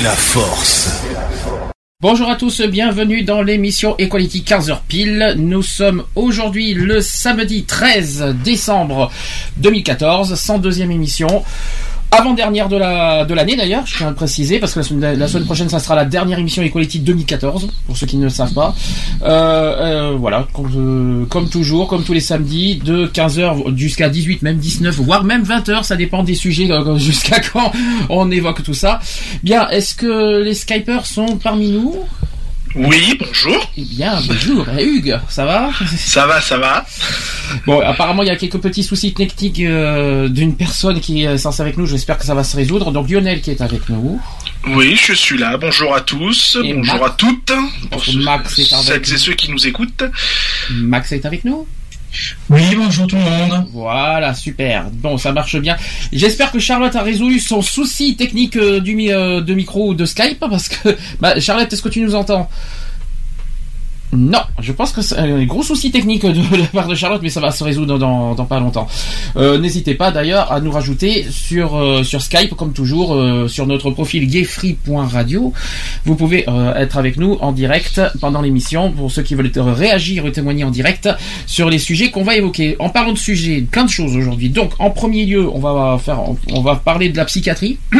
La force. Bonjour à tous, bienvenue dans l'émission Equality 15h pile. Nous sommes aujourd'hui le samedi 13 décembre 2014, 102e émission. Avant-dernière de la de l'année d'ailleurs, je tiens à préciser parce que la semaine, prochaine ça sera la dernière émission Equality 2014 pour ceux qui ne le savent pas. Euh, euh, voilà, comme, euh, comme toujours, comme tous les samedis, de 15h jusqu'à 18, même 19, voire même 20h, ça dépend des sujets jusqu'à quand on évoque tout ça. Bien, est-ce que les Skypers sont parmi nous? Oui, bonjour. Eh bien, bonjour, Eh, Hugues, ça va Ça va, ça va. Bon, apparemment, il y a quelques petits soucis techniques euh, d'une personne qui est censée avec nous. J'espère que ça va se résoudre. Donc, Lionel qui est avec nous. Oui, je suis là. Bonjour à tous. Et bonjour Max. à toutes. Pour Max est avec celles et nous. ceux qui nous écoutent. Max est avec nous? Oui, bonjour tout le monde. Voilà, super. Bon, ça marche bien. J'espère que Charlotte a résolu son souci technique euh, du euh, de micro ou de Skype parce que bah, Charlotte, est-ce que tu nous entends? Non, je pense que c'est un gros souci technique de la part de Charlotte, mais ça va se résoudre dans, pas longtemps. Euh, N'hésitez pas d'ailleurs à nous rajouter sur euh, sur Skype, comme toujours, euh, sur notre profil gayfree.radio. Vous pouvez être avec nous en direct pendant l'émission pour ceux qui veulent réagir et témoigner en direct sur les sujets qu'on va évoquer. En parlant de sujets, plein de choses aujourd'hui. Donc, en premier lieu, on va faire, on va parler de la psychiatrie.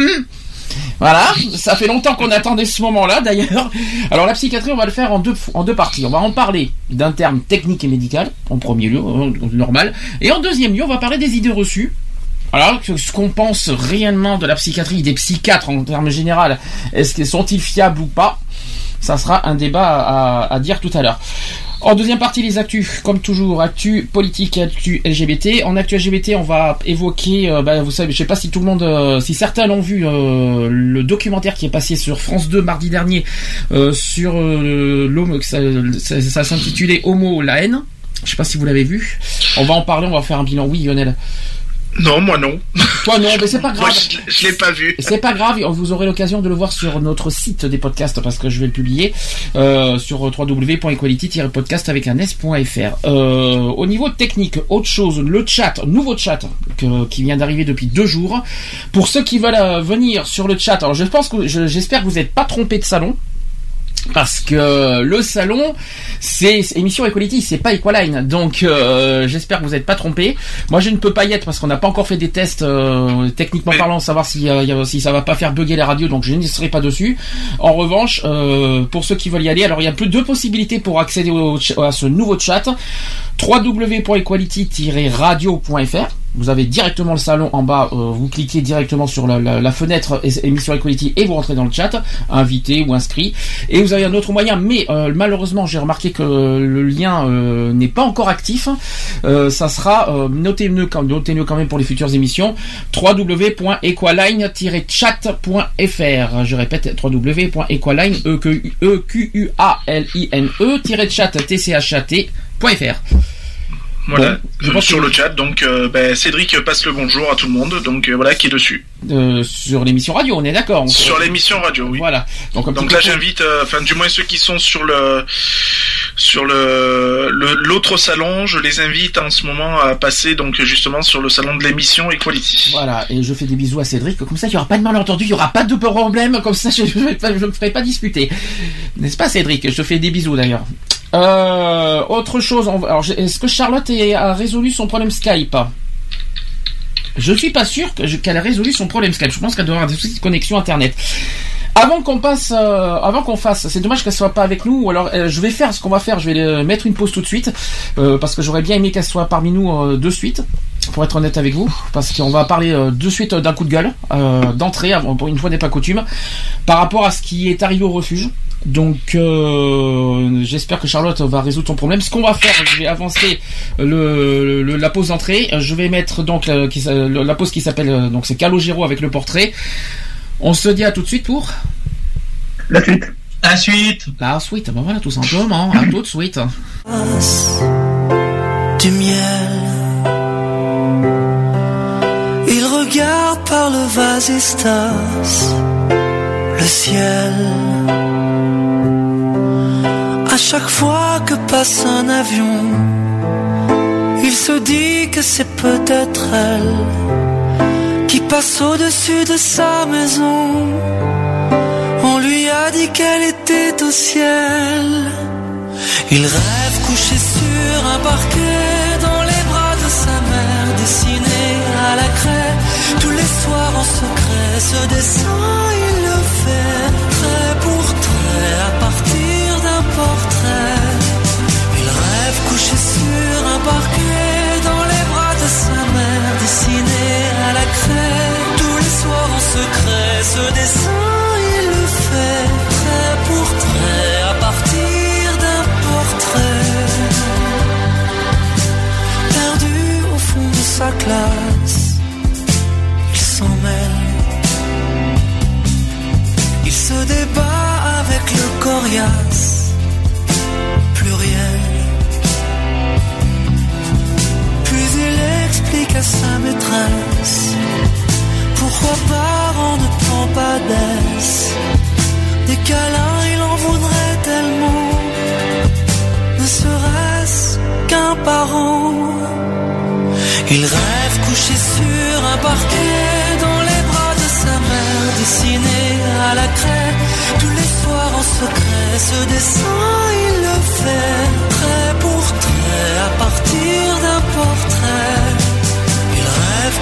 Voilà, ça fait longtemps qu'on attendait ce moment-là d'ailleurs. Alors la psychiatrie, on va le faire en deux, parties. On va en parler d'un terme technique et médical, en premier lieu, euh, normal. Et en deuxième lieu, on va parler des idées reçues. Alors, ce qu'on pense réellement de la psychiatrie, des psychiatres en termes général, est-ce qu'ils sont-ils fiables ou pas? Ça sera un débat à dire tout à l'heure. En deuxième partie, les actus, comme toujours, actu politique et actu LGBT. En actu LGBT, on va évoquer, euh, bah, vous savez, je sais pas si tout le monde, euh, si certains l'ont vu, euh, le documentaire qui est passé sur France 2 mardi dernier sur l'homme, ça s'intitulait Homo la haine. Je sais pas si vous l'avez vu. On va en parler, on va faire un bilan. Oui, Lionel. Non, moi non. Toi non, mais c'est pas Moi, grave. je, je l'ai pas vu. C'est pas grave, vous aurez l'occasion de le voir sur notre site des podcasts parce que je vais le publier euh, sur www.equality-podcast avec un s.fr. Euh, au niveau technique, autre chose, le chat, nouveau chat que- qui vient d'arriver depuis deux jours. Pour ceux qui veulent euh, venir sur le chat, alors je pense que je- j'espère que vous n'êtes pas trompé de salon. Parce que le salon, c'est émission Equality, c'est pas Equaline. Donc euh, j'espère que vous n'êtes pas trompé. Moi je ne peux pas y être parce qu'on n'a pas encore fait des tests euh, techniquement parlant, savoir si, euh, si ça va pas faire bugger la radio, donc je n'y serai pas dessus. En revanche, euh, pour ceux qui veulent y aller, alors il y a plus deux possibilités pour accéder au, à ce nouveau chat. www.equality-radio.fr vous avez directement le salon en bas, euh, vous cliquez directement sur la, la- la fenêtre émission Equality et vous rentrez dans le chat, invité ou inscrit. Et vous avez un autre moyen, mais euh, malheureusement j'ai remarqué que le lien euh, n'est pas encore actif. Euh, ça sera, euh, notez-le quand, notez-le quand même pour les futures émissions, www.equaline-chat.fr. Je répète, www.equaline, Voilà. Bon, je Euh, pense sur que- le chat, donc euh, ben, Cédric passe le bonjour à tout le monde. Donc euh, voilà, qui est dessus. Euh, sur l'émission radio, on est d'accord. on- Sur l'émission radio, oui. Voilà. Donc, là, j'invite, enfin du moins ceux qui sont sur le sur le l'autre salon, je les invite en ce moment à passer donc justement sur le salon de l'émission Equality. Voilà, et je fais des bisous à Cédric, comme ça il n'y aura pas de malentendu, il n'y aura pas de problème, comme ça je ne me ferai pas disputer. N'est-ce pas Cédric? Je te fais des bisous d'ailleurs. Euh, autre chose, alors, est-ce que Charlotte a résolu son problème Skype? Je suis pas sûr qu'elle a résolu son problème Skype. Je pense qu'elle doit avoir des soucis de connexion internet. Avant qu'on passe, euh, avant qu'on fasse, c'est dommage qu'elle soit pas avec nous. Ou alors, euh, je vais faire ce qu'on va faire. Je vais euh, mettre une pause tout de suite parce que j'aurais bien aimé qu'elle soit parmi nous de suite. pour être honnête avec vous, parce qu'on va parler de suite d'un coup de gueule, d'entrée, pour une fois n'est pas coutume, par rapport à ce qui est arrivé au refuge. Donc euh, j'espère que Charlotte va résoudre ton problème. Ce qu'on va faire, je vais avancer le, le- la pause d'entrée. Je vais mettre donc la, qui la pause qui s'appelle euh, donc c'est Calogero avec le portrait. On se dit à tout de suite pour La suite. La suite. la suite. Ben voilà tout simplement. À tout de suite. du miel. Il regarde par le vasistas le ciel. Chaque fois que passe un avion, il se dit que c'est peut-être elle qui passe au-dessus de sa maison. On lui a dit qu'elle était au ciel. Il rêve couché sur un parquet dans les bras de sa mère, dessiné à la craie. Tous les soirs en secret, ce dessin il le fait Tous les soirs en secret, ce dessin il le fait trait pour trait à partir d'un portrait. Perdu au fond de sa classe, il s'en mêle. Il se débat avec le coriace sa maîtresse pourquoi parents ne prend pas d'aise? Des câlins, il en voudrait tellement, ne serait-ce qu'un parent. Il rêve couché sur un parquet dans les bras de sa mère, dessiné à la craie. Tous les soirs en secret, ce dessin il le fait trait pour trait à partir d'un portrait.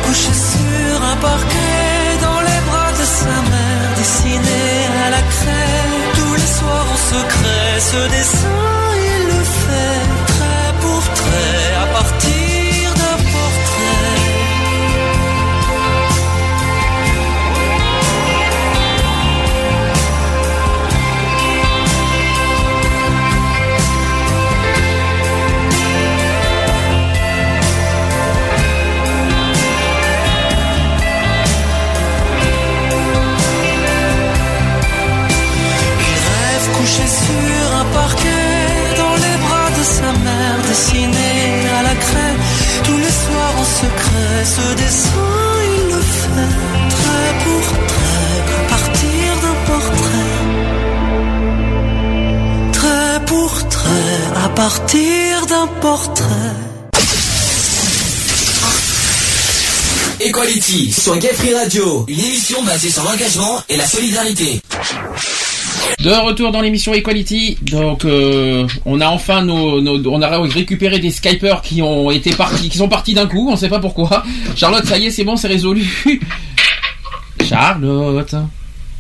Couché sur un parquet dans les bras de sa mère, dessiné à la craie. Tous les soirs en secret, ce dessin partir d'un portrait. Equality sur Gay Free Radio, une émission basée sur l'engagement et la solidarité. De retour dans l'émission Equality, donc euh, on a enfin nos, nos- on a récupéré des Skypers qui ont été partis, qui sont partis d'un coup, on sait pas pourquoi. Charlotte, ça y est, c'est bon, c'est résolu. Charlotte.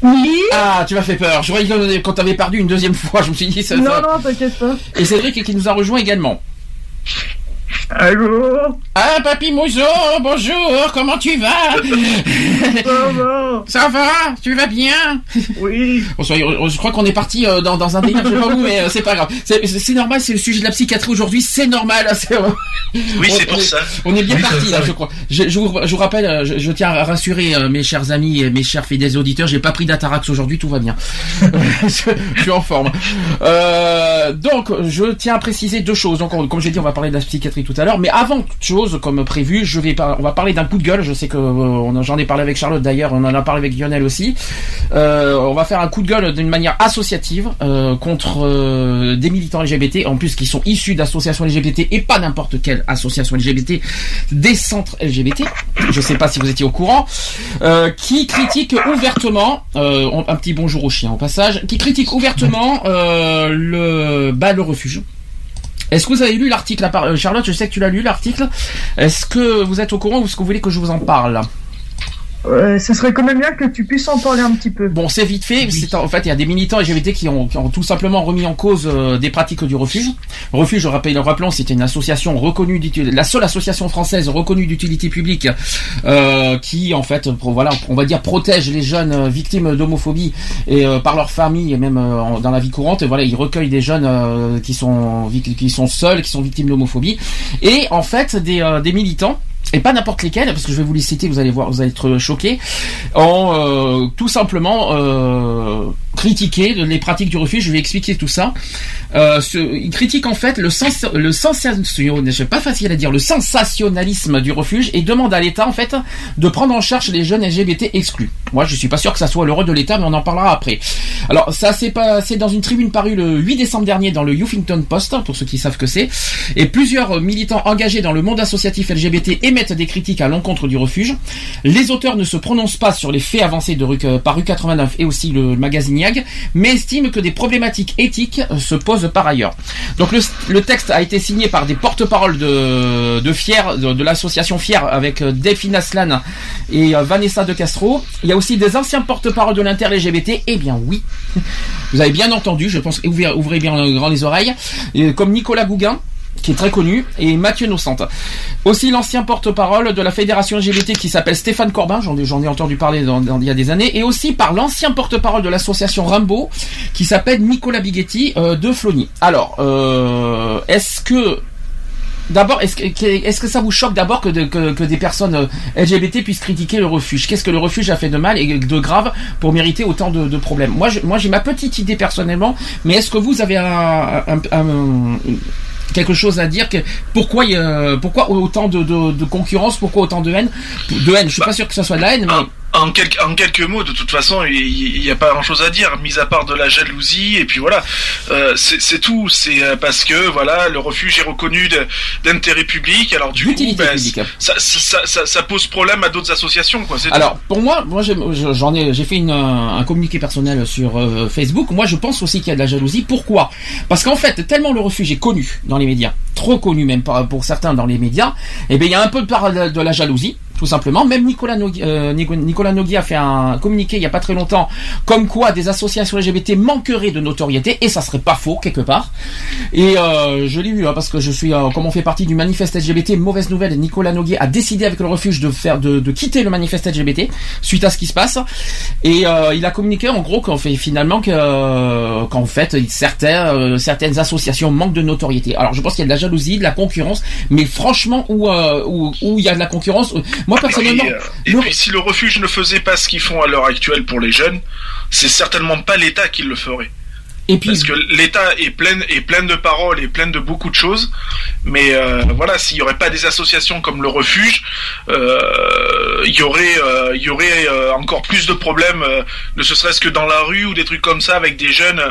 Oui Ah, tu m'as fait peur. Je croyais que quand t'avais perdu une deuxième fois, je me suis dit ça. Non, ça- non, t'inquiète pas. Et Cédric qui nous a rejoint également. Allô Ah, papy Mouzo, bonjour, comment tu vas? Ça va Ça va? Tu vas bien? Oui euh, je crois qu'on est parti euh, dans, dans un délire, je sais pas où, mais euh, c'est pas grave. C'est normal, c'est le sujet de la psychiatrie aujourd'hui, c'est normal. c'est- Oui, On- c'est pour on ça. On est bien Oui, parti là, je crois. Je, je vous, je vous rappelle, euh, je, je tiens à rassurer euh, mes chers amis et mes chers fidèles auditeurs, j'ai pas pris d'Atarax aujourd'hui, tout va bien. je, je suis en forme. Euh, donc, je tiens à préciser deux choses. Donc, on- comme j'ai dit, on va parler de la psychiatrie tout à l'heure, mais avant toute chose, comme prévu, je vais par- on va parler d'un coup de gueule. Je sais que euh, j'en ai parlé avec Charlotte d'ailleurs, on en a parlé avec Lionel aussi. Euh, on va faire un coup de gueule d'une manière associative euh, contre des militants LGBT, en plus qui sont issus d'associations LGBT et pas n'importe quelle association LGBT, des centres LGBT. Je sais pas si vous étiez au courant, qui critiquent ouvertement, un petit bonjour au chien au passage, qui critiquent ouvertement le bah, le refuge. Est-ce que vous avez lu l'article euh, Charlotte, je sais que tu l'as lu l'article. Est-ce que vous êtes au courant ou est-ce que vous voulez que je vous en parle? Euh, ça serait quand même bien que tu puisses en parler un petit peu. Bon, c'est vite fait. C'est en fait, il y a des militants LGBT qui ont, qui ont tout simplement remis en cause euh, des pratiques du refuge. Refuge, je rappelle, rappelons, c'était une association reconnue, d'utilité- la seule association française reconnue d'utilité publique, euh, qui en fait, voilà, on va dire protège les jeunes euh, victimes d'homophobie et euh, par leur famille et même euh, dans la vie courante. Et voilà, ils recueillent des jeunes euh, qui sont qui sont seuls, qui sont victimes d'homophobie. Et en fait, des, euh, des militants. Et pas n'importe lesquels, parce que je vais vous les citer, vous allez voir, vous allez être choqués, ont euh, tout simplement euh, critiqué les pratiques du refuge. Je vais expliquer tout ça. Euh, ce, ils critiquent en fait le sens, le sensation, c'est pas facile à dire, le sensationnalisme du refuge et demandent à l'État en fait de prendre en charge les jeunes LGBT exclus. Moi, je suis pas sûr que ça soit le rôle de l'État, mais on en parlera après. Alors, ça s'est passé dans une tribune parue le 8 décembre dernier dans le Huffington Post, pour ceux qui savent que c'est. Et plusieurs militants engagés dans le monde associatif LGBT émettent des critiques à l'encontre du refuge. Les auteurs ne se prononcent pas sur les faits avancés de rue, par rue 89 et aussi le magazine Mais estiment que des problématiques éthiques euh, se posent par ailleurs. Donc le, texte a été signé par des porte-paroles de, Fier, de, l'association Fier avec euh, Delphine Aslan et euh, Vanessa de Castro. Il y a aussi des anciens porte-paroles de l'inter-LGBT. Eh bien oui, vous avez bien entendu, je pense, ouvrez, ouvrez bien les oreilles, comme Nicolas Gouguin qui est très connu, et Mathieu Nocente. Aussi l'ancien porte-parole de la fédération LGBT qui s'appelle Stéphane Corbin, j'en ai, entendu parler il y a des années, et aussi par l'ancien porte-parole de l'association Rimbaud qui s'appelle Nicolas Bighetti euh, de Flony. Alors, euh, est-ce que D'abord, est-ce que, est-ce que ça vous choque d'abord que, que, des personnes euh, LGBT puissent critiquer le refuge? Qu'est-ce que le refuge a fait de mal et de grave pour mériter autant de, problèmes? Moi, j'ai ma petite idée personnellement, mais est-ce que vous avez un- quelque chose à dire que pourquoi il y a- pourquoi autant de, de, de concurrence pourquoi autant de haine? De haine je suis pas sûr que ça soit de la haine mais En, quelques, en quelques mots, de toute façon, il n'y a pas grand-chose à dire, mis à part de la jalousie, et puis voilà, Euh, c'est tout. C'est euh, parce que voilà, le refuge est reconnu d'intérêt public, alors du coup, ben, ça, ça, ça, ça pose problème à d'autres associations, quoi. c'est tout. Alors pour moi, moi j'en ai, j'ai fait une, un un communiqué personnel sur euh, Facebook. Moi, je pense aussi qu'il y a de la jalousie. Pourquoi? Parce qu'en fait, tellement le refuge est connu dans les médias, trop connu même pour certains dans les médias, et bien il y a un peu de, par- de la jalousie. Tout simplement, même Nicolas Nogui, euh, Nico- Nicolas Nogui a fait un communiqué il y a pas très longtemps, comme quoi des associations LGBT manqueraient de notoriété, et ça serait pas faux quelque part. Et euh, je l'ai vu hein, parce que je suis, euh, comme on fait partie du manifeste LGBT, mauvaise nouvelle, Nicolas Noguier a décidé avec le refuge de faire, de, de quitter le manifeste LGBT suite à ce qui se passe. Et euh, il a communiqué en gros qu'en fait finalement euh, qu'en fait certains, euh, certaines associations manquent de notoriété. Alors je pense qu'il y a de la jalousie, de la concurrence, mais franchement où où, il y a de la concurrence, moi personnellement, Et, euh, et puis si le refuge ne faisait pas ce qu'ils font à l'heure actuelle pour les jeunes, c'est certainement pas l'État qui le ferait. Et puis, Parce que l'État est plein, est plein de paroles et plein de beaucoup de choses, mais euh, voilà, s'il y aurait pas des associations comme le refuge, euh, il y aurait, euh, il y aurait euh, encore plus de problèmes, euh, ne serait-ce que dans la rue ou des trucs comme ça avec des jeunes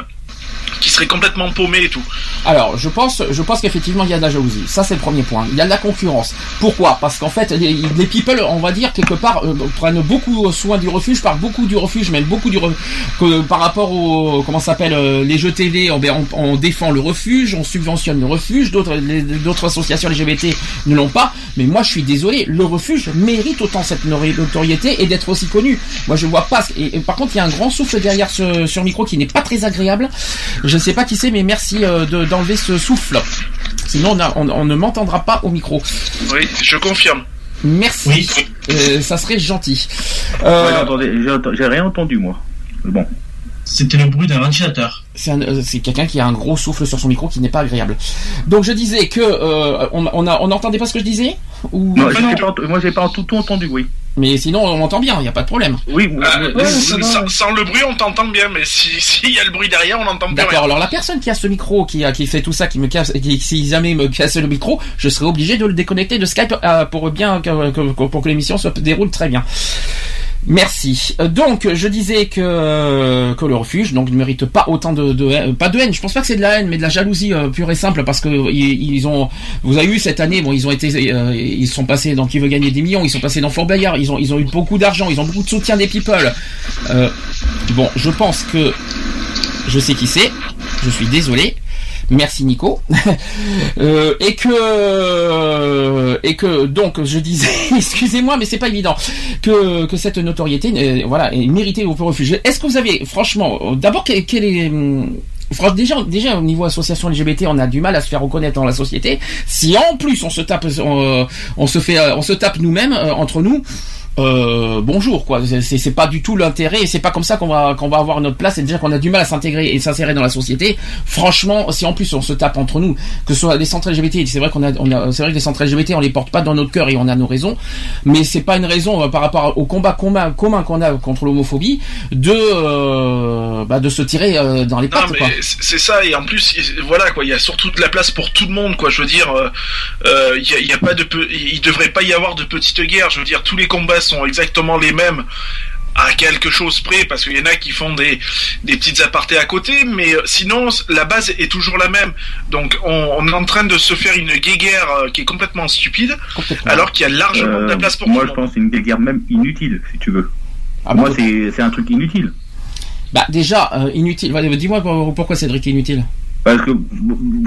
qui seraient complètement paumés et tout. Alors, je pense, je pense qu'effectivement, il y a de la jalousie. Ça, c'est le premier point. Il y a de la concurrence. Pourquoi? Parce qu'en fait, les, les people, on va dire quelque part, euh, prennent beaucoup soin du refuge, parlent beaucoup du refuge, même beaucoup du re- que par rapport au comment s'appelle euh, les jeux télé. On, on, on défend le refuge, on subventionne le refuge. D'autres, d'autres associations LGBT ne l'ont pas. Mais moi, je suis désolé. Le refuge mérite autant cette notoriété et d'être aussi connu. Moi, je vois pas. Et, et par contre, il y a un grand souffle derrière ce sur micro qui n'est pas très agréable. Je ne sais pas qui c'est, mais merci euh, de- d'enlever ce souffle. Sinon, on, a- on- on ne m'entendra pas au micro. Oui, je confirme. Merci. Euh, ça serait gentil. Euh, j'ai rien entendu, moi. Bon. C'était le bruit d'un ventilateur. c'est euh, c'est quelqu'un qui a un gros souffle sur son micro qui n'est pas agréable. Donc je disais que euh, on, on, a- on n'entendait pas ce que je disais ou? Non, pas moi, j'ai pas tout, tout entendu, oui. Mais sinon, on m'entend bien, il n'y a pas de problème. Oui, oui, Euh, oui, oui, sans, oui. sans- sans le bruit, on t'entend bien, mais si- s'il y a le bruit derrière, on n'entend plus D'accord, alors la personne qui a ce micro, qui, fait tout ça, qui me casse, qui, si jamais me casse le micro, je serai obligé de le déconnecter de Skype euh, pour bien que, que- que- pour que l'émission se déroule très bien. Merci. Euh, Donc, je disais que euh, que le refuge donc ne mérite pas autant de, haine, pas de haine. Je pense pas que c'est de la haine, mais de la jalousie euh, pure et simple parce que ils, ont, vous avez eu cette année, bon, ils ont été, ils sont passés dans qui veut gagner des millions, ils sont passés dans Fort Bayard, ils ont ils ont eu beaucoup d'argent, ils ont beaucoup de soutien des people. Bon, je pense que je sais qui c'est. Je suis désolé. Merci Nico. Euh, et que et que donc je disais, excusez-moi, mais c'est pas évident que que cette notoriété, euh, voilà, est méritée au refuge. Est-ce que vous avez, franchement, euh, d'abord quel, est hum, déjà, déjà au niveau association LGBT, on a du mal à se faire reconnaître dans la société. Si en plus on se tape, on, se fait, euh, on se tape nous-mêmes euh, entre nous. Euh, bonjour quoi c'est pas du tout l'intérêt et c'est pas comme ça qu'on va qu'on va avoir notre place et déjà qu'on a du mal à s'intégrer et s'insérer dans la société franchement si en plus on se tape entre nous que ce soit des centres LGBT c'est vrai qu'on a, on a c'est vrai que les centres LGBT on les porte pas dans notre cœur et on a nos raisons mais c'est pas une raison euh, par rapport au combat commun commun qu'on a contre l'homophobie de euh, bah, de se tirer euh, dans les pattes c'est ça, et en plus, il- voilà, quoi, il y a surtout de la place pour tout le monde, quoi. Je veux dire, euh, euh, il y a, il y a pas de, il devrait pas y avoir de petite guerre. Je veux dire, tous les combats sont exactement les mêmes à quelque chose près, parce qu'il y en a qui font des, des petites apartés à côté, mais euh, sinon, la base est toujours la même. Donc, on, on est en train de se faire une guéguerre euh, qui est complètement stupide, alors qu'il y a largement de la Euh, place pour moi, je pense que c'est une guerre même inutile, si tu veux. Ah moi, bon c'est c'est un truc inutile. Bah déjà euh, inutile. Dis-moi pour- pourquoi Cédric est inutile. Parce que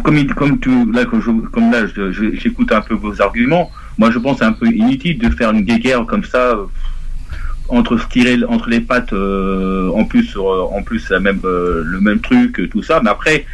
comme comme tu là comme là je- je- j'écoute un peu vos arguments, moi je pense c'est un peu inutile de faire une guéguerre comme ça euh, entre se tirer entre les pattes euh, en plus sur, euh, en plus la même le même truc tout ça mais après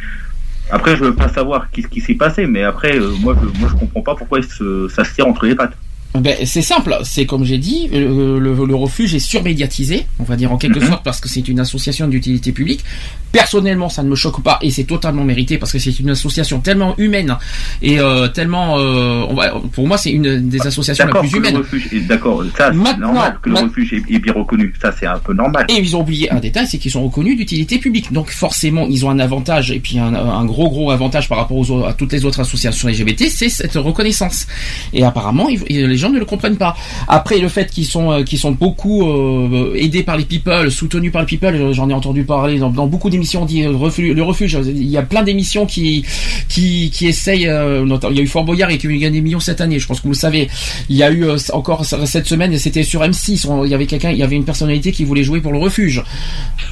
après je veux pas savoir qu'est-ce qui s'est passé mais après moi je, moi je comprends pas pourquoi ça se tire entre les pattes. Ben, c'est simple, c'est comme j'ai dit, le, le- le refuge est surmédiatisé, on va dire en quelque Mhm. sorte, parce que c'est une association d'utilité publique. Personnellement, ça ne me choque pas et c'est totalement mérité parce que c'est une association tellement humaine et euh, tellement, euh, on va, pour moi, c'est une des associations la plus humaine. d'accord ça c'est normal que le refuge est, bien reconnu ça c'est un peu normal. Et ils ont oublié un détail, c'est qu'ils sont reconnus d'utilité publique. Donc forcément, ils ont un avantage et puis un, un gros gros avantage par rapport aux, à toutes les autres associations LGBT, c'est cette reconnaissance. Et apparemment, ils- les gens ne le comprennent pas. Après, le fait qu'ils sont euh, qu'ils sont beaucoup euh, aidés par les people, soutenus par les people, j'en ai entendu parler dans, dans beaucoup d'émissions. On dit euh, refuge, le refuge. Il y a plein d'émissions qui qui qui essayent. euh, il y a eu Fort Boyard et qui a gagné des millions cette année. Je pense que vous le savez. Il y a eu euh, encore cette semaine, c'était sur M6. on- Il y avait quelqu'un, il y avait une personnalité qui voulait jouer pour le refuge.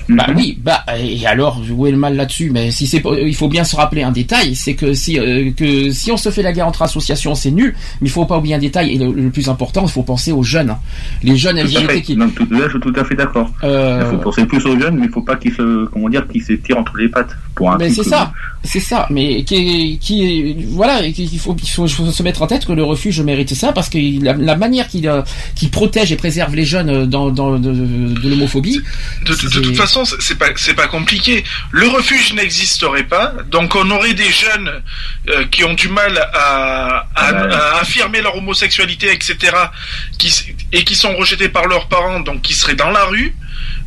Bah oui, bah et alors où est le mal là-dessus? Mais si c'est, il faut bien se rappeler un détail, c'est que si euh, que si on se fait la guerre entre associations, c'est nul. Mais il faut pas oublier un détail et le, le plus important, il faut penser aux jeunes, les jeunes Tout à LGBT fait. qui. Non, tout, là, je suis tout à fait d'accord. Euh, Il faut penser plus aux jeunes, mais il faut pas qu'ils se, comment dire, qu'ils se tirent entre les pattes pour un Mais c'est ça, c'est ça. Mais qui, qui, voilà, il faut, il faut se mettre en tête que le refuge mérite ça parce que la, la manière qu'il, euh, qu'il protège et préserve les jeunes dans, dans de, de l'homophobie. De, de- de toute façon, c'est- c'est pas c'est pas compliqué. Le refuge n'existerait pas, donc on aurait des jeunes euh, qui ont du mal à, à, Ah bah. à affirmer leur homosexualité, etc., qui, et qui sont rejetés par leurs parents, donc qui seraient dans la rue.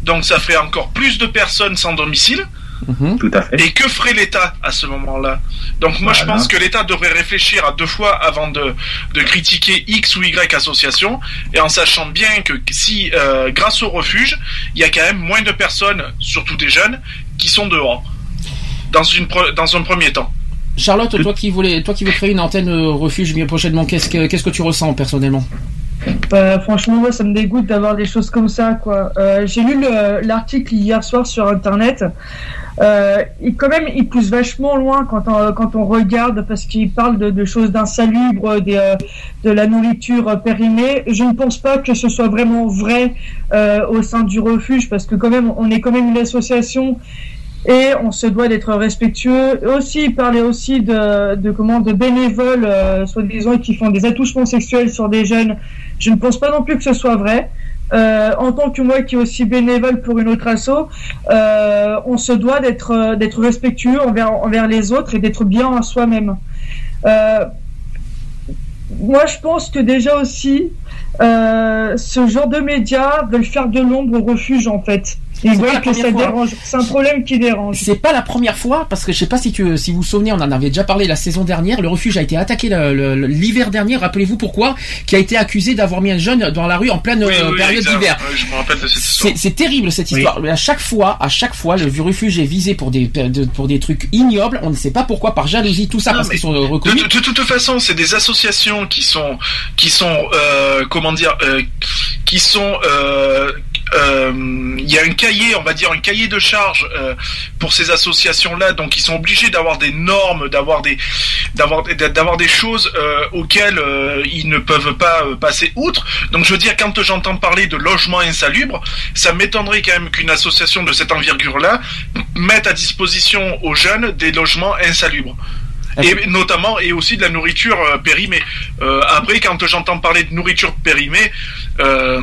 Donc ça ferait encore plus de personnes sans domicile. Mhm. Tout à fait. Et que ferait l'État à ce moment-là? Donc moi je pense que l'État devrait réfléchir à deux fois avant de, de critiquer X ou Y association, et en sachant bien que si euh, grâce au refuge, il y a quand même moins de personnes, surtout des jeunes, qui sont dehors. Dans, une pre- dans un premier temps. Charlotte, toi qui voulais, toi qui veux créer une antenne euh, refuge bien prochainement, qu'est-ce que, qu'est-ce que tu ressens personnellement? Bah, franchement, moi, ça me dégoûte d'avoir des choses comme ça, quoi. Euh, j'ai lu le- l'article hier soir sur Internet. Euh, il, quand même, il pousse vachement loin quand on, quand on regarde, parce qu'il parle de, de choses d'insalubres, euh, de la nourriture périmée. Je ne pense pas que ce soit vraiment vrai euh, au sein du refuge, parce que quand même, on est quand même une association et on se doit d'être respectueux. Aussi, parlait aussi de, de comment de bénévoles, euh, soi-disant, qui font des attouchements sexuels sur des jeunes. Je ne pense pas non plus que ce soit vrai. Euh, en tant que moi qui est aussi bénévole pour une autre asso, euh, on se doit d'être euh, d'être respectueux envers envers les autres et d'être bien à soi-même. Euh, moi, je pense que déjà aussi, euh, ce genre de médias veulent faire de l'ombre au refuge en fait. Ils C'est pas la veulent que première ça fois. dérange. C'est un problème qui dérange. C'est pas la première fois parce que je sais pas si tu, si vous vous souvenez, on en avait déjà parlé la saison dernière. Le refuge a été attaqué l'hiver dernier. Rappelez-vous pourquoi? Qui a été accusé d'avoir mis un jeune dans la rue en pleine Oui, euh, oui, période d'hiver. Ouais, je me rappelle de cette histoire. C'est terrible cette histoire. Mais à chaque fois, à chaque fois, le refuge est visé pour des de- pour des trucs ignobles. On ne sait pas pourquoi, par jalousie, tout ça Non, parce qu'ils sont euh, De, reconnus. de- de toute façon, c'est des associations qui sont, qui sont, euh, comment dire, euh, qui sont, il y a un cahier, on va dire un cahier de charge euh, pour ces associations-là, donc ils sont obligés d'avoir des normes, d'avoir des, d'avoir, d'avoir des choses euh, auxquelles euh, ils ne peuvent pas euh, passer outre. Donc je veux dire, quand j'entends parler de logement insalubre, ça m'étonnerait quand même qu'une association de cette envergure-là mette à disposition aux jeunes des logements insalubres. Et notamment, et aussi de la nourriture euh, périmée. Euh, après, quand j'entends parler de nourriture périmée, euh,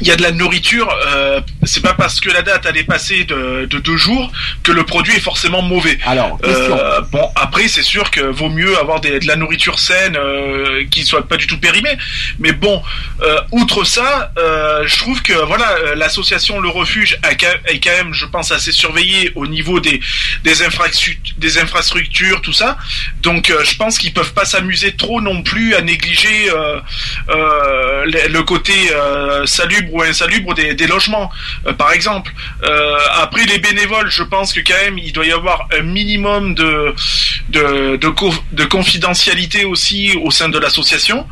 il y a de la nourriture, euh, c'est pas parce que la date est passée de, de deux jours que le produit est forcément mauvais. Alors. Euh, bon, après c'est sûr que vaut mieux avoir des- de la nourriture saine euh, qui soit pas du tout périmée. Mais bon, euh, outre ça, euh, je trouve que voilà, euh, l'association Le Refuge a est quand même, je pense, assez surveillée au niveau des des, infrastructures, des infrastructures, tout ça. Donc, je pense qu'ils peuvent pas s'amuser trop non plus à négliger le, le côté euh, salubre ou insalubre des, logements, euh, par exemple. Euh, après, les bénévoles, je pense que quand même, il doit y avoir un minimum de confidentialité aussi au sein de l'association.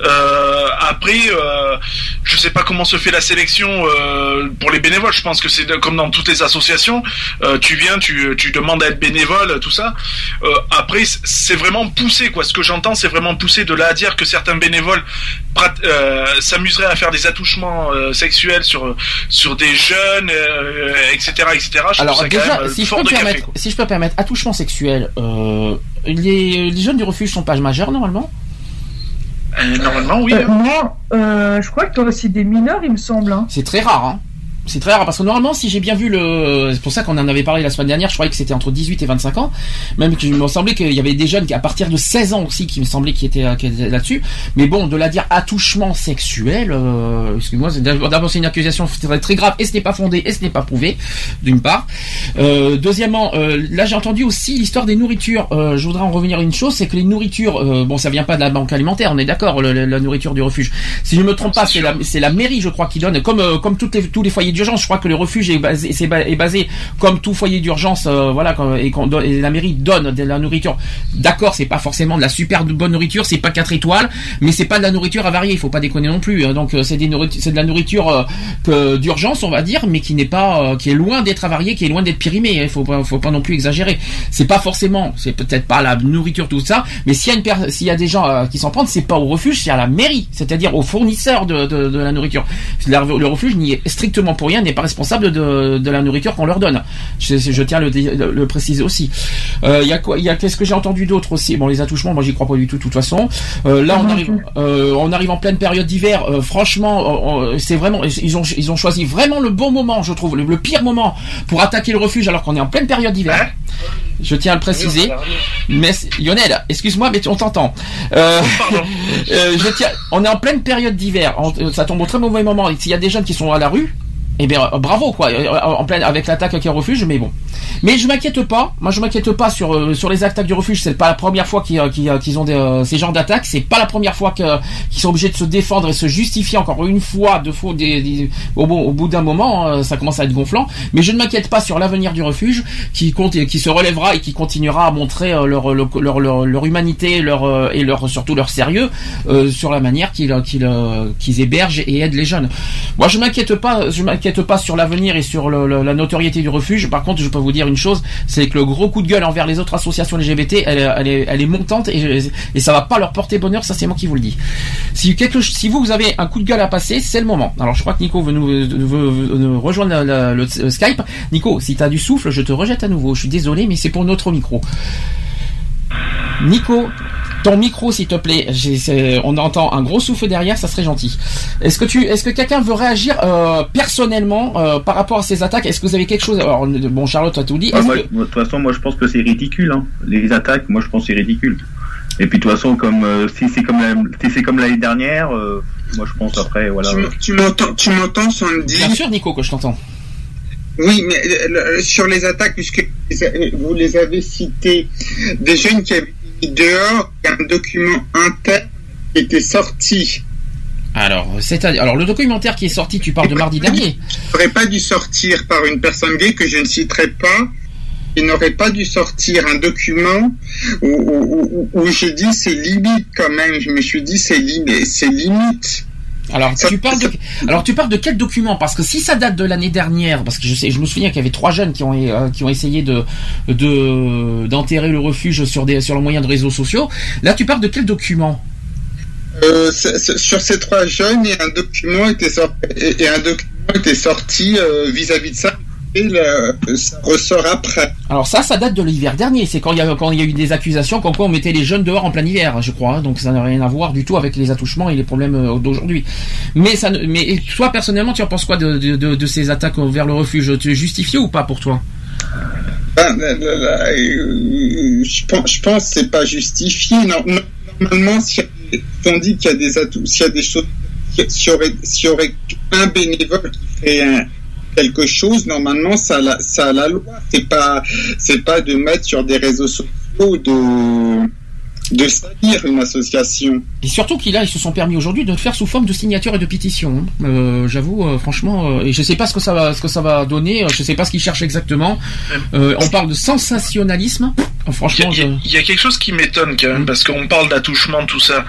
Euh, après, euh, je sais pas comment se fait la sélection euh, pour les bénévoles. Je pense que c'est comme dans toutes les associations. Euh, tu viens, tu, tu demandes à être bénévole, tout ça. Euh, après, c'est vraiment poussé, quoi. Ce que j'entends, c'est vraiment poussé de là à dire que certains bénévoles euh, s'amuseraient à faire des attouchements euh, sexuels sur sur des jeunes, euh, etc., etc. Je Alors déjà, si je, peux me café, permettre, si je peux me permettre, attouchement sexuel, euh, les, les jeunes du refuge sont pas majeurs normalement normalement, oui. Euh, hein. non, euh, je crois que t'as aussi des mineurs, il me semble. hein. C'est très rare, hein. C'est très rare parce que normalement, si j'ai bien vu le, c'est pour ça qu'on en avait parlé la semaine dernière. Je croyais que c'était entre 18 et 25 ans. Même que il me semblait qu'il y avait des jeunes qui, à partir de 16 ans aussi, qui me semblait qui étaient, là-dessus. Mais bon, de la dire attouchement sexuel, euh, excuse-moi, d'abord c'est une accusation très, très grave et ce n'est pas fondé et ce n'est pas prouvé, d'une part. Euh, deuxièmement, euh, là j'ai entendu aussi l'histoire des nourritures. Je voudrais en revenir à une chose, c'est que les nourritures, bon, ça vient pas de la banque alimentaire, on est d'accord, la nourriture du refuge. Si je me trompe pas, c'est la, mairie, je crois, qui donne, comme comme toutes les, tous les foyers d'urgence. Je crois que le refuge est basé, est basé comme tout foyer d'urgence, euh, voilà, et, donne- et la mairie donne de la nourriture. D'accord, c'est pas forcément de la super bonne nourriture, c'est pas quatre étoiles, mais c'est pas de la nourriture avariée. Il faut pas déconner non plus. hein. Donc euh, c'est de la nourriture euh, d'urgence, on va dire, mais qui n'est pas, euh, qui est loin d'être avariée, qui est loin d'être périmée. Il faut pas, faut pas non plus exagérer. C'est pas forcément, c'est peut-être pas la nourriture tout ça, mais s'il y a une s'il y a des gens euh, qui s'en prennent, c'est pas au refuge, c'est à la mairie, c'est-à-dire au fournisseur de, de, de la nourriture. Le refuge n'y est strictement pour rien, n'est pas responsable de, de la nourriture qu'on leur donne. Je, je tiens à le, le, le préciser aussi. Euh, Il y a quoi Il y a qu'est-ce que j'ai entendu d'autre aussi? Bon, les attouchements, moi j'y crois pas du tout. De toute façon, Euh, là on arrive, euh, on arrive en pleine période d'hiver. Euh, franchement, c'est vraiment, ils ont, ils ont choisi vraiment le bon moment, je trouve, le, le pire moment pour attaquer le refuge alors qu'on est en pleine période d'hiver. Je tiens à le préciser. Mais Lionel, excuse-moi, mais on t'entend. Euh, euh, je tiens, on est en pleine période d'hiver. Ça tombe au très mauvais moment. S'il y a des jeunes qui sont à la rue, eh bien, euh, bravo quoi, euh, en pleine avec l'attaque qui est refuge, mais bon. Mais je m'inquiète pas. Moi, je m'inquiète pas sur euh, sur les attaques du refuge. C'est pas la première fois qu'ils euh, euh, qu'ils ont des, euh, ces genres d'attaques. C'est pas la première fois qu'ils sont obligés de se défendre et se justifier encore une fois, deux fois. Des, des- au, bout- d'un moment, euh, ça commence à être gonflant. Mais je ne m'inquiète pas sur l'avenir du refuge, qui compte, qui se relèvera et qui continuera à montrer euh, leur, leur, leur, leur, humanité, leur euh, et leur surtout leur sérieux euh, sur la manière qu'ils qu'ils euh, qu'ils hébergent et aident les jeunes. Moi, je m'inquiète pas, je m'inquiète pas sur l'avenir et sur la notoriété du refuge. Par contre, je peux vous dire une chose, c'est que le gros coup de gueule envers les autres associations LGBT, elle, est, montante et, et ça va pas leur porter bonheur. Ça, c'est moi qui vous le dis. Si vous, avez un coup de gueule à passer, c'est le moment. Alors, je crois que Nico veut nous, veut- rejoindre la- le, le Skype. Nico, si tu as du souffle, je te rejette à nouveau. Je suis désolé, mais c'est pour notre micro. Nico, ton micro, s'il te plaît. On entend un gros souffle derrière, ça serait gentil. Est-ce que tu, est-ce que quelqu'un veut réagir euh, personnellement euh, par rapport à ces attaques? Est-ce que vous avez quelque chose? Alors, bon, Charlotte a tout dit. Moi, que- moi, de toute façon, moi je pense que c'est ridicule. Hein. Les attaques, moi je pense que c'est ridicule. Et puis de toute façon, comme euh, si c'est comme la- si c'est comme l'année dernière, euh, moi je pense après voilà. Tu, m- tu m'entends, tu m'entends, Sandy? Bien sûr, Nico, que je t'entends. Oui, mais euh, le- sur les attaques, puisque vous les avez citées, des jeunes qui avaient mis dehors, il y a un document interne qui était sorti. Alors, c'est alors le documentaire qui est sorti, tu parles de mardi dernier. Il n'aurait pas dû sortir par une personne gay que je ne citerai pas. Il n'aurait pas dû sortir un document où, où, où- où j'ai dit c'est limite quand même. Je me suis dit c'est limite, c'est limite. Alors tu parles de alors tu parles de quel document? Parce que si ça date de l'année dernière, parce que je sais, je me souviens qu'il y avait trois jeunes qui ont euh, qui ont essayé de de d'enterrer le refuge sur des sur le moyen de réseaux sociaux. Là, tu parles de quel document? Euh, sur ces trois jeunes, et un document était sorti, et, et un document était sorti euh, vis-à-vis de ça. Et le- ça ressort après. Alors ça, ça date de l'hiver dernier. C'est quand il y a quand il y a eu des accusations comme quoi on mettait les jeunes dehors en plein hiver, je crois. hein. Donc ça n'a rien à voir du tout avec les attouchements et les problèmes euh, d'aujourd'hui. Mais ça, mais toi personnellement, tu en penses quoi de, de, de- de ces attaques vers le refuge? Tu es justifié ou pas pour toi? Ben, là, là, là, euh, je pense, je pense que c'est pas justifié. Non, normalement, si si on dit qu'il y a des atouts, s'il y a des choses, s'il y aurait, s'il y aurait un bénévole qui ferait un- quelque chose, normalement, ça, la, ça la loi. C'est pas, c'est pas de mettre sur des réseaux sociaux de, de salir une association. Et surtout qu'ils là, ils se sont permis aujourd'hui de le faire sous forme de signature et de pétition. hein. Euh, J'avoue, euh, franchement, euh, et je sais pas ce que ça va, ce que ça va donner. euh, Je sais pas ce qu'ils cherchent exactement. Euh, on parle de sensationnalisme. Euh, Franchement, Il y, a- je... il y a quelque chose qui m'étonne quand même, parce qu'on parle d'attouchement, tout ça.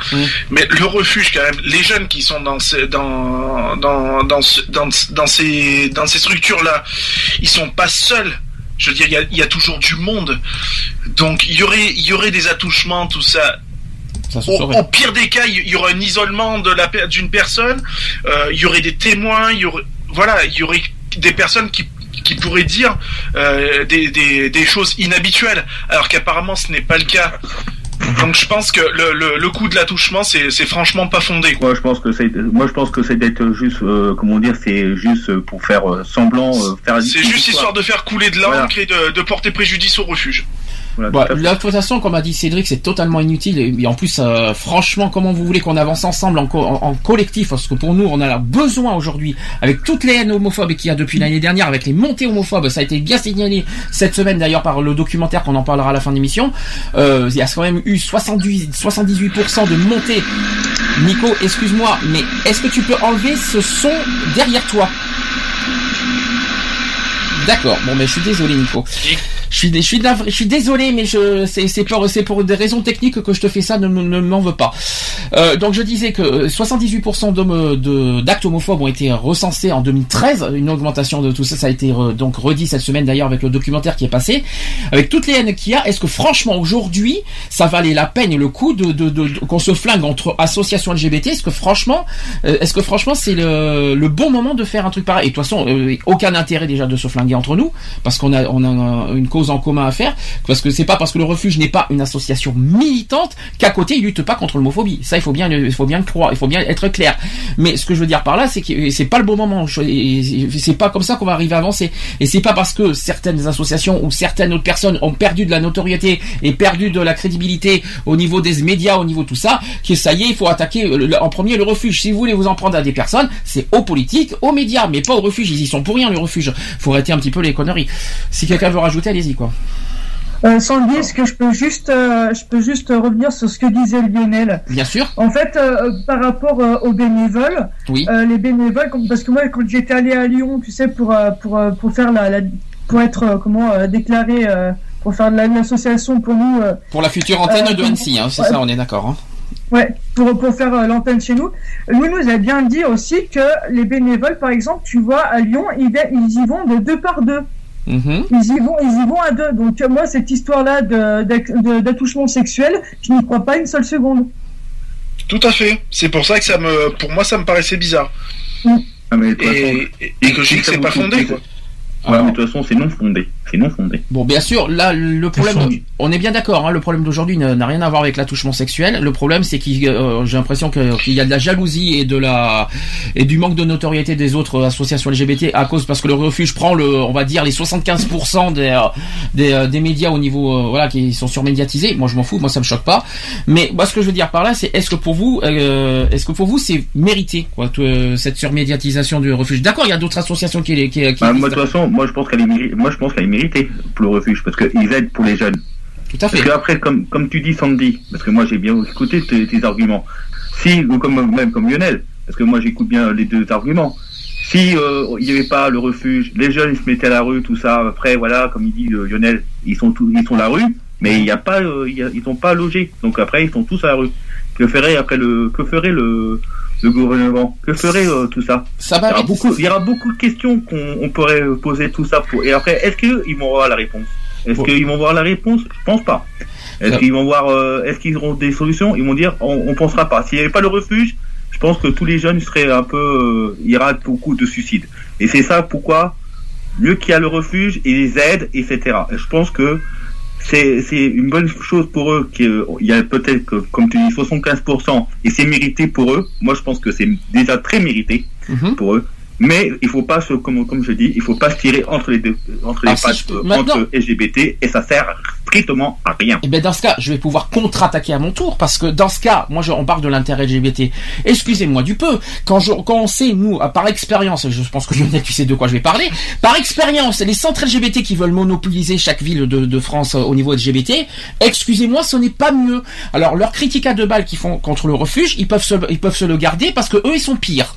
Mais le refuge, quand même, les jeunes qui sont dans ces, dans, dans, dans, ce- dans, dans ces, dans ces structures-là, ils sont pas seuls. Je veux dire, il y a, il y a toujours du monde. Donc, il y aurait, il y aurait des attouchements, tout ça. Ça se Au, pire des cas, il y aurait un isolement de la d'une personne. euh, il y aurait des témoins. Il y aurait, voilà, il y aurait des personnes qui qui pourraient dire euh, des, des, des choses inhabituelles, alors qu'apparemment ce n'est pas le cas. Donc je pense que le, le, le coup de l'attouchement, c'est c'est franchement pas fondé. Quoi. Moi, je pense que c'est, moi, je pense que c'est d'être juste, euh, comment dire, c'est juste pour faire semblant, euh, faire. C'est juste histoire de faire couler de l'encre et de, de porter préjudice au refuge. Bah, la toute façon, comme a dit Cédric, c'est totalement inutile. Et, et en plus, euh, franchement, comment vous voulez qu'on avance ensemble en, co- en- collectif? Parce que pour nous, on a la besoin aujourd'hui, avec toutes les haines homophobes qu'il y a depuis l'année dernière, avec les montées homophobes, ça a été bien signalé cette semaine d'ailleurs par le documentaire qu'on en parlera à la fin de l'émission. Euh, il y a quand même eu 78, 78% de montées. Nico, excuse-moi, mais est-ce que tu peux enlever ce son derrière toi? D'accord. Bon, mais je suis désolé, Nico. Je suis, désolé, mais c'est, pour, des raisons techniques que je te fais ça. Ne, me- ne m'en veux pas. Euh, donc, je disais que euh, 78% d'hommes, de, d'actes homophobes ont été recensés en 2013. Une augmentation de tout ça, ça a été euh, donc redit cette semaine d'ailleurs avec le documentaire qui est passé. Avec toutes les haines qu'il y a, est-ce que franchement aujourd'hui, ça valait la peine et le coup de, qu'on se flingue entre associations LGBT Est-ce que franchement, euh, est-ce que franchement c'est le, bon moment de faire un truc pareil? Et de toute façon, euh, aucun intérêt déjà de se flinguer entre nous parce qu'on a une cause en commun à faire. Parce que c'est pas parce que le refuge n'est pas une association militante qu'à côté il lutte pas contre l'homophobie. Ça il faut bien il faut bien le croire, il faut bien être clair. Mais ce que je veux dire par là, c'est que c'est pas le bon moment. C'est pas comme ça qu'on va arriver à avancer. Et c'est pas parce que certaines associations ou certaines autres personnes ont perdu de la notoriété et perdu de la crédibilité au niveau des médias, au niveau tout ça, que ça y est, il faut attaquer en premier le refuge. Si vous voulez vous en prendre à des personnes, c'est aux politiques, aux médias, mais pas au refuge. Ils y sont pour rien, le refuge. Faut arrêter un petit peu les conneries. Si quelqu'un veut rajouter, allez-y, quoi. Euh, est-ce que je peux juste, euh, je peux juste revenir sur ce que disait Lionel? Bien sûr. En fait, euh, par rapport aux bénévoles, Oui. les bénévoles, parce que moi, quand j'étais allé à Lyon, tu sais, pour pour pour faire la, la pour être comment déclaré pour faire de la- l'association pour nous. Pour la future antenne de Annecy, hein, c'est ouais. ça, on est d'accord. Hein. Ouais, pour, pour faire euh, l'antenne chez nous. Lui nous a bien dit aussi que les bénévoles, par exemple, tu vois, à Lyon, ils, ils y vont de deux par deux. Mhm. Ils y vont, ils y vont à deux. Donc euh, moi, cette histoire-là de- d'ac- de- d'attouchement sexuel, je n'y crois pas une seule seconde. Tout à fait. C'est pour ça que ça me, pour moi, ça me paraissait bizarre. Ah, mais Et, façon, et- et que je dis que c'est pas fondé. Quoi. Ouais, mais de toute façon, c'est non fondé. Non fondé. Bon, bien sûr, là, le problème, on est bien d'accord, hein, le problème d'aujourd'hui n'a rien à voir avec l'attouchement sexuel. Le problème, c'est qu'il, euh, j'ai l'impression que- qu'il y a de la jalousie et de la et du manque de notoriété des autres associations LGBT à cause parce que le refuge prend le, on va dire les 75% des euh, des, euh, des médias au niveau, euh, voilà, qui sont surmédiatisés. Moi, je m'en fous, moi, ça me choque pas. Mais moi, ce que je veux dire par là, c'est est-ce que pour vous, euh, est-ce que pour vous, c'est mérité, quoi, euh, cette surmédiatisation du refuge? D'accord, il y a d'autres associations qui, qui, qui Bah, moi, de toute façon, moi, je pense qu'elle est, méri- moi, je pense qu'elle est pour le refuge parce qu'ils aident pour les jeunes. Tout à fait. Parce qu'après, comme, comme tu dis, Sandy, parce que moi, j'ai bien écouté tes, tes arguments. Si, ou comme, même comme Lionel, parce que moi, j'écoute bien les deux arguments. Si euh, il n'y avait pas le refuge, les jeunes ils se mettaient à la rue, tout ça. Après, voilà, comme il dit euh, Lionel, ils sont tous, ils sont à la rue, mais il y a pas, euh, il y a- ils sont pas logés. Donc après, ils sont tous à la rue. Que ferait après le, que ferait le, le gouvernement Que ferait euh, tout ça Ça il, va y aura beaucoup, il y aura beaucoup de questions qu'on on pourrait euh, poser tout ça pour. Et après, est-ce qu'ils vont voir la réponse? Est-ce qu'ils vont voir la réponse? Je pense pas. Est-ce qu'ils vont voir euh, Est-ce qu'ils auront des solutions? Ils vont dire on, on pensera pas. S'il n'y avait pas le refuge, je pense que tous les jeunes seraient un peu. euh, il y aura beaucoup de suicides. Et c'est ça pourquoi mieux qu'il y a le refuge et les aides, etc. Et je pense que c'est c'est une bonne chose pour eux qu'il y a peut-être que comme tu dis 75% et c'est mérité pour eux. Moi je pense que c'est déjà très mérité Mhm. pour eux. Mais il faut pas se comme comme je dis, il faut pas se tirer entre les deux entre les si pattes peux- euh, entre LGBT et ça sert strictement à rien. Et ben dans ce cas, je vais pouvoir contre-attaquer à mon tour parce que dans ce cas, moi je, on parle de l'intérêt LGBT. Excusez-moi du peu. Quand, je, quand on sait nous euh, par expérience, je pense que Lionel tu sais de quoi je vais parler. Par expérience, les centres LGBT qui veulent monopoliser chaque ville de, de France euh, au niveau LGBT, excusez-moi, ce n'est pas mieux. Alors leur critique à deux balles qu'ils font contre le refuge, ils peuvent se, ils peuvent se le garder parce que eux ils sont pires.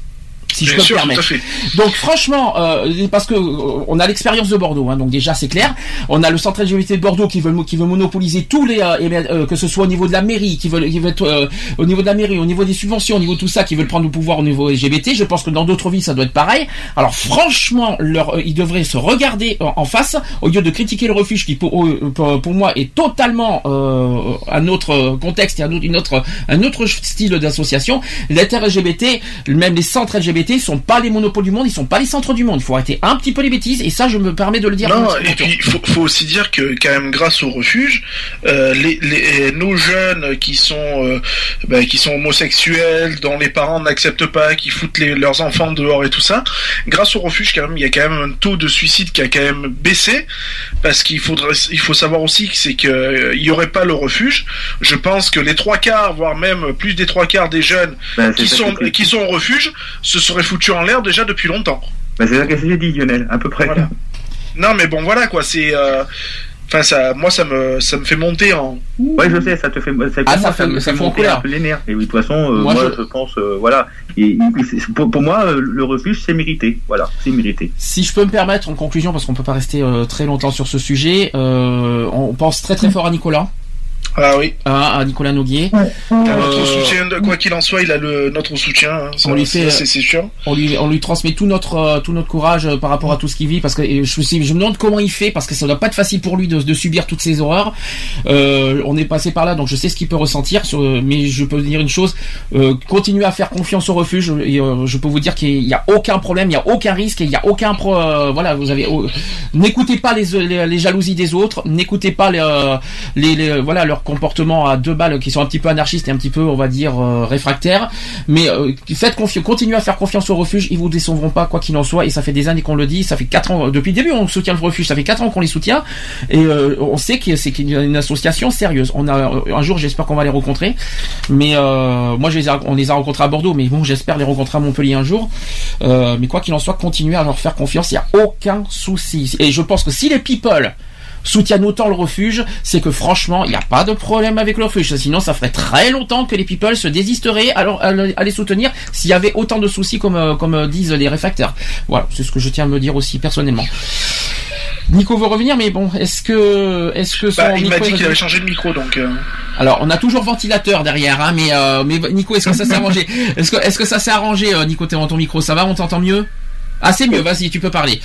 Si je peux sûr, me permettre. Donc franchement, euh, parce que euh, on a l'expérience de Bordeaux, hein, donc déjà c'est clair. On a le centre LGBT de Bordeaux qui veut qui veut monopoliser tous les, euh, euh, que ce soit au niveau de la mairie, qui veut, qui veut être, euh, au niveau de la mairie, au niveau des subventions, au niveau de tout ça, qui veulent prendre le pouvoir au niveau LGBT. Je pense que dans d'autres villes ça doit être pareil. Alors franchement, leur, euh, ils devraient se regarder en, en face au lieu de critiquer le refuge qui pour, pour, pour moi est totalement euh, un autre contexte et un autre, une autre, un autre style d'association. Les terres LGBT, même les centres LGBT sont pas les monopoles du monde, ils sont pas les centres du monde. Il faut arrêter un petit peu les bêtises et ça je me permets de le dire. Non, et puis faut, faut aussi dire que quand même grâce au refuge, euh, les, les, nos jeunes qui sont euh, ben, qui sont homosexuels, dont les parents n'acceptent pas, qui foutent les, leurs enfants dehors et tout ça, grâce au refuge quand même, il y a quand même un taux de suicide qui a quand même baissé parce qu'il faudrait il faut savoir aussi que c'est que euh, il y aurait pas le refuge. Je pense que les trois quarts, voire même plus des trois quarts des jeunes Ben, qui sont qui sont au refuge se seraient foutus en l'air déjà depuis longtemps. Ben, c'est ça que j'ai dit Lionel, à peu près. Voilà. Non, mais bon, voilà quoi. C'est, euh, enfin, ça, moi, ça me, ça me fait monter en. Ouais, je sais, ça te fait, ça, Ah, ça moi, fait- me ça fait fait en monter un peu les nerfs. Et oui, de toute façon, euh, Moi, moi, je- je... pense, euh, voilà, Et- pour, pour moi, euh, le refuge, c'est mérité. Voilà, c'est mérité. Si je peux me permettre en conclusion, parce qu'on peut pas rester euh, très longtemps sur ce sujet, euh, on pense très très fort à Nicolas, Ah oui. à Nicolas Noguier. Notre Euh, soutien, de- quoi qu'il en soit, il a le notre soutien. hein, On lui fait- c'est sûr. on lui on lui transmet tout notre euh, tout notre courage euh, par rapport à tout ce qu'il vit parce que je me suis- je me demande comment il fait parce que ça doit pas être facile pour lui de, de subir toutes ces horreurs. Euh, on est passé par là donc je sais ce qu'il peut ressentir sur, mais je peux vous dire une chose euh, continuez à faire confiance au refuge et euh, je peux vous dire qu'il y a aucun problème, il y a aucun risque et il y a aucun pro, euh, voilà vous avez n'écoutez pas les, les, les jalousies des autres, n'écoutez pas les, euh, les, les- voilà leur comportement à deux balles qui sont un petit peu anarchistes et un petit peu on va dire euh, réfractaires. Mais euh, faites confiance continuez à faire confiance au refuge ils vous décevront pas quoi qu'il en soit et ça fait des années qu'on le dit ça fait quatre ans depuis le début on soutient le refuge ça fait quatre ans qu'on les soutient et euh, on sait que c'est une association sérieuse. On a euh, un jour j'espère qu'on va les rencontrer mais euh, moi je les on les a rencontrés à Bordeaux mais bon j'espère les rencontrer à Montpellier un jour. Euh, mais quoi qu'il en soit continuez à leur faire confiance il y a aucun souci. Et je pense que si les people soutiennent autant le refuge, c'est que franchement, il n'y a pas de problème avec le refuge. Sinon, ça ferait très longtemps que les people se désisteraient à, leur- à le- à les soutenir s'il y avait autant de soucis comme, euh, comme euh, disent les réfractaires. Voilà, c'est ce que je tiens à me dire aussi personnellement. Nico veut revenir, mais bon, est-ce que, est-ce que son Bah, il m'a dit qu'il avait changé de micro, donc. euh, alors, on a toujours ventilateur derrière, hein, mais, euh, mais Nico, est-ce que ça s'est arrangé? Est-ce que, est-ce que ça s'est arrangé, Nico, t'es dans ton micro Ça va On t'entend mieux? Ah, c'est mieux, vas-y, tu peux parler.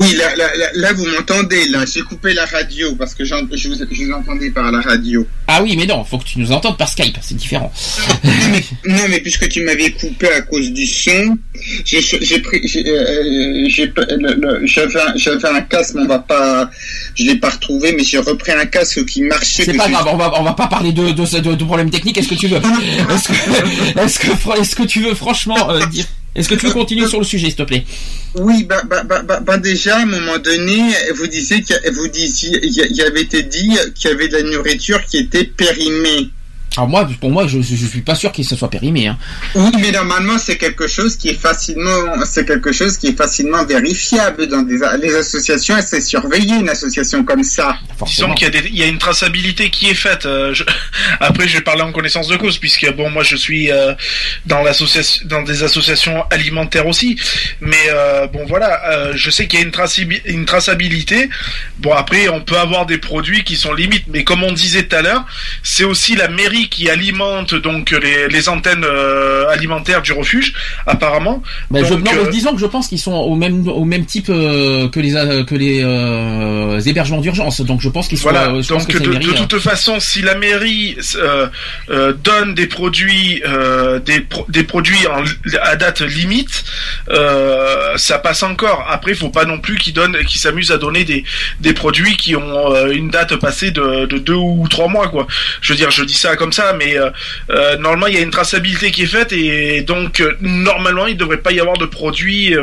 Oui, là, là, là, vous m'entendez, là. J'ai coupé la radio parce que je vous, je vous entendais par la radio. Ah oui, mais non, faut que tu nous entendes par Skype, c'est différent. Non, mais puisque tu m'avais coupé à cause du son, j'ai pris, j'ai, euh, j'avais un, j'avais un casque, mais on va pas, je l'ai pas retrouvé, mais j'ai repris un casque qui marchait. C'est pas grave, on va, on va pas parler de, de, de, de problèmes techniques. Est-ce que tu veux, est-ce que, est-ce que, que tu veux franchement euh, dire, est-ce que tu veux continuer sur le sujet, s'il te plaît? Oui, bah, bah, bah, bah, déjà, à un moment donné, vous disiez qu'il y avait été dit qu'il y avait de la nourriture qui était périmée. Alors moi, pour moi, je, je, je suis pas sûr que ce soit périmé. Hein. Oui, mais normalement, c'est quelque chose qui est facilement, c'est quelque chose qui est facilement vérifiable dans des, les associations, c'est surveillé une association comme ça. Disons qu'il y, a des- il y a une traçabilité qui est faite. euh, je- Après, je vais parler en connaissance de cause, puisque bon, moi, je suis euh, dans l'association, dans des associations alimentaires aussi. Mais euh, bon, voilà, euh, je sais qu'il y a une, une traçabilité. Bon, après, on peut avoir des produits qui sont limites, mais comme on disait tout à l'heure, c'est aussi la mairie qui alimentent donc les, les antennes euh, alimentaires du refuge, apparemment. Ben, je, non, euh, disons que je pense qu'ils sont au même au même type euh, que les que les hébergements d'urgence. Donc je pense qu'ils sont. Voilà, je pense donc que de, euh, toute façon, si la mairie donne des produits, des, pro- des produits en- à date limite, ça passe encore. Après, il faut pas non plus qu'ils donnent, qu'ils s'amusent à donner des, des produits qui ont une date passée de, de deux ou trois mois, quoi. Je veux dire, je dis ça comme ça, mais euh, euh, normalement, il y a une traçabilité qui est faite et donc euh, normalement, il devrait pas y avoir de produits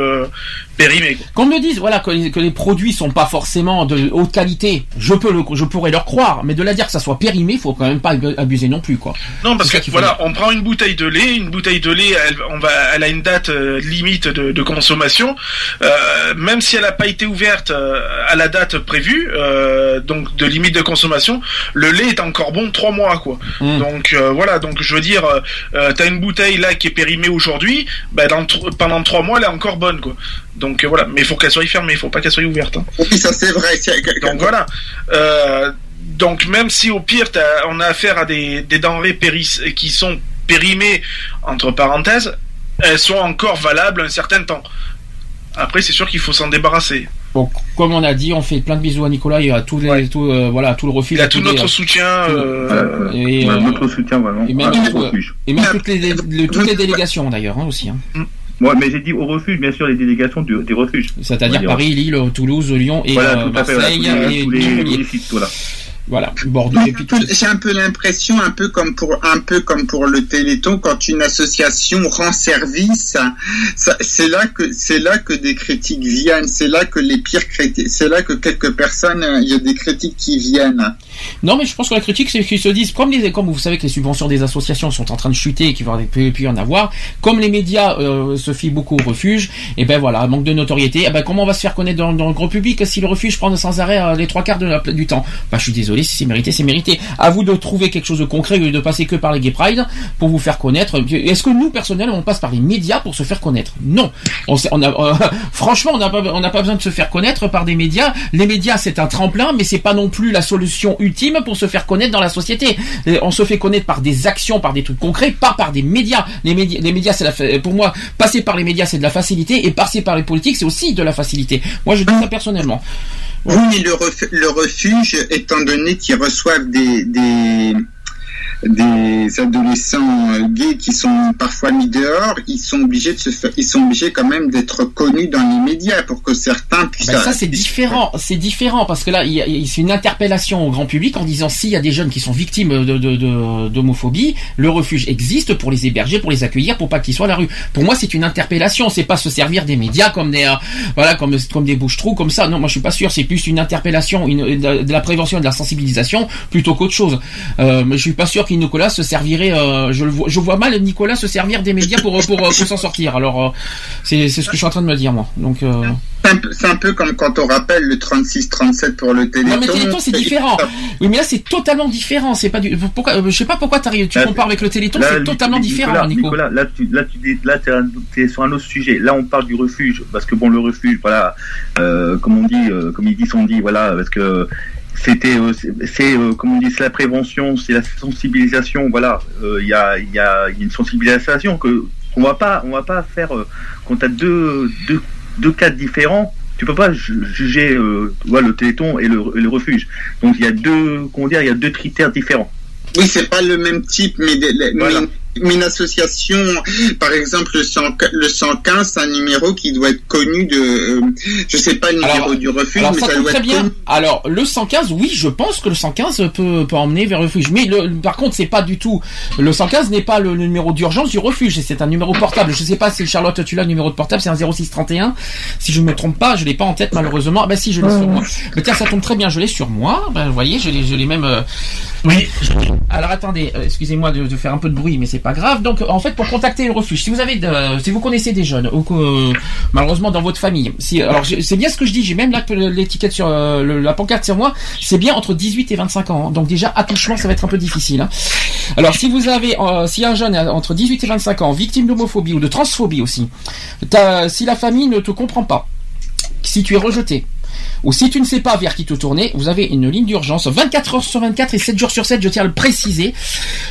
quoi. Qu'on me dise, voilà, que les, que les produits sont pas forcément de haute qualité, je peux le, je pourrais leur croire, mais de la dire que ça soit périmé, faut quand même pas ab- abuser non plus, quoi. Non, parce que faut voilà, on prend une bouteille de lait, une bouteille de lait, elle, on va, elle a une date euh, limite de, de consommation, euh, même si elle n'a pas été ouverte euh, à la date prévue, donc de limite de consommation, le lait est encore bon trois mois, quoi. Mm. Donc voilà, donc je veux dire, t'as une bouteille là qui est périmée aujourd'hui, bah, pendant trois mois, elle est encore bonne, quoi. Donc euh, voilà, mais il faut qu'elle soit fermée, il faut pas qu'elle soit ouverte. hein. Oui, ça c'est vrai. c'est- Donc voilà. Euh, donc même si au pire on a affaire à des, des denrées péris qui sont périmées entre parenthèses, elles sont encore valables un certain temps. Après c'est sûr qu'il faut s'en débarrasser. Donc, comme on a dit, on fait plein de bisous à Nicolas et à tous les, tout, euh, voilà, à tout le refuge. Il a à tout notre les- soutien. euh, Et, ouais, notre soutien vraiment. et même, Ah, tout, au refuge. et même toutes les, les- toutes les délégations d'ailleurs hein, aussi. Hein. Ouais, mais j'ai dit au refuge, bien sûr, les délégations du, des refuges. C'est-à-dire. Paris, Lille, Toulouse, Lyon et Voilà, euh, fait, voilà, Marseille tous les- et tous les- Montpellier. tous les sites, voilà. Voilà, Bordeaux J'ai un peu- J'ai un peu l'impression, un peu comme pour un peu comme pour le Téléthon, quand une association rend service, c'est là que c'est là que des critiques viennent, c'est là que les pires critiques, c'est là que quelques personnes, il y a des critiques qui viennent. Non, mais je pense que la critique, c'est qu'ils se disent, comme les, comme vous savez que les subventions des associations sont en train de chuter et qu'il va plus, en avoir, comme les médias euh, se fient beaucoup au refuge, et ben voilà, manque de notoriété. Et ben comment on va se faire connaître dans, dans le grand public si le refuge prend sans arrêt euh, les trois quarts de la- du temps? Bah, je suis désolé, si c'est mérité, c'est mérité. À vous de trouver quelque chose de concret, lieu de passer que par les Gay Pride pour vous faire connaître. Est-ce que nous, personnellement, on passe par les médias pour se faire connaître? Non. Euh, franchement, on n'a pas, besoin de se faire connaître par des médias. Les médias, c'est un tremplin, mais c'est pas non plus la solution ultime pour se faire connaître dans la société. Et On se fait connaître par des actions, par des trucs concrets, pas par des médias. Les médias, les médias, c'est pour moi, passer par les médias, c'est de la facilité, et passer par les politiques, c'est aussi de la facilité. Moi, je dis ça personnellement. Oui, mais le, ref- le refuge, étant donné qu'ils reçoivent des, des adolescents euh, gays qui sont parfois mis dehors, ils sont obligés de se faire, ils sont obligés quand même d'être connus dans les médias pour que certains puissent. Ben, ça c'est différent, c'est différent parce que là il y a- il- c'est une interpellation au grand public en disant s'il y a des jeunes qui sont victimes de de- de- d'homophobie, le refuge existe pour les héberger, pour les accueillir, pour pas qu'ils soient à la rue. Pour moi c'est une interpellation, c'est pas se servir des médias comme des euh, voilà comme comme des bouches-trous comme ça. Non, moi je suis pas sûr, c'est plus une interpellation, une, de, de la prévention et de la sensibilisation plutôt qu'autre chose. Euh, mais je suis pas sûr Nicolas se servirait, euh, je le vois, je vois mal Nicolas se servir des médias pour pour, pour, s'en sortir. Alors euh, c'est c'est ce que je suis en train de me dire moi. Donc euh, C'est un, peu- comme quand on rappelle le 36-37 pour le Téléthon. Non mais Téléthon c'est différent. Oui mais là c'est totalement différent. C'est pas du. Pourquoi euh, Je sais pas pourquoi tu Là, compares avec le Téléthon. C'est totalement Nicolas, différent, Nico. Nicolas, là, tu, là, tu t'es sur un autre sujet. Là, on parle du refuge, parce que bon, le refuge, voilà, euh, comme on dit, euh, comme ils disent, on dit, voilà, parce que c'était, euh, c'est, euh, comme on dit, c'est la prévention, c'est la sensibilisation, voilà. Euh, Il y a, il y a, une sensibilisation que on va pas, on va pas faire quand t'as deux, deux, deux cas différents. Tu peux pas ju- juger, euh, le Téléthon et le, et le refuge. Donc il y a deux, comment dire, il y a deux critères différents. Oui, c'est pas le même type, mais, des- les- Voilà. mais une association, par exemple, le, 100 le 115, c'est un numéro qui doit être connu de, euh, je sais pas le numéro Alors- du refuge, Alors mais ça ça tombe doit très être bien. connu. Alors le 115, oui, je pense que le 115 peut, peut emmener vers le refuge. Mais le, par contre, c'est pas du tout. Le 115 n'est pas le, le numéro d'urgence du refuge. C'est un numéro portable. Je sais pas si Charlotte, tu l'as le numéro de portable. C'est un 0631. Si je ne me trompe pas, je l'ai pas en tête malheureusement. Ah, ben si, je l'ai sur moi. Mais tiens, ça tombe très bien. Je l'ai sur moi. Ben, vous voyez, je l'ai, je l'ai même. euh, Oui, Alors attendez, euh, excusez-moi de, de faire un peu de bruit, mais c'est pas grave. Donc en fait, pour contacter le refuge, si vous avez, de- si vous connaissez des jeunes, ou que, malheureusement dans votre famille, si, alors c'est bien ce que je dis, j'ai même l'étiquette sur euh, la pancarte sur moi, c'est bien entre 18 et 25 ans. hein. Donc déjà attouchement, ça va être un peu difficile. hein. Alors si vous avez, euh, si un jeune entre 18 et 25 ans, victime d'homophobie ou de transphobie aussi, si la famille ne te comprend pas, si tu es rejeté, Ou si tu ne sais pas vers qui te tourner, vous avez une ligne d'urgence 24 heures sur 24 et 7 jours sur 7, je tiens à le préciser,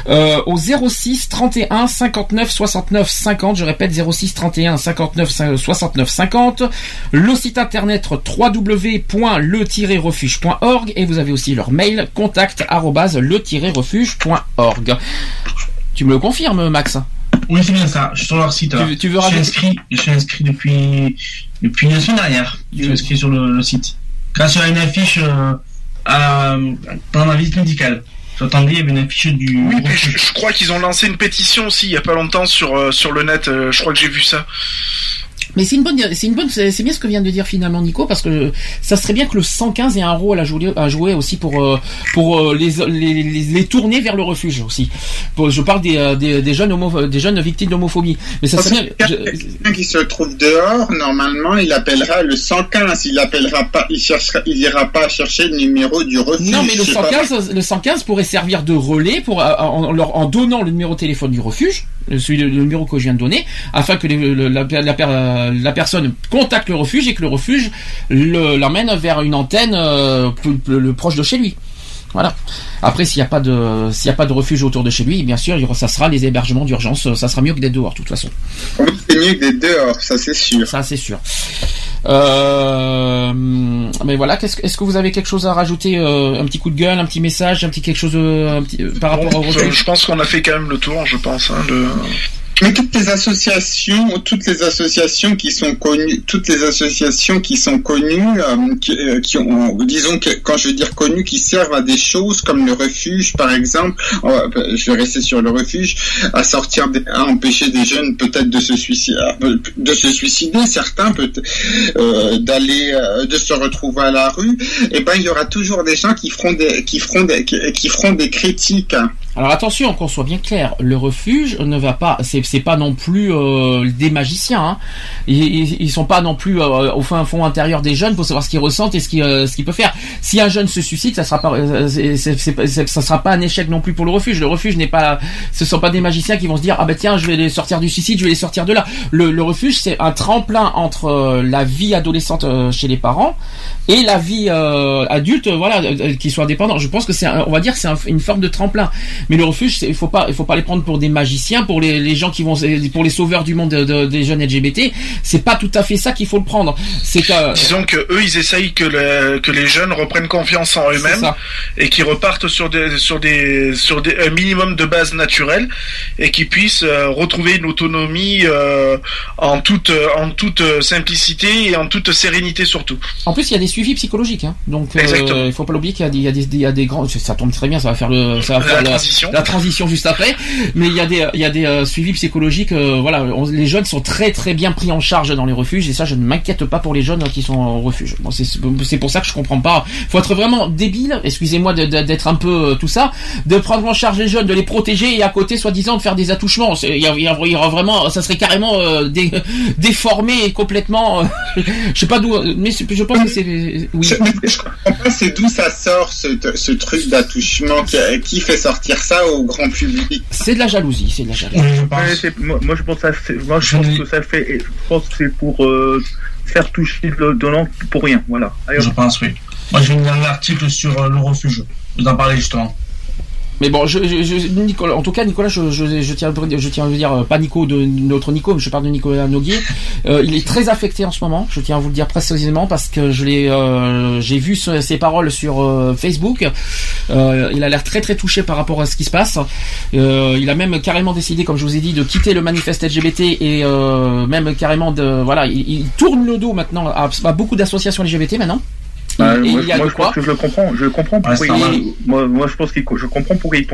euh, au 06 31 59 69 50. Je répète 06 31 59 69 50. Le site internet www.le-refuge.org et vous avez aussi leur mail contact le-refuge.org. Tu me le confirmes, Max? Oui, c'est bien ça. Je suis sur leur site. tu veux je suis rajouter- inscrit, je suis inscrit depuis, depuis la semaine dernière. Je suis inscrit sur le, le site. Grâce à une affiche euh, à, pendant ma visite médicale. J'entendais, il y avait une affiche du. Oui, mais je, je crois qu'ils ont lancé une pétition aussi il y a pas longtemps sur euh, sur le net. euh, je crois que j'ai vu ça. Mais c'est une bonne, c'est une bonne, c'est bien ce que vient de dire finalement Nico parce que ça serait bien que le 115 ait un rôle à jouer, à jouer aussi pour euh, pour euh, les, les, les, les tourner vers le refuge aussi. Je parle des, euh, des, des jeunes homo, des jeunes victimes d'homophobie. Mais ça serait bien. quelqu'un qui se trouve dehors, normalement, il appellera le 115. Il appellera pas, il cherchera, il ira pas chercher le numéro du refuge. Non, mais le Je sais pas. 115, le 115 pourrait servir de relais pour en, leur- en donnant le numéro de téléphone du refuge, celui le numéro que je viens de donner, afin que la, la per- la personne contacte le refuge et que le refuge le- l'emmène vers une antenne euh, plus, proche de chez lui. Voilà. Après, s'il n'y a pas de s'il a pas de refuge autour de chez lui, bien sûr, ça sera les hébergements d'urgence. Ça sera mieux que d'être dehors, de toute façon. Oui, c'est mieux que d'être dehors, ça c'est sûr. Ça, c'est sûr. Euh, mais voilà, qu'est-ce que- est-ce que vous avez quelque chose à rajouter euh, Un petit coup de gueule, un petit message, un petit quelque chose euh, un petit, euh, par rapport au Je, refuge je pense qu'on a fait quand même le tour, je pense. Hein, de... Mais toutes les associations, toutes les associations qui sont connues, toutes les associations qui sont connues, euh, qui, euh, ont, disons que quand je veux dire connues, qui servent à des choses comme le refuge, par exemple. euh, je vais rester sur le refuge, à sortir, des- à empêcher des jeunes peut-être de se suicider, de se suicider, certains peut euh, d'aller, euh, de se retrouver à la rue. Et ben, il y aura toujours des gens qui feront des, qui feront des, qui feront des critiques. Alors attention, qu'on soit bien clair, le refuge ne va pas, c'est pas non plus euh, des magiciens. Hein. Ils, ils, sont pas non plus euh, au fin fond intérieur des jeunes pour savoir ce qu'ils ressentent et ce qu'ils euh, peuvent faire. Si un jeune se suicide, ça sera pas, euh, ça sera pas un échec non plus pour le refuge. Le refuge n'est pas, ce sont pas des magiciens qui vont se dire ah ben tiens, je vais les sortir du suicide, je vais les sortir de là. Le, le refuge, c'est un tremplin entre euh, la vie adolescente euh, chez les parents et la vie euh, adulte, euh, voilà, euh, qui soit indépendant. Je pense que c'est, on va dire, c'est un- une forme de tremplin. Mais le refuge, il faut pas, il faut pas les prendre pour des magiciens, pour les, les gens qui vont, pour les sauveurs du monde de- de- des jeunes LGBT. C'est pas tout à fait ça qu'il faut le prendre. C'est Disons que eux, ils essayent que, le- que les jeunes reprennent confiance en eux-mêmes et qu'ils repartent sur des sur des sur des un minimum de base naturelle et qu'ils puissent euh, retrouver une autonomie en toute en toute simplicité et en toute sérénité surtout. En plus, il y a des suivis psychologiques, hein. donc euh, il faut pas l'oublier qu'il y a des, il y y a des grands. Ça tombe très bien, ça va faire le, ça va La faire la, transition. la transition juste après. Mais il y a des, il y a des euh, suivis psychologiques. euh, voilà, on- les jeunes sont très très bien pris en charge dans les refuges et ça, je ne m'inquiète pas pour les jeunes qui sont au refuge. Bon, c'est pour ça que je comprends pas. Faut être vraiment débile. Excusez-moi d'être un peu tout ça, de prendre en charge les jeunes, de les protéger et à côté, soi-disant, de faire des attouchements. Il y a, il y a- vraiment, ça serait carrément euh, dé- déformé complètement. euh, je sais pas d'où, mais je pense que c'est oui. Je, je comprends pas c'est d'où ça sort ce, ce truc d'attouchement qui, qui fait sortir ça au grand public? C'est de la jalousie, c'est de la jalousie. Moi, moi, je pense, que ça fait- moi, je pense que ça fait. Je pense que c'est pour euh, faire toucher le donnant pour rien. Voilà. Allez, Je pense, oui. Moi, j'ai mis un article sur euh, le refuge. Vais en parler justement. Mais bon, je, en tout cas, Nicolas, je, tiens, à vous dire, euh, pas Nico de notre Nico, mais je parle de Nicolas Noguier. Euh, il est très affecté en ce moment. Je tiens à vous le dire précisément parce que je l'ai, euh, j'ai vu ses paroles sur Facebook. Il a l'air très très touché par rapport à ce qui se passe. Il a même carrément décidé, comme je vous ai dit, de quitter le manifeste LGBT et même carrément de, voilà, il, tourne le dos maintenant à beaucoup d'associations LGBT maintenant. Bah, moi, il y a moi, de je pense que je le comprends. Je comprends pourquoi il, moi, moi, je pense qu'il, je comprends pourquoi il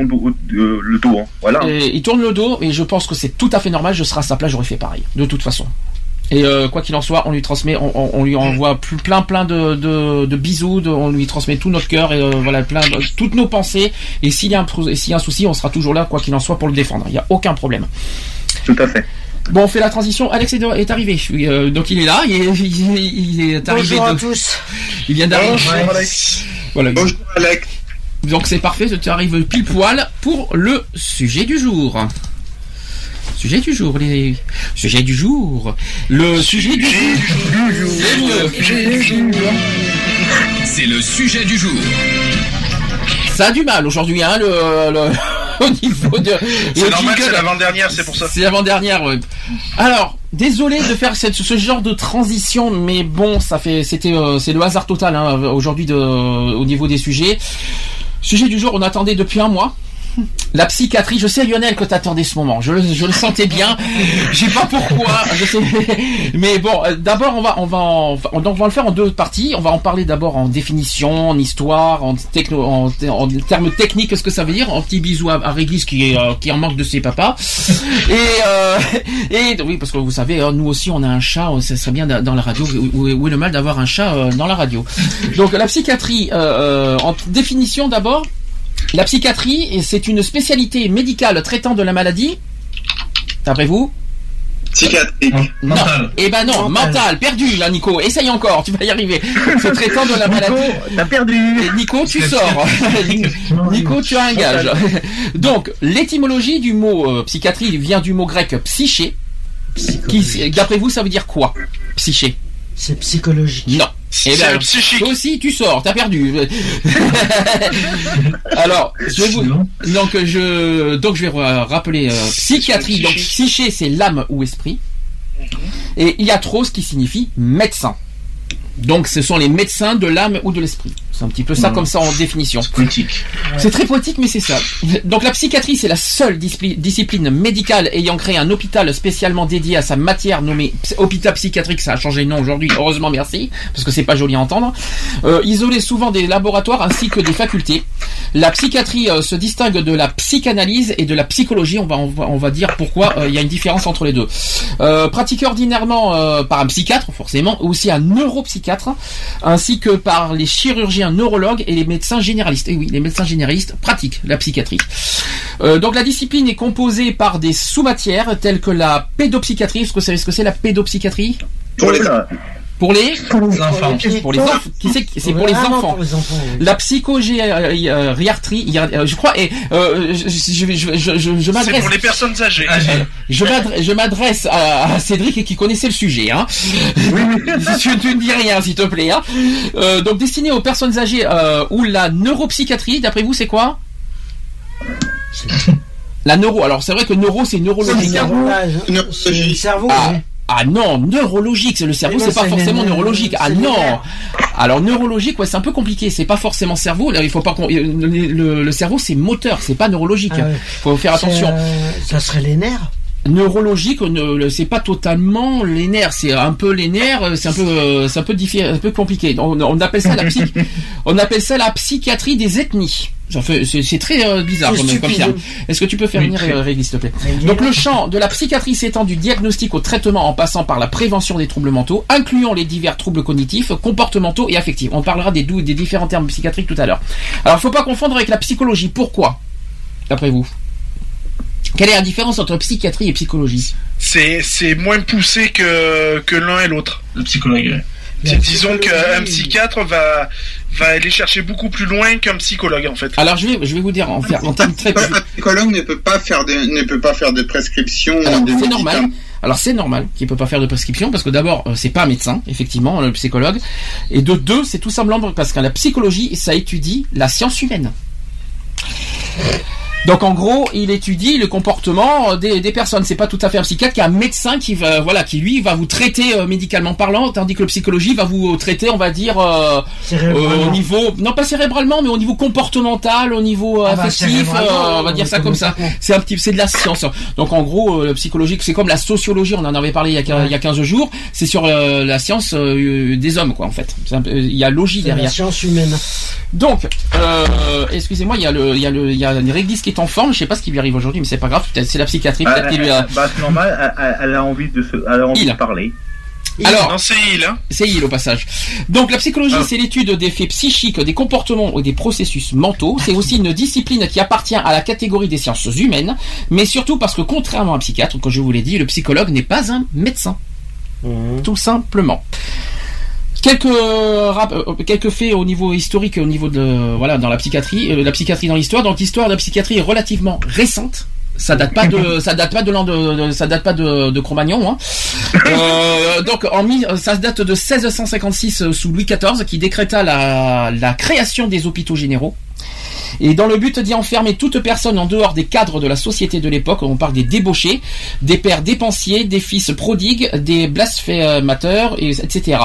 euh, le dos. hein. Voilà. Et il tourne le dos et je pense que c'est tout à fait normal. Je serai à sa place, j'aurais fait pareil, de toute façon. Et euh, quoi qu'il en soit, on lui transmet, on, on- on lui envoie plus, plein plein de, de, de bisous, de- on lui transmet tout notre cœur et euh, voilà plein de- toutes nos pensées. Et s'il y a un s'il y a un souci, on sera toujours là, quoi qu'il en soit, pour le défendre. Il n'y a aucun problème. Tout à fait. Bon, on fait la transition. Alex est, est arrivé, Oui, euh, donc il est là. Il est, il est- il est arrivé. Bonjour à de- tous. Il vient d'arriver. Bonjour Alex. Voilà. Bonjour Alex. Donc c'est parfait, tu arrives pile poil pour le sujet du jour. Sujet du jour, les sujet du jour. Le sujet du jour. C'est mieux. C'est le sujet du jour. Ça a du mal aujourd'hui, hein, le, le- au niveau de. C'est normal, c'est l'avant-dernière, c'est pour ça. C'est l'avant-dernière, ouais. Alors, désolé de faire cette, ce genre de transition, mais bon, ça fait, c'était, euh, c'est le hasard total hein, aujourd'hui de, au niveau des sujets. Sujet du jour, on attendait depuis un mois. La psychiatrie, je sais Lionel que t'attendais ce moment, je, le- sentais bien, je sais pas pourquoi, je sais, mais bon, euh, d'abord on va, on va, donc on va le faire en deux parties, on va en parler d'abord en définition, en histoire, en, techno, en, termes techniques, ce que ça veut dire, un petit bisou à, à Régis qui euh, en manque de ses papas, et, euh, oui, parce que vous savez, hein, nous aussi on a un chat, ce serait bien d'a- dans la radio, où, est le mal d'avoir un chat dans la radio. Donc la psychiatrie, en définition d'abord, la psychiatrie, c'est une spécialité médicale traitant de la maladie. D'après vous Psychiatrique. Non. Eh ben non, mental, perdu là, Nico. Essaye encore, tu vas y arriver. C'est traitant de la maladie. T'as perdu. Nico, tu sors. Nico, tu as un gage. Donc, l'étymologie du mot euh, psychiatrie vient du mot grec psyché. Qui, d'après vous, ça veut dire quoi Psyché? C'est psychologique. Non. Eh C'est psychique. Toi aussi, tu sors, t'as perdu. Alors, je vais vous, donc je, donc je vais ra- rappeler euh, psychiatrie. Donc psyché, c'est l'âme ou esprit. Et iatros qui signifie médecin. Donc ce sont les médecins de l'âme ou de l'esprit. C'est un petit peu ça Mhm. comme ça en définition. Politique. C'est très poétique, mais c'est ça. Donc la psychiatrie, c'est la seule discipline médicale ayant créé un hôpital spécialement dédié à sa matière nommé ps- hôpital psychiatrique. Ça a changé de nom aujourd'hui, heureusement, merci, parce que c'est pas joli à entendre. Euh, isolé souvent des laboratoires ainsi que des facultés. La psychiatrie euh, se distingue de la psychanalyse et de la psychologie. On va, on va, on va dire pourquoi euh, il y a une différence entre les deux. Pratiquée ordinairement par un psychiatre, forcément, ou aussi un neuropsychiatre, ainsi que par les chirurgiens neurologues et les médecins généralistes. Et oui, les médecins généralistes pratiquent la psychiatrie. Euh, donc la discipline est composée par des sous-matières telles que la pédopsychiatrie. Est-ce que vous savez ce que c'est la pédopsychiatrie? Pour les Pour les Pour les enfants. Pour les enfants. Qui c'est pour les enfants. pour les enfants, oui. La psychogériatrie, je crois, et euh, je, je, je, je, je, je C'est m'adresse. pour les personnes âgées. Je m'adresse, je m'adresse à, à Cédric qui connaissait le sujet. Hein. tu, tu ne dis rien, s'il te plaît. Hein. Euh, donc destiné aux personnes âgées euh, ou la neuropsychiatrie, d'après vous, c'est quoi? La neuro. Alors c'est vrai que neuro, c'est neurologique. hein. C'est le cerveau. Ah, oui. Ah non, neurologique, c'est le cerveau, Mais c'est pas forcément neurologique. Ah non. Alors neurologique, ouais, c'est un peu compliqué. C'est pas forcément cerveau. Là, il faut pas qu'on- le, le- cerveau, c'est moteur, c'est pas neurologique. Ah ouais. Faut faire attention. Euh, Ça serait les nerfs. Neurologique, c'est pas totalement les nerfs, c'est un peu les nerfs, euh, c'est un peu, c'est un peu diffi- un peu compliqué. On, on appelle ça la psy, on appelle ça la psychiatrie des ethnies. C'est très euh, bizarre C'est comme, comme stupide. terme. Est-ce que tu peux faire venir euh, Régis, s'il te plaît? Donc le champ de la psychiatrie s'étend du diagnostic au traitement en passant par la prévention des troubles mentaux, incluant les divers troubles cognitifs, comportementaux et affectifs. On parlera des, des différents termes psychiatriques tout à l'heure. Alors il faut pas confondre avec la psychologie. Pourquoi? D'après vous? Quelle est la différence entre psychiatrie et psychologie C'est c'est moins poussé que que l'un et l'autre. Le psychologue. Disons qu'un psychiatre va va aller chercher beaucoup plus loin qu'un psychologue en fait. Alors je vais, je vais vous dire en, faire- en termes très... Un psychologue ne peut pas faire de, ne peut pas faire de prescription Alors, de c'est normal. Alors c'est normal qu'il peut pas faire de prescription parce que d'abord euh, c'est pas un médecin effectivement le psychologue et de deux c'est tout simplement parce que la psychologie ça étudie la science humaine. Donc en gros, il étudie le comportement euh, des, des personnes. C'est pas tout à fait un psychiatre qui est un médecin qui va, voilà, qui lui va vous traiter euh, médicalement parlant, tandis que le psychologie va vous traiter, on va dire, euh, euh, au niveau, non pas cérébralement, mais au niveau comportemental, au niveau Ah bah, affectif, on va dire ça comme ça. C'est un petit, c'est de la science. Donc en gros, le psychologique, c'est comme la sociologie. On en avait parlé il y a, quin- il y a 15 jours. C'est sur la science des hommes, quoi, en fait. Un Il y a logie C'est la derrière. science humaine. Donc, excusez-moi, il y a le, il y a le, il y a Régis qui est en forme. Je sais pas ce qui lui arrive aujourd'hui, mais c'est pas grave. C'est la psychiatrie. Bah, Peut-être lui a. bah, c'est normal, elle, a envie de, se, elle a envie Il. de parler. Alors, Non, c'est il, hein. c'est il au passage. Donc la psychologie, Ah. c'est l'étude des faits psychiques, des comportements ou des processus mentaux. C'est aussi une discipline qui appartient à la catégorie des sciences humaines, mais surtout parce que contrairement à un psychiatre, comme je vous l'ai dit, le psychologue n'est pas un médecin. Tout simplement. Quelques, euh, rap- euh, quelques faits au niveau historique, au niveau de voilà dans la psychiatrie, euh, la psychiatrie dans l'histoire. Donc l'histoire de la psychiatrie est relativement récente. Ça date pas de, ça date pas de l'an de, de- ça date pas de, de Cro-Magnon. Hein. Euh, donc en ça date de 1656 euh, sous Louis XIV qui décréta la, la création des hôpitaux généraux. Et dans le but d'y enfermer toute personne en dehors des cadres de la société de l'époque, on parle des débauchés, des pères dépensiers, des fils prodigues, des blasphémateurs, et- etc.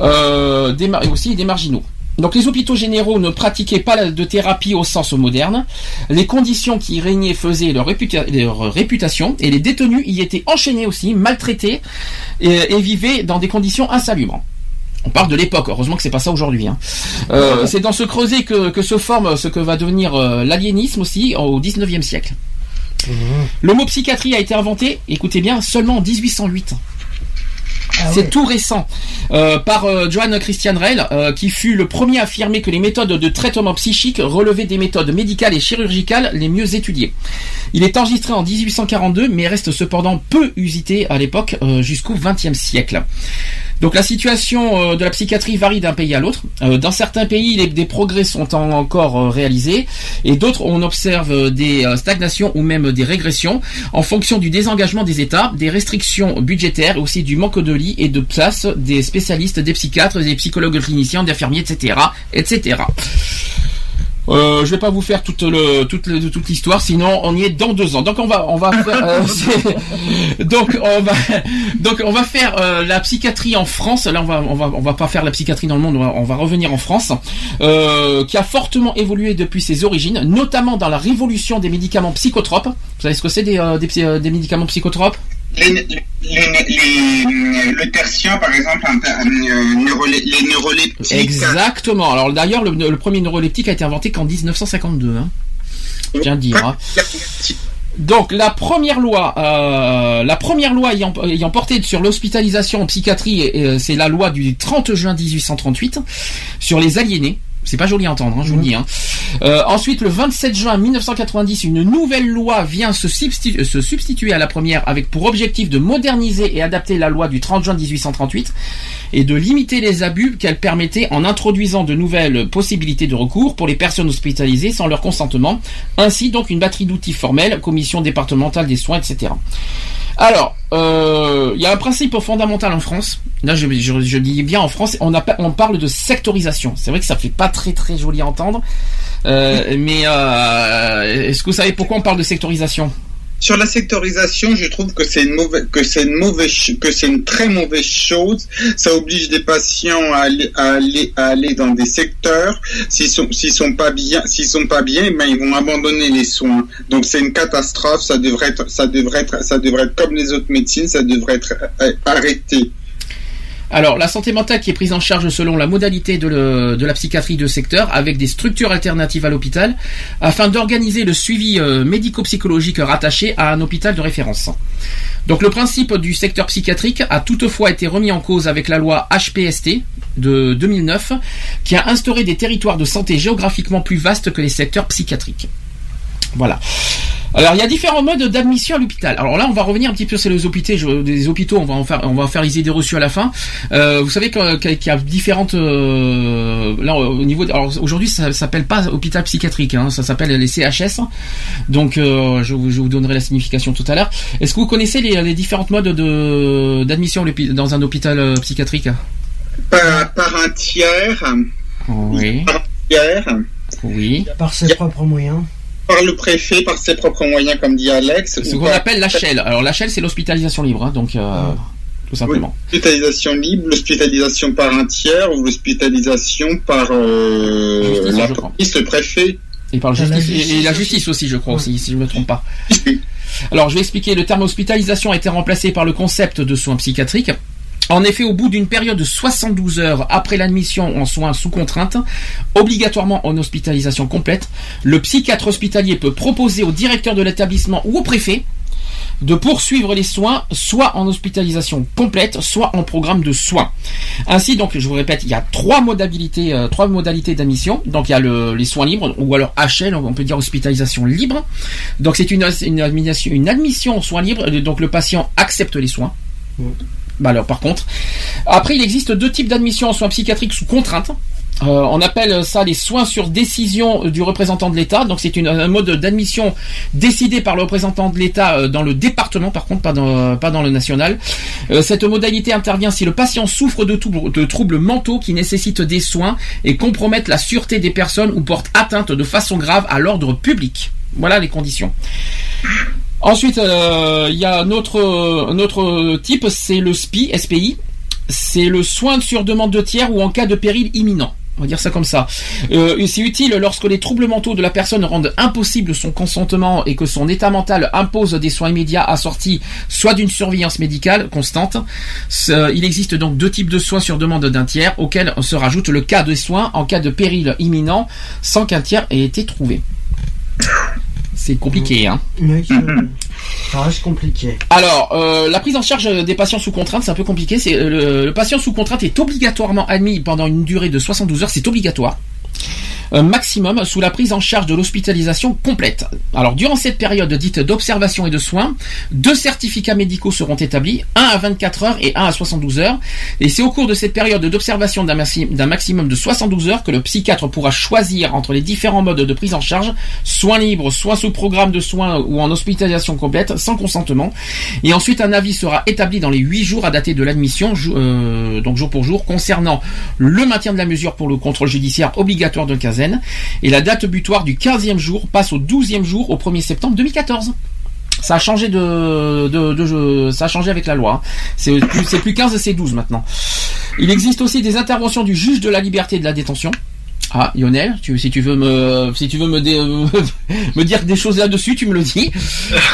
Euh, des, et aussi des marginaux. Donc les hôpitaux généraux ne pratiquaient pas de thérapie au sens moderne. Les conditions qui régnaient faisaient leur, réputa- leur réputation et les détenus y étaient enchaînés aussi, maltraités et vivaient dans des conditions insalubres. On parle de l'époque, heureusement que c'est pas ça aujourd'hui. hein. Euh, c'est dans ce creuset que, que se forme ce que va devenir euh, l'aliénisme aussi au 19e siècle. Le mot psychiatrie a été inventé, écoutez bien, seulement en 1808. C'est tout récent. Euh, par euh, Johann Christian Reil, euh, qui fut le premier à affirmer que les méthodes de traitement psychique relevaient des méthodes médicales et chirurgicales les mieux étudiées. Il est enregistré en 1842, mais reste cependant peu usité à l'époque jusqu'au XXe siècle. Donc la situation euh, de la psychiatrie varie d'un pays à l'autre. Euh, dans certains pays, des progrès sont en- encore euh, réalisés, et d'autres, on observe des stagnations ou même des régressions en fonction du désengagement des États, des restrictions budgétaires, aussi du manque de lits et de places des spécialistes, des psychiatres, des psychologues cliniciens, des infirmiers, etc., etc. Euh, je vais pas vous faire toute l'histoire, sinon on y est dans deux ans. Donc on va faire la psychiatrie en France. Là on va on va pas faire la psychiatrie dans le monde. On va, revenir en France, euh, qui a fortement évolué depuis ses origines, notamment dans la révolution des médicaments psychotropes. Vous savez ce que c'est des euh, euh, des médicaments psychotropes? Le tertien, par exemple, les neuroleptiques. Exactement. Alors d'ailleurs le, premier neuroleptique a été inventé qu'en 1952. Hein. Je tiens à dire. hein. Donc la première loi, euh, la première loi ayant, ayant porté sur l'hospitalisation en psychiatrie, c'est la loi du 30 juin 1838 sur les aliénés. C'est pas joli à entendre, hein, je vous le dis. Hein. Euh, ensuite, le 27 juin 1990, une nouvelle loi vient se, substitu- se substituer à la première avec pour objectif de moderniser et adapter la loi du 30 juin 1838 et de limiter les abus qu'elle permettait en introduisant de nouvelles possibilités de recours pour les personnes hospitalisées sans leur consentement, ainsi donc une batterie d'outils formels, commission départementale des soins, etc. Alors, euh, il y a un principe fondamental en France. Là, je, je- je dis bien en France, on, parle de sectorisation. C'est vrai que ça fait pas très très joli à entendre, euh, mais euh, est-ce que vous savez pourquoi on parle de sectorisation? Sur la sectorisation, je trouve que c'est une mauvaise, que c'est une mauvaise, que c'est une très mauvaise chose. Ça oblige des patients à aller, à aller, à aller dans des secteurs. S'ils sont, s'ils sont pas bien, s'ils sont pas bien, ben ils vont abandonner les soins. Donc c'est une catastrophe. Ça devrait être, ça devrait être, ça devrait être comme les autres médecines. Ça devrait être euh, arrêté. Alors, la santé mentale qui est prise en charge selon la modalité de, la psychiatrie de secteur, avec des structures alternatives à l'hôpital, afin d'organiser le suivi euh, médico-psychologique rattaché à un hôpital de référence. Donc, le principe du secteur psychiatrique a toutefois été remis en cause avec la loi HPST de 2009, qui a instauré des territoires de santé géographiquement plus vastes que les secteurs psychiatriques. Voilà. Alors il y a différents modes d'admission à l'hôpital. Alors là on va revenir un petit peu sur les hôpitaux. Je- des hôpitaux, on va en faire, on va en faire les idées reçues à la fin. Euh, vous savez qu'il y a différentes. euh, là au niveau. de- alors aujourd'hui ça s'appelle pas hôpital psychiatrique, hein, ça s'appelle les CHS. Donc euh, je, vous, je vous donnerai la signification tout à l'heure. Est-ce que vous connaissez les, les différentes modes de d'admission dans un hôpital psychiatrique? Par, par un tiers. Oui. Par un tiers. Oui. Par ses propres moyens. Par le préfet, par ses propres moyens, comme dit Alex. Ce qu'on appelle l'HL. Alors l'HL c'est l'hospitalisation libre, hein, donc euh, tout simplement. L'hospitalisation libre, l'hospitalisation par un tiers ou l'hospitalisation par euh, Justice, la je crois. police, le préfet. Et par la Et la justice, et- et justice la justice aussi, je crois aussi, si je ne me trompe pas. Alors, je vais expliquer. Le terme hospitalisation a été remplacé par le concept de soins psychiatriques. En effet, au bout d'une période de 72 heures après l'admission en soins sous contrainte, obligatoirement en hospitalisation complète, le psychiatre hospitalier peut proposer au directeur de l'établissement ou au préfet de poursuivre les soins soit en hospitalisation complète, soit en programme de soins. Ainsi, donc, je vous répète, il y a trois modalités, euh, d'admission. Donc, il y a le- les soins libres, ou alors HL, on peut dire hospitalisation libre. Donc, c'est une, admission, aux soins libres. Donc, le patient accepte les soins. Alors, par contre, après, il existe deux types d'admission en soins psychiatriques sous contrainte. Euh, on appelle ça les soins sur décision du représentant de l'État. Donc c'est un mode d'admission décidé par le représentant de l'État euh, dans le département, par contre pas dans, pas dans le national. Euh, cette modalité intervient si le patient souffre de, de troubles mentaux qui nécessitent des soins et compromettent la sûreté des personnes ou portent atteinte de façon grave à l'ordre public. Voilà les conditions. Ensuite, euh, il y a un autre, type, c'est le SPI. C'est le soin sur demande de tiers ou en cas de péril imminent. On va dire ça comme ça. Euh, c'est utile lorsque les troubles mentaux de la personne rendent impossible son consentement et que son état mental impose des soins immédiats assortis soit d'une surveillance médicale constante. Il existe donc deux types de soins sur demande d'un tiers auxquels se rajoute le cas de soins en cas de péril imminent sans qu'un tiers ait été trouvé. C'est compliqué, hein Oui, ça reste compliqué. alors, euh, la prise en charge des patients sous contrainte, c'est un peu compliqué. C'est euh, le, le patient sous contrainte est obligatoirement admis pendant une durée de 72 heures, c'est obligatoire. Maximum sous la prise en charge de l'hospitalisation complète. Alors, durant cette période dite d'observation et de soins, deux certificats médicaux seront établis, un à 24 heures et un à 72 heures. Et c'est au cours de cette période d'observation d'un maxi- d'un maximum de 72 heures que le psychiatre pourra choisir entre les différents modes de prise en charge, soins libres, soins sous programme de soins ou en hospitalisation complète, sans consentement. Et ensuite, un avis sera établi dans les 8 jours à dater de l'admission, euh, donc jour pour jour, concernant le maintien de la mesure pour le contrôle judiciaire obligatoire de quinzaine. Et la date butoir du 15e jour passe au 12e jour au 1er septembre 2014. Ça a changé avec la loi. hein. C'est plus, plus 15, c'est 12 maintenant. Il existe aussi des interventions du juge de la liberté et de la détention. Ah, Lionel, tu, si tu veux me, si tu veux me, dé- me dire des choses là-dessus, tu me le dis.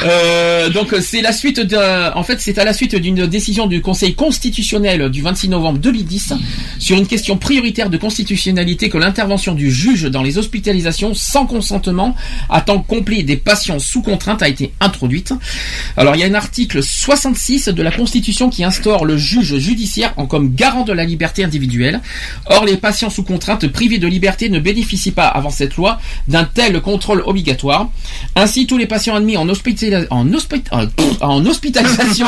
Euh, donc c'est la suite d'un, en fait c'est à la suite d'une décision du Conseil constitutionnel du 26 novembre 2010 sur une question prioritaire de constitutionnalité que l'intervention du juge dans les hospitalisations sans consentement à temps complet des patients sous contrainte a été introduite. Alors il y a un article 66 de la Constitution qui instaure le juge judiciaire en comme garant de la liberté individuelle. Or les patients sous contrainte privés de liberté ne bénéficient pas avant cette loi d'un tel contrôle obligatoire. Ainsi tous les patients admis en, hospitalisation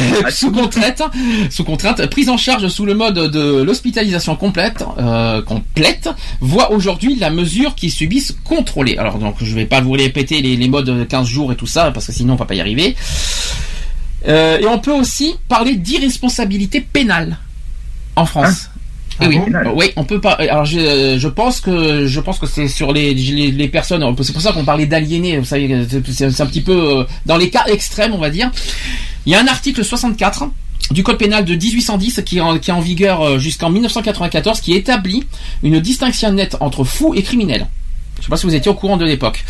sous contrainte, sous contrainte, prise en charge sous le mode de l'hospitalisation complète, euh, complète, voient aujourd'hui la mesure qu'ils subissent contrôlée. Alors donc je vais pas vous répéter les, les modes de 15 jours et tout ça parce que sinon on va pas y arriver. Euh, et on peut aussi parler d'irresponsabilité pénale en France. Ah oui, bon oui, on peut pas. Alors je, je pense que je pense que c'est sur les, les, les personnes. C'est pour ça qu'on parlait d'aliénés. Vous savez, c'est un petit peu euh, dans les cas extrêmes, on va dire. Il y a un article 64 du code pénal de 1810 qui est en, qui est en vigueur euh, jusqu'en 1994 qui établit une distinction nette entre fou et criminel. Je sais pas si vous étiez au courant de l'époque.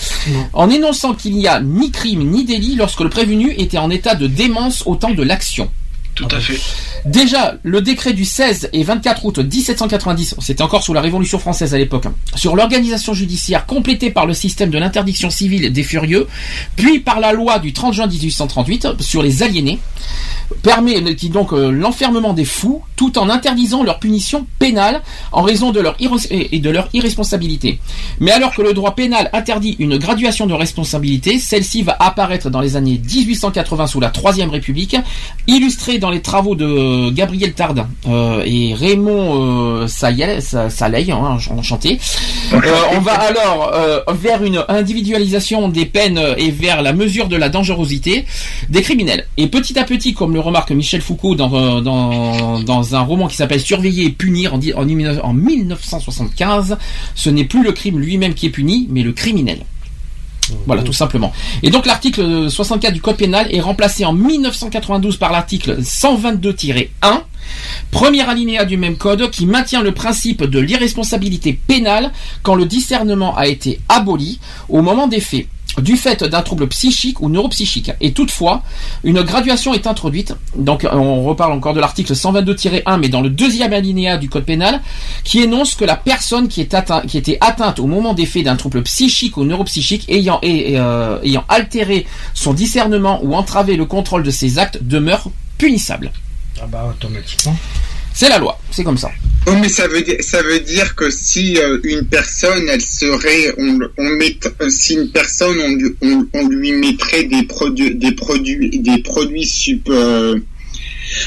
En énonçant qu'il n'y a ni crime ni délit lorsque le prévenu était en état de démence au temps de l'action. Tout à fait. Déjà, le décret du 16 et 24 août 1790, c'était encore sous la Révolution française à l'époque, hein, sur l'organisation judiciaire complétée par le système de l'interdiction civile des furieux, puis par la loi du 30 juin 1838 sur les aliénés, permet qui donc euh, l'enfermement des fous tout en interdisant leur punition pénale en raison de leur de leur irresponsabilité. Mais alors que le droit pénal interdit une graduation de responsabilité, celle-ci va apparaître dans les années 1880 sous la Troisième République, illustrée dans les travaux de Gabriel Tarde euh, et Raymond euh, Sayel- Sa- Saleil, hein, enchanté. Euh, on va alors euh, vers une individualisation des peines et vers la mesure de la dangerosité des criminels. Et petit à petit, comme le remarque Michel Foucault dans, euh, un roman qui s'appelle Surveiller et punir en, en, en 1975, ce n'est plus le crime lui-même qui est puni, mais le criminel. Voilà, tout simplement. Et donc l'article 64 du Code pénal est remplacé en 1992 par l'article 122-1, premier alinéa du même code qui maintient le principe de l'irresponsabilité pénale quand le discernement a été aboli au moment des faits du fait d'un trouble psychique ou neuropsychique. Et toutefois, une graduation est introduite. Donc, on reparle encore de l'article 122-1, mais dans le deuxième alinéa du code pénal, qui énonce que la personne qui, est qui était atteinte au moment des faits d'un trouble psychique ou neuropsychique ayant, euh, ayant altéré son discernement ou entravé le contrôle de ses actes demeure punissable. Ah bah automatiquement. C'est la loi, c'est comme ça. Oh, mais ça veut dire, ça veut dire que si euh, une personne, elle serait, on, on met, euh, si une personne, on, on, on lui mettrait des produits, des produits, des produits sup, euh,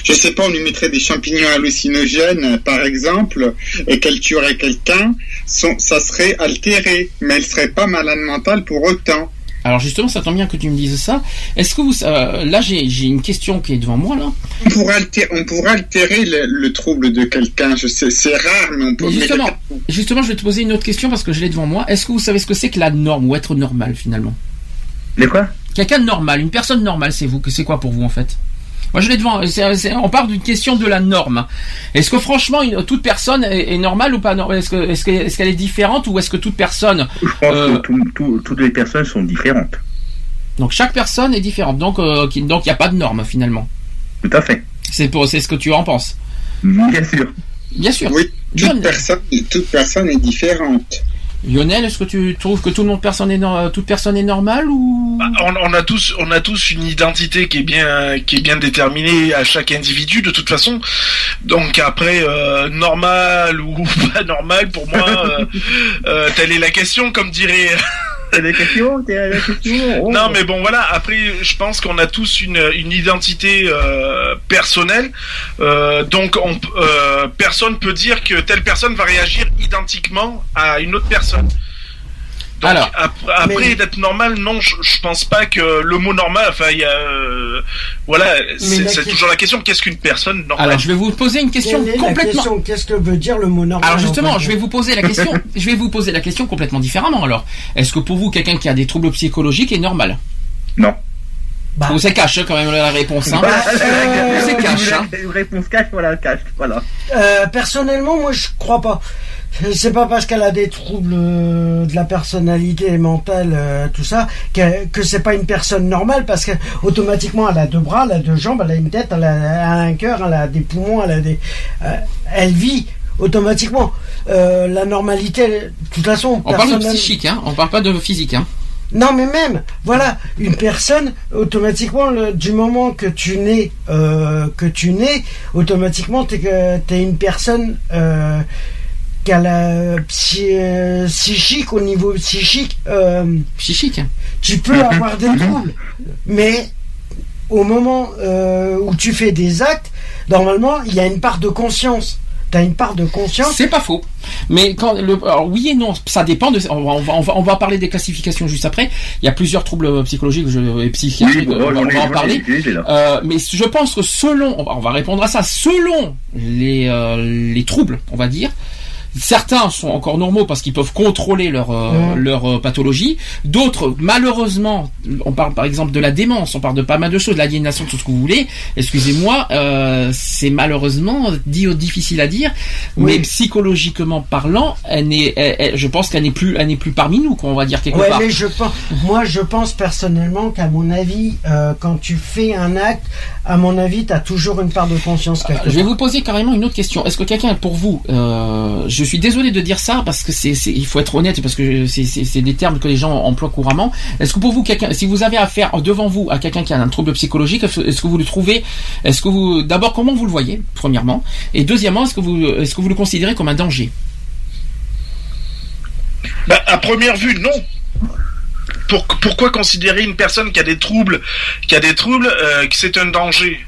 je sais pas, on lui mettrait des champignons hallucinogènes, par exemple, et qu'elle tuerait quelqu'un, ça serait altéré, mais elle serait pas malade mentale pour autant. Alors justement, ça tombe bien que tu me dises ça. Est-ce que vous, euh, là, j'ai une question qui est devant moi là. On pourrait altérer, on pourrait altérer le, le trouble de quelqu'un. Je sais, c'est rare, mais on peut. Mais justement, justement, je vais te poser une autre question parce que je l'ai devant moi. Est-ce que vous savez ce que c'est que la norme ou être normal finalement? Les quoi? Quelqu'un de normal, une personne normale, c'est vous. que C'est quoi pour vous en fait? Moi, je l'ai devant. on parle d'une question de la norme. Est-ce que franchement, une- toute personne est, est normale ou pas normale? Est-ce que- est-ce que- est-ce qu'elle est différente ou est-ce que toute personne Je pense que tout- tout- toutes les personnes sont différentes. Donc chaque personne est différente. Donc euh, qui- donc il n'y a pas de norme finalement. Tout à fait. C'est pour c'est ce que tu en penses. Bien sûr. Bien sûr. Oui, toute personne, toute personne est différente. Lionel, est-ce que tu trouves que tout le monde personne est nor- toute personne est normale ou? Bah, on, on a tous, on a tous une identité qui est bien, qui est bien déterminée à chaque individu de toute façon. Donc après, euh, normal ou pas normal, pour moi, euh, euh, telle est la question, comme dirait. Telle est la question, telle est la question? oh. Non, mais bon, voilà. Après, je pense qu'on a tous une, identité euh, personnelle. Euh, donc, on, euh, personne peut dire que telle personne va réagir identiquement à une autre personne. Donc, Alors, ap- après, mais- d'être normal, non, je, je pense pas que le mot normal, enfin, il y a, euh, voilà, c'est toujours la question, qu'est-ce qu'une personne normale? Alors je vais vous poser une question complètement. question? Qu'est-ce que veut dire le mot normal Alors justement, je vais vous poser la question. je vais vous poser la question complètement différemment. Alors, est-ce que pour vous, quelqu'un qui a des troubles psychologiques est normal? Non. Vous c'est cache hein, quand même la réponse. Hein. Bah, euh, c'est cash. Hein. Une réponse cash, voilà, cash, voilà. Euh, personnellement, moi, je crois pas. C'est pas parce qu'elle a des troubles euh, de la personnalité mentale, euh, tout ça, que, que c'est pas une personne normale, parce que automatiquement, elle a deux bras, elle a deux jambes, elle a une tête, elle a, elle a un cœur, elle a des poumons, elle a des, euh, elle vit automatiquement. Euh, la normalité, de toute façon, On parle de psychique, hein. On parle pas de physique, hein. non, mais même, voilà, une personne, automatiquement, le- du moment que tu nais, euh, que tu nais, automatiquement, t'es que t'es une personne euh, qui a la psy- euh, psychique au niveau psychique. euh, psychique. Tu peux avoir des troubles, mais au moment euh, où tu fais des actes, normalement, il y a une part de conscience. T'as une part de conscience. C'est pas faux. Mais quand le, alors oui et non, ça dépend de. On va, on va, on va, on va parler des classifications juste après. Il y a plusieurs troubles psychologiques je- et psychiatriques. Oui, bon, on va, on en parler. Euh, mais je pense que selon, on va, on va répondre à ça, selon les euh, les troubles, on va dire. Certains sont encore normaux parce qu'ils peuvent contrôler leur euh, leur euh, pathologie. D'autres, malheureusement, on parle par exemple de la démence, on parle de pas mal de choses, de l'aliénation, tout ce que vous voulez. Excusez-moi, euh, c'est malheureusement dit difficile à dire, mais psychologiquement parlant, elle n'est, elle- elle- je pense qu'elle n'est plus, elle n'est plus parmi nous, qu'on va dire quelque Ouais, part. mais je pense, moi, je pense personnellement qu'à mon avis, euh, quand tu fais un acte, à mon avis, tu as toujours une part de conscience quelque Je vais part. vous poser carrément une autre question. Est-ce que quelqu'un, pour vous, euh, je suis désolé de dire ça parce que c'est, c'est- il faut être honnête parce que c'est, c'est, c'est des termes que les gens emploient couramment. Est-ce que pour vous, quelqu'un, si vous avez affaire devant vous à quelqu'un qui a un trouble psychologique, est-ce est-ce que vous le trouvez, est-ce que vous, d'abord, comment vous le voyez, premièrement, et deuxièmement, est-ce que vous, est-ce que vous le considérez comme un danger? Bah, à première vue, non. Pour- pourquoi considérer une personne qui a des troubles, qui a des troubles, euh, que c'est un danger?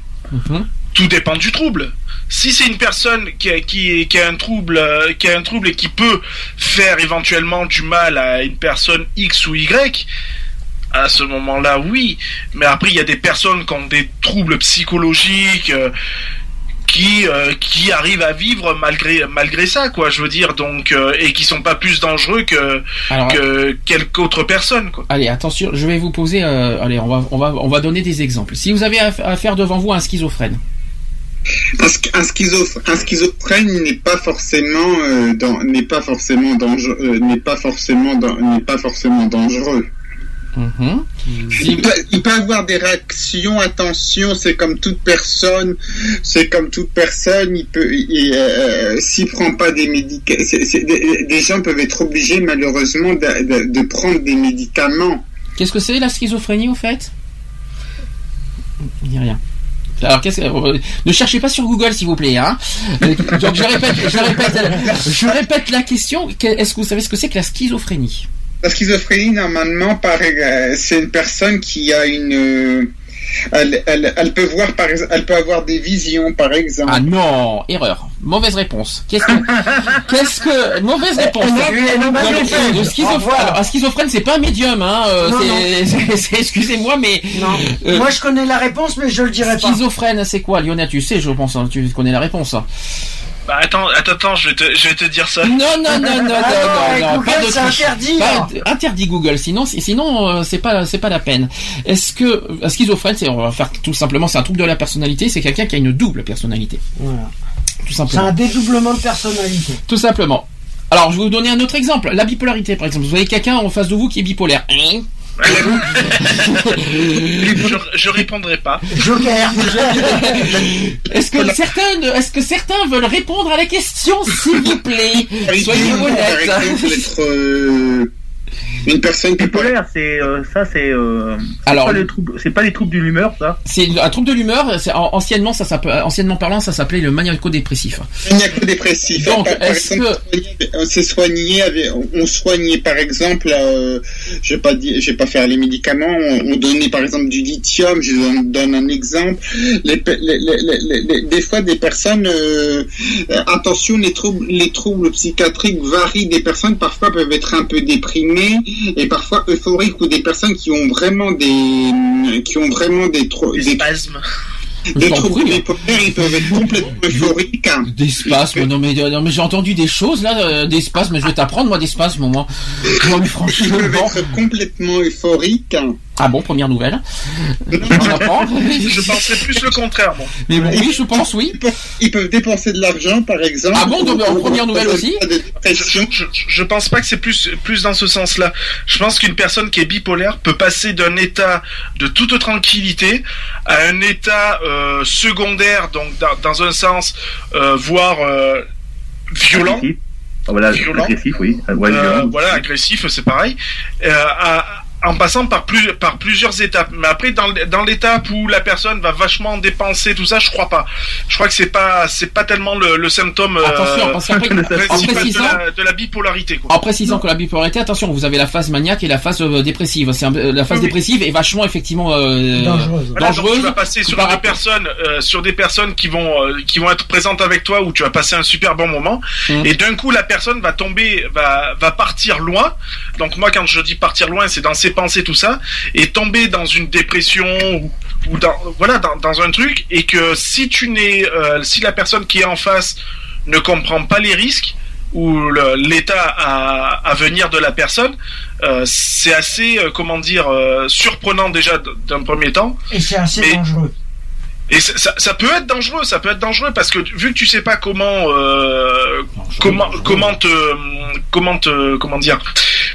Tout dépend du trouble. Si c'est une personne qui a, qui, qui a un trouble, euh, qui a un trouble et qui peut faire éventuellement du mal à une personne X ou Y, à ce moment-là, oui. Mais après, il y a des personnes qui ont des troubles psychologiques. euh, qui euh, qui arrivent à vivre malgré malgré ça quoi je veux dire donc euh, et qui sont pas plus dangereux que Alors, que quelque autre personne quoi Allez, attention, je vais vous poser. euh, allez, on va, on va, on va donner des exemples. Si vous avez aff- affaire devant vous à un schizophrène, Un, sch- un schizoph- un schizophrène n'est pas forcément euh, n'est pas forcément dangereux euh, n'est pas forcément n'est pas forcément dangereux. Il peut, il peut avoir des réactions, attention, c'est comme toute personne, c'est comme toute personne, il peut, il, euh, s'il prend pas des médicaments, des, des gens peuvent être obligés malheureusement de, de- de prendre des médicaments. qu'est-ce que c'est la schizophrénie au fait? Il n'y a rien. Alors, qu'est-ce que, euh, ne cherchez pas sur Google, s'il vous plaît. Hein. Euh, Donc, je répète, je répète, je répète la question. Que- Est-ce que vous savez ce que c'est que la schizophrénie? La schizophrénie, normalement, par- euh, c'est une personne qui a une, euh, Elle, elle, elle peut voir par exemple, elle peut avoir des visions par exemple. Ah non, erreur. Mauvaise réponse. Qu'est-ce que, qu'est-ce que, mauvaise réponse. réponse. le schizophrène, schizophrène, c'est pas un médium, hein. euh, excusez-moi, mais. Non. euh, Moi, je connais la réponse, mais je le dirai pas. Schizophrène, c'est quoi, Lionel? Tu sais, je pense, hein, tu connais la réponse. Bah attends, attends, attends, je vais te, je vais te dire ça. Non, non, non, non, non, Ah non, non, non, Google, pas c'est interdit, Pas- hein. interdit Google, sinon, c'est- sinon, euh, c'est pas, c'est pas la peine. Est-ce que, un schizophrène, c'est, on va faire tout simplement, c'est un trouble de la personnalité, c'est quelqu'un qui a une double personnalité. Voilà. Tout C'est simplement. un dédoublement de personnalité. Tout simplement. Alors, je vais vous donner un autre exemple. La bipolarité, par exemple. Vous avez quelqu'un en face de vous qui est bipolaire. Hein? je, je répondrai pas. Joker. Est-ce que certains, est-ce que certains veulent répondre à la question, s'il vous plaît? Soyez honnêtes. Euh, une personne qui Bipolaire, c'est euh, ça, c'est euh, c'est Alors- pas les troubles, c'est pas les troubles de l'humeur, ça. C'est un trouble de l'humeur. c'est- an- Anciennement, ça s'appelait, anciennement parlant, ça s'appelait le maniaco-dépressif. maniaco-dépressif. Donc, est-ce exemple, on s'est soigné, avec, on soignait par exemple, euh, je vais pas dire, je vais pas faire les médicaments, on, on donnait par exemple du lithium, je donne, donne un exemple. Les, les- les- des fois, des personnes, euh, euh, attention, les troubles, les troubles psychiatriques varient des personnes, parfois peuvent être un peu déprimées et parfois euphoriques ou des personnes qui ont vraiment des, qui ont vraiment des, trou- des spasmes. Des troubles prie. bipolaires, ils peuvent être complètement euphoriques. hein. Des spasmes, non mais, non, mais j'ai entendu des choses là, euh, des spasmes, mais je vais t'apprendre moi des spasmes au moins. Non mais Ils franchement, peuvent bon. être complètement euphoriques. hein. Ah bon, première nouvelle. Je penserais plus le contraire, bon. Mais bon, oui, je pense, oui. Ils peuvent dépenser de l'argent, par exemple. Ah bon, donc, en première ou- nouvelle ou- aussi. Je, je- je pense pas que c'est plus plus dans ce sens-là. Je pense qu'une personne qui est bipolaire peut passer d'un état de toute tranquillité à un état euh, secondaire, donc dans, dans un sens, euh, voire euh, violent. Ah, Voilà, Violent. agressif, oui. Ouais, Euh, violent. voilà, agressif, c'est pareil. Euh, à- en passant par, plus, par plusieurs étapes. Mais après, dans, l'étape où la personne va vachement dépenser, tout ça, je crois pas. Je crois que c'est pas, c'est pas tellement le, le symptôme euh, Attention, en de la, de la bipolarité. Quoi. en précisant que la bipolarité, attention, vous avez la phase maniaque et la phase euh, dépressive. C'est un- la phase Oui, oui. dépressive est vachement effectivement euh, Dangereuse. Voilà, donc dangereuse. tu vas passer sur des personnes, euh, sur des personnes qui vont, euh, qui vont être présentes avec toi où tu vas passer un super bon moment. Mhm. Et d'un coup, la personne va tomber, va, va partir loin. Donc moi, quand je dis partir loin, c'est dans ses pensées, tout ça, et tomber dans une dépression ou, ou dans, voilà, dans, dans un truc, et que si tu n'es, euh, si la personne qui est en face ne comprend pas les risques ou l'état à, à venir de la personne, euh, c'est assez, euh, comment dire, euh, surprenant déjà d'un premier temps. Et c'est assez Mais- dangereux. Et ça, peut être dangereux, ça peut être dangereux parce que vu que tu sais pas comment, euh, comment, comment te, comment te, comment dire,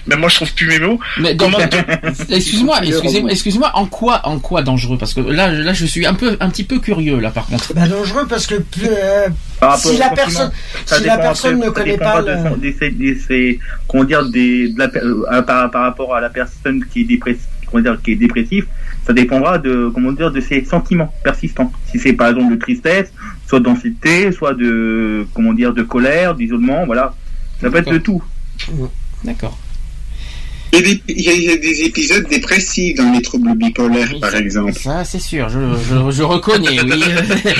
même moi je trouve plus mes mots. Mais donc, Comment te- excuse-moi, excusez-moi, excusez-moi, en quoi, en quoi dangereux? Parce que là, là, je suis un peu, un petit peu curieux là, par contre. Bah, dangereux parce que euh, Par rapport si la personne, si la personne après- ne connaît pas le- comment dire, des, de la, per- euh, par, par rapport à la personne qui est dépressive, comment dire, qui est dépressive, ça dépendra de, comment dire, de ses sentiments persistants. Si c'est par exemple de tristesse, soit d'anxiété, soit de, comment dire, de colère, d'isolement, voilà. Ça peut être de tout. D'accord. Il y, a des, il y a- des épisodes dépressifs dans les troubles bipolaires, par exemple. Ça, c'est sûr, je, je, je reconnais, oui.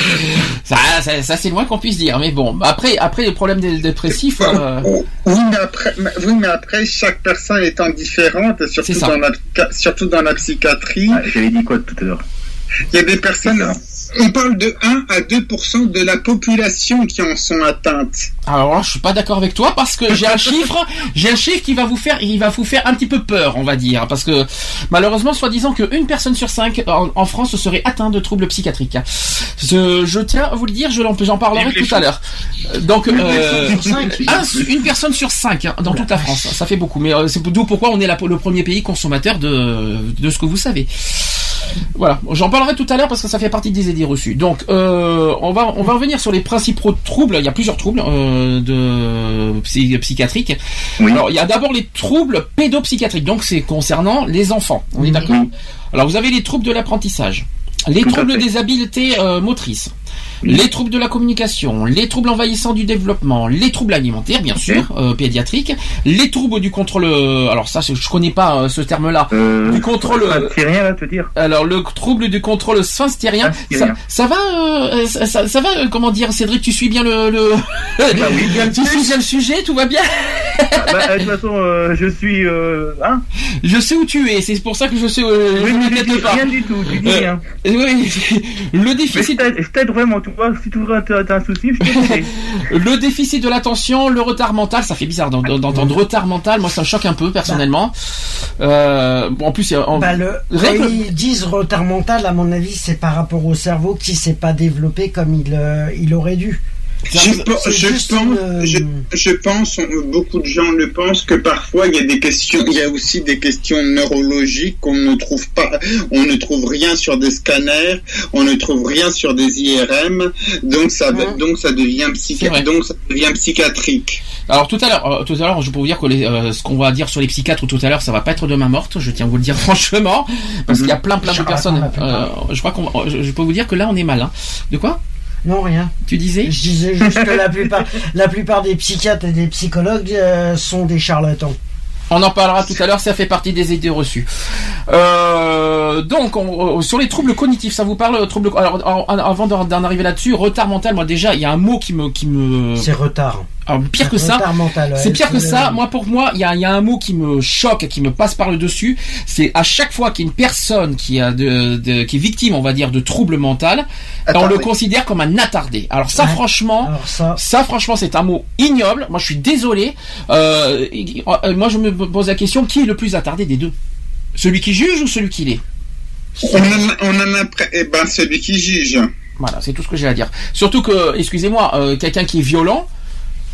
ça, ça, ça, c'est le moins qu'on puisse dire. Mais bon, après, après les problèmes dé- dépressifs. euh, Oui, mais après, oui, mais après, chaque personne étant différente, surtout, dans la, surtout dans la psychiatrie, Ah, J'avais dit quoi tout à l'heure? Il y a des personnes, on parle de 1 à 2% de la population qui en sont atteintes. Alors là, je suis pas d'accord avec toi parce que j'ai un chiffre, j'ai un chiffre qui va vous faire, il va vous faire un petit peu peur, on va dire, parce que malheureusement, soi-disant qu'une personne sur cinq en, en France serait atteinte de troubles psychiatriques. Je, je tiens à vous le dire, je l'en- j'en parlerai tout à l'heure. Donc, euh, un une personne sur cinq hein, dans toute la France, ça fait beaucoup. Mais euh, c'est d'où pourquoi on est la- le premier pays consommateur de, de ce que vous savez. Voilà, j'en parlerai tout à l'heure parce que ça fait partie des idées reçues. Donc, euh, on va on va revenir sur les principaux troubles. Il y a plusieurs troubles euh, de psy- psychiatriques. Alors, il y a d'abord les troubles pédopsychiatriques. Donc, c'est concernant les enfants. On est d'accord? Alors, vous avez les troubles de l'apprentissage, les Tout troubles des habiletés euh, motrices, les troubles de la communication, les troubles envahissants du développement, les troubles alimentaires, bien sûr, euh, pédiatriques, les troubles du contrôle. euh, Alors ça, je connais pas euh, ce terme-là. Euh, du contrôle. euh, C'est rien là, te dire? Alors le trouble du contrôle sphinctérien, ça, ça va, euh, ça, ça- ça va, euh, comment dire, Cédric, tu suis bien le, le... Bah oui, bien tu suis bien le sujet, tout va bien. Bah, euh, de toute façon, euh, je suis. Euh, hein? Je sais où tu es, c'est pour ça que je sais. Euh, Oui, je pas. rien du tout, tu dis rien. oui, le déficit. je t'aide- je t'aide vraiment, tu vois, si tu as t'as un souci, je. Le déficit de l'attention, le retard mental, ça fait bizarre d'en- d'entendre retard mental. Moi, ça me choque un peu personnellement. Euh, bon, en plus, en, Bah, le, rien quand que- ils disent retard mental, à mon avis, c'est par rapport au cerveau qui s'est pas développé comme il, euh, il aurait dû. Je, pe- je pense, une- je, je pense, on- beaucoup de gens le pensent que parfois il y a des questions, il y a aussi des questions neurologiques qu'on ne trouve pas, on ne trouve rien sur des scanners, on ne trouve rien sur des IRM, donc ça, donc ça devient donc ça psychiatrique. Alors tout à l'heure, euh, tout à l'heure, je peux vous dire que les, euh, ce qu'on va dire sur les psychiatres tout à l'heure, ça va pas être de main morte. Je tiens à vous le dire franchement, parce qu'il y a plein, plein de personnes. euh, je crois qu'on, je, je peux vous dire que là, on est mal. hein. De quoi? Non, rien. Tu disais Je disais juste que la plupart, la plupart des psychiatres et des psychologues euh, sont des charlatans. On en parlera tout à l'heure, ça fait partie des idées reçues. Euh, donc, on- euh, sur les troubles cognitifs, ça vous parle troubles Alors, avant d'en d'en arriver là-dessus, retard mental. Moi, déjà, il y a un mot qui me, qui me. C'est retard. Alors, pire que ça. C'est pire que ça. Moi, pour moi, il y a, il y a un mot qui me choque, qui me passe par le dessus. C'est à chaque fois qu'il y a une personne qui a de, de- qui est victime, on va dire, de troubles mentaux, on le considère comme un attardé. Alors ça, Ouais. franchement, ça... franchement, c'est un mot ignoble. Moi, je suis désolé. Euh, euh, moi, je me pose la question qui est le plus attardé des deux? Celui qui juge ou celui qui l'est? On en a, on en a, eh ben, celui qui juge. Voilà, c'est tout ce que j'ai à dire. Surtout que, excusez-moi, euh, quelqu'un qui est violent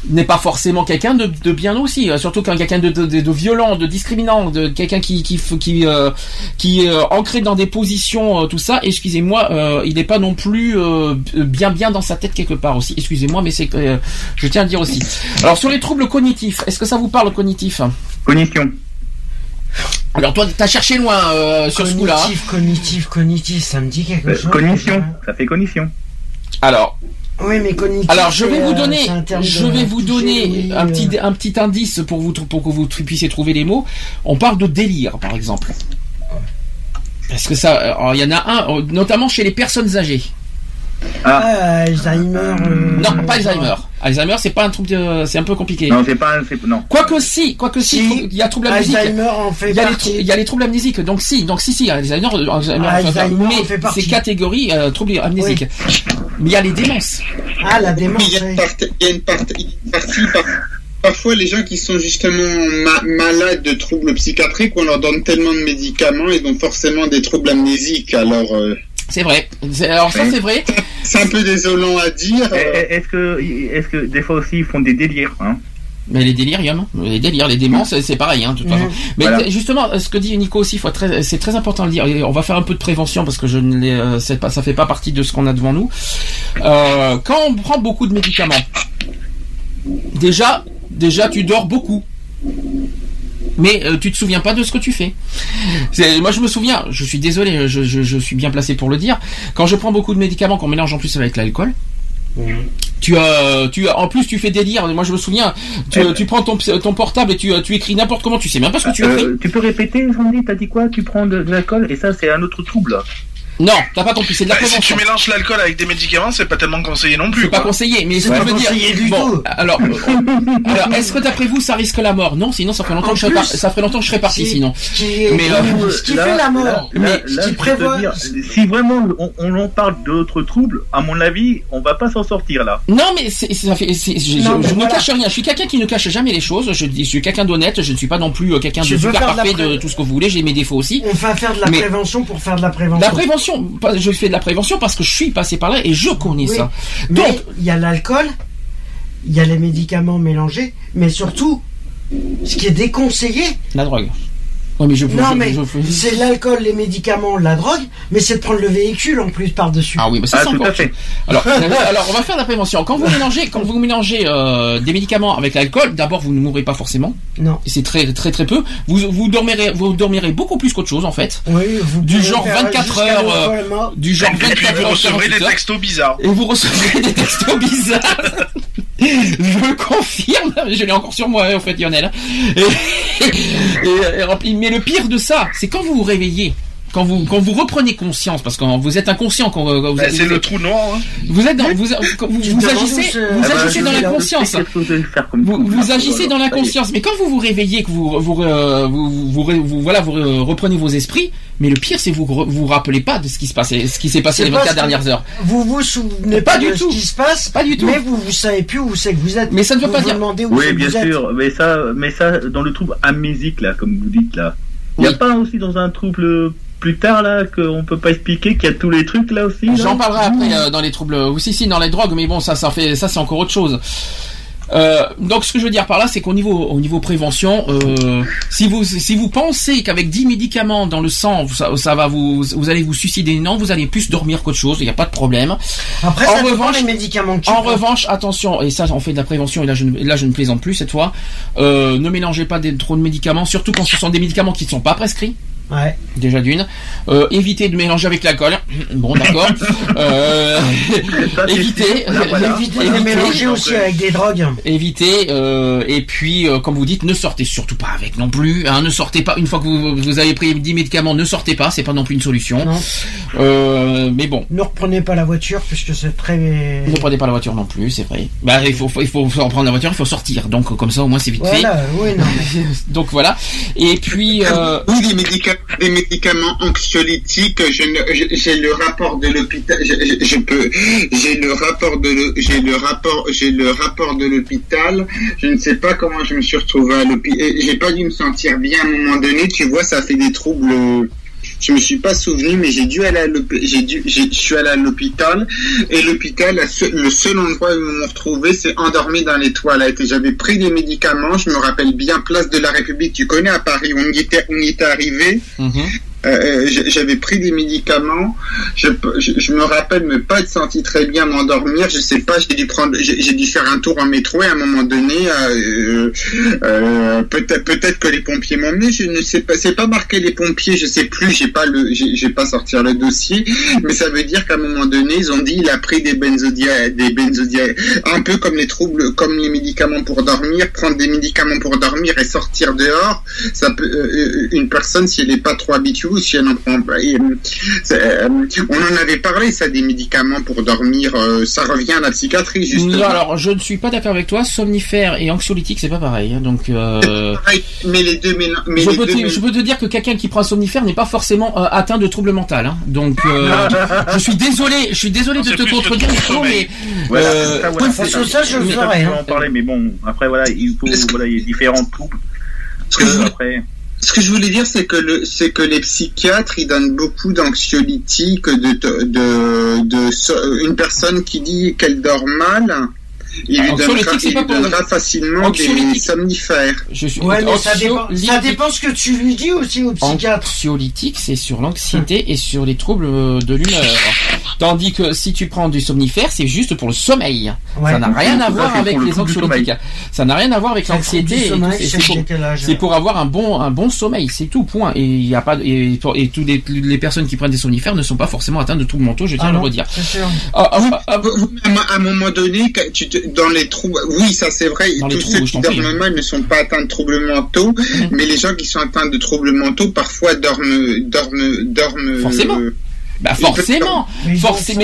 n'est pas forcément quelqu'un de, de bien aussi. Euh, surtout qu'un quelqu'un de, de, de- de violent, de discriminant, de quelqu'un qui qui qui euh, qui est euh, ancré dans des positions, euh, tout ça. Excusez-moi, euh, il n'est pas non plus euh, bien bien dans sa tête quelque part aussi. Excusez-moi, mais c'est euh, je tiens à le dire aussi. Alors sur les troubles cognitifs, est-ce que ça vous parle cognitif? Cognition. Alors toi, t'as cherché loin euh, sur ce coup-là. Cognitif, cognitif, cognitif, ça me dit quelque Euh, chose. cognition, ça fait cognition. Alors, Oui, mais cognitif. Alors je vais vous euh, donner, un terme je de vais vous toucher, donner oui, un euh, petit un petit indice pour vous pour que vous puissiez trouver les mots. On parle de délire par exemple. Parce que ça, alors, il y en a un, euh, notamment chez les personnes âgées. Ah, Alzheimer. euh, Non, pas Alzheimer. Alzheimer, c'est pas un trouble, de- c'est un peu compliqué. Non, c'est pas. Non. Quoique si, quoique si, il y a trouble amnésique. Alzheimer en fait Il y, a les, partie. trou- il y a les troubles amnésiques, donc si, donc si, si, Alzheimer, euh, Alzheimer, en mais fait partie. c'est catégorie euh, trouble amnésique. Mais il y a les démences. Ah, la démence. Il y a une partie, il y a une partie, il y a une partie, par- parfois les gens qui sont justement ma- malades de troubles psychiatriques, on leur donne tellement de médicaments, ils ont forcément des troubles amnésiques. Alors, euh, C'est vrai. C'est- Alors ça c'est vrai. c'est un peu désolant à dire. Eh, eh, Est-ce que, est-ce que des fois aussi ils font des délires, hein? Mais les déliriums, les délires, les démences, c'est- pareil, hein, de toute façon. Mais Voilà. justement, ce que dit Nico aussi, c'est très important de le dire. Et on va faire un peu de prévention parce que je ne euh, c'est pas, ça fait pas partie de ce qu'on a devant nous. Euh, quand on prend beaucoup de médicaments, déjà, déjà, tu dors beaucoup. Mais euh, tu te souviens pas de ce que tu fais. Moi, je me souviens. Je suis désolé. Je, je- je suis bien placé pour le dire. Quand je prends beaucoup de médicaments qu'on mélange en plus avec l'alcool, tu as, tu as, en plus tu fais délire. Moi je me souviens, tu, tu prends ton, ton portable et tu, tu écris n'importe comment. Tu sais même pas ce que tu écris. Euh, Tu peux répéter, Sandy T'as dit quoi? Tu prends de, de l'alcool et ça c'est un autre trouble. Non, t'as pas compris. C'est de la Bah, si tu prévention. mélanges l'alcool avec des médicaments, c'est pas tellement conseillé non plus. C'est pas conseillé, mais ce que Ouais. je veux dire. conseillé du bon, tout. alors, alors, est-ce que d'après vous, ça risque la mort? Non, sinon ça ferait longtemps En que je par- ça ferait longtemps que je serais parti, si- sinon. ce qui est- Mais euh, ce qui fait la mort, Là, mais là, ce qui prévoit. dire, si vraiment on, on en parle d'autres troubles, à mon avis, on va pas s'en sortir là. Non, mais c'est, ça fait, c'est- je, Non, je- mais je ne cache rien. Je suis quelqu'un qui ne cache jamais les choses. Je, suis quelqu'un d'honnête. Je ne suis pas non plus euh, quelqu'un de super parfait de tout ce que vous voulez. J'ai mes défauts aussi. On va faire de la prévention pour faire de la prévention. La prévention, je fais de la prévention parce que je suis passé par là et je connais Oui. ça. Donc, il y a l'alcool, il y a les médicaments mélangés, mais surtout, ce qui est déconseillé, la drogue. Ouais, mais je, Non, je- mais je- c'est l'alcool, les médicaments, la drogue, mais c'est de prendre le véhicule en plus par-dessus. Ah oui, mais ça, c'est encore autre chose. Alors, alors, on va faire de la prévention. Quand vous mélangez, quand vous mélangez euh, des médicaments avec l'alcool, d'abord vous ne mourrez pas forcément. Non. C'est très très très peu. Vous vous dormirez vous dormirez beaucoup plus qu'autre chose en fait. Oui, vous du genre faire 24 jusqu'à heures, euh, du genre Et puis 24 vous heures. recevrez 48 des textos bizarres. Et vous recevrez des textos bizarres. Je confirme, je l'ai encore sur moi, en fait, Lionel. Mais le pire de ça, c'est quand vous vous réveillez. Quand vous, quand vous reprenez conscience, parce que vous êtes inconscient quand, quand vous Bah, êtes- c'est le trou noir. hein. vous êtes dans, vous, vous, agissez, vous Ah bah, agissez dans. Qu'est-ce que vous Vous, agissez alors, dans est. l'inconscience, mais quand vous vous réveillez, que vous, vous, euh, vous, vous, vous- vous- voilà, vous euh, reprenez vos esprits, mais le pire, c'est que vous vous rappelez pas de ce qui se passe, ce qui s'est passé les C'est pas 24 ce que- dernières heures. Vous vous souvenez Pas pas, du de tout. ce qui se passe, Pas du tout. mais vous, vous savez plus où c'est que vous êtes. Mais ça ne veut Vous pas vous dire- demandez où Oui, que bien sûr, mais ça, mais ça, dans le trouble amnésique, là, comme vous dites, là. Il n'y a pas aussi dans un trouble plus tard, là, qu'on peut pas expliquer qu'il y a tous les trucs, là aussi, J'en parlerai après euh, dans les troubles, aussi si dans les drogues, mais bon, ça, ça fait, ça c'est encore autre chose. Euh, donc ce que je veux dire par là, c'est qu'au niveau, au niveau prévention, euh, si vous, si vous pensez qu'avec 10 médicaments dans le sang, ça, ça va vous, vous allez vous suicider, non, vous allez plus dormir qu'autre chose, il n'y a pas de problème. Après, En ça revanche- des médicaments En prends. revanche, attention, et ça on fait de la prévention, et là je ne, là, je ne plaisante plus cette fois, euh, ne mélangez pas des, trop de médicaments, surtout quand ce sont des médicaments qui ne sont pas prescrits. Ouais. Déjà d'une. Euh, évitez de mélanger avec l'alcool. Bon, d'accord. Euh, évitez. Évitez de mélanger aussi avec des drogues. Évitez. euh, et puis, euh, comme vous dites, ne sortez surtout pas avec non plus. Hein, ne sortez pas. Une fois que vous, vous avez pris 10 médicaments, ne sortez pas. C'est pas non plus une solution. Non. Euh, mais bon. Ne reprenez pas la voiture puisque c'est très. Ne prenez pas la voiture non plus, c'est vrai. Bah, il faut, il faut en prendre la voiture, il faut sortir. Donc, comme ça, au moins, c'est vite Voilà, fait. oui, non. Donc, voilà. Et puis, euh, Oui, des, médica- des médicaments anxiolytiques. J'ai le rapport de l'hôpital. Je, je- peux. J'ai le rapport de. J'ai le rapport. J'ai le rapport de l'hôpital. Je ne sais pas comment je me suis retrouvé à l'hôpital. J'ai pas dû me sentir bien à un moment donné. Tu vois, ça fait des troubles. Je me suis pas souvenu, mais j'ai dû aller à. J'ai Je à l'hôpital et l'hôpital, le seul endroit où ils m'ont retrouvé, c'est endormi dans les toilettes. Et j'avais pris des médicaments. Je me rappelle bien, place de la République. Tu connais à Paris, on y était, on y était arrivé. Euh, j- j'avais pris des médicaments. Je, me rappelle me pas être senti très bien m'endormir. Je sais pas, j'ai dû prendre, j'ai dû faire un tour en métro et à un moment donné, euh, euh, peut-être que les pompiers m'ont emmené. Je ne sais pas, c'est pas marqué les pompiers. Je sais plus. J'ai pas le, j'ai pas sortir le dossier, mais ça veut dire qu'à un moment donné, ils ont dit il a pris des benzodiazépines, des benzodiazépines, un peu comme les troubles, comme les médicaments pour dormir. Prendre des médicaments pour dormir et sortir dehors, ça peut, euh, une personne si elle n'est pas trop habituée ou si elle en prend pas. et, euh, euh, on en avait parlé, ça, des médicaments pour dormir. euh, ça revient à la psychiatrie, justement. non, alors, je ne suis pas d'accord avec toi. Somnifère et anxiolytique, c'est pas pareil. hein, donc, euh, Pareil, Mais les deux, mais je, les peux deux te, mélan- je peux te dire que quelqu'un qui prend un somnifère n'est pas forcément euh, atteint de troubles mentaux. Hein. Donc, euh, je suis désolé, je suis désolé de te contredire, mais Voilà, euh, ça, voilà, que ça, je va hein. en parler, mais bon, après, voilà, il faut, voilà, il y a différents troubles. Parce que, après, Ce que je voulais dire, c'est que le, c'est que les psychiatres, ils donnent beaucoup d'anxiolytiques, de, de, de, une personne qui dit qu'elle dort mal, il lui donnera, c'est il pas lui pour- donnera facilement des somnifères. je suis Ouais, mais ça dépend, ça dépend ce que tu lui dis aussi au psychiatre. Anxiolytique, c'est sur l'anxiété et sur les troubles euh, de l'humeur. Tandis que si tu prends du somnifère, c'est juste pour le sommeil. Ouais. Ça n'a rien à voir c'est avec les anxiolytiques. Ça n'a rien à voir avec l'anxiété. c'est- pour, avoir un bon, un bon sommeil, c'est tout, point. Et il y a pas, et, et toutes les, les personnes qui prennent des somnifères ne sont pas forcément atteintes de troubles mentaux, je tiens Ah à le redire. sûr. Ah, ah, ah, Vous- vous, À un- moment donné, tu te- dans les troubles, oui, ça c'est vrai, Dans tous ceux qui dorment mal ne sont pas atteints de troubles mentaux, mais les gens qui sont atteints de troubles mentaux parfois dorment, dorment, dorment. Forcément. euh, Bah peuvent forcément,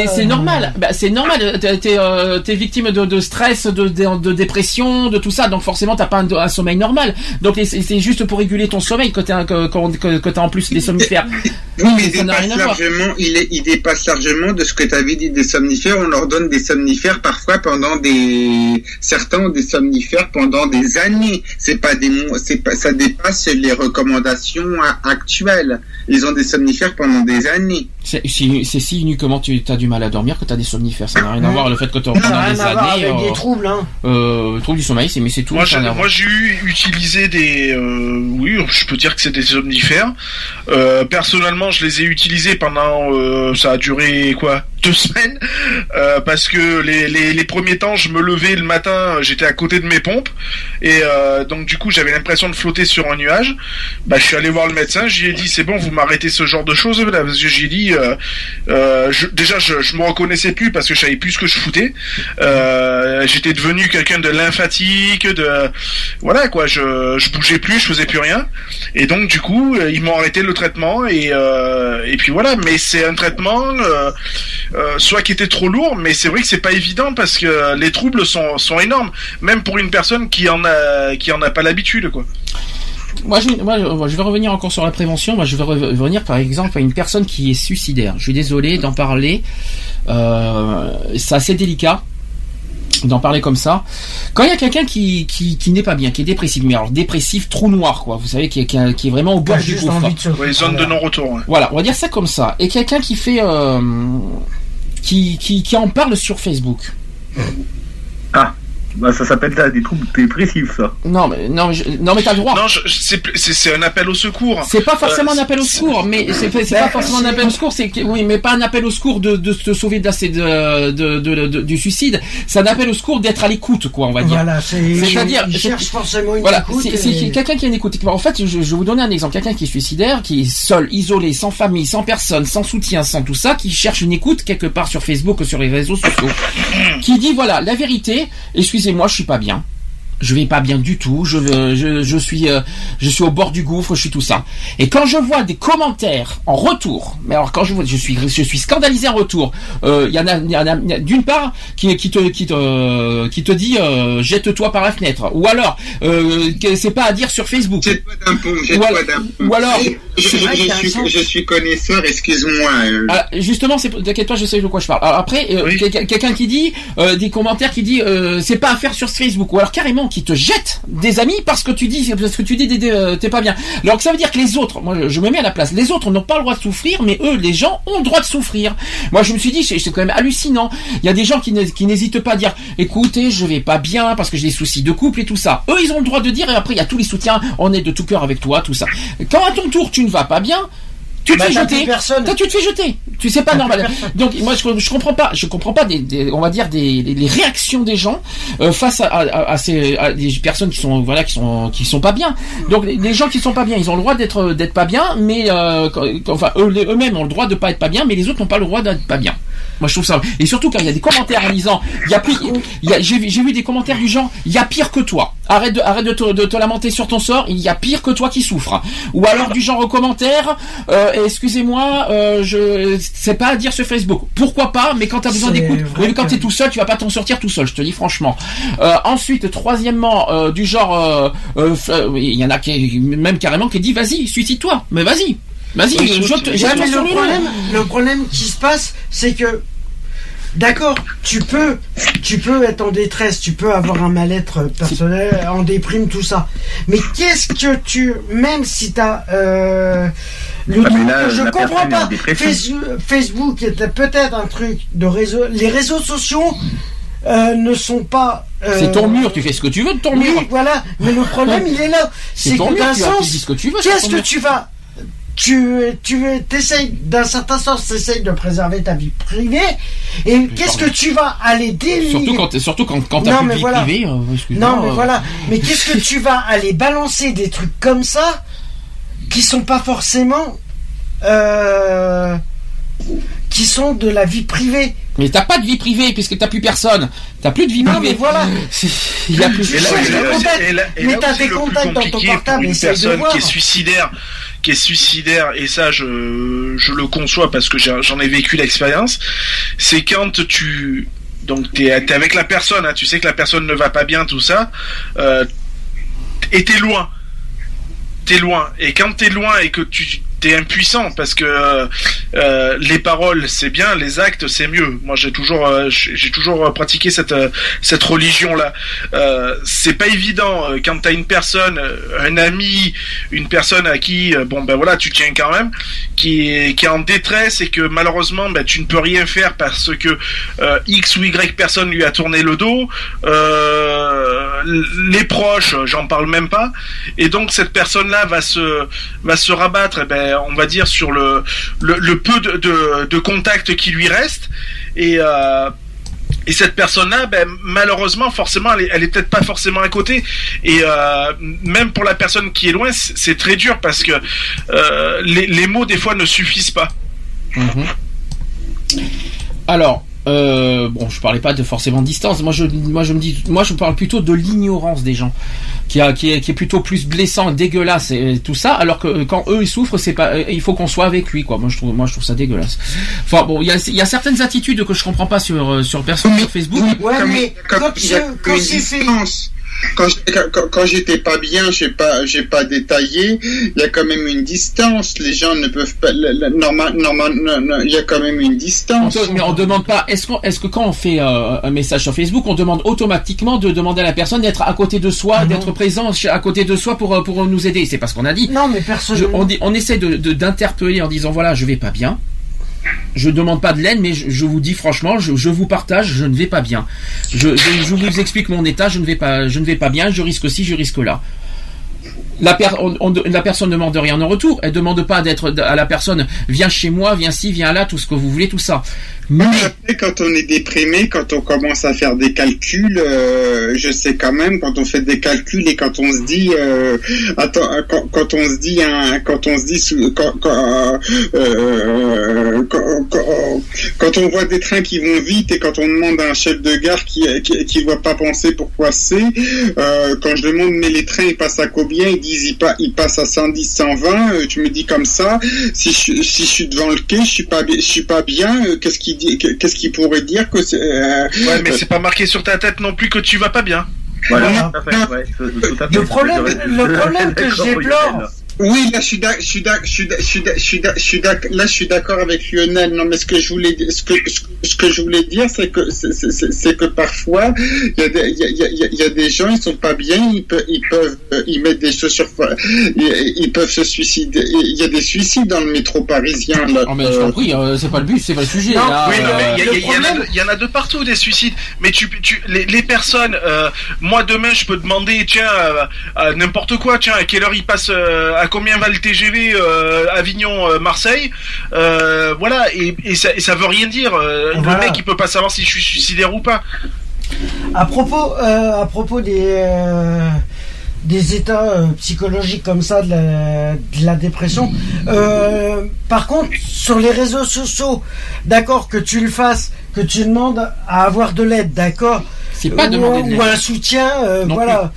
Mais c'est euh, normal. Bah, c'est normal. T'es t'es, euh, t'es victime de, de stress, de, de, de dépression, de tout ça. Donc forcément, t'as pas un, un sommeil normal. Donc c'est c'est juste pour réguler ton sommeil que t'as que, que, que- que t'as en plus des somnifères. Oui, mais il dépasse, largement, il, est, il dépasse largement de ce que tu avais dit des somnifères. On leur donne des somnifères parfois pendant des. Certains ont des somnifères pendant des années. C'est pas des mois, c'est pas, ça dépasse les recommandations actuelles. Ils ont des somnifères pendant des années. C'est si uniquement tu as du mal à dormir que tu as des somnifères. Ça n'a rien à voir le fait que tu pendant n'a des années. avec euh, des troubles, hein. euh, trouble du sommeil, c'est mais c'est tout. Moi, ça j'ai, n'a rien à moi, voir. j'ai eu utilisé des, euh, oui, je peux dire que c'est des somnifères. Euh, personnellement, je les ai utilisés pendant, euh, ça a duré quoi, deux semaines, euh, parce que les, les, les premiers temps, je me levais le matin, j'étais à côté de mes pompes, et euh, donc du coup, j'avais l'impression de flotter sur un nuage. Bah, je suis allé voir le médecin, lui ai dit, c'est bon, vous m'arrêtez ce genre de choses, là, parce que j'ai dit, euh, euh, je- déjà, je, je me reconnaissais plus parce que je savais plus ce que je foutais. Euh, j'étais devenu quelqu'un de lymphatique, de voilà quoi, je, je bougeais plus, je faisais plus rien, et donc du coup euh, ils m'ont arrêté le traitement et et puis voilà. Mais c'est un traitement euh, soit qui était trop lourd, mais c'est vrai que c'est pas évident parce que les troubles sont sont énormes, même pour une personne qui en a qui en a pas l'habitude quoi. Moi je, moi, je- je vais revenir encore sur la prévention. Moi, je vais re- revenir par exemple à une personne qui est suicidaire. Je suis désolé d'en parler. Euh, c'est assez délicat d'en parler comme ça. Quand il y a quelqu'un qui, qui, qui n'est pas bien, qui est dépressif, mais alors dépressif, trou noir, quoi. Vous savez, qui est, qui est- qui est vraiment au bord du gouffre. de Ouais, zone de non-retour. ouais. Voilà, on va dire ça comme ça. Et quelqu'un qui fait, euh, qui, qui, en parle sur Facebook. Ah, bah ça s'appelle des troubles dépressifs, ça. Non, mais non, je- non, mais t'as le droit. Non, je- c'est un appel au secours. C'est pas forcément Euh, un appel au secours, mais c'est pas, pas forcément un appel au secours, c'est oui, mais pas un appel au secours de, de se sauver de, la- de, de, de- de- du suicide. C'est un appel au secours d'être à l'écoute, quoi, on va dire. Voilà, c'est. C'est-à-dire, cherche forcément une voilà, écoute. c'est et- quelqu'un qui a une écoute. En fait, je, je vais vous donner un exemple. Quelqu'un qui est suicidaire, qui est seul, isolé, sans famille, sans personne, sans soutien, sans tout ça, qui cherche une écoute quelque part sur Facebook ou sur les réseaux sociaux, qui dit voilà, la vérité, excusez-moi, je suis pas bien. Je vais pas bien du tout. Je, veux- je, je suis, euh, je suis au bord du gouffre. Je suis tout ça. Et quand je vois des commentaires en retour, mais alors quand je vois, je suis, je suis scandalisé en retour. euh, Il y en a, il y en a- d'une part qui, qui te, qui te, qui te dit euh, jette-toi par la fenêtre. Ou alors, euh, c'est pas à dire sur Facebook. Jette-toi d'un pont, Ou jette-toi alors- d'un pont. ou alors, je, suis, sens. je suis connaisseur, excuse-moi. euh, Ah, justement, c'est t'inquiète pas, je sais de quoi je parle. Alors après, euh, quel- quelqu'un qui dit euh, des commentaires qui dit euh, c'est pas à faire sur Facebook ou alors carrément qui te jette des amis parce que tu dis parce que tu dis euh, t'es pas bien. Alors que ça veut dire que les autres, moi je- me mets à la place, les autres n'ont pas le droit de souffrir, mais eux, les gens ont le droit de souffrir. Moi je me suis dit c'est quand même hallucinant. Il y a des gens qui n'hé- qui n'hésitent pas à dire écoutez je vais pas bien parce que j'ai des soucis de couple et tout ça. Eux ils ont le droit de dire et après il y a tous les soutiens, on est de tout cœur avec toi tout ça. Quand à ton tour tu ne vas pas bien. Tu te fais jeter. personne. Toi, tu te fais jeter. Tu sais pas normal. Donc moi je, je comprends pas, je comprends pas des, des- on va dire des les, les réactions des gens euh, face à, à, à ces à des personnes qui sont voilà qui sont qui sont pas bien. Donc les, les gens qui sont pas bien, ils ont le droit d'être d'être pas bien, mais euh, quand- enfin eux eux-mêmes ont le droit de pas être pas bien, mais les autres n'ont pas le droit d'être pas bien. Moi je trouve ça et surtout quand il y a des commentaires en disant il y a plus j'ai vu- des commentaires du genre il y a pire que toi. Arrête de arrête de te, de te lamenter sur ton sort, il y a pire que toi qui souffre. Ou alors du genre au commentaire euh, excusez-moi, euh, je c'est pas à dire sur Facebook. Pourquoi pas Mais quand t'as besoin d'écoute, quand t'es tout seul, tu vas pas t'en sortir tout seul. Je te dis franchement. Euh, ensuite, troisièmement, euh, du genre, il y en a qui même carrément qui dit vas-y, suicide-toi. Mais vas-y, vas-y, Oui, je mais le problème, le problème qui se passe, c'est que, d'accord, tu peux, tu peux être en détresse, tu peux avoir un mal-être personnel, en déprime, tout ça. Mais qu'est-ce que tu, même si t'as, euh, le Ah, truc là, que je comprends pas. Facebook était peut-être un truc de réseau. Les réseaux sociaux euh, ne sont pas. euh, C'est ton mur, tu fais ce que tu veux de ton oui, mur. voilà. Mais le problème, il est là. C'est que d'un sens, qu'est-ce que tu vas tu, tu essayes, d'un certain sens, tu essayes de préserver ta vie privée, et qu'est-ce que tu vas aller délire Surtout quand, surtout quand, quand t'as plus de vie voilà. privée. euh, Non, mais euh, voilà. Mais qu'est-ce que tu vas aller balancer des trucs comme ça qui sont pas forcément. euh, qui sont de la vie privée? Mais t'as pas de vie privée puisque t'as plus personne. T'as plus de vie Non, privée. mais voilà. Il y a plus. De Mais t'as des contacts dans ton portable, une de personne voir. qui est suicidaire, qui est suicidaire, et ça, je, je le conçois parce que j'en ai vécu l'expérience, c'est quand tu, donc t'es es avec la personne, hein, tu sais que la personne ne va pas bien, tout ça, euh, et t'es loin. T'es loin. Et quand t'es loin et que tu impuissant parce que euh, euh, les paroles c'est bien, les actes c'est mieux. Moi j'ai toujours euh, j'ai toujours pratiqué cette cette religion là. C'est pas évident quand t'as une personne, un ami, une personne à qui bon ben voilà tu tiens quand même, qui est qui est en détresse et que malheureusement ben, tu ne peux rien faire parce que euh, X ou Y personne lui a tourné le dos. Euh, les proches, j'en parle même pas. Et donc cette personne-là va se va se rabattre, eh ben, on va dire sur le le, le peu de, de, de contact qui lui reste et euh, et cette personne-là, ben, malheureusement, forcément, elle est, peut-être pas forcément à côté. Et euh, même pour la personne qui est loin, c'est très dur parce que euh, les, les mots des fois ne suffisent pas. Mhm. Alors, euh, bon, je parlais pas de forcément de distance. Moi, je, moi, je me dis, moi, je parle plutôt de l'ignorance des gens, qui, a, qui, est, qui est plutôt plus blessant, dégueulasse et tout ça. Alors que euh, quand eux ils souffrent, c'est pas, euh, il faut qu'on soit avec lui, quoi. Moi, je trouve, moi, je trouve ça dégueulasse. Enfin, bon, il y a, il y a certaines attitudes que je comprends pas sur euh, sur personne sur Facebook. Ouais, Comme- mais comme quand une distance. Quand, quand, quand j'étais pas bien, j'ai pas, j'ai pas détaillé. Il y a quand même une distance. Les gens ne peuvent pas. normal, normal, non, non, il y a quand même une distance. mais on demande pas. Est-ce qu'on, est-ce que quand on fait euh, un message sur Facebook, on demande automatiquement de demander à la personne d'être à côté de soi, d'être présent à côté de soi pour euh, pour nous aider? C'est pas ce qu'on a dit. Non, mais personne. Je- on, dit- on essaie de, de- d'interpeller en disant voilà, je vais pas bien. Je demande pas de l'aide, mais je, vous dis franchement, je, vous partage, je ne vais pas bien. Je, vous explique mon état, je ne vais pas, ne bien, je risque ci, je risque là. La, per- on- on- la personne ne demande rien en retour. Elle demande pas d'être à la personne viens chez moi, viens ci, viens là, tout ce que vous voulez, tout ça. Mais Après, quand on est déprimé, quand on commence à faire des calculs, euh, je sais quand même quand on fait des calculs et quand on se dit, euh, attends, euh, quand, quand on se dit, hein, quand on se dit, quand, quand, euh, quand, quand- on voit des trains qui vont vite et quand on demande à un chef de gare qui qui, qui voit pas penser pourquoi c'est, euh, quand je demande mais les trains ils passent à combien, ils disent ils, pa- ils passent à 110, 120, euh, tu me dis comme ça, si je, si je suis devant le quai, je suis pas, je suis pas bien, euh, qu'est-ce dit, qu'est-ce qu'il pourrait dire que c'est, euh, Ouais, mais c'est pas marqué sur ta tête non plus que tu vas pas bien. Voilà, tout à fait, ouais, tout- tout à fait. Le problème, le problème que. Oui, là, je suis je d'accord avec Lionel. Non, mais ce que je voulais, dire- ce que, ce que- ce que je voulais dire, c'est que, c'est- que parfois, il y a des, il y a, il y a- il y a- il y a des gens, ils sont pas bien, ils peuvent, ils peuvent, euh, ils mettent des chaussures, ils, ils peuvent se suicider. Il y a des suicides dans le métro parisien, là. Oh, mais je Euh, euh, c'est pas le but, c'est pas le sujet. Non, là. Oui, non, mais il y, en a de- il y en a de partout des suicides. Mais tu, tu, les, les personnes, euh, moi demain, je peux demander, tiens, euh, à n'importe quoi, tiens, à quelle heure il passe, euh, à combien va le TGV euh, Avignon, euh, Marseille, euh, voilà, et, et, ça, et ça veut rien dire. Voilà. Le mec, il peut pas savoir si je suis suicidaire ou pas. à propos, à propos des des états euh, psychologiques comme ça de la, de la dépression. euh, par contre, sur les réseaux sociaux, d'accord que tu le fasses, que tu demandes à avoir de l'aide, d'accord. C'est pas ou, demander de l'aide. ou un soutien, euh, voilà,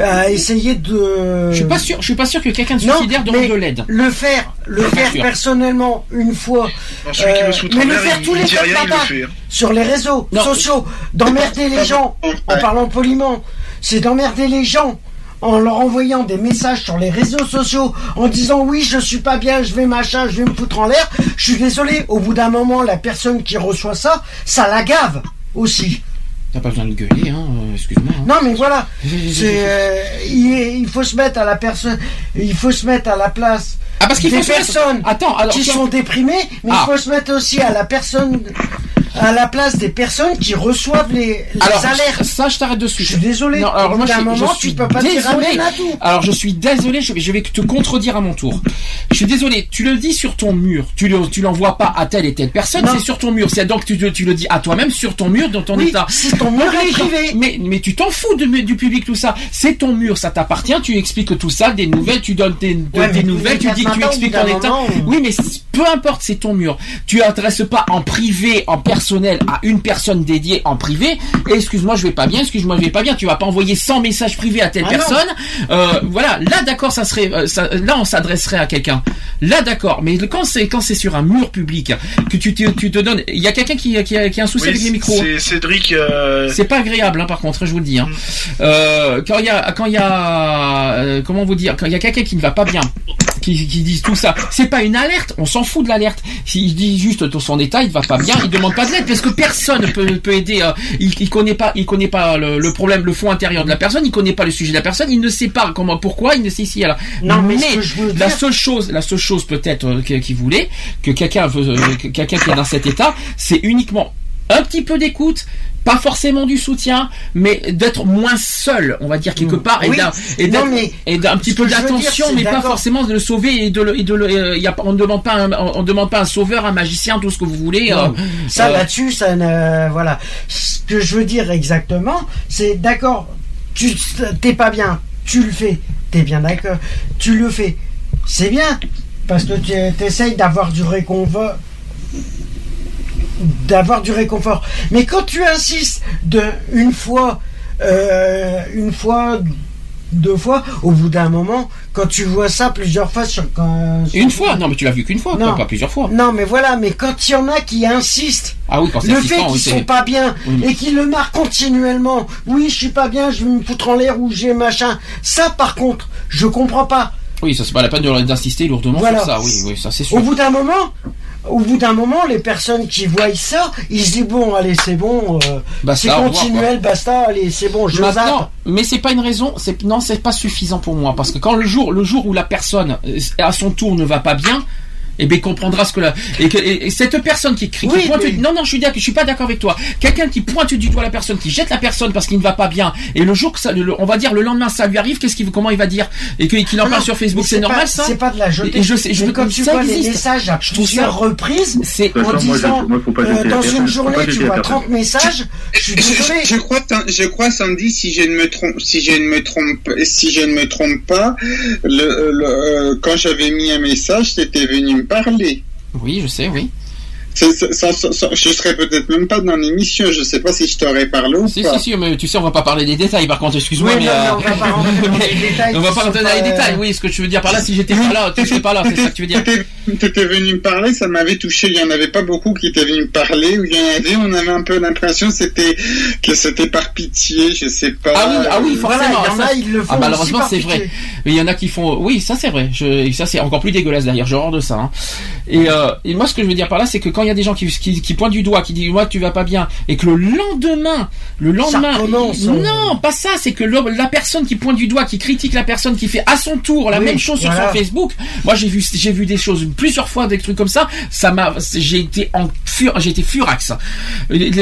à essayer de. Je suis pas sûr, je suis pas sûr que quelqu'un de Non, suicidaire demande de l'aide. Le faire, le faire sûr. personnellement une fois. Non, qui Euh, mais le faire il, tous il les il le hein. sur les réseaux Non. sociaux, d'emmerder les gens, en parlant poliment, c'est d'emmerder les gens en leur envoyant des messages sur les réseaux sociaux en disant oui je suis pas bien, je vais machin, je vais me foutre en l'air. Je suis désolé, au bout d'un moment la personne qui reçoit ça, ça la gave aussi. T'as pas besoin de gueuler, hein, euh, excuse-moi. hein. Non mais voilà, c'est euh, il, il faut se mettre à la personne, il faut se mettre à la place Ah, parce qu'il des faut se mettre- personnes Attends, alors, qui sont déprimées, mais Ah. il faut se mettre aussi à la personne à la place des personnes qui reçoivent les, les Alors, alertes. ça, je t'arrête de suite. Je suis désolé. Non, alors moi, d'un je, moment, je suis tu peux pas te désolé. à tout. Alors, je suis désolé, je vais, je vais te contredire à mon tour. Je suis désolé, tu le dis sur ton mur. Tu le, tu l'envoies pas à telle et telle personne, Non. c'est sur ton mur. C'est donc tu, tu le dis à toi-même sur ton mur, dans ton Oui, état. C'est ton mur Arrête, privé. Mais, mais tu t'en fous de, du public, tout ça. C'est ton mur, ça t'appartient. Tu expliques tout ça, des nouvelles, tu donnes des, de- Ouais, des nouvelles, tu dis, quatre tu expliques ton état. Oui, mais peu importe, c'est ton mur. Tu adresses pas en privé, en personnel, à une personne dédiée en privé. Excuse-moi, je vais pas bien. Excuse-moi, je vais pas bien. Tu vas pas envoyer 100 messages privés à telle Ah personne. Euh, voilà. Là, d'accord, ça serait, euh, ça- là, on s'adresserait à quelqu'un. Là, d'accord. Mais quand c'est quand c'est sur un mur public que tu te, tu te donnes, il y a quelqu'un qui, qui, a, qui a un souci Oui, avec les micros. c'est Cédric. euh, C'est pas agréable, hein, par contre, je vous le dis. Hein. Mm. Euh, quand il y a, quand il y a, euh, comment vous dire, quand il y a quelqu'un qui ne va pas bien, qui, qui dit tout ça, c'est pas une alerte. On s'en fout de l'alerte. S'il dit juste dans son état, il va pas bien, il demande pas de l'aide parce que personne peut, peut aider. euh, il, il connaît pas, il connaît pas le, le problème, le fond intérieur de la personne. Il connaît pas le sujet de la personne. Il ne sait pas comment, pourquoi. Il ne sait si alors. Non, mais je veux la dire- seule chose, la seule chose peut-être euh, qu'il voulait que quelqu'un euh, quelqu'un qui est dans cet état, c'est uniquement un petit peu d'écoute, pas forcément du soutien, mais d'être moins seul, on va dire quelque part, et Oui. d'un et petit peu d'attention, mais pas forcément de le sauver et de le, et de le, y a, pas- on ne demande pas, un, on demande pas un sauveur, un magicien, tout ce que vous voulez. Non, euh, ça euh, là-dessus, ça ne, voilà. Ce que je veux dire exactement, c'est d'accord, tu t'es pas bien, tu le fais, t'es bien d'accord, tu le fais, c'est bien, parce que tu essayes d'avoir du réconfort, d'avoir du réconfort. Mais quand tu insistes de une fois, euh, une fois, deux fois, au bout d'un moment, quand tu vois ça plusieurs fois sur quand, Une fois, non mais tu l'as vu qu'une fois, Non. pas, pas plusieurs fois. non, mais voilà, mais quand il y en a qui insistent, Ah oui, quand c'est le fait qu'ils sont pas bien Oui, et qu'ils le marquent continuellement, oui, je suis pas bien, je vais me foutre en l'air ou j'ai machin. Ça, par contre, je comprends pas. Oui, ça c'est pas la peine d'insister lourdement Voilà. sur ça. Oui, oui, ça c'est sûr. Au bout d'un moment, au bout d'un moment, les personnes qui voient ça, ils se disent bon, allez, c'est bon, euh, Basta, c'est continuel, basta, allez, c'est bon, je Maintenant, zappe. mais c'est pas une raison. C'est non, c'est pas suffisant pour moi parce que quand le jour, le jour où la personne euh, à son tour ne va pas bien. Eh bien, comprendra ce que la et, que, et- et cette personne qui crie, qui Oui, pointe, mais- non, non, je suis d'accord, je suis pas d'accord avec toi. Quelqu'un qui pointe du doigt la personne, qui jette la personne parce qu'il ne va pas bien, et le jour que ça, le- on va dire le lendemain ça lui arrive, qu'est-ce qu'il, comment il va dire? Et qu'il en Non, parle non, sur Facebook, c'est pas- normal ça? C'est pas de la jeter. Et je sais, je quand tu ça vois les existe. messages à Je trouve ça- plusieurs reprises, c'est en moi, disant moi, faut pas euh, dans une journée, tu vois personne. 30 messages, je suis désolé. Je, je crois, je crois, Sandy, si je ne me trompe, si je ne me trompe, si je ne me trompe pas, le, le- euh, quand j'avais mis un message, t'étais venu me Oui, je sais, oui. Je serais peut-être même pas dans l'émission. Je sais pas si je t'aurais parlé ou Si, pas. si, si, mais tu sais, on va pas parler des détails, par contre, excuse-moi, Oui, mais. non, mais euh, on va pas rentrer dans les détails on va pas sont rentrer dans les pas, euh, détails, oui, ce que tu veux dire par là, si j'étais pas là, tu serais pas là, c'est ça que tu veux dire. T'étais t'étais venu me parler, ça m'avait touché. Il y en avait pas beaucoup qui étaient venus me parler. Ou il y en avait, on avait un peu l'impression que c'était que c'était par pitié. Je sais pas. Ah oui, ah oui, Voilà, forcément. il y en ça- a, ils le font ah, malheureusement, c'est vrai. Mais il y en a qui font, oui, ça c'est vrai. Je, et ça c'est encore plus dégueulasse d'ailleurs. J'ai horreur de ça. hein. Et, euh, et moi, ce que je veux dire par là, c'est que quand il y a des gens qui, qui, qui pointent du doigt, qui disent, moi, tu vas pas bien, et que le lendemain, le lendemain, recommence, il- hein. non, pas ça, c'est que la personne qui pointe du doigt, qui critique la personne, qui fait à son tour la Oui, même chose sur son Facebook. Moi, j'ai vu, j'ai vu des choses plusieurs fois, des trucs comme ça. Ça m'a, j'ai été en fur, j'ai été furax.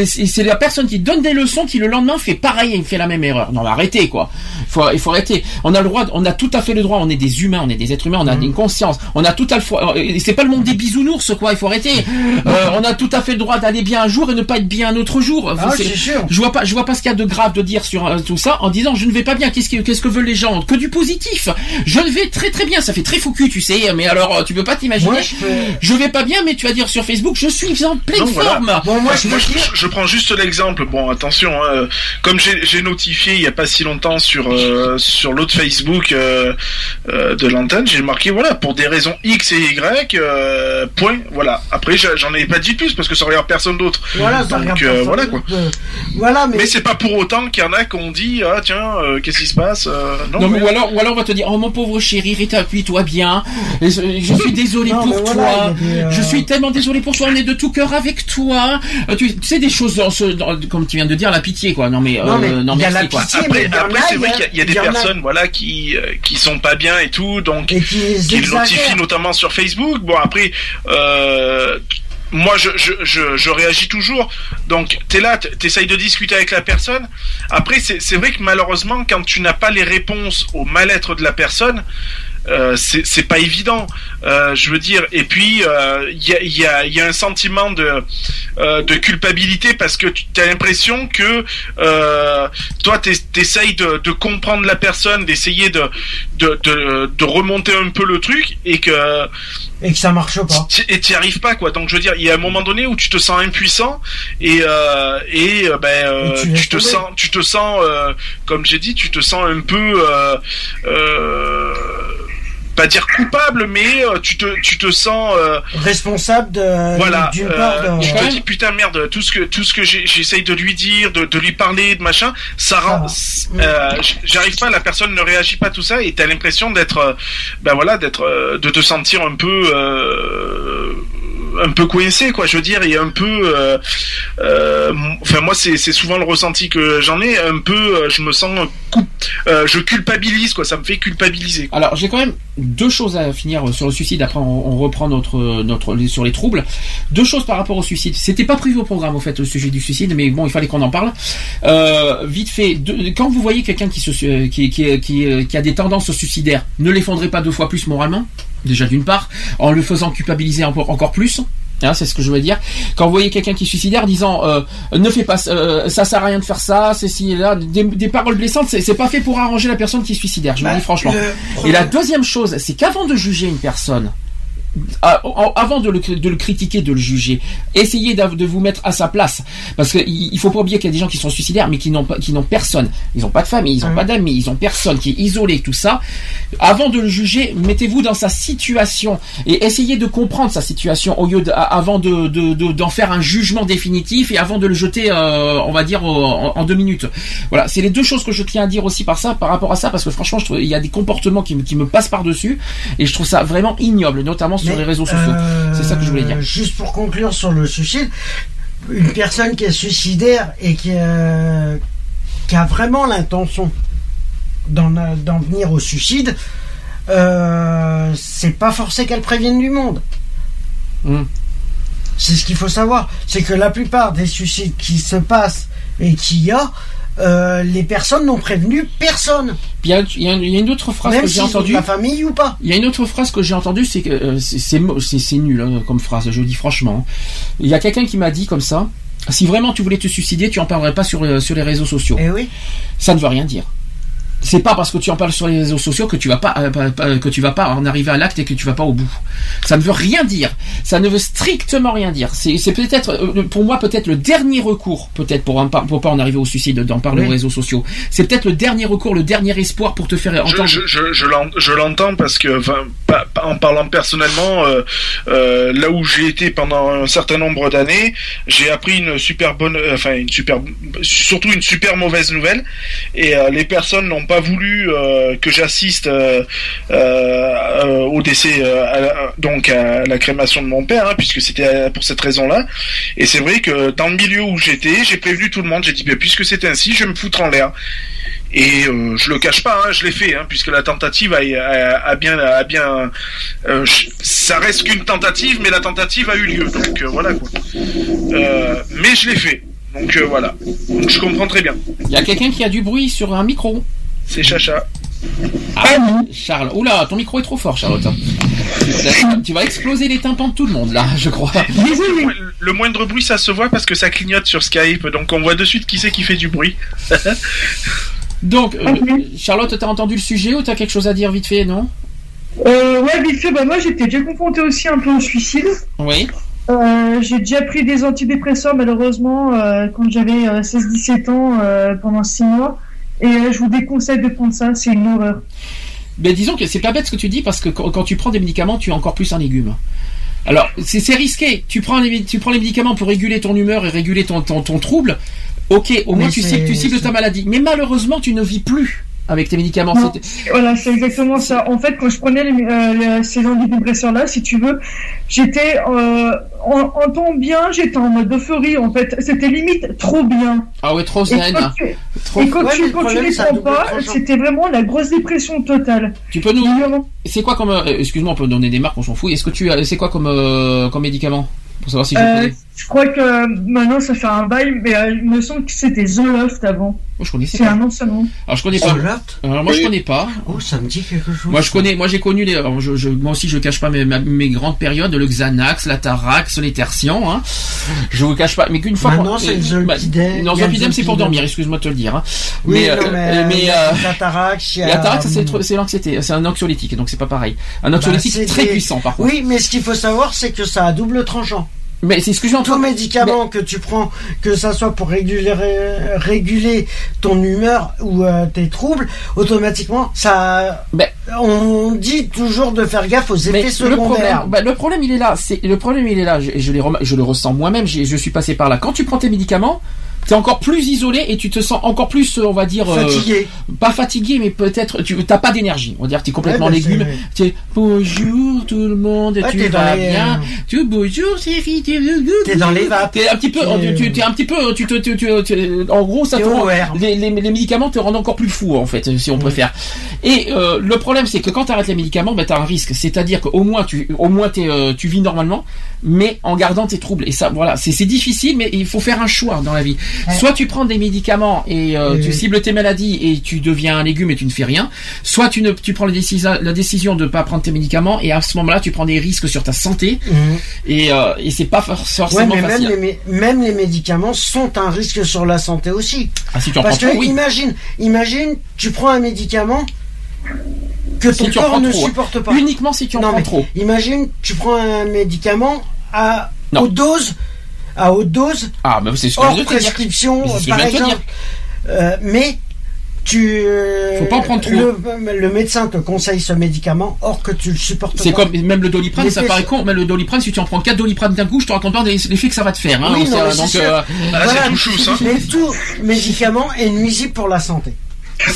C'est la personne qui donne des leçons qui le lendemain fait pareil et fait la même erreur. Non, mais arrêtez quoi. Il faut, il faut arrêter. On a le droit, on a tout à fait le droit. On est des humains, on est des êtres humains, on a une conscience. On a tout à le fois. C'est pas le monde des bisounours quoi. Il faut arrêter. Euh, on a tout à fait le droit d'aller bien un jour et ne pas être bien un autre jour. Ah, C'est- c'est sûr. Je vois pas, je vois pas ce qu'il y a de grave de dire sur euh, tout ça en disant je ne vais pas bien. Qu'est-ce que, qu'est-ce que veulent les gens? Que du positif. Je vais très très bien. Ça fait très fou cul, tu sais. Mais alors, euh, tu peux pas t'imaginer. Je peux- Je vais pas bien, mais tu vas dire sur Facebook, je suis en pleine voilà. forme. Bon, moi, je Moi, veux je, dire, je prends juste l'exemple. Bon, attention, hein, comme j'ai notifié il y a pas si longtemps sur euh, sur l'autre Facebook euh, euh, de l'antenne, j'ai marqué voilà pour des raisons X et Y. euh, point. Voilà. Après, j'en ai pas dit plus parce que ça regarde personne d'autre. voilà, ça Donc regarde euh, voilà quoi. Voilà, mais, Mais c'est pas pour autant qu'il y en a qui ont dit ah tiens euh, qu'est-ce qui se passe euh, Non, mais mais- ou alors, ou alors on va te dire, oh mon pauvre chéri, rétablis-toi bien. Je, je suis désolé Non, pour toi. voilà, euh, Je suis tellement désolé pour toi. On est de tout cœur avec toi. Tu, sais des choses dans ce, dans- comme tu viens de dire, la pitié quoi. Non mais, Non, mais non il y a merci la quoi. pitié. Après, après a, c'est vrai qu'il y a- il y a des y a- personnes voilà qui euh, qui sont pas bien et tout donc et qui les qui le notifient notamment sur Facebook. Bon après, euh, moi je, je, je, je réagis toujours. Donc t'es là, t- t'essayes de discuter avec la personne. Après c'est c'est vrai que malheureusement quand tu n'as pas les réponses au mal-être de la personne. Euh, c'est pas évident, euh, je veux dire. Et puis euh, il y, a, y, a, y a un sentiment de euh, de culpabilité parce que tu as l'impression que euh, toi t'es- t'essayes de, de comprendre la personne, d'essayer de, de, de de remonter un peu le truc et que Et que ça marche pas. Et t'y arrives pas quoi donc je veux dire il y a un moment donné où tu te sens impuissant et euh, et euh, ben euh, Et tu te sens tu te sens euh, comme j'ai dit tu te sens un peu euh, euh, pas dire coupable mais euh, tu te tu te sens euh, Responsable de, voilà d'une euh, part de. tu te dis putain merde tout ce que tout ce que j'essaye de lui dire de, de lui parler de machin ça rend euh, j- j'arrive pas la personne ne réagit pas tout ça et t'as l'impression d'être ben voilà d'être de te sentir un peu euh, un peu coincé, quoi. Je veux dire, et un peu, euh, euh, enfin moi c'est c'est souvent le ressenti que j'en ai, un peu, euh, je me sens coup, euh, je culpabilise, quoi. Ça me fait culpabiliser. quoi. Alors j'ai quand même deux choses à finir sur le suicide. Après on, reprend notre notre sur les troubles. Deux choses par rapport au suicide. C'était pas prévu au programme au fait le sujet du suicide, mais bon il fallait qu'on en parle. Euh, vite fait, quand vous voyez quelqu'un qui, se su- qui, a des tendances suicidaires, ne l'effondrez pas deux fois plus moralement. Déjà d'une part, en le faisant culpabiliser encore plus. Hein, c'est ce que je veux dire. Quand vous voyez quelqu'un qui est suicidaire disant euh, ne fais pas euh, ça sert à rien de faire ça, c'est si là des, des paroles blessantes, c'est pas fait pour arranger la personne qui est suicidaire. Je vous Bah, dis franchement. Et la deuxième chose, c'est qu'avant de juger une personne, avant de le, de le critiquer, de le juger, essayez de vous mettre à sa place. Parce qu'il il faut pas oublier qu'il y a des gens qui sont suicidaires, mais qui n'ont n'ont personne. Ils n'ont pas de famille, ils n'ont pas d'amis, ils ont personne, qui est isolé, tout ça. Avant de le juger, mettez-vous dans sa situation et essayez de comprendre sa situation au lieu de, a- avant de, de- de- d'en faire un jugement définitif et avant de le jeter, euh, on va dire, en, en deux minutes. Voilà, c'est les deux choses que je tiens à dire aussi par ça, par rapport à ça, parce que franchement, je trouve, il y a des comportements qui, me- qui me passent par dessus et je trouve ça vraiment ignoble, notamment sur les réseaux sociaux. euh, C'est ça que je voulais dire. Juste pour conclure sur le suicide, une personne qui est suicidaire et qui, euh, qui a vraiment l'intention d'en d'en venir au suicide, euh, c'est pas forcé qu'elle prévienne du monde. Hmm. C'est ce qu'il faut savoir. C'est que la plupart des suicides qui se passent et qu'il y a, euh, les personnes n'ont prévenu personne. Puis il y a- y, y une autre phrase Même que j'ai entendue. la famille ou pas. Il y a une autre phrase que j'ai entendue, c'est que euh, c'est- nul hein, comme phrase. Je le dis franchement. Il y a quelqu'un qui m'a dit comme ça. Si vraiment tu voulais te suicider, tu en parlerais pas sur, euh, sur les réseaux sociaux. Eh oui. Ça ne veut rien dire. C'est pas parce que tu en parles sur les réseaux sociaux que tu vas pas, euh, pas- que tu vas pas en arriver à l'acte et que tu vas pas au bout. Ça ne veut rien dire. Ça ne veut strictement rien dire. C'est peut-être, euh, pour moi, peut-être le dernier recours, peut-être pour, pour pas en arriver au suicide, d'en parler Oui. aux réseaux sociaux. C'est peut-être le dernier recours, le dernier espoir pour te faire Je, entendre. je, je, je l'en- je l'entends parce que, enfin, en parlant personnellement, euh, euh, là où j'ai été pendant un certain nombre d'années, j'ai appris une super bonne, enfin une super, surtout une super mauvaise nouvelle, et les personnes n'ont pas voulu euh, que j'assiste euh, euh, au décès, à la- donc à la crémation de mon père, hein, puisque c'était pour cette raison-là. Et c'est vrai que dans le milieu où j'étais, j'ai prévenu tout le monde. J'ai dit, puisque c'est ainsi, je vais me foutre en l'air. Et euh, je le cache pas, hein, je l'ai fait, hein, puisque la tentative a, bien, a bien, ça reste qu'une tentative, mais la tentative a eu lieu, donc voilà quoi. Mais je l'ai fait, donc voilà. Donc je comprends très bien. Il y a quelqu'un qui a du bruit sur un micro. C'est Chacha. Ah, Charles. Oula, ton micro est trop fort, Charlotte. Tu- tu vas exploser les tympans de tout le monde là, je crois. Le moindre bruit, ça se voit parce que ça clignote sur Skype, donc on voit de suite qui c'est qui fait du bruit. Donc, euh, Charlotte, t'as entendu le sujet ou t'as quelque chose à dire vite fait, non? Euh, ouais, vite fait, bah, moi j'étais déjà confrontée aussi un peu au suicide. Oui. Euh, j'ai déjà pris des antidépresseurs malheureusement euh, quand j'avais euh, 16-17 ans euh, pendant 6 mois. Et euh, je vous déconseille de prendre ça, c'est une horreur. Mais disons que c'est pas bête ce que tu dis parce que quand, tu prends des médicaments, tu es encore plus un légume. Alors, c'est risqué. Tu prends, les, tu prends les médicaments pour réguler ton humeur et réguler ton, ton, ton trouble. Ok, au moins tu, cibles, tu cibles ta maladie. Mais malheureusement, tu ne vis plus avec tes médicaments. Voilà, c'est exactement ça. En fait, quand je prenais les, euh, ces antidépresseurs-là, si tu veux, j'étais euh, en, en temps bien, j'étais en mode euphorie. En fait, c'était limite trop bien. Ah ouais, trop Et zen. quand tu, Trop- et quand Ouais, tu, quand tu les prends pas, c'était vraiment la grosse dépression totale. Tu peux nous. C'est quoi comme. euh, Excuse-moi, on peut donner des marques, on s'en fout. Est-ce que tu as. C'est quoi comme, euh, comme médicament Pour savoir si je connais? Je crois que euh, maintenant ça fait un bail, mais euh, il me semble que c'était Zoloft avant. Moi, je connaissais C'est pas. un ancien nom. Alors je connais pas. Zoloft Alors moi je connais pas. Oh, ça me dit quelque chose. Moi je connais, moi j'ai connu les, alors, je, je- moi aussi je cache pas mes, ma- mes grandes périodes, le Xanax, la Tarax, les Tertians, hein. Je vous cache pas, mais qu'une fois. Maintenant, qu'on- c'est le bah, Zolpidem, Non, il y a le Zolpidem c'est pour Zolpidem. dormir, excuse-moi de te le dire. Hein. Oui, mais, non, euh, mais, mais, euh, la Tarax, il y a- la Tarax c'est l'anxiété, c'est un anxiolytique, donc c'est pas pareil. Un Bah, anxiolytique c'est très des- puissant par contre. Oui, mais ce qu'il faut savoir, c'est que ça a double tranchant. Mais c'est ce que j'ai Tout médicament que tu prends, que ça soit pour réguler, réguler ton humeur ou euh, tes troubles, automatiquement, ça. on dit toujours de faire gaffe aux effets Mais le secondaires. problème, bah, le problème, il est là. C'est le problème, il est là. Je, je, les rem- je le ressens moi-même. Je suis passé par là. Quand tu prends tes médicaments, t'es encore plus isolé et tu te sens encore plus, euh, on va dire, euh, Fatigué. pas fatigué, mais peut-être tu t'as pas d'énergie. On va dire, t'es complètement Ouais, bah, légume. c'est- Tu es bonjour tout le monde, Ouais, tu t'es vas dans les- bien? Tu bonjour tu T'es dans les vapes. T'es un petit peu, T'es- tu, tu es un petit peu, tu te, tu, tu- tu- en gros, ça T'es te rend, les, les, les médicaments te rendent encore plus fou en fait, si on préfère. Et euh, le problème, c'est que quand tu arrêtes les médicaments, ben, tu as un risque. C'est-à-dire qu'au moins, tu, au moins t'es, euh, tu vis normalement, mais en gardant tes troubles. Et ça, voilà, c'est difficile, mais il faut faire un choix dans la vie. Soit tu prends des médicaments et euh, Oui, tu oui. cibles tes maladies et tu deviens un légume et tu ne fais rien. Soit tu ne, tu prends la décision, la décision de pas prendre tes médicaments et à ce moment-là, tu prends des risques sur ta santé. Mhm. Et, euh, et c'est pas for- Ouais, forcément mais même les, même les médicaments sont un risque sur la santé aussi. Ah, si tu en Parce prends que trop, oui. imagine, imagine, tu prends un médicament que ton corps ne trop, supporte pas. Uniquement si tu en Non, prends mais trop. Imagine, tu prends un médicament à Non. haute dose, à haute dose, Ah, mais c'est ce que hors dire. prescription, que par exemple. Euh, mais tu, euh, Faut pas en prendre trop. Le, le médecin te conseille ce médicament, or que tu le supportes C'est comme même le doliprane, ça paraît con, mais le doliprane, si tu en prends 4 doliprane d'un coup, je te raconte pas les- l'effet que ça va te faire. Hein, Oui, non, euh, mais c'est donc, sûr. euh, Voilà. tout chousse, hein. Mais tout médicament est nuisible pour la santé.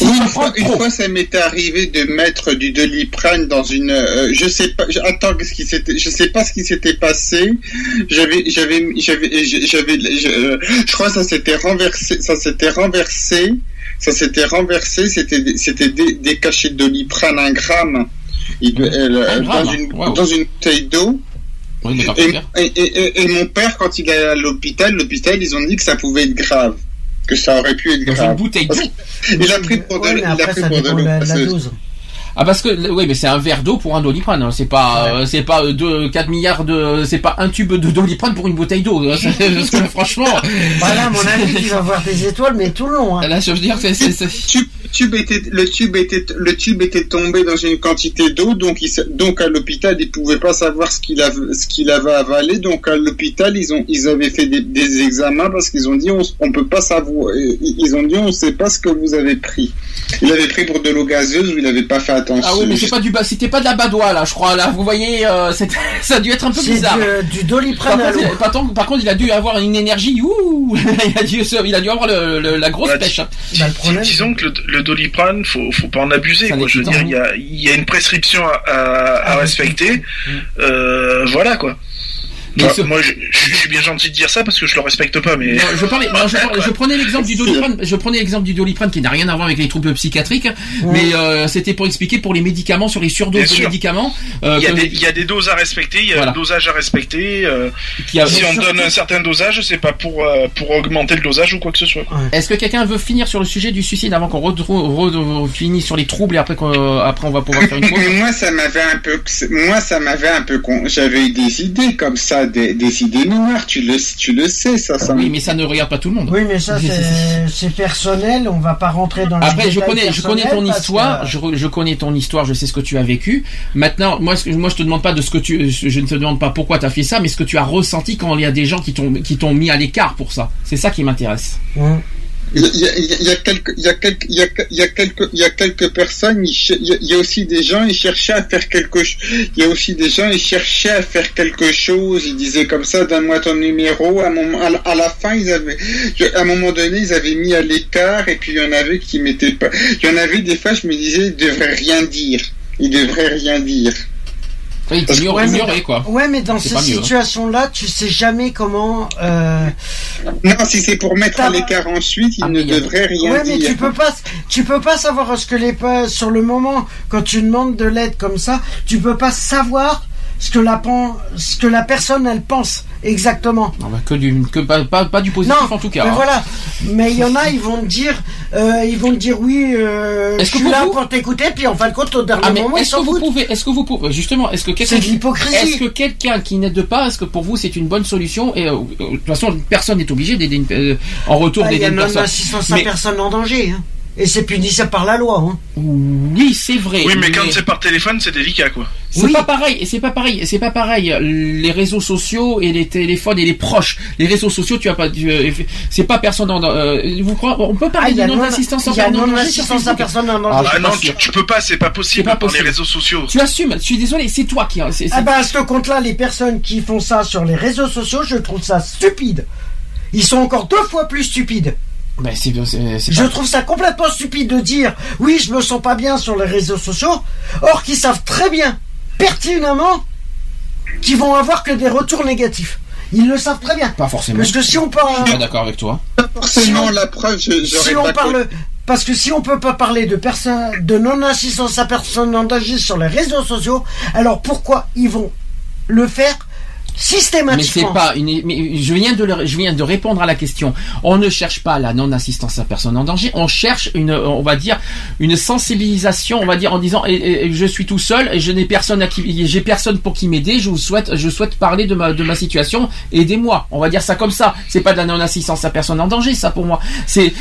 Une fois, une fois, ça m'était arrivé de mettre du doliprane dans une. euh, je sais pas. je- attends, qu'est-ce qui s'était. Je sais pas ce qui s'était passé. J'avais, j'avais, j'avais, j'avais. Je, euh, je crois que ça s'était renversé. Ça s'était renversé. Ça s'était renversé. C'était, c'était des, des cachets de doliprane un gramme. Il euh, Un gramme, dans une wow. dans une bouteille d'eau. oui, et- et mon père, quand il est allé à l'hôpital, l'hôpital, ils ont dit que ça pouvait être grave. Que ça aurait pu être Dans une grave. bouteille. Il a pris pour de, Ouais, il a pris pour de l'eau. la, dose. Ah parce que oui mais c'est un verre d'eau pour un doliprane hein. c'est pas euh, c'est pas euh, deux 4 milliards de c'est pas un tube de doliprane pour une bouteille d'eau hein. Franchement Voilà, mon avis, tu vas voir des étoiles, mais tout le long. Hein. là je veux dire c'est c'est- c'est- tube, tube était, le tube était, le tube était tombé dans une quantité d'eau, donc il, donc à l'hôpital ils pouvaient pas savoir ce qu'il avait, ce qu'il avait avalé, donc à l'hôpital ils ont, ils avaient fait des, des examens parce qu'ils ont dit on, on peut pas savoir, ils ils ont dit on sait pas ce que vous avez pris. Il avait pris pour de l'eau gazeuse ou il avait pas fait attention. ah oui mais c'est pas du bas c'était pas de la badoie là je crois là vous voyez euh, ça a dû être un peu C'est bizarre du, du par doliprane contre, par, contre, par contre, il a dû avoir une énergie. Ouh, il a dû, se- il a dû avoir le, le- la grosse Voilà, pêche. hein. Bah, le problème, Disons que le, le doliprane, faut, faut pas en abuser. Quoi. Je veux dire, il y a, il y a une prescription à, à- à Ah, respecter. Euh, voilà quoi. Bah, ce- Moi, je, je suis bien gentil de dire ça parce que je le respecte pas, mais Non, je, parlais, non, je, parlais- je prenais l'exemple du doliprane. Je prenais l'exemple du doliprane qui n'a rien à voir avec les troubles psychiatriques, mais euh, c'était pour expliquer pour les médicaments sur les surdoses Bien de sûr. médicaments. euh, il y, a que- des, il y a des doses à respecter, il y a Voilà. un dosage à respecter. euh, qui a- si on donne un certain dosage, c'est pas pour euh, pour augmenter le dosage ou quoi que ce soit. Est-ce que quelqu'un veut finir sur le sujet du suicide avant qu'on re- finisse sur les troubles et après qu'on- après on va pouvoir faire une pause? moi, ça m'avait un peu, moi, ça m'avait un peu con. J'avais eu des idées comme ça, des, des idées noires. Tu le, tu le sais, ça. ça Oui, mais ça ne regarde pas tout le monde. Oui, mais ça, c'est c'est personnel. On va pas rentrer dans Après, je connais, je connais ton histoire, que- je, connais ton histoire, je sais ce que tu as vécu. Maintenant, moi, moi, je te demande pas de ce que tu, je ne te demande pas pourquoi tu as fait ça, mais ce que tu as ressenti quand il y a des gens qui t'ont, qui t'ont mis à l'écart pour ça. C'est ça qui m'intéresse. Hum. Il y a, quelques, il y a quelques, il y a, y quelques, il y a quelques personnes. Il y, a, aussi des gens. Ils cherchaient à faire quelque. Il y a aussi des gens. Ils cherchaient à faire quelque chose. Ils disaient comme ça, donne-moi ton numéro. À, moment- à, à la fin, ils avaient, à un moment donné, ils avaient mis à l'écart. Et puis il y en avait qui mettaient pas. Il y en avait des fois. Je me disais, ils devraient rien dire. Ils devraient rien dire. Oui, Parce que- ignorer, Ouais, quoi. Ouais, mais dans ces hein. situations-là, tu sais jamais comment. Euh... Non, si c'est pour mettre à l'écart ensuite, ils Ah, ne mais il y a- devraient rien Ouais, mais dire. tu peux pas, tu peux pas savoir ce que les pe- sur le moment quand tu demandes de l'aide comme ça, tu peux pas savoir ce que la pen- ce que la personne elle pense exactement. Non, bah, que du, que pas, pas, pas du positif Non, en tout cas. mais hein. voilà. Mais il y en a, ils vont te dire, euh, ils vont te dire oui, euh, je Est-ce que suis là vous- pour t'écouter, puis en fin de compte au dernier Ah, moment est-ce que s'en vous pouvez, est-ce que vous pouvez, justement, est-ce que quelqu'un, est-ce que quelqu'un qui n'aide pas, est-ce que pour vous c'est une bonne solution et euh, de toute façon personne n'est obligé d'aider une- euh, en retour Ah, Il y d'aider a une même personne. assistance à Mais- personne en danger. hein. Et c'est punissable par la loi. Hein. Oui, c'est vrai. Oui, mais quand c'est par téléphone, c'est délicat quoi. C'est Oui. pas pareil, et c'est pas pareil, c'est pas pareil. Les réseaux sociaux et les téléphones et les proches. Les réseaux sociaux, tu as pas, tu, euh, c'est pas personne en, euh, vous croyez, on peut Ah, parler il y de a non non- assistance en il y a personne en non danger sur assistance à personne en Ah, danger. Ah non, tu, tu peux pas, c'est pas possible C'est pas par les possible. réseaux sociaux. Tu assumes, je suis désolé, c'est toi qui, c'est, c'est- Ah bah à ce compte-là, les personnes qui font ça sur les réseaux sociaux, je trouve ça stupide. ils sont encore deux fois plus stupides. Ben, c'est, c'est- c'est Je pas- trouve ça complètement stupide de dire oui, je me sens pas bien sur les réseaux sociaux, or qu'ils savent très bien, pertinemment, qu'ils vont avoir que des retours négatifs. Ils le savent très bien. Pas forcément. Parce que si on parle, Je suis pas d'accord avec toi. Forcément, la preuve, je- j'aurais si on pas parle, parce que si on peut pas parler de personnes, de non-assistance à personne engagée sur les réseaux sociaux, alors pourquoi ils vont le faire Mais systématiquement c'est pas une. Mais je viens de le- je viens de répondre à la question. On ne cherche pas la non-assistance à personne en danger. On cherche une, on va dire, une sensibilisation. On va dire en disant, et- je suis tout seul et je n'ai personne à qui, j'ai personne pour qui m'aider. Je vous souhaite, je souhaite parler de ma de ma situation. Aidez-moi. On va dire ça comme ça. C'est pas de la non-assistance à personne en danger, ça pour moi. C'est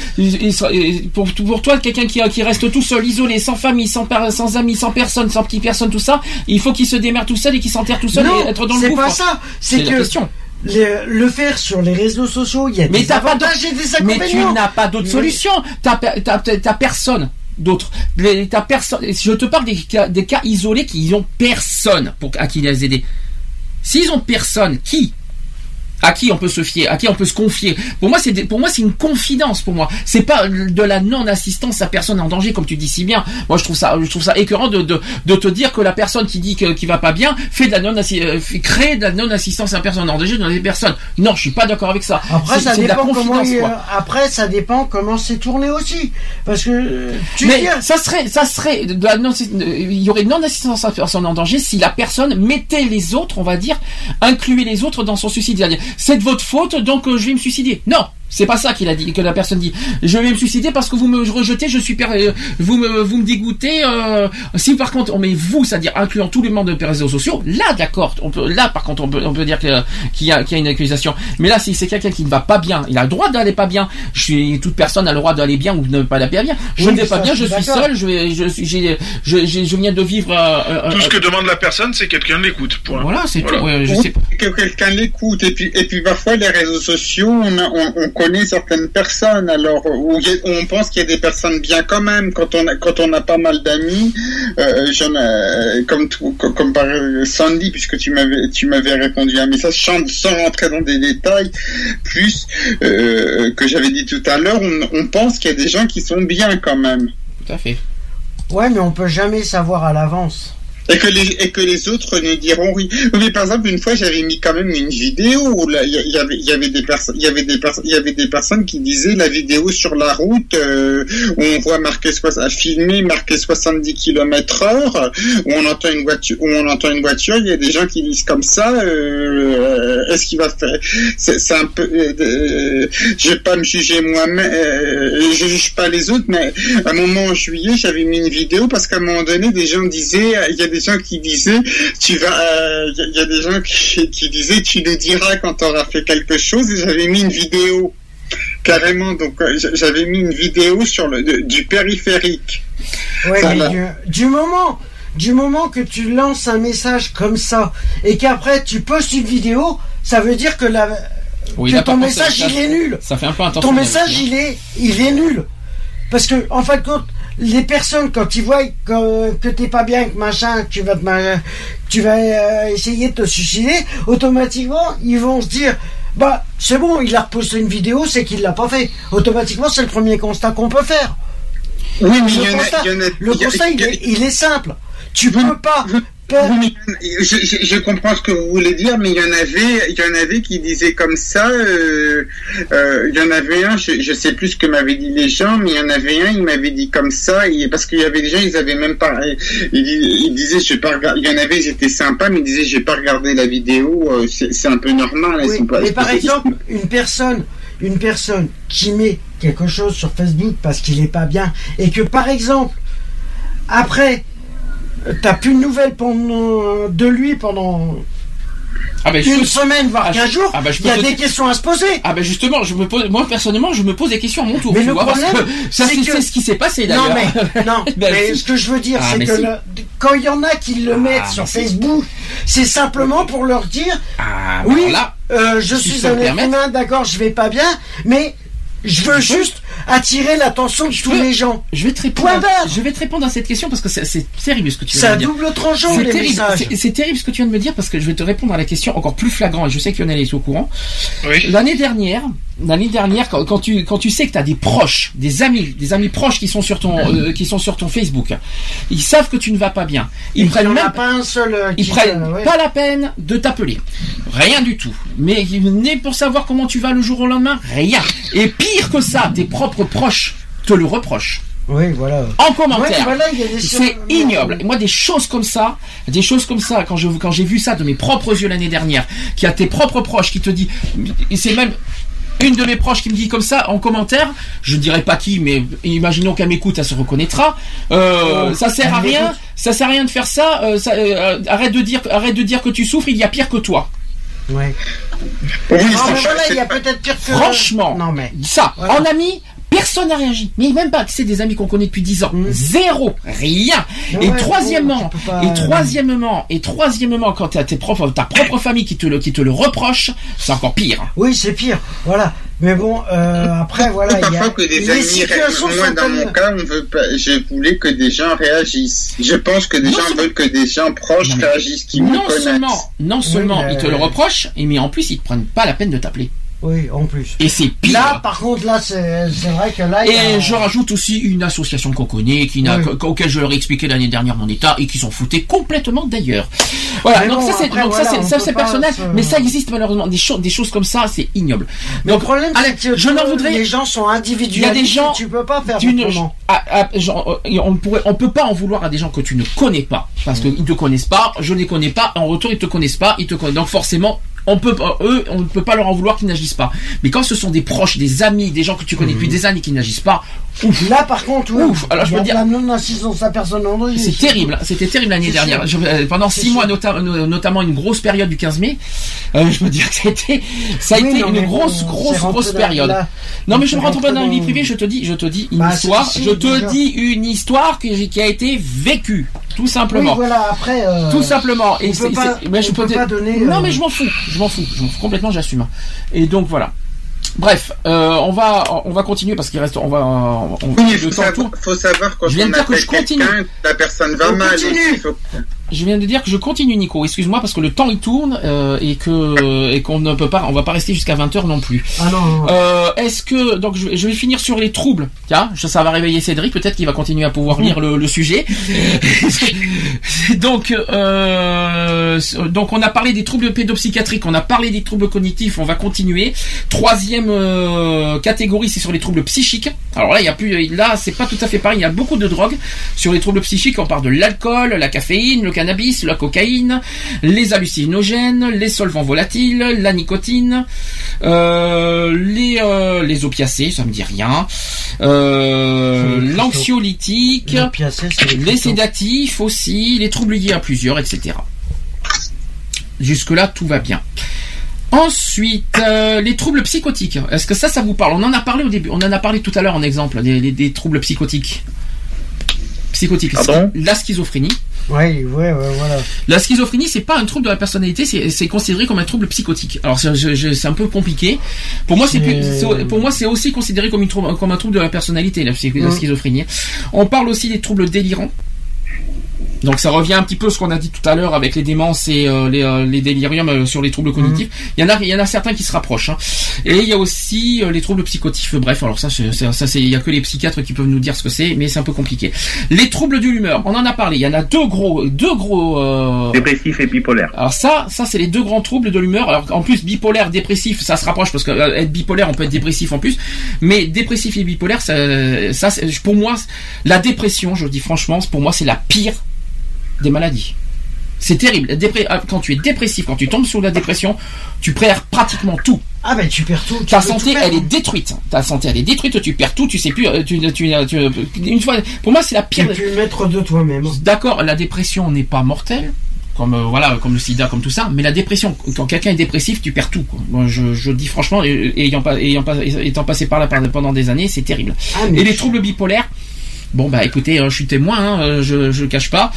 pour pour toi quelqu'un qui qui reste tout seul, isolé, sans famille, sans sans amis, sans personne, sans petite personne, tout ça. Il faut qu'il se démerde tout seul et qu'il s'enterre tout seul Non, et être dans le c'est pas ça. C'est que question. le, le faire sur les réseaux sociaux, il y a Mais des avantages et des Mais inconvénients. tu n'as pas d'autre Mais- solution. T'as pe- t'as- t'as- t'as personne d'autre. Les- T'as personne. Je te parle des cas, des cas isolés qui ont personne pour à qui les aider. S'ils ont personne, qui à qui on peut se fier, à qui on peut se confier? Pour moi, c'est des- pour moi c'est une confidence. Pour moi, c'est pas de la non-assistance à personne en danger, comme tu dis si bien. Moi, je trouve ça, je trouve ça écœurant de, de, de te dire que la personne qui dit que, qui va pas bien fait de la non crée de la non-assistance à personne en danger dans les personnes. Non, je suis pas d'accord avec ça. Après, ça dépend comment. il-. Après, ça dépend comment c'est tourné aussi, parce que euh, tu mais dis, ça serait, ça serait, de la non- il y aurait non assistance à personne en danger si la personne mettait les autres, on va dire, incluait les autres dans son suicide. C'est de votre faute, donc euh, je vais me suicider. Non, c'est pas ça qu'il a dit, que la personne dit. Je vais me suicider parce que vous me rejetez, je suis, per- euh, vous me, vous me dégoûtez. euh, si par contre on met vous, c'est-à-dire incluant tous les membres des réseaux sociaux, là d'accord, on peut, là par contre on peut, on peut dire que- qu'il y a, qu'il y a une accusation. Mais là, si c'est quelqu'un qui ne va pas bien, il a le droit d'aller pas bien. Je suis, toute personne a le droit d'aller bien ou de ne pas aller bien. Je Oui, ne vais pas ça, bien, je suis seul, je vais, je suis, j'ai, je, je viens de vivre. euh, euh, Tout ce euh, que demande la personne, c'est quelqu'un l'écoute. point. Voilà, c'est Voilà. tout. ouais, je Oui, sais pas. que quelqu'un l'écoute et puis et puis parfois les réseaux sociaux on, a- on, on connaît certaines personnes alors où, il y a- où on pense qu'il y a des personnes bien quand même quand on a, quand on a pas mal d'amis euh, ai- comme tout, comme, par euh, Sandy puisque tu m'avais tu m'avais répondu à un message sans, sans rentrer dans des détails plus euh, que j'avais dit tout à l'heure on, on pense qu'il y a des gens qui sont bien quand même Tout à fait. ouais, mais on peut jamais savoir à l'avance. Et que les et que les autres ne diront oui. Mais par exemple, une fois, j'avais mis quand même une vidéo où il y, avait y avait des y avait des y avait des personnes qui disaient la vidéo sur la route euh, où on voit marqué soix- filmé marqué 70 km heure où on entend une voiture où on entend une voiture il y a des gens qui disent comme ça euh, est-ce qu'il va faire c'est un peu euh, euh, je vais pas me juger moi-même euh, je juge pas les autres mais à un moment en juillet j'avais mis une vidéo parce qu'à un moment donné des gens disaient des gens qui disaient tu vas euh, il y, a- il y a des gens qui, qui disaient tu nous diras quand tu auras fait quelque chose. Et j'avais mis une vidéo carrément. Donc euh, j'avais mis une vidéo sur le de- du périphérique. Ouais, mais du, du moment, du moment que tu lances un message comme ça et qu'après tu postes une vidéo, ça veut dire que la, Oui, que ton message il est nul. Ça fait un peu Ton message il est, il est nul. Parce que en fin de compte, les personnes quand ils voient que, que t'es pas bien, que machin, que tu vas te tu vas euh, essayer de te suicider, automatiquement ils vont se dire. Bah, c'est bon, il a reposté une vidéo, c'est qu'il l'a pas fait. Automatiquement, c'est le premier constat qu'on peut faire. oui mais Le y constat, il y en a- le il y a- constat, il, il y a- est, il est simple. Tu peux pas. Oui, mais je, je, je comprends ce que vous voulez dire, mais il y en avait, il y en avait qui disaient comme ça. euh, euh, il y en avait un, je, je sais plus ce que m'avaient dit les gens, mais il y en avait un, il m'avait dit comme ça, et, parce qu'il y avait des gens, ils avaient même pas, ils, ils disaient, je vais pas. Il y en avait, ils étaient sympas, mais ils disaient, j'ai pas regardé la vidéo. euh, c'est un peu normal. Oui, pas- mais par exemple, une personne, une personne qui met quelque chose sur Facebook parce qu'il est pas bien et que par exemple, après, t'as plus de nouvelles pendant, de lui pendant Ah ben, une peux- semaine, voire Ah, 15 jours, ah, bah, je il y a te- des questions à se poser. Ah ben justement, je me pose, moi personnellement, je me pose des questions à mon tour. Mais le vois, parce problème, que ça c'est que- ce qui s'est passé Non d'ailleurs. mais, non, Ben, mais ce que je veux dire, c'est que si. le- quand il y en a qui le mettent sur. Facebook, c'est simplement pour leur dire Ah, ben oui, là, euh, je si suis un humain, d'accord, je vais pas bien, mais je veux juste attirer l'attention de tous peux- les gens. Je vais te répondre. Point à- je vais te répondre à cette question parce que c'est- c'est terrible ce que tu C'est viens de dire. double tranchant, C'est les terrible, messages. c'est- c'est terrible ce que tu viens de me dire parce que je vais te répondre à la question encore plus flagrant et je sais que Lionel est au courant. L'année dernière, l'année dernière, quand, quand tu quand tu sais que tu as des proches, des amis, des amis proches qui sont sur ton euh, qui sont sur ton Facebook, ils savent que tu ne vas pas bien. Ils Et prennent même pas un seul. euh, ils qui- prennent ouais. pas la peine de t'appeler. Rien du tout. Mais né pour savoir comment tu vas le jour au lendemain, rien. Et pire que ça, tes propres proches te le reprochent. Oui, voilà. En commentaire. Ouais, voilà, c'est ignoble. Moi, des choses comme ça, des choses comme ça, quand je quand j'ai vu ça de mes propres yeux l'année dernière, qu'il y a tes propres proches qui te dit, et c'est même une de mes proches qui me dit comme ça en commentaire, je ne dirais pas qui, mais imaginons qu'elle m'écoute, elle se reconnaîtra. Euh, Oh, ça sert à rien, ça sert à rien de faire ça. euh, ça, euh, arrête de dire, arrête de dire que tu souffres. Il y a pire que toi. Ouais. Oui, non, mais franchement, voilà, il y a c'est pas- peut-être pire que. Franchement, Non, mais. ça, Voilà. en ami, personne n'a réagi. Mais même pas, c'est des amis qu'on connaît depuis 10 ans. Zéro, rien. Ouais, et troisièmement, pas- et troisièmement, et troisièmement, quand t'as tes propres, ta propre famille qui te le, qui te le reproche, c'est encore pire. Oui, c'est pire. Voilà. Mais bon, euh, après, voilà. il y a... Parfois que des les amis situations. Moi, dans mon cas, on veut pas, je voulais que des gens réagissent. Je pense que des Non, gens veulent que des gens proches Non, réagissent, qui me Non connaissent. seulement, non seulement mais- ils te le reprochent, et mais en plus ils te prennent pas la peine de t'appeler. Oui, en plus. Et c'est pire. Là, par contre, là, c'est vrai que là, il y a- Et je rajoute aussi une association qu'on connaît, qui n'a, Oui. auquel je leur ai expliqué l'année dernière mon état et qui s'en foutaient complètement d'ailleurs. Voilà, Mais donc bon, ça c'est, donc voilà, personnel, se- mais ça existe malheureusement. Des choses, des choses comme ça, c'est ignoble. Mais le problème, allez, c'est que je n'en voudrais. les gens sont individuels. Il y a des gens. Tu peux pas faire d'une- autrement. ah, ah, genre, euh, on pourrait, on peut pas en vouloir à des gens que tu ne connais pas, parce Mm. qu'ils te connaissent pas, je ne les connais pas, en retour ils te connaissent pas, ils te connaissent. Donc forcément, on peut, pas- eux, on ne peut pas leur en vouloir qu'ils n'agissent pas. Mais quand ce sont des proches, des amis, des gens que tu connais depuis des années qui n'agissent pas, ouf. Là, par contre, oui. Ouf. Alors je peux a dire, la non-assistance à personne en danger. c'est terrible, c'était terrible l'année dernière. Je- euh, pendant six sûr. mois, nota- no- notamment une grosse période du 15 mai, euh, je peux dire que ça a été, ça a Oui, été non, une grosse, grosse, grosse période. là, non, mais je ne rentre pas dans la vie privée, je te dis, je te dis une Bah, histoire, si, je te déjà. dis une histoire qui, qui a été vécue, tout simplement. Oui, voilà, après. euh, Tout simplement. on c'est- peut pas- c'est- mais je peux peut pas donner, Non, mais je m'en fous. Je m'en fous. Je m'en fous complètement. J'assume. Et donc voilà. Bref, euh, on va on va continuer parce qu'il reste on va on, Oui, le faut, temps savoir, tourne. faut savoir quand Je viens on de dire que appelle je continue. la personne va On mal. continue. Je viens de dire que je continue Nico. Excuse-moi parce que le temps il tourne euh, et que et qu'on ne peut pas on va pas rester jusqu'à 20h non plus. Ah non. Euh, Est-ce que donc je, vais- je vais finir sur les troubles. Tiens, ça, ça va réveiller Cédric. Peut-être qu'il va continuer à pouvoir lire le, le sujet. donc euh, donc on a parlé des troubles pédopsychiatriques, on a parlé des troubles cognitifs. On va continuer. Troisième catégorie, c'est sur les troubles psychiques. Alors là, il y a plus là, c'est pas tout à fait pareil. Il y a beaucoup de drogues sur les troubles psychiques. On parle de l'alcool, la caféine, le cannabis, la cocaïne, les hallucinogènes, les solvants volatiles, la nicotine, euh, les euh, les opiacés, ça me dit rien, euh, l'anxiolytique, Les sédatifs aussi, les troubles liés à plusieurs, etc. Jusque là, tout va bien. Ensuite, euh, les troubles psychotiques. Est-ce que ça, ça vous parle? On en a parlé au début. On en a parlé tout à l'heure en exemple des, des- des troubles psychotiques. Psychotiques. Pardon? La schizophrénie. Oui, ouais, ouais, voilà. La schizophrénie, c'est pas un trouble de la personnalité, c'est considéré comme un trouble psychotique. Alors c'est un peu compliqué. Pour moi, c'est pour moi c'est aussi considéré comme, une trou- comme un trouble de la personnalité, la Mm. schizophrénie. On parle aussi des troubles délirants. Donc ça revient un petit peu à ce qu'on a dit tout à l'heure avec les démences et euh, les, euh, les déliriums euh, sur les troubles cognitifs. Il y en a, il y en a certains qui se rapprochent. hein. Et il y a aussi euh, les troubles psychotifs. Bref, alors ça, ça c'est, il y a que les psychiatres qui peuvent nous dire ce que c'est, mais c'est un peu compliqué. Les troubles de l'humeur, on en a parlé. Il y en a deux gros, deux gros. euh, Dépressif et bipolaire. alors ça, ça c'est les deux grands troubles de l'humeur. Alors en plus bipolaire, dépressif, ça se rapproche parce que euh, être bipolaire, on peut être dépressif en plus. Mais dépressif et bipolaire, ça, ça c'est- pour moi, la dépression, je le dis franchement, pour moi c'est la pire des maladies. C'est terrible. Ah, Quand tu es dépressif, quand tu tombes sur la dépression, tu perds pratiquement tout. Ah ben tu perds tout. tu Ta peux santé, tout elle est détruite. Ta santé, elle est détruite. Tu perds tout. Tu sais plus. euh, Tu, tu, tu- une fois, pour moi, c'est la Tu pire. es plus maître de toi-même. D'accord, la dépression n'est pas mortelle, comme euh, voilà, comme le sida, comme tout ça, mais la dépression, quand quelqu'un est dépressif, tu perds tout. Quoi. Moi, je, je dis franchement, ayant, pas, ayant pas, étant passé par là pendant des années, c'est terrible. Ah, Et les troubles bipolaires. Bon bah écoutez, euh, je suis témoin, hein, euh, je je le cache pas.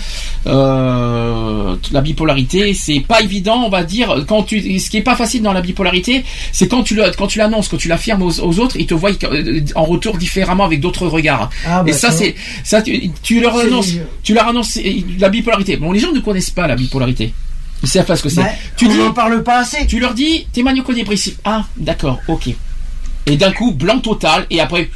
Euh, la bipolarité, c'est pas évident, on va dire. Quand tu, ce qui est pas facile dans la bipolarité, c'est quand tu le, quand tu l'annonces, quand tu l'affirmes aux, aux autres, ils te voient euh, en retour différemment avec d'autres regards. Ah, bah, et ça, c'est, ça, tu, tu leur annonces, tu leur annonces euh, la bipolarité. Bon, les gens ne connaissent pas la bipolarité. Ils savent pas ce que c'est. Bah, tu dis, parle pas assez. tu leur dis, t'es maniaco-dépressif. Ah, d'accord, ok. Et d'un coup, blanc total, et après,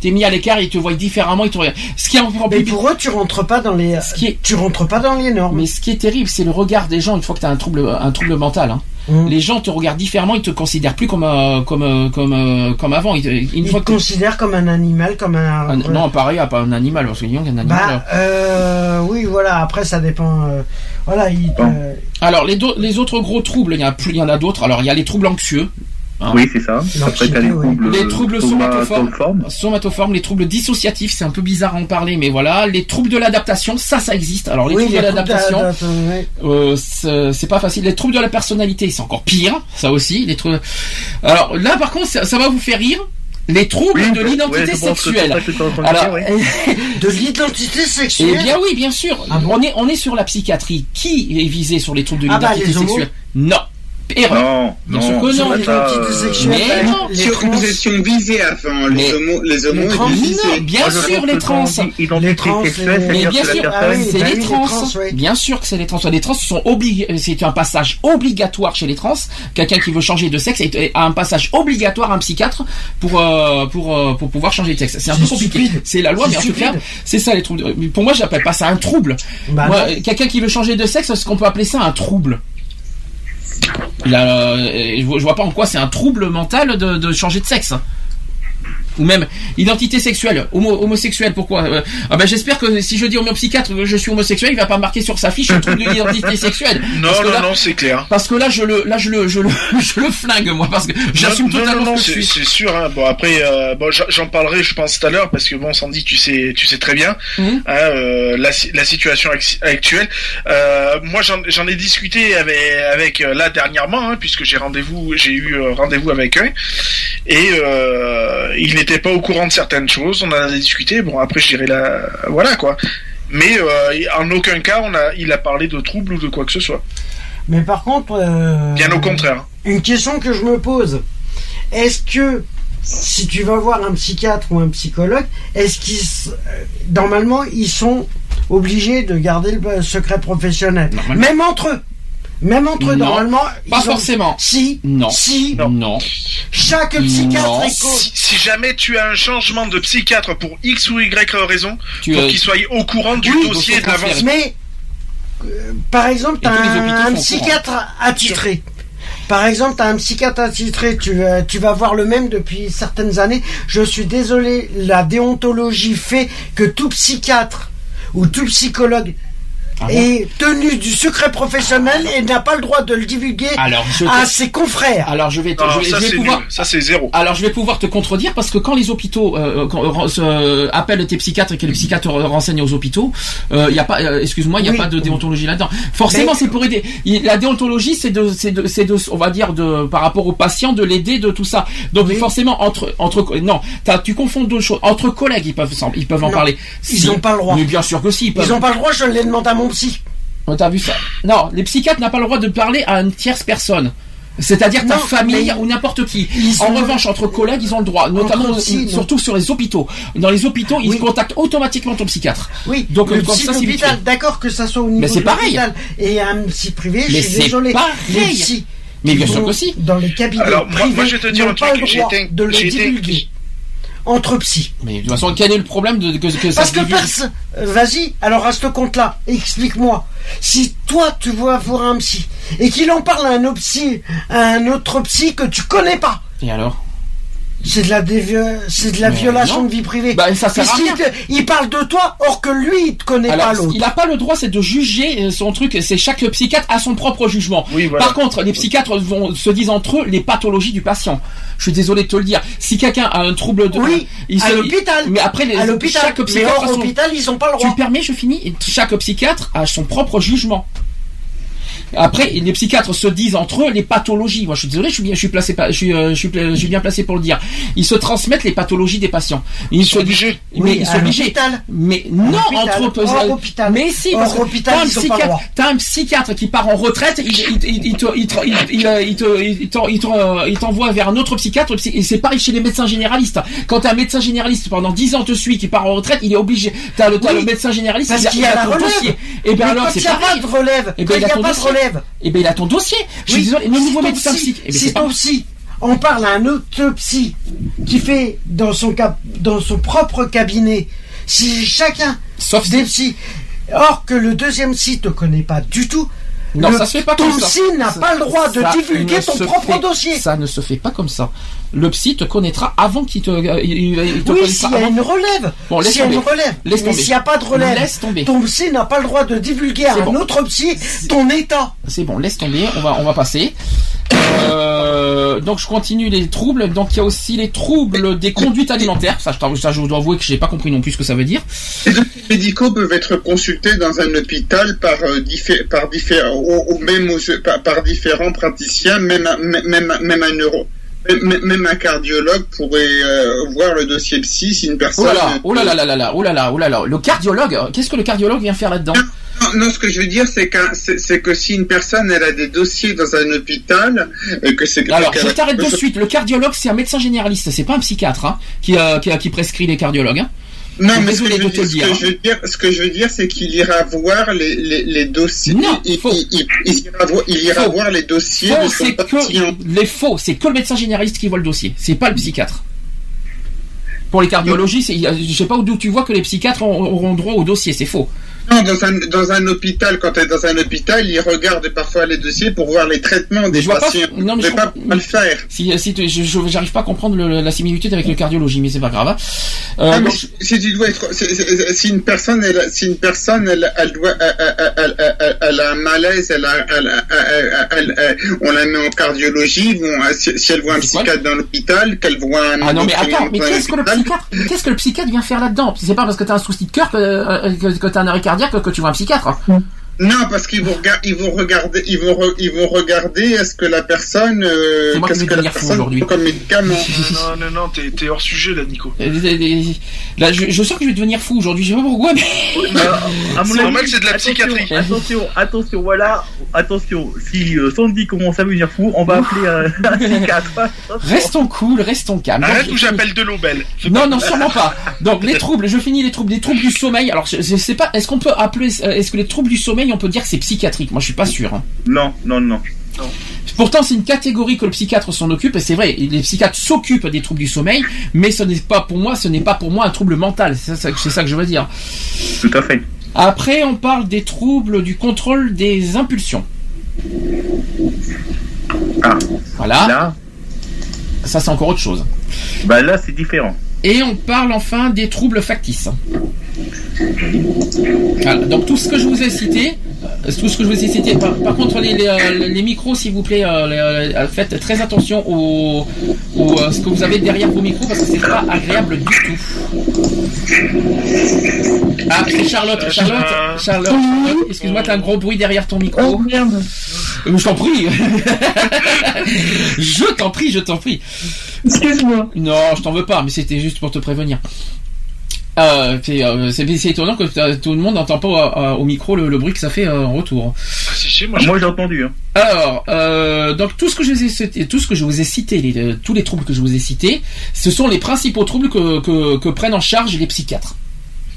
t'es mis à l'écart, ils te voient différemment, ils te regardent. Ce qui est encore Mais pour eux, tu rentres pas dans les, Ce qui est- tu rentres pas dans les normes? mais ce qui est terrible, c'est le regard des gens une fois que tu as un trouble, un trouble mental. hein. Mm. Les gens te regardent différemment, ils te considèrent plus comme euh, comme euh, comme euh, comme avant. Ils te- une Ils fois te que considèrent comme un animal, comme un. un- non, pareil, pas un animal, parce qu'il y a un animal. Bah, euh, oui, voilà. Après, ça dépend. euh, voilà, il. euh, Alors les, les autres gros troubles, il y, a plus- il y en a d'autres. Alors il y a les troubles anxieux. Hein. Oui, c'est ça. Après, t'as les oui. troubles, Les troubles somatoformes, les troubles dissociatifs, c'est un peu bizarre à en parler, mais voilà. Les troubles de l'adaptation, ça, ça existe. Alors les oui, troubles de les l'adaptation. Euh, c'est pas facile. Les troubles de la personnalité, c'est encore pire, ça aussi. Les troubles. Alors là, par contre, ça, ça va vous faire rire. Les troubles Oui, de l'identité sexuelle. Alors. De l'identité sexuelle. eh bien oui, bien sûr. Ah bon on est on est sur la psychiatrie. Qui est visé sur les troubles de Ah bah, l'identité sexuelle? Non. Erreur. Non, non. c'est non. euh, sexuelle. Mais non. les Sur- trans- Nous étions visés avant. Les homos, les homos Les trans- Non, bien sûr les trans. Les trans, Mais bien sûr, oui, c'est bah les trans. Bien sûr que c'est les trans. Les trans sont obligés. C'est un passage obligatoire chez les trans. Quelqu'un qui veut changer de sexe a un passage obligatoire à un psychiatre pour euh, pour euh, pour pouvoir changer de sexe. C'est un peu compliqué. stupide. C'est la loi, mais en tout cas, c'est ça les troubles. Pour moi, j'appelle pas ça un trouble. Bah, non. euh, quelqu'un qui veut changer de sexe, est-ce qu'on peut appeler ça un trouble Euh, je vois pas en quoi c'est un trouble mental de, de changer de sexe. Ou même identité sexuelle, homo, homosexuel, pourquoi Euh, Ah ben j'espère que si je dis au mon psychiatre que je suis homosexuel, il va pas marquer sur sa fiche un trouble d'identité sexuelle. Non, non, là- non, c'est clair. Parce que là je le, là je le, je le, je le flingue moi parce que j'assume totalement non, non, c'est suis. sûr. Hein. Bon après, euh, bon, j'en- parlerai, je pense tout à l'heure, parce que bon, Sandy, tu sais, tu sais très bien Mhm. hein, euh, la, la situation ac- actuelle. Moi, j'en ai discuté avec, avec là dernièrement, hein, puisque j'ai rendez-vous, j'ai eu rendez-vous avec eux, et il n'était pas au courant de certaines choses. On en a discuté. Bon, après, je dirais là, voilà quoi. Mais euh, en aucun cas, on a, il a parlé de troubles ou de quoi que ce soit. Mais par contre. euh, Bien au contraire. Une question que je me pose. Est-ce que si tu vas voir un psychiatre ou un psychologue, est-ce qu'ils normalement ils sont obligés de garder le secret professionnel, même entre eux. Même entre eux, Non, normalement. pas ont- forcément. Si. Non. Si. Non. Chaque psychiatre Non. est Si, si jamais tu as un changement de psychiatre pour X ou Y raison, Tu, pour euh, qu'il soit au courant du Oui, dossier de l'avance. Mais, euh, par exemple, tu as un psychiatre attitré. Par exemple, tu as un psychiatre attitré, tu, euh, tu vas voir le même depuis certaines années. Je suis désolé, la déontologie fait que tout psychiatre ou tout psychologue Ah bon est tenu du secret professionnel et n'a pas le droit de le divulguer Alors je te- à ses confrères. alors je vais, te- je ça je vais c'est pouvoir. Ça c'est zéro. Alors je vais pouvoir te contredire parce que quand les hôpitaux euh, quand, euh, euh, appellent tes psychiatres et que les psychiatres euh, renseignent aux hôpitaux, il y a pas, euh, excuse-moi, il y a Oui. pas de déontologie là-dedans. Forcément, Mais- c'est pour aider. La déontologie, c'est de, c'est de, c'est de, on va dire de, par rapport au patient, de l'aider de tout ça. Donc Oui. forcément entre, entre, non, t'as- tu confonds deux choses. Entre collègues, ils peuvent, ils peuvent en Non, parler. ils Si. ont pas le droit. Mais bien sûr que si. Ils n'ont pas le droit, je l'ai demandé à mon psy. Oh, T'as vu ça Non, les psychiatres n'ont pas le droit de parler à une tierce personne. C'est-à-dire ta famille mais- ou n'importe qui. En revanche, entre collègues, ils ont le droit, notamment psy, non. surtout sur les hôpitaux. Dans les hôpitaux, ils Oui. contactent automatiquement ton psychiatre. Oui, Donc, le psy c'est fait. d'accord que ça soit au niveau c'est de pareil. l'hôpital et un psy privé, Mais je suis c'est désolé. pareil. Les Mais bien sûr que si. Dans les cabinets Alors, moi- privés, moi, je vais te dire un pas truc, le entre psy. Mais de toute façon, quel est le problème de que, que ça Parce se que personne. Vas-y, alors à ce compte-là, explique-moi. Si toi tu vas voir un psy et qu'il en parle à un autre psy, à un autre psy que tu connais pas, Et alors? C'est de la dévi- c'est de la Mais violation non. de vie privée. Bah, ça sert à Puisqu'il rien. te- il parle de toi, or que lui il te connaît Alors, pas l'autre. il n'a pas le droit, c'est de juger euh, son truc. C'est chaque psychiatre a son propre jugement. Oui, voilà. Par contre, les psychiatres vont se disent entre eux les pathologies du patient. Je suis désolé de te le dire. Si quelqu'un a un trouble de, Oui, il à l'hôpital. Mais après, les, à l'hôpital. chaque Mais psychiatre a hors son- hôpital, ils ont pas le Tu droit. me permets, je finis. Chaque psychiatre a son propre jugement. Après, les psychiatres se disent entre eux les pathologies. Moi, je suis désolé, je suis bien, je suis placé, je suis, euh, je suis, pla- je suis bien placé pour le dire. Ils se transmettent les pathologies des patients. Ils sont obligés. Mais ils sont obligés. Mais non, entre hôpital. Mais si, parce que t'as un psychiatre, qui part en retraite, il, il, il, il te, il te, il, il, il te, il t'en- il t'en- il t'envoie vers un autre psychiatre. psy- Et c'est pareil chez les médecins généralistes. Quand un médecin généraliste pendant 10 ans te suit, qui part en retraite, il est obligé. T'as le, médecin généraliste, parce qu'il y a la relève. Et bien Mais alors, c'est pas de relève, Ton relève. Et ben il a ton dossier. Je suis désolé, le nouveau ton médecin psy- psy. Eh si ton psy, on parle à un autopsie qui fait dans son dans son propre cabinet, si chacun, sauf des psys, or que le deuxième psy te connaît pas du tout, Non, le- ça se fait pas ton comme ça. psy n'a pas le droit de ça divulguer ton propre fait- dossier. Ça ne se fait pas comme ça. Le psy te connaîtra avant qu'il te, euh, il, il- il te Oui, s'il y a avant- une relève. Bon, laisse s'il y a une relève. Laisse Mais s'il n'y a pas de relève, Laisse tomber. ton psy n'a pas le droit de divulguer à un autre psy ton état. C'est bon, laisse tomber, on va, on va passer. Euh, donc je continue les troubles. Donc il y a aussi les troubles des conduites alimentaires. Ça, je, t'avoue- ça, je dois avouer que j'ai pas compris non plus ce que ça veut dire. Les dossiers médicaux peuvent être consultés dans un hôpital par, euh, diffé- par, différents, ou, ou même aux- par, par différents praticiens, même, un- même, même un neuro. Même, un cardiologue pourrait euh, voir le dossier psy si une personne. Oh là là, oh là là là là là, oh là là, oh là là. Le cardiologue, qu'est-ce que le cardiologue vient faire là-dedans Non, non, ce que je veux dire, c'est que c'est que si une personne elle a des dossiers dans un hôpital et que c'est Alors, je t'arrête de suite. Le cardiologue, c'est un médecin généraliste, c'est pas un psychiatre hein, qui, euh, qui, qui prescrit les cardiologues. Hein. Non, mais ce que, je de te ce dire. que je veux dire, ce que je veux dire, c'est qu'il ira voir les, les, les dossiers. Non, il, il, il, il ira voir, il ira Faux. voir les dossiers Faux, de son que les faux, c'est que le médecin généraliste qui voit le dossier, c'est pas le psychiatre. Pour les cardiologies, c'est- je sais pas d'où tu vois que les psychiatres auront droit au dossier, c'est faux. Non, dans un, dans un hôpital, quand tu es dans un hôpital, il regarde parfois les dossiers pour voir les traitements des Je vois pas. patients. Non, mais Je je vais pas comprends- le faire. Si, si tu- je, j'arrive pas à comprendre le- la similitude avec le cardiologie, mais c'est pas grave. hein. Euh, Ah, donc- si- si tu dois être, si, si- si une personne, elle, si une personne, elle, elle doit, a un malaise, elle a, on la met en cardiologie, bon, si, si elle voit un psychiatre dans l'hôpital, qu'elle voit un Ah non mais attends, mais qu'est-ce que le psychiatre, qu'est-ce que le psychiatre vient faire là-dedans? C'est pas parce que t'as un souci de cœur que, euh, que, que t'as un arrêt cardiaque que, que tu vois un psychiatre. Non, parce qu'ils vont, rega- ils vont regarder, ils vont, re- ils vont regarder est-ce que la personne, euh, qu'est-ce vais que la devenir personne aujourd'hui. comme médicament. Non, non, non, t'es t'es hors sujet là, Nico. Euh, euh, Là, je, je sens que je vais devenir fou aujourd'hui. Je sais pas pourquoi, mais. Mon C'est normal, c'est de la attention, psychiatrie. Attention, attention, voilà, attention. Si euh, Sandy commence à venir fou, on va appeler un psychiatre. Restons cool, restons calmes. Arrête Donc, ou j'appelle de l'Obel. Non, non, sûrement pas. Donc les troubles, je finis les troubles, les troubles du sommeil. Alors je, je sais pas, est-ce qu'on peut appeler, est-ce que les troubles du sommeil, on peut dire que c'est psychiatrique Moi, je suis pas sûr. hein. Non, non, non. Pourtant, c'est une catégorie que le psychiatre s'en occupe, et c'est vrai, les psychiatres s'occupent des troubles du sommeil, mais ce n'est pas pour moi, ce n'est pas pour moi un trouble mental. C'est ça, ça que je veux dire. Tout à fait. Après, on parle des troubles du contrôle des impulsions. Ah. Voilà. Là, Ça, c'est encore autre chose. bah là, c'est différent. Et on parle enfin des troubles factices. Voilà, donc tout ce que je vous ai cité, euh, tout ce que je vous ai cité. Par, par contre, les, les, euh, les micros, s'il vous plaît, euh, les- faites très attention au, au, ce que vous avez derrière vos micros parce que c'est pas agréable du tout. Ah, c'est Charlotte, Charlotte, Charlotte, excuse-moi, t'as un gros bruit derrière ton micro. Oh merde. Je t'en prie. je t'en prie, je t'en prie. Excuse-moi. Non, je t'en veux pas, mais c'était juste pour te prévenir. Euh, c'est euh, c'est- c'est étonnant que tout le monde n'entend pas euh, au micro le, le bruit que ça fait euh, en retour. Ah, si, si, moi, Moi, j'ai entendu. Hein. Alors, euh, donc tout ce que je vous ai cité, tout ce que je vous ai cité, les- tous les troubles que je vous ai cités, ce sont les principaux troubles que, que, que prennent en charge les psychiatres.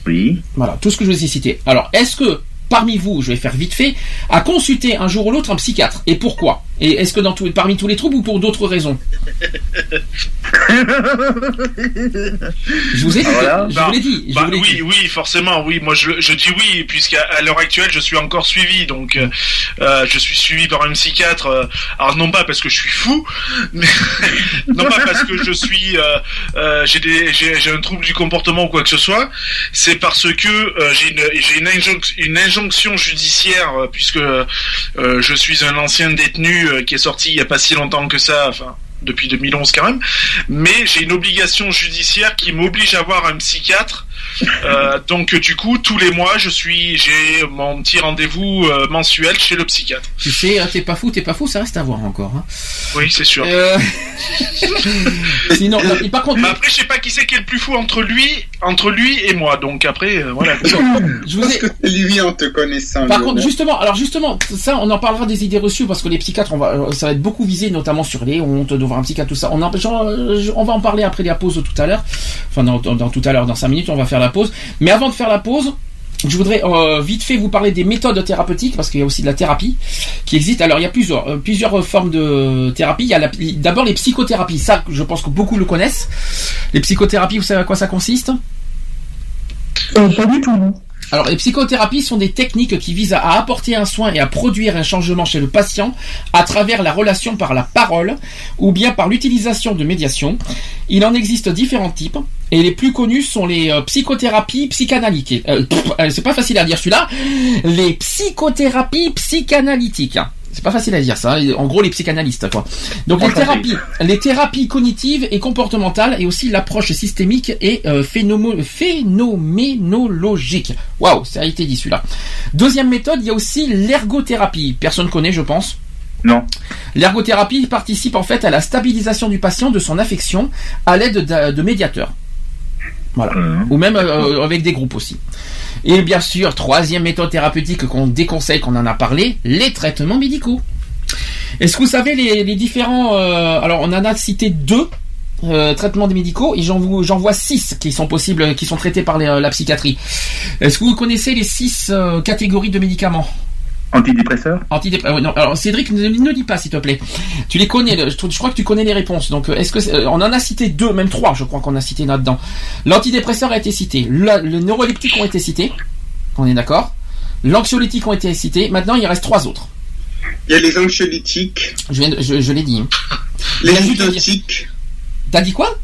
Oui. Voilà, tout ce que je vous ai cité. Alors, est-ce que parmi vous, je vais faire vite fait, a consulté un jour ou l'autre un psychiatre? Et pourquoi? Et est-ce que dans tous- parmi tous les troubles ou pour d'autres raisons Je vous ai dit, Voilà. je Bah, vous l'ai dit. Je bah vous l'ai oui, dit. oui, forcément, oui. Moi, je, je dis oui, puisqu'à à l'heure actuelle, je suis encore suivi. Donc, euh, euh, je suis suivi par un psychiatre. euh, alors, non pas parce que je suis fou, mais non pas parce que je suis, euh, euh, j'ai des, j'ai j'ai un trouble du comportement ou quoi que ce soit. C'est parce que euh, j'ai une, j'ai une, injonc- une injonction judiciaire, puisque euh, je suis un ancien détenu euh, qui est sorti il y a pas si longtemps que ça. Enfin depuis 2011 quand même, mais j'ai une obligation judiciaire qui m'oblige à voir un psychiatre Euh, donc du coup, tous les mois, je suis, j'ai mon petit rendez-vous euh, mensuel chez le psychiatre. Tu sais, hein, t'es pas fou, t'es pas fou, ça reste à voir encore. hein. Oui, c'est sûr. Euh, Sinon, non, et par contre, Mais après, je sais pas qui c'est qui est le plus fou entre lui, entre lui et moi. Donc après, euh, voilà. je vous ai... Lui, en te connaissant. Par contre, justement, alors justement, ça, on en parlera des idées reçues parce que les psychiatres, on va, ça va être beaucoup visé, notamment sur les hontes de voir un psychiatre, tout ça. On, en, genre, on va en parler après la pause tout à l'heure. Enfin, dans, dans- dans tout à l'heure, dans 5 minutes, on va la pause. Mais avant de faire la pause, je voudrais euh, vite fait vous parler des méthodes thérapeutiques parce qu'il y a aussi de la thérapie qui existe. Alors il y a plusieurs euh, plusieurs formes de thérapie. Il y a d'abord les psychothérapies. Ça, je pense que beaucoup le connaissent. Les psychothérapies, vous savez à quoi ça consiste? Pas du tout, non. Alors, les psychothérapies sont des techniques qui visent à apporter un soin et à produire un changement chez le patient à travers la relation par la parole ou bien par l'utilisation de médiation. Il en existe différents types et les plus connus sont les euh, psychothérapies psychanalytiques. Euh, euh, c'est pas facile à dire celui-là. Les psychothérapies psychanalytiques. C'est pas facile à dire ça. En gros, les psychanalystes, quoi. Donc les thérapies, les thérapies cognitives et comportementales et aussi l'approche systémique et euh, phénomo- phénoménologique. Waouh, ça a été dit celui-là. Deuxième méthode, il y a aussi l'ergothérapie. Personne connaît, je pense. Non. L'ergothérapie participe en fait à la stabilisation du patient de son affection à l'aide de, de médiateurs. Voilà. Ou même euh, avec des groupes aussi. Et bien sûr, troisième méthode thérapeutique qu'on déconseille, qu'on en a parlé, les traitements médicaux. Est-ce que vous savez les, différents... euh, alors on en a cité deux. euh, traitements des médicaux et j'en vois six qui sont possibles, qui sont traités par euh, la psychiatrie. Est-ce que vous connaissez les six catégories de médicaments? Antidépresseurs Antidép- ouais, non, alors Cédric, ne, ne dis pas s'il te plaît. Tu les connais, le- je, crois que tu connais les réponses. Donc, euh, est-ce que euh, on en a cité deux, même trois, je crois qu'on a cité là-dedans. L'antidépresseur a été cité, le, le neuroleptique ont été cités. On est d'accord. L'anxiolytique ont été cités. Maintenant, il reste trois autres. Il y a les anxiolytiques, Je, viens de- je, je l'ai dit. hein. les hypnotiques, T'as dit quoi?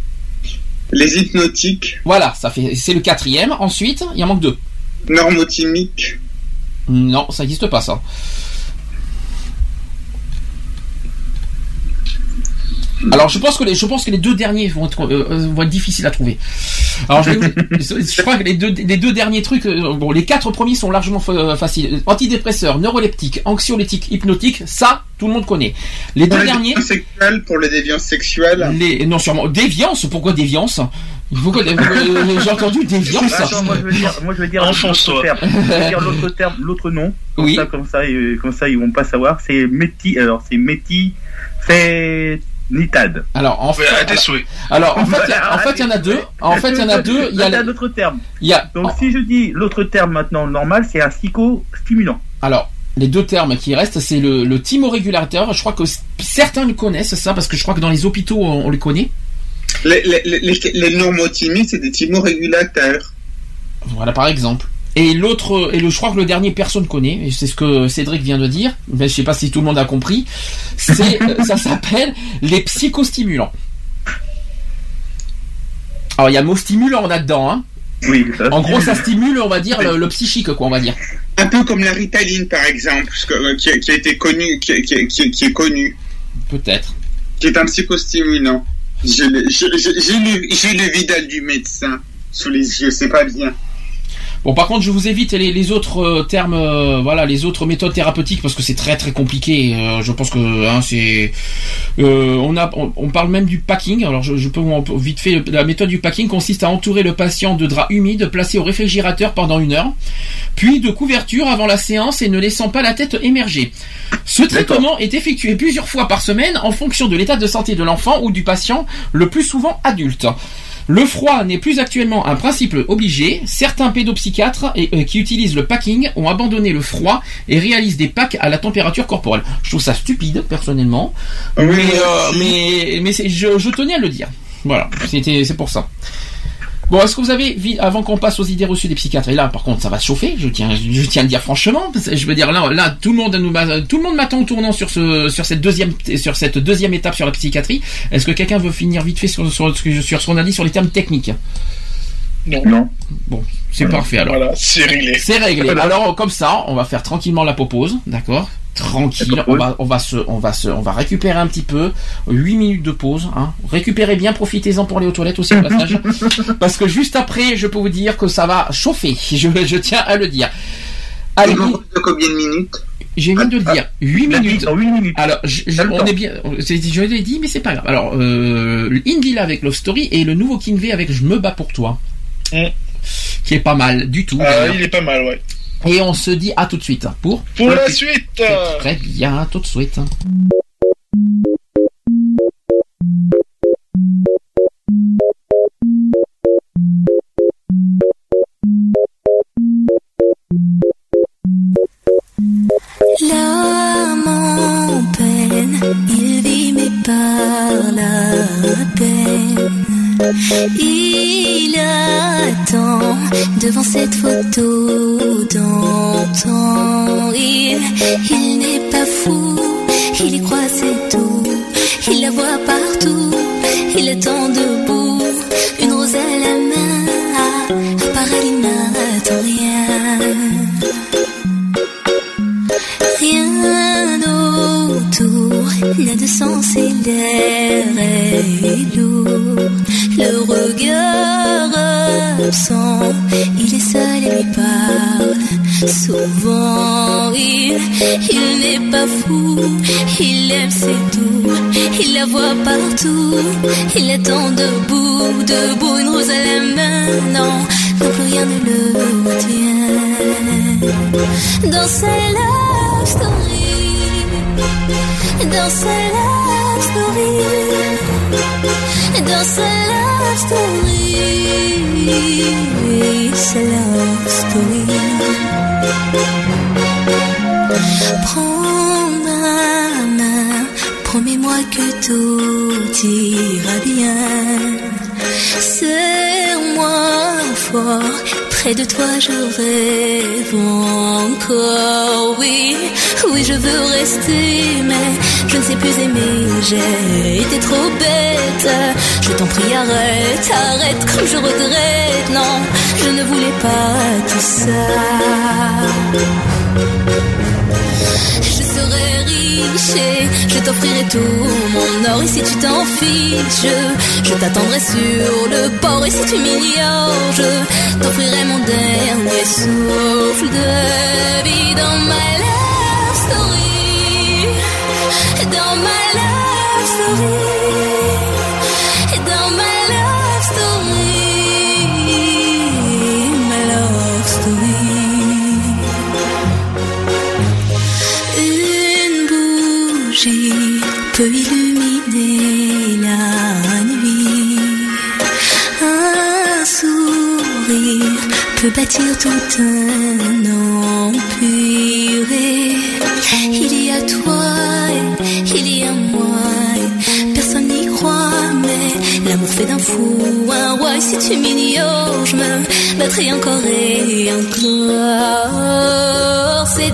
Les hypnotiques, Voilà, ça fait, c'est le quatrième. Ensuite, il en manque deux. normotimiques. Non, ça n'existe pas ça. Alors je pense que les, je pense que les deux derniers vont être, euh, euh, vont être difficiles à trouver. Alors je, vais vous- je crois que les deux, les deux derniers trucs, euh, bon les quatre premiers sont largement fa- faciles. Antidépresseurs, neuroleptiques, anxiolytiques, hypnotiques, ça tout le monde connaît. Les Pour deux les derniers, pour les déviances sexuelles. les, non sûrement déviance. Pourquoi déviance? Il faut que euh, j'ai entendu déviance. Attends, moi je veux dire, moi je veux dire Enfonce-toi. l'autre terme. Je veux dire l'autre terme, l'autre nom. Comme Oui. ça, comme ça, comme ça, ils vont pas savoir. C'est méti, alors c'est méti, fait nitade. Alors en fait, Ouais, souhaits. alors en fait, il y a- en fait il y en a deux. En fait il y en a deux. Il y a un le- autre terme. il y a Donc si je dis l'autre terme maintenant normal, c'est un psychostimulant. Alors, les deux termes qui restent, c'est le, le thymorégulateur. Je crois que certains le connaissent, ça, parce que je crois que dans les hôpitaux, on, on les connaît. Les, les, les, c'est des thymorégulateurs. Voilà, par exemple. Et l'autre, et le, je crois que le dernier, personne connaît. Et c'est ce que Cédric vient de dire. Mais je sais pas si tout le monde a compris. C'est, ça s'appelle les psychostimulants. Alors, il y a le mot stimulant là-dedans, hein. Oui. En gros, ça stimule. on va dire, le, le psychique, quoi, on va dire. Un peu comme la ritaline, par exemple, euh, qui, a- qui a été connu, qui, qui- est connu, Peut-être. qui est un psychostimulant. J'ai le, le Vidal du médecin sous les yeux, c'est pas bien. Bon, par contre, je vous évite les, les autres euh, termes, euh, voilà, les autres méthodes thérapeutiques parce que c'est très très compliqué. euh, je pense que hein, c'est, euh, on a, on, on parle même du packing. Alors, je, je peux vous vite fait. La méthode du packing consiste à entourer le patient de draps humides placés au réfrigérateur pendant une heure, puis de couverture avant la séance et ne laissant pas la tête émerger. Ce traitement est effectué plusieurs fois par semaine en fonction de l'état de santé de l'enfant ou du patient, le plus souvent adulte. Le froid n'est plus actuellement un principe obligé. Certains pédopsychiatres et, euh, qui utilisent le packing ont abandonné le froid et réalisent des packs à la température corporelle. Je trouve ça stupide, personnellement. Oui, mais moi euh, aussi. mais, mais je, je tenais à le dire. Voilà, c'était c'est pour ça. Bon, est-ce que vous avez, avant qu'on passe aux idées reçues des psychiatres, et là, par contre, ça va chauffer, je tiens, je tiens à le dire franchement, parce que je veux dire, là, là, tout le monde nous, tout le monde m'attend au tournant sur ce, sur cette deuxième, sur cette deuxième étape sur la psychiatrie. Est-ce que quelqu'un veut finir vite fait sur, sur, sur ce qu'on a dit sur les termes techniques? Non. Non. Bon, c'est parfait alors. Voilà, c'est réglé. C'est réglé. Alors, comme ça, on va faire tranquillement la popose, d'accord? Tranquille, on va, on va se, on va se, on va récupérer un petit peu. 8 minutes de pause, hein. Récupérez bien, profitez-en pour aller aux toilettes aussi au passage. Parce que juste après, je peux vous dire que ça va chauffer. Je, je tiens à le dire. Allez, de combien de minutes? J'ai viens de le dire, 8 Ah, minutes. dans huit minutes. Alors, je, on est bien, c'est- je l'ai dit, mais c'est pas grave. Alors, euh, Indila avec Love Story et le nouveau Kinvey avec Je me bats pour toi. Qui est pas mal du tout. Ah, il est pas mal, ouais. Et on se dit à tout de suite. Pour Pour la suite Très bien, à tout de suite. Il attend devant cette photo d'antan. Il, il n'est pas fou, il y croit c'est tout. Il la voit partout, il attend debout. Une rose à la main, à part il n'attend rien. Rien autour n'a de sens l'air est lourd. Le regard absent, il est seul et lui parle. Souvent, il, il n'est pas fou, il aime c'est tout. Il la voit partout, il attend debout, debout, une rose à la main. Non, non rien ne le retient. Dans sa love story, dans sa love story, dans love story, sa love. Prends ma main, promets-moi que tout ira bien. Serre-moi fort, près de toi je rêve encore. Oui, oui, je veux rester, mais je ne sais plus aimer. J'ai été trop bête. Je t'en prie, arrête, arrête, comme je regrette. Non, je ne voulais pas tout ça. Je je t'offrirai tout mon or. Et si tu t'en fiches, je t'attendrai sur le port. Et si tu m'ignores, je t'offrirai mon dernier souffle de vie dans ma love story. Dans ma love story. Peut bâtir tout un empire. Il y a toi, il y a moi. Personne n'y croit, mais l'amour fait d'un fou un roi. Si tu m'ignores, je me battrai encore et encore. C'est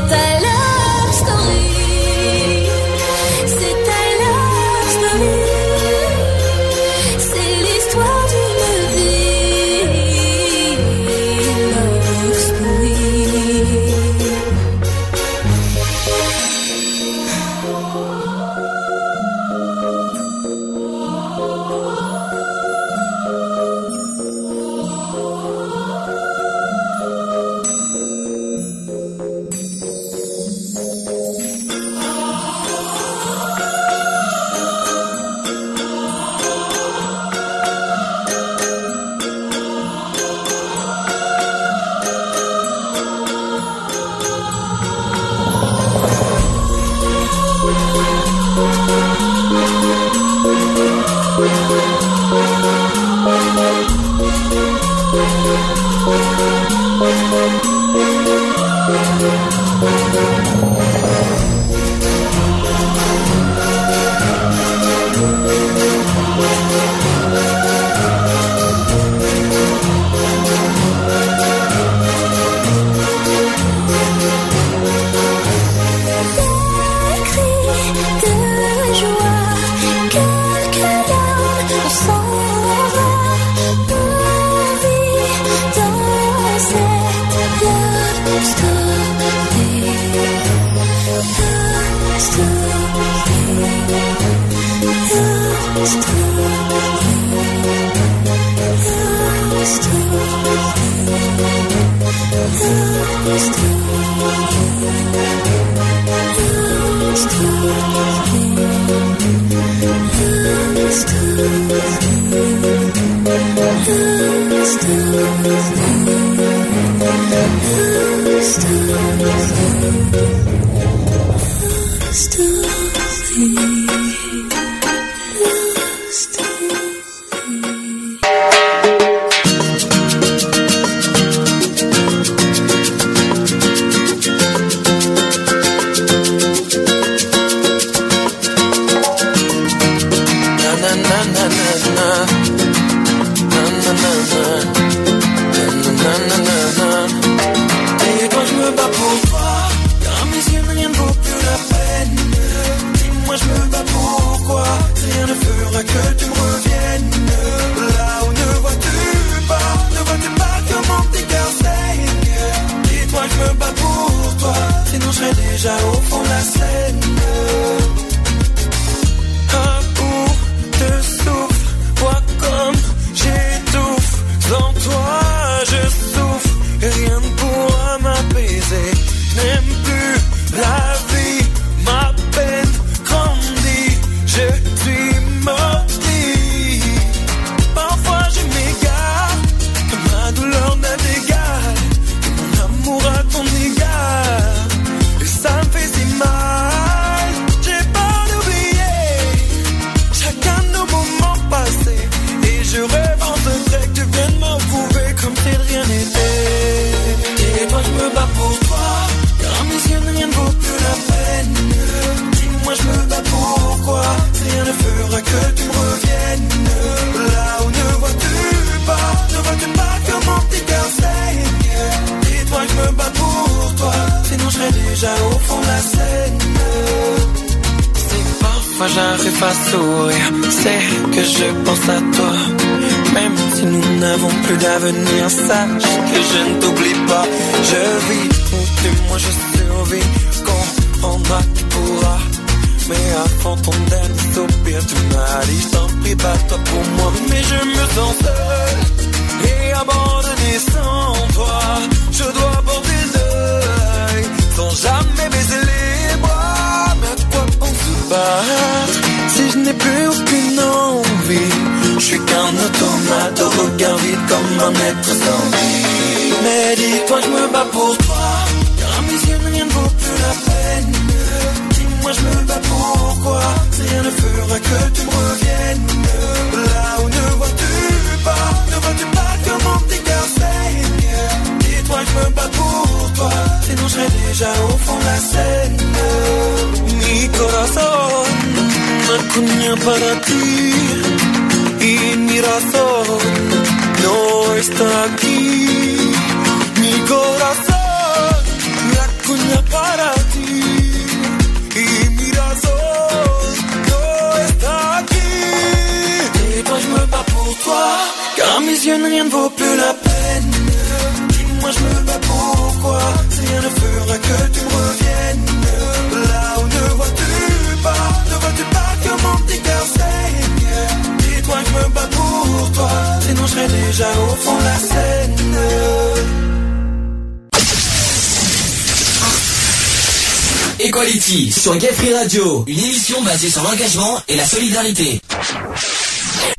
l'engagement et la solidarité.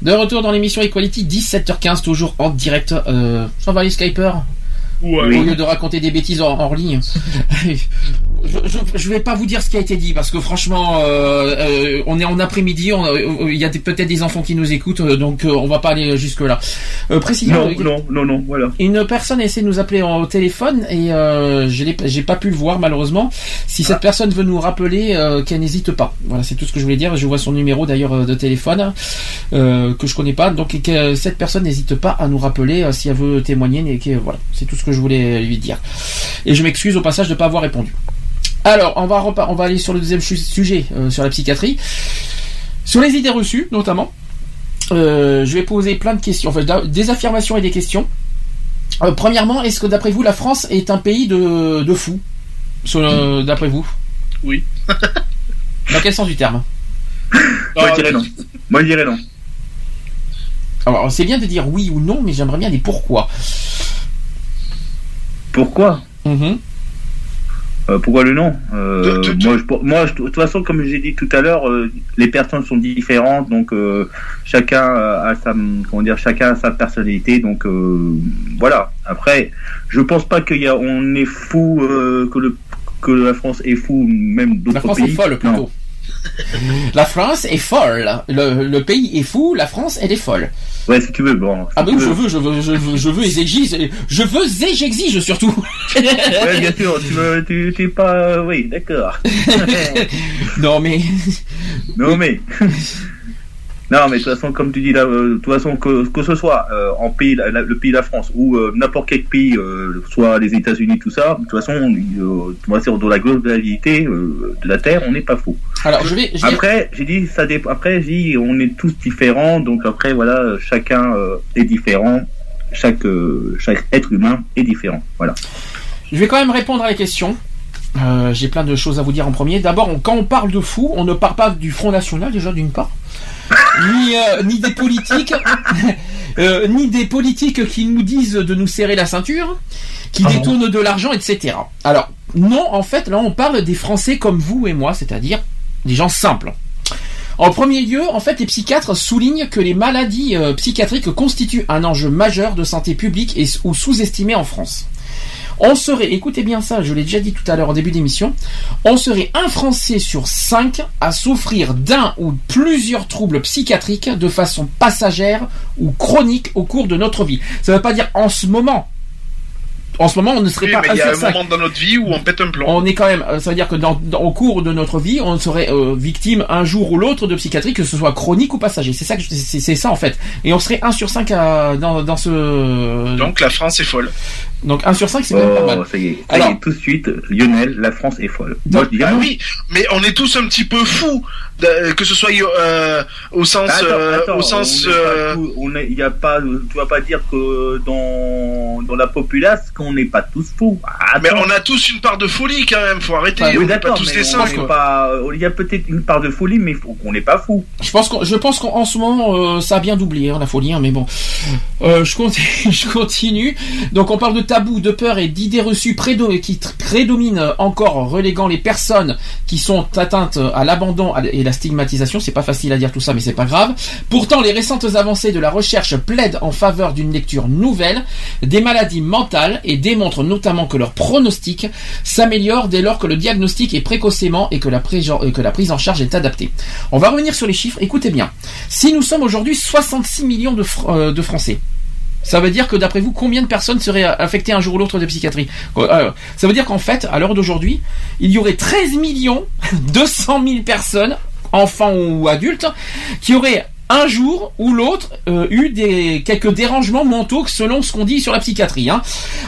De retour dans l'émission Equality, 17h15, toujours en direct. Euh, ça va Skyper Ouais. Au lieu de raconter des bêtises en, en ligne. je, je, je, vais pas vous dire ce qui a été dit parce que franchement, euh, euh, on est en après-midi, euh, il y a peut-être des enfants qui nous écoutent, donc euh, on va pas aller jusque là. précisément. Non, non, non, voilà. Une personne a essayé de nous appeler au téléphone et j'ai pas pu le voir malheureusement. Si cette personne veut nous rappeler, euh, qu'elle n'hésite pas. Voilà, c'est tout ce que je voulais dire. Je vois son numéro d'ailleurs euh, de téléphone euh, que je connais pas. Donc cette personne n'hésite pas à nous rappeler si elle veut témoigner. Voilà, c'est tout ce que je voulais lui dire. Et je m'excuse au passage de ne pas avoir répondu. Alors, on va, aller sur le deuxième sujet, sur la psychiatrie. Sur les idées reçues, notamment, je vais poser plein de questions, enfin, des affirmations et des questions. Premièrement, est-ce que d'après vous, la France est un pays de fous? D'après vous Oui. Dans quel sens du terme Moi, je dirais non. Moi, je dirais non. Alors, c'est bien de dire oui ou non, mais j'aimerais bien des pourquoi. Pourquoi mhm. euh, Pourquoi le non. Euh, moi, moi de toute façon, comme j'ai dit tout à l'heure, euh, les personnes sont différentes, donc chacun a sa, comment dire, chacun a sa personnalité, donc voilà. Après, je pense pas qu'on est fou que le que la France est fou, même d'autres La France pays. est folle plutôt. Non. La France est folle. Le, le pays est fou, la France, elle est folle. Ouais, si tu veux, bon. Ah ben tu je veux. veux, je veux, je veux, je veux et j'exige, je veux et j'exige surtout. Ouais, bien sûr, tu veux, tu, tu es pas, oui, d'accord. non mais, non mais, non mais de toute façon, comme tu dis là, euh, de toute façon que, que ce soit euh, en pays, la- le pays de la France ou euh, n'importe quel pays, euh, soit les États-Unis, tout ça, de toute façon, on va dire dans la globalité de la Terre, on n'est pas fou. Alors je vais, je Après, j'ai dit ça. Après, j'ai dit on est tous différents, donc après voilà, chacun est différent, chaque chaque être humain est différent. Voilà. je vais quand même répondre à la question. J'ai plein de choses à vous dire en premier. D'abord, quand on parle de fou, on ne parle pas du Front National déjà d'une part, ni euh, ni des politiques, euh, ni des politiques qui nous disent de nous serrer la ceinture, qui détournent de l'argent, etc. Alors non, en fait, là on parle des Français comme vous et moi, c'est-à-dire des gens simples. En premier lieu, en fait, les psychiatres soulignent que les maladies euh, psychiatriques constituent un enjeu majeur de santé publique et ou sous-estimé en France. On serait, écoutez bien ça, je l'ai déjà dit tout à l'heure au début d'émission, on serait un Français sur cinq à souffrir d'un ou plusieurs troubles psychiatriques de façon passagère ou chronique au cours de notre vie. Ça ne veut pas dire en ce moment. En ce moment, on ne serait Oui, pas mais un il y a un cinq moment dans notre vie où on pète un plomb. on est quand même, euh, ça veut dire que dans, dans- au cours de notre vie, on serait euh, victime un jour ou l'autre de psychiatrie, que ce soit chronique ou passager. C'est ça, c'est en fait. Et on serait 1 sur 5 à, dans, dans ce. Donc la France est folle. Donc 1 sur 5, c'est quand même pas Oh, mal. ça y est, ça Alors- y est, tout de suite, Lionel, la France est folle. Moi, je dis Ah oui, mais on est tous un petit peu fous, de- que ce soit euh, au sens, Attends, euh, attends, au sens. on euh, on est- il y a pas, tu vas pas dire que dans, dans la populace qu'on n'est pas tous fous. mais on a tous une part de folie quand même, faut arrêter. Ah, on n'est pas tous des singes. il y a peut-être une part de folie, mais faut qu'on n'est pas fou. Je pense qu'on, je pense qu'en ce moment, euh, ça a bien doublé hein, la folie, hein, mais bon. Euh, je, continue, je continue. Donc on parle de tabou, de peur et d'idées reçues qui prédominent encore, reléguant les personnes qui sont atteintes à l'abandon et la stigmatisation. C'est pas facile à dire tout ça, mais c'est pas grave. Pourtant, les récentes avancées de la recherche plaident en faveur d'une lecture nouvelle des maladies mentales et démontrent notamment que leur pronostic s'améliore dès lors que le diagnostic est précocement et que la, prise en- charge est adaptée. On va revenir sur les chiffres. Écoutez bien. Si nous sommes aujourd'hui 66 millions de, euh, de Français, ça veut dire que d'après vous, combien de personnes seraient affectées un jour ou l'autre de psychiatrie Euh, Ça veut dire qu'en fait, à l'heure d'aujourd'hui, il y aurait 13 millions 200 000 personnes, enfants ou adultes, qui auraient un jour ou l'autre euh, eu des quelques dérangements mentaux selon ce qu'on dit sur la psychiatrie. hein.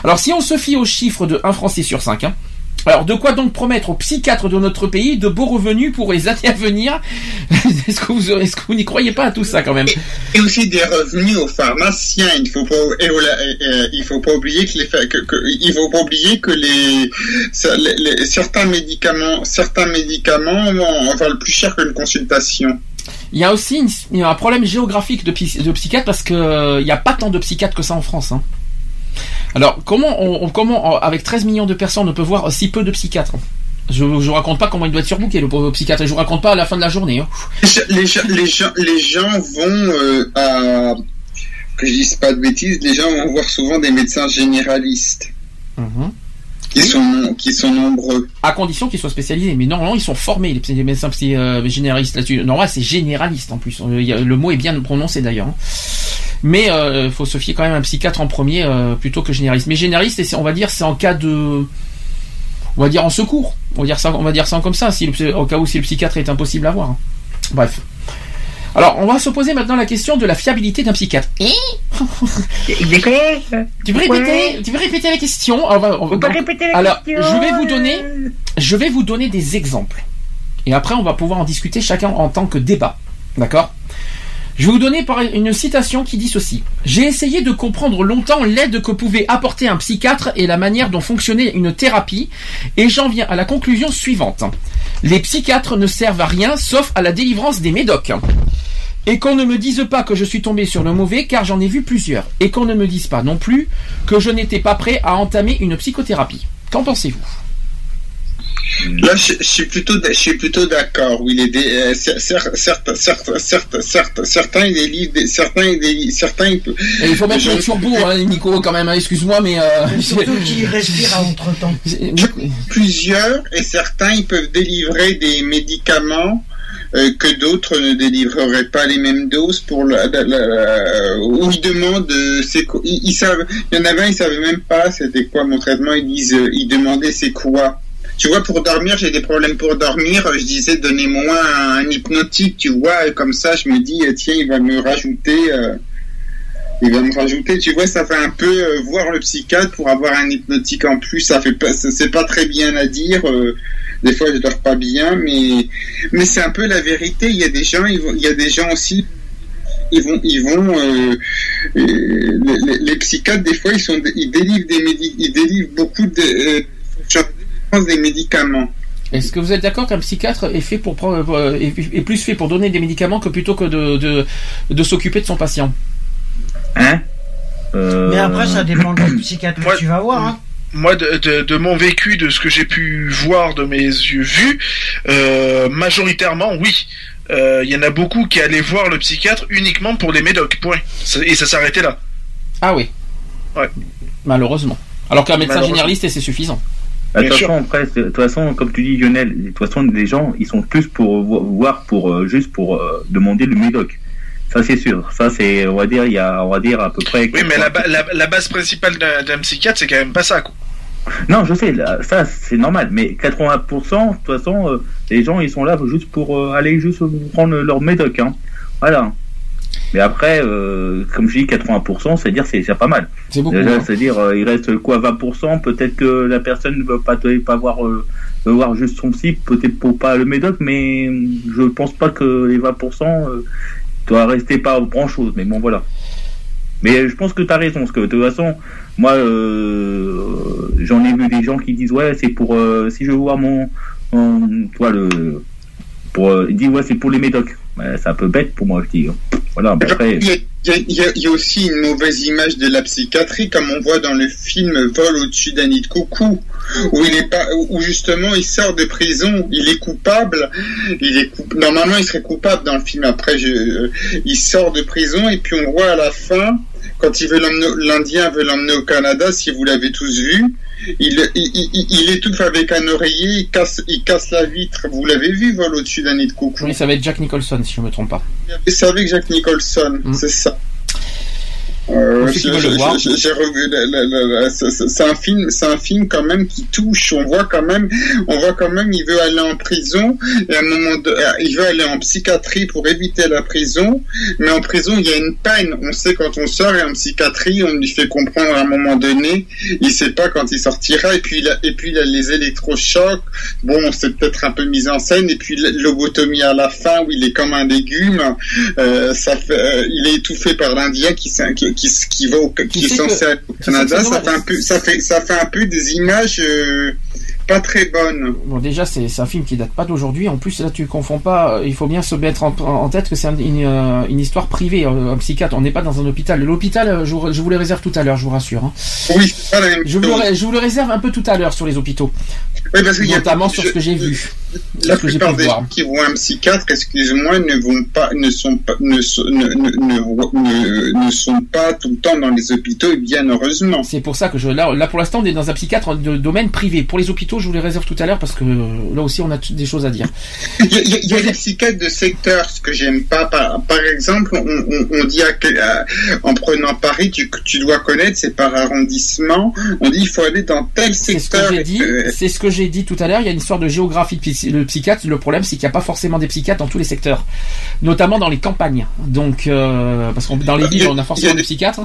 Alors si on se fie aux chiffres de 1 Français sur 5, hein, alors, de quoi donc promettre aux psychiatres de notre pays de beaux revenus pour les années à venir Est-ce que vous est-ce que vous n'y croyez pas à tout ça quand même Et aussi des revenus aux pharmaciens. Il faut pas, et au- euh, il faut pas oublier que les, fa- que, que- il faut pas oublier que les, ça- les- les- certains médicaments, certains médicaments valent plus cher qu'une consultation. Il y a aussi une- il y a un problème géographique de, psy- de psychiatres parce que euh, il n'y a pas tant de psychiatres que ça en France. hein. Alors comment on, comment avec 13 millions de personnes on peut voir si peu de psychiatres? Je, je vous raconte pas comment il doit être surbooké le pauvre psychiatre et je vous raconte pas à la fin de la journée. hein. Les gens, les gens, les gens vont euh, à, que je dise pas de bêtises, les gens vont voir souvent des médecins généralistes. Qui sont, qui sont nombreux. À condition qu'ils soient spécialisés. Mais normalement, ils sont formés, les, médecins psy- euh, généralistes là-dessus. Normalement, c'est généraliste en plus. Euh, le mot est bien prononcé d'ailleurs. hein. Mais il faut se fier quand même à un psychiatre en premier euh, plutôt que généraliste. Mais généraliste, c'est- on va dire, c'est en cas de. On va dire en secours. On va dire ça, on va dire ça comme ça, si le au cas où si le psychiatre est impossible à voir. hein. Bref. Alors, on va se poser maintenant la question de la fiabilité d'un psychiatre. Eh tu peux répéter, tu peux répéter la question? On va- on va- donc- Alors, je vais vous donner, je vais vous donner des exemples. Et après, on va pouvoir en discuter chacun en tant que débat. D'accord? Je vais vous donner une citation qui dit ceci. J'ai essayé de comprendre longtemps l'aide que pouvait apporter un psychiatre et la manière dont fonctionnait une thérapie, et j'en viens à la conclusion suivante. Les psychiatres ne servent à rien sauf à la délivrance des médocs. Et qu'on ne me dise pas que je suis tombé sur le mauvais, car j'en ai vu plusieurs. Et qu'on ne me dise pas non plus que je n'étais pas prêt à entamer une psychothérapie. Qu'en pensez-vous? Là, je, je suis plutôt, je suis plutôt d'accord. Oui, les dé- euh, cer- cer- certes, certes, certes, certes, certains ils délivrent, des- certains ils délivrent, certains ils peuvent. Et il faut mettre Je- le turbo, hein, Nico, quand même, hein, excuse-moi, mais... Euh, Surtout qu'il respire à entre-temps. plusieurs et certains ils peuvent délivrer des médicaments euh, que d'autres ne délivreraient pas les mêmes doses pour la, la- la- où ils demandent euh, c'est quoi ils, ils savent il y en avait un ils savaient même pas c'était quoi mon traitement ils disent euh, ils demandaient c'est quoi tu vois pour dormir j'ai des problèmes pour dormir je disais donnez-moi un, hypnotique tu vois et comme ça je me dis euh, tiens il va me rajouter euh, il va me rajouter, tu vois, ça fait un peu euh, voir le psychiatre pour avoir un hypnotique en plus. Ça fait pas, c'est pas très bien à dire. des fois, je dors pas bien, mais mais c'est un peu la vérité. Il y a des gens, il y a des gens aussi. Ils vont, ils vont. les, psychiatres, des fois, ils sont, ils délivrent des ils délivrent beaucoup de euh, des médicaments. Est-ce que vous êtes d'accord qu'un psychiatre est fait pour prendre, euh, est, est plus fait pour donner des médicaments que plutôt que de, de, de s'occuper de son patient? Hein? Mais après, ça dépend du psychiatre que tu vas voir. Hein. Moi, de, de- de mon vécu, de ce que j'ai pu voir de mes yeux vus, euh, majoritairement, oui. Euh, Il y en a beaucoup qui allaient voir le psychiatre uniquement pour les médocs, point. Et ça s'arrêtait là. Ah oui. Ouais. Malheureusement. Alors qu'un médecin généraliste, c'est suffisant. Bah, De toute façon, après, c'est- de toute façon, comme tu dis, Lionel, de toute façon, les gens, ils sont plus pour vo- voir pour euh, juste pour euh, demander le médoc. Ça, c'est sûr. Ça, c'est, on va dire, il y a, on va dire à peu près. Oui, mais la, ba- la, la base principale d'un d'un psychiatre, c'est quand même pas ça, quoi. Non, je sais, là, ça, c'est normal. Mais 80%, de toute façon, euh, les gens, ils sont là juste pour euh, aller juste prendre leur médoc. Hein. Voilà. Mais après, euh, comme je dis, 80%, c'est-à-dire, c'est c'est pas mal. C'est beaucoup. Déjà, hein. c'est-à-dire, euh, il reste quoi, 20% Peut-être que la personne ne veut pas, te- pas voir, euh, veut voir juste son psy, peut-être pour pas le médoc, mais euh, je pense pas que les 20% euh, doit rester pas grand-chose. Mais bon, voilà. Mais je pense que tu as raison, parce que de toute façon, moi, j'en ai vu des gens qui disent, ouais, c'est pour, si je veux voir mon, mon- toi, le, pour, ils disent, ouais, c'est pour les médocs. C'est un peu bête pour moi, je dis. hein. Voilà, après. Il y, a, aussi une mauvaise image de la psychiatrie, comme on voit dans le film Vol au-dessus d'un de coucou, où il est pas, où justement il sort de prison, il est coupable, il est normalement il serait coupable dans le film. Après, je, il sort de prison et puis on voit à la fin, quand il veut l'emmener, l'Indien veut l'emmener au Canada, si vous l'avez tous vu, il, il, il, il étouffe avec un oreiller, il casse, il casse la vitre. Vous l'avez vu, Vol au-dessus d'un nid de coucou? Oui, ça va être Jack Nicholson, si je me trompe pas. C'est avec Jack Nicholson, c'est ça. Euh, c'est- un film, c'est un film quand même qui touche. On voit quand même, on voit quand même, il veut aller en prison et à un moment, de, euh, il veut aller en psychiatrie pour éviter la prison. Mais en prison, il y a une peine. On sait quand on sort et en psychiatrie, on lui fait comprendre à un moment donné, il sait pas quand il sortira. Et puis, il a, et puis il a les électrochocs. Bon, c'est peut-être un peu mis en scène. Et puis lobotomie à la fin où il est comme un légume. Euh, ça fait, euh, il est étouffé par l'Indien qui, s'in- qui, qui, qui va au, qui est sais censé que- au Canada. Ça fait un peu, ça fait, ça fait un peu des images euh, pas très bonnes. Bon, déjà, c'est un film qui date pas d'aujourd'hui. En plus, là, tu confonds pas. euh, Il faut bien se mettre en, en tête que c'est un- une, euh, une histoire privée, euh, un psychiatre. On n'est pas dans un hôpital. L'hôpital, je, vous- je vous le réserve tout à l'heure, je vous rassure. hein. Oui, pas la même Je vous, chose. le, je vous le réserve un peu tout à l'heure sur les hôpitaux. Oui, parce qu'il y a- Notamment sur ce que j'ai vu. La que plupart des voir. gens qui vont à un psychiatre, excuse-moi, ne vont pas, ne sont pas, ne, sont- ne, ne, ne- ne- ne sont pas tout le temps dans les hôpitaux et bien heureusement. C'est pour ça que je, là, là pour l'instant, on est dans un psychiatre de domaine privé. Pour les hôpitaux, je vous les réserve tout à l'heure parce que euh, là aussi, on a des choses à dire. Il y a, il y a- de secteur, ce que j'aime pas. Par, par exemple, on, on- on dit à, à- en prenant Paris, tu, tu dois connaître, c'est par arrondissement. On dit il faut aller dans tel C'est ce que secteur. j'ai dit. Euh, C'est ce que j'ai dit tout à l'heure. Il y a une histoire de géographie de le psychiatre. Le problème, c'est qu'il n'y a pas forcément des psychiatres dans tous les secteurs, notamment dans les campagnes. Donc, euh, parce qu'on dans les villes, on a forcément des psychiatres,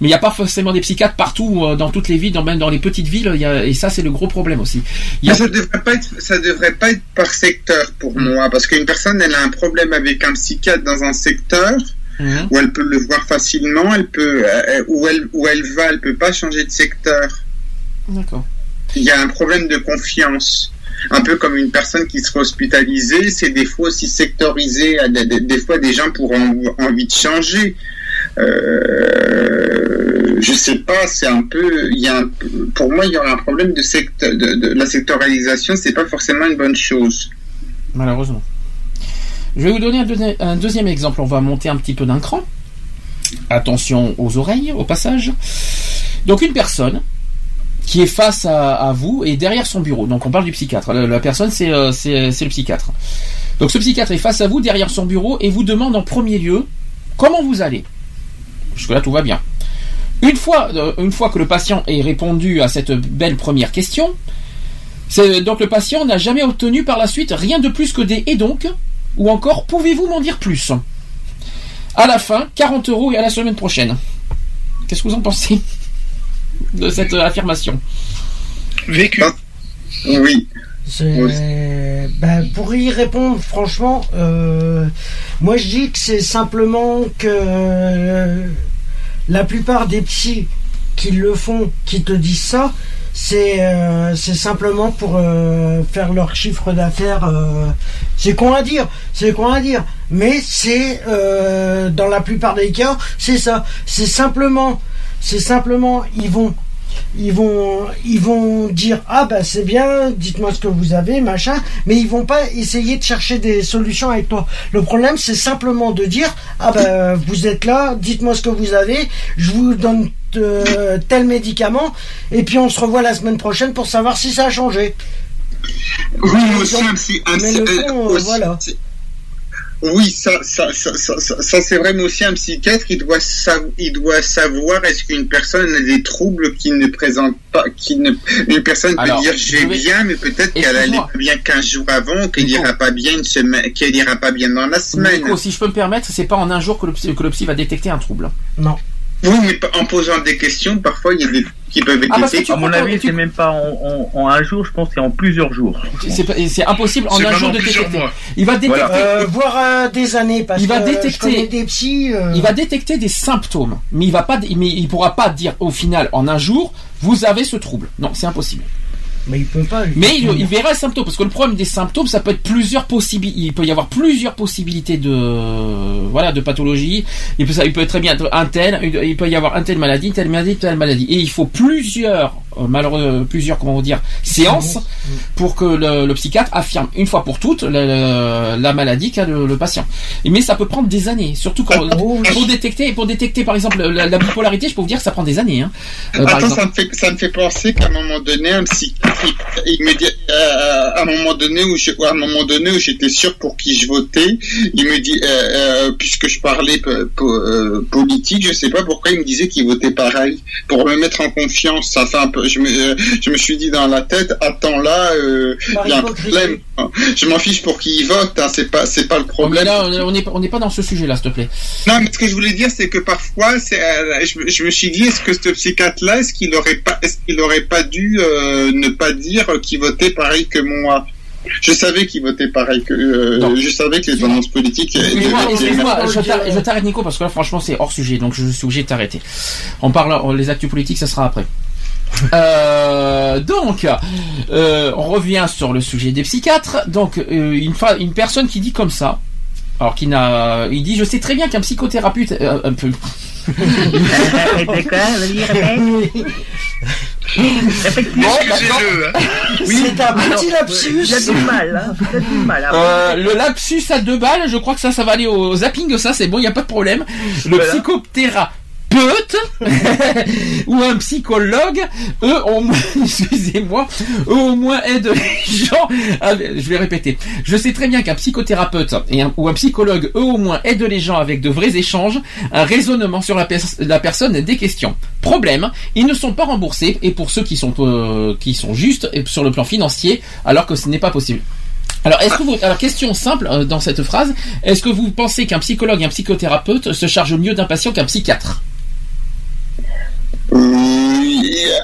mais il n'y a pas forcément des psychiatres partout euh, dans toutes les villes, dans, même dans les petites villes. il y a- et ça, c'est le gros problème aussi. Il a- ça devrait pas être, ça devrait pas être par secteur pour moi, parce qu'une personne, elle a un problème avec un psychiatre dans un secteur Mhm. où elle peut le voir facilement, elle peut, euh, où elle, où elle va, elle peut pas changer de secteur. D'accord. Il y a un problème de confiance. un peu comme une personne qui sera hospitalisée, c'est des fois aussi sectorisé. Des, fois, des gens pourront envie de changer. Euh, je sais pas, c'est un peu, il y a un- pour moi, il y aura un problème de, secte- de, la sectorialisation. C'est pas forcément une bonne chose. Malheureusement. Je vais vous donner un, deuxi- un deuxième exemple. On va monter un petit peu d'un cran. Attention aux oreilles, au passage. Donc une personne qui est face à, vous et derrière son bureau. Donc on parle du psychiatre. La, personne, c'est euh, c'est le psychiatre. Donc ce psychiatre est face à vous, derrière son bureau, et vous demande en premier lieu comment vous allez. Jusque-là, tout va bien. Une fois, euh, une fois que le patient ait répondu à cette belle première question, c'est donc le patient n'a jamais obtenu par la suite rien de plus que des et donc, ou encore pouvez-vous m'en dire plus? À la fin, 40 euros et à la semaine prochaine. Qu'est-ce que vous en pensez de cette affirmation? Vécu. Oui. C'est- ben, pour y répondre, franchement, euh, moi je dis que c'est simplement que euh, la plupart des psys qui le font, qui te disent ça, c'est euh, simplement pour euh, faire leur chiffre d'affaires. euh, c'est con à dire, c'est con à dire, mais c'est dans la plupart des cas, c'est ça. C'est simplement, c'est simplement, ils vont ils vont ils vont dire ah bah c'est bien dites-moi ce que vous avez machin mais ils vont pas essayer de chercher des solutions avec toi. Le problème c'est simplement de dire ah bah vous êtes là dites-moi ce que vous avez. Je vous donne euh, tel médicament. Et puis on se revoit la semaine prochaine pour savoir si ça a changé. Oui, mais aussi le euh, fond, aussi- voilà Oui, ça, ça, ça, ça, ça- ça, c'est vrai, mais aussi un psychiatre, il doit, sav- il doit savoir est-ce qu'une personne a des troubles qui ne présentent pas, qui ne, une personne peut Alors, dire je j'ai vais- bien, mais peut-être qu'elle allait pas bien 15 jours avant, qu'elle ira pas bien une semaine, qu'elle ira pas bien dans la semaine. Nico, si je peux me permettre, c'est pas en un jour que le, psy, que le psy va détecter un trouble. non Oui, mais en posant des questions, parfois il y a des qui peuvent être Ah, parce que été- tu À mon avis, tu- c'est même pas en, en- en un jour, je pense que c'est en plusieurs jours. C'est impossible en un jour de plusieurs détecter. mois. Il va détecter. Euh, voire euh, des années parce Il va que détecter- je des psys euh, Il va détecter des symptômes, mais il va pas, mais il pourra pas dire au final en un jour vous avez ce trouble. Non, c'est impossible. Mais il peut pas. Mais il, il verra les symptômes parce que le problème des symptômes, ça peut être plusieurs possibilités. Il peut y avoir plusieurs possibilités de voilà de pathologie. Il peut ça, il peut très bien être un tel, il peut y avoir un telle maladie, telle maladie, telle maladie. Et il faut plusieurs malheureux plusieurs comment dire séances pour que le, le psychiatre affirme une fois pour toutes la, la- la maladie qu'a le, le patient. Mais ça peut prendre des années, surtout quand, pour détecter pour détecter par exemple la, la bipolarité. Je peux vous dire que ça prend des années. Hein. Euh, Attends, ça me fait, ça me fait penser qu'à un moment donné, un psychiatre, il, me dit, euh, à un moment donné où je, à un moment donné où j'étais sûr pour qui je votais, il me dit, euh, euh, puisque je parlais po- po- euh, politique, je sais pas pourquoi il me disait qu'il votait pareil pour me mettre en confiance. Ça fait un peu, je me, je me suis dit dans la tête, attends là, euh, il y a un problème. Je m'en fiche pour qui il vote, hein, c'est pas, c'est pas le Mais problème. là, on n'est on n'est pas dans ce sujet-là, s'il te plaît. Non, mais ce que je voulais dire, c'est que parfois, c'est, euh, je, me- je me suis dit, est-ce que ce psychiatre-là, est-ce qu'il aurait pas, est-ce qu'il aurait pas dû euh, ne pas dire qu'il votait pareil que moi? Je savais qu'il votait pareil que, euh, je savais que les tendances politiques. Excuse-moi, étaient- excuse-moi, je étaient- t'arrête- je t'arrête Nico parce que là franchement c'est hors sujet donc je suis obligé de t'arrêter. On parle on- les actus politiques ça sera après. Euh, donc, euh, on revient sur le sujet des psychiatres. Donc, euh, une, une personne qui dit comme ça, alors qui n'a, il dit, je sais très bien qu'un psychothérapeute, euh, un peu. Excusez-le. hein. c'est un petit lapsus. Il a du mal, hein. Du mal. hein. Euh, le lapsus à deux balles, je crois que ça, ça va aller au zapping, ça c'est bon, il n'y a pas de problème. Le Voilà. psychothérapeute ou un psychologue, eux au moins, excusez-moi, eux au moins aident les gens. je vais répéter. Je sais très bien qu'un psychothérapeute et ou un psychologue, eux au moins aident les gens avec de vrais échanges, un raisonnement sur la, pers- la personne des questions. Problème, ils ne sont pas remboursés et pour ceux qui sont euh, qui sont justes sur le plan financier, alors que ce n'est pas possible. Alors, est-ce que vous, alors question simple euh, dans cette phrase, est-ce que vous pensez qu'un psychologue et un psychothérapeute se chargent mieux d'un patient qu'un psychiatre?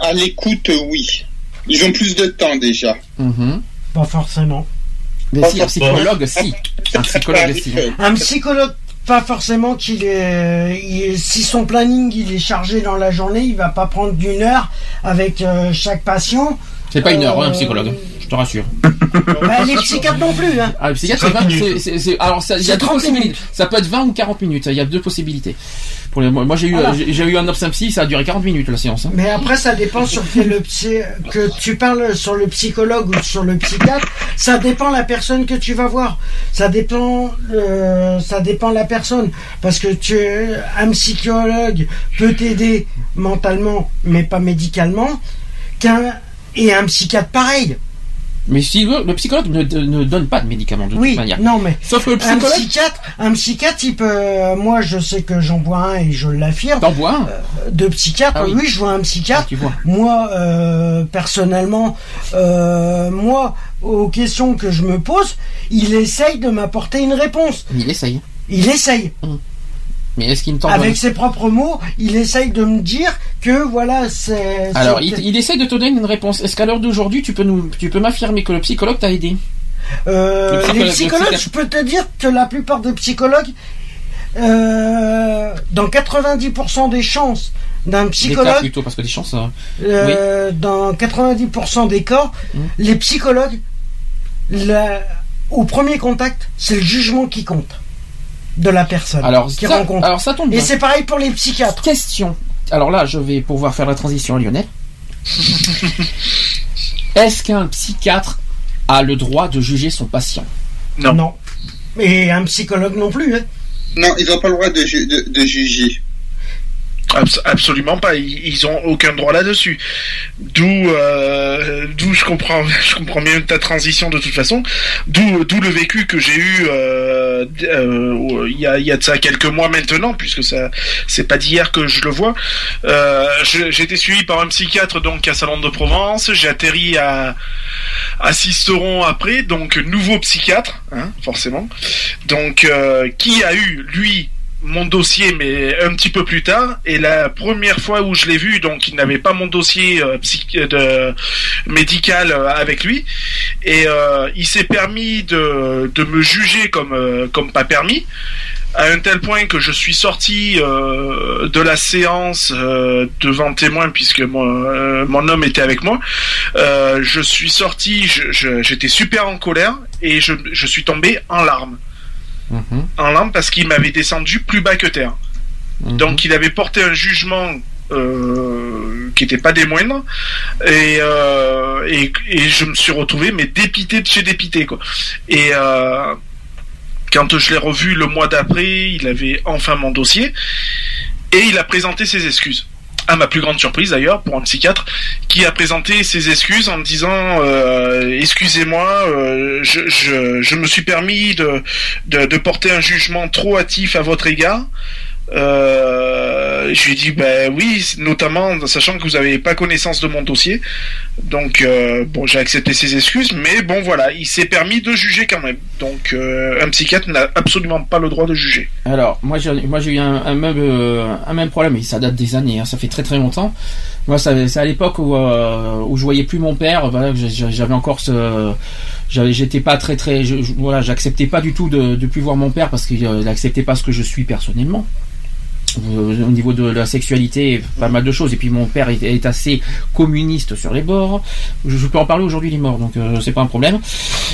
À l'écoute, oui. Ils ont plus de temps déjà. Pas forcément. Mais si, un psychologue, si. Un psychologue, si. Un psychologue, pas forcément qu'il est. il- si son planning il est chargé dans la journée, il va pas prendre d'une heure avec euh, chaque patient. C'est pas une heure, hein, un Euh, psychologue. Je te rassure. Bah, les psychiatres non plus, hein. Ah, le psychiatre, C'est c'est 20 30 minutes. c'est- alors ça, il y a C'est deux 30 possibilités. minutes. Ça peut être 20 ou 40 minutes. Il y a deux possibilités. Pour les, moi, moi, j'ai eu, Voilà. j'ai j'ai eu un obstin psy, ça a duré 40 minutes la séance. hein. Mais après, ça dépend sur que, le psy- que tu parles sur le psychologue ou sur le psychiatre. Ça dépend la personne que tu vas voir. Ça dépend, euh, ça dépend la personne. Parce que tu, un psychologue peut t'aider mentalement, mais pas médicalement. Qu'un, et un psychiatre pareil. Mais si le, le psychologue ne, ne donne pas de médicaments de Oui, toute manière. non mais Sauf que le un psychiatre, un psychiatre, il peut. euh, moi, je sais que j'en bois un et je l'affirme. T'en bois un Euh, De psychiatre, Ah oui. oui. je vois un psychiatre. Ah, tu vois. Moi, euh, personnellement, euh, moi, aux questions que je me pose, il essaye de m'apporter une réponse. Il essaye. Il essaye. Mais est-ce qu'il Avec ses propres mots, il essaye de me dire que voilà, c'est. Alors, il, il essaye de te donner une réponse. Est-ce qu'à l'heure d'aujourd'hui, tu peux nous, tu peux m'affirmer que le psychologue t'a aidé? Euh, psychologue- les le psychologues, je peux te dire que la plupart des psychologues, euh, dans 90% des chances d'un psychologue, plutôt, parce que des chances. euh, euh, dans 90% des cas, Mmh. les psychologues, la- au premier contact, c'est le jugement qui compte de la personne Alors, qui ça, rencontre. alors ça tombe Et c'est pareil pour les psychiatres. Question. Alors là, je vais pouvoir faire la transition à Lionel. Est-ce qu'un psychiatre a le droit de juger son patient? Non. Et un psychologue non plus. hein. Non, ils n'ont pas le droit de, ju- de, de juger. Abs- absolument pas. Ils, ont aucun droit là-dessus. D'où, euh, d'où je comprends, je comprends bien ta transition de toute façon. D'où, d'où le vécu que j'ai eu euh, euh, il y a, y a de ça quelques mois maintenant, puisque ça, c'est pas d'hier que je le vois. Euh, j'ai été suivi par un psychiatre donc à Salon de Provence. J'ai atterri à à Sisteron après, donc nouveau psychiatre, hein, forcément. Donc euh, qui a eu lui mon dossier mais un petit peu plus tard. Et la première fois où je l'ai vu donc il n'avait pas mon dossier euh, de médical euh, avec lui. Et euh, il s'est permis de, de me juger comme euh, comme pas permis à un tel point que je suis sorti euh, de la séance euh, devant témoin puisque mon, euh, mon homme était avec moi. Euh, je suis sorti j'étais super en colère et je, je suis tombé en larmes en larmes parce qu'il m'avait descendu plus bas que terre. Donc il avait porté un jugement euh, qui n'était pas des moindres et, euh, et, et je me suis retrouvé mais dépité de chez dépité quoi. Et euh, quand je l'ai revu le mois d'après, il avait enfin mon dossier et il a présenté ses excuses. À ma plus grande surprise d'ailleurs, pour un psychiatre, qui a présenté ses excuses en me disant euh, excusez-moi, euh, je, je, je me suis permis de, porter un jugement trop hâtif à votre égard. Euh, je lui ai dit ben oui, notamment sachant que vous n'avez pas connaissance de mon dossier. Donc euh, bon, j'ai accepté ses excuses, mais bon voilà, il s'est permis de juger quand même. Donc euh, un psychiatre n'a absolument pas le droit de juger. Alors, moi j'ai, eu un, même, un même problème, et ça date des années, hein, ça fait très très longtemps. Moi, c'est à l'époque où, où je voyais plus mon père, voilà, j'avais encore ce. J'étais pas très très. voilà, j'acceptais pas du tout de, plus voir mon père parce qu'il n'acceptait pas ce que je suis personnellement. Euh, au niveau de la sexualité, pas mal de choses. Et puis mon père est, est assez communiste sur les bords. Je, je peux en parler aujourd'hui, il est mort, donc euh, c'est pas un problème.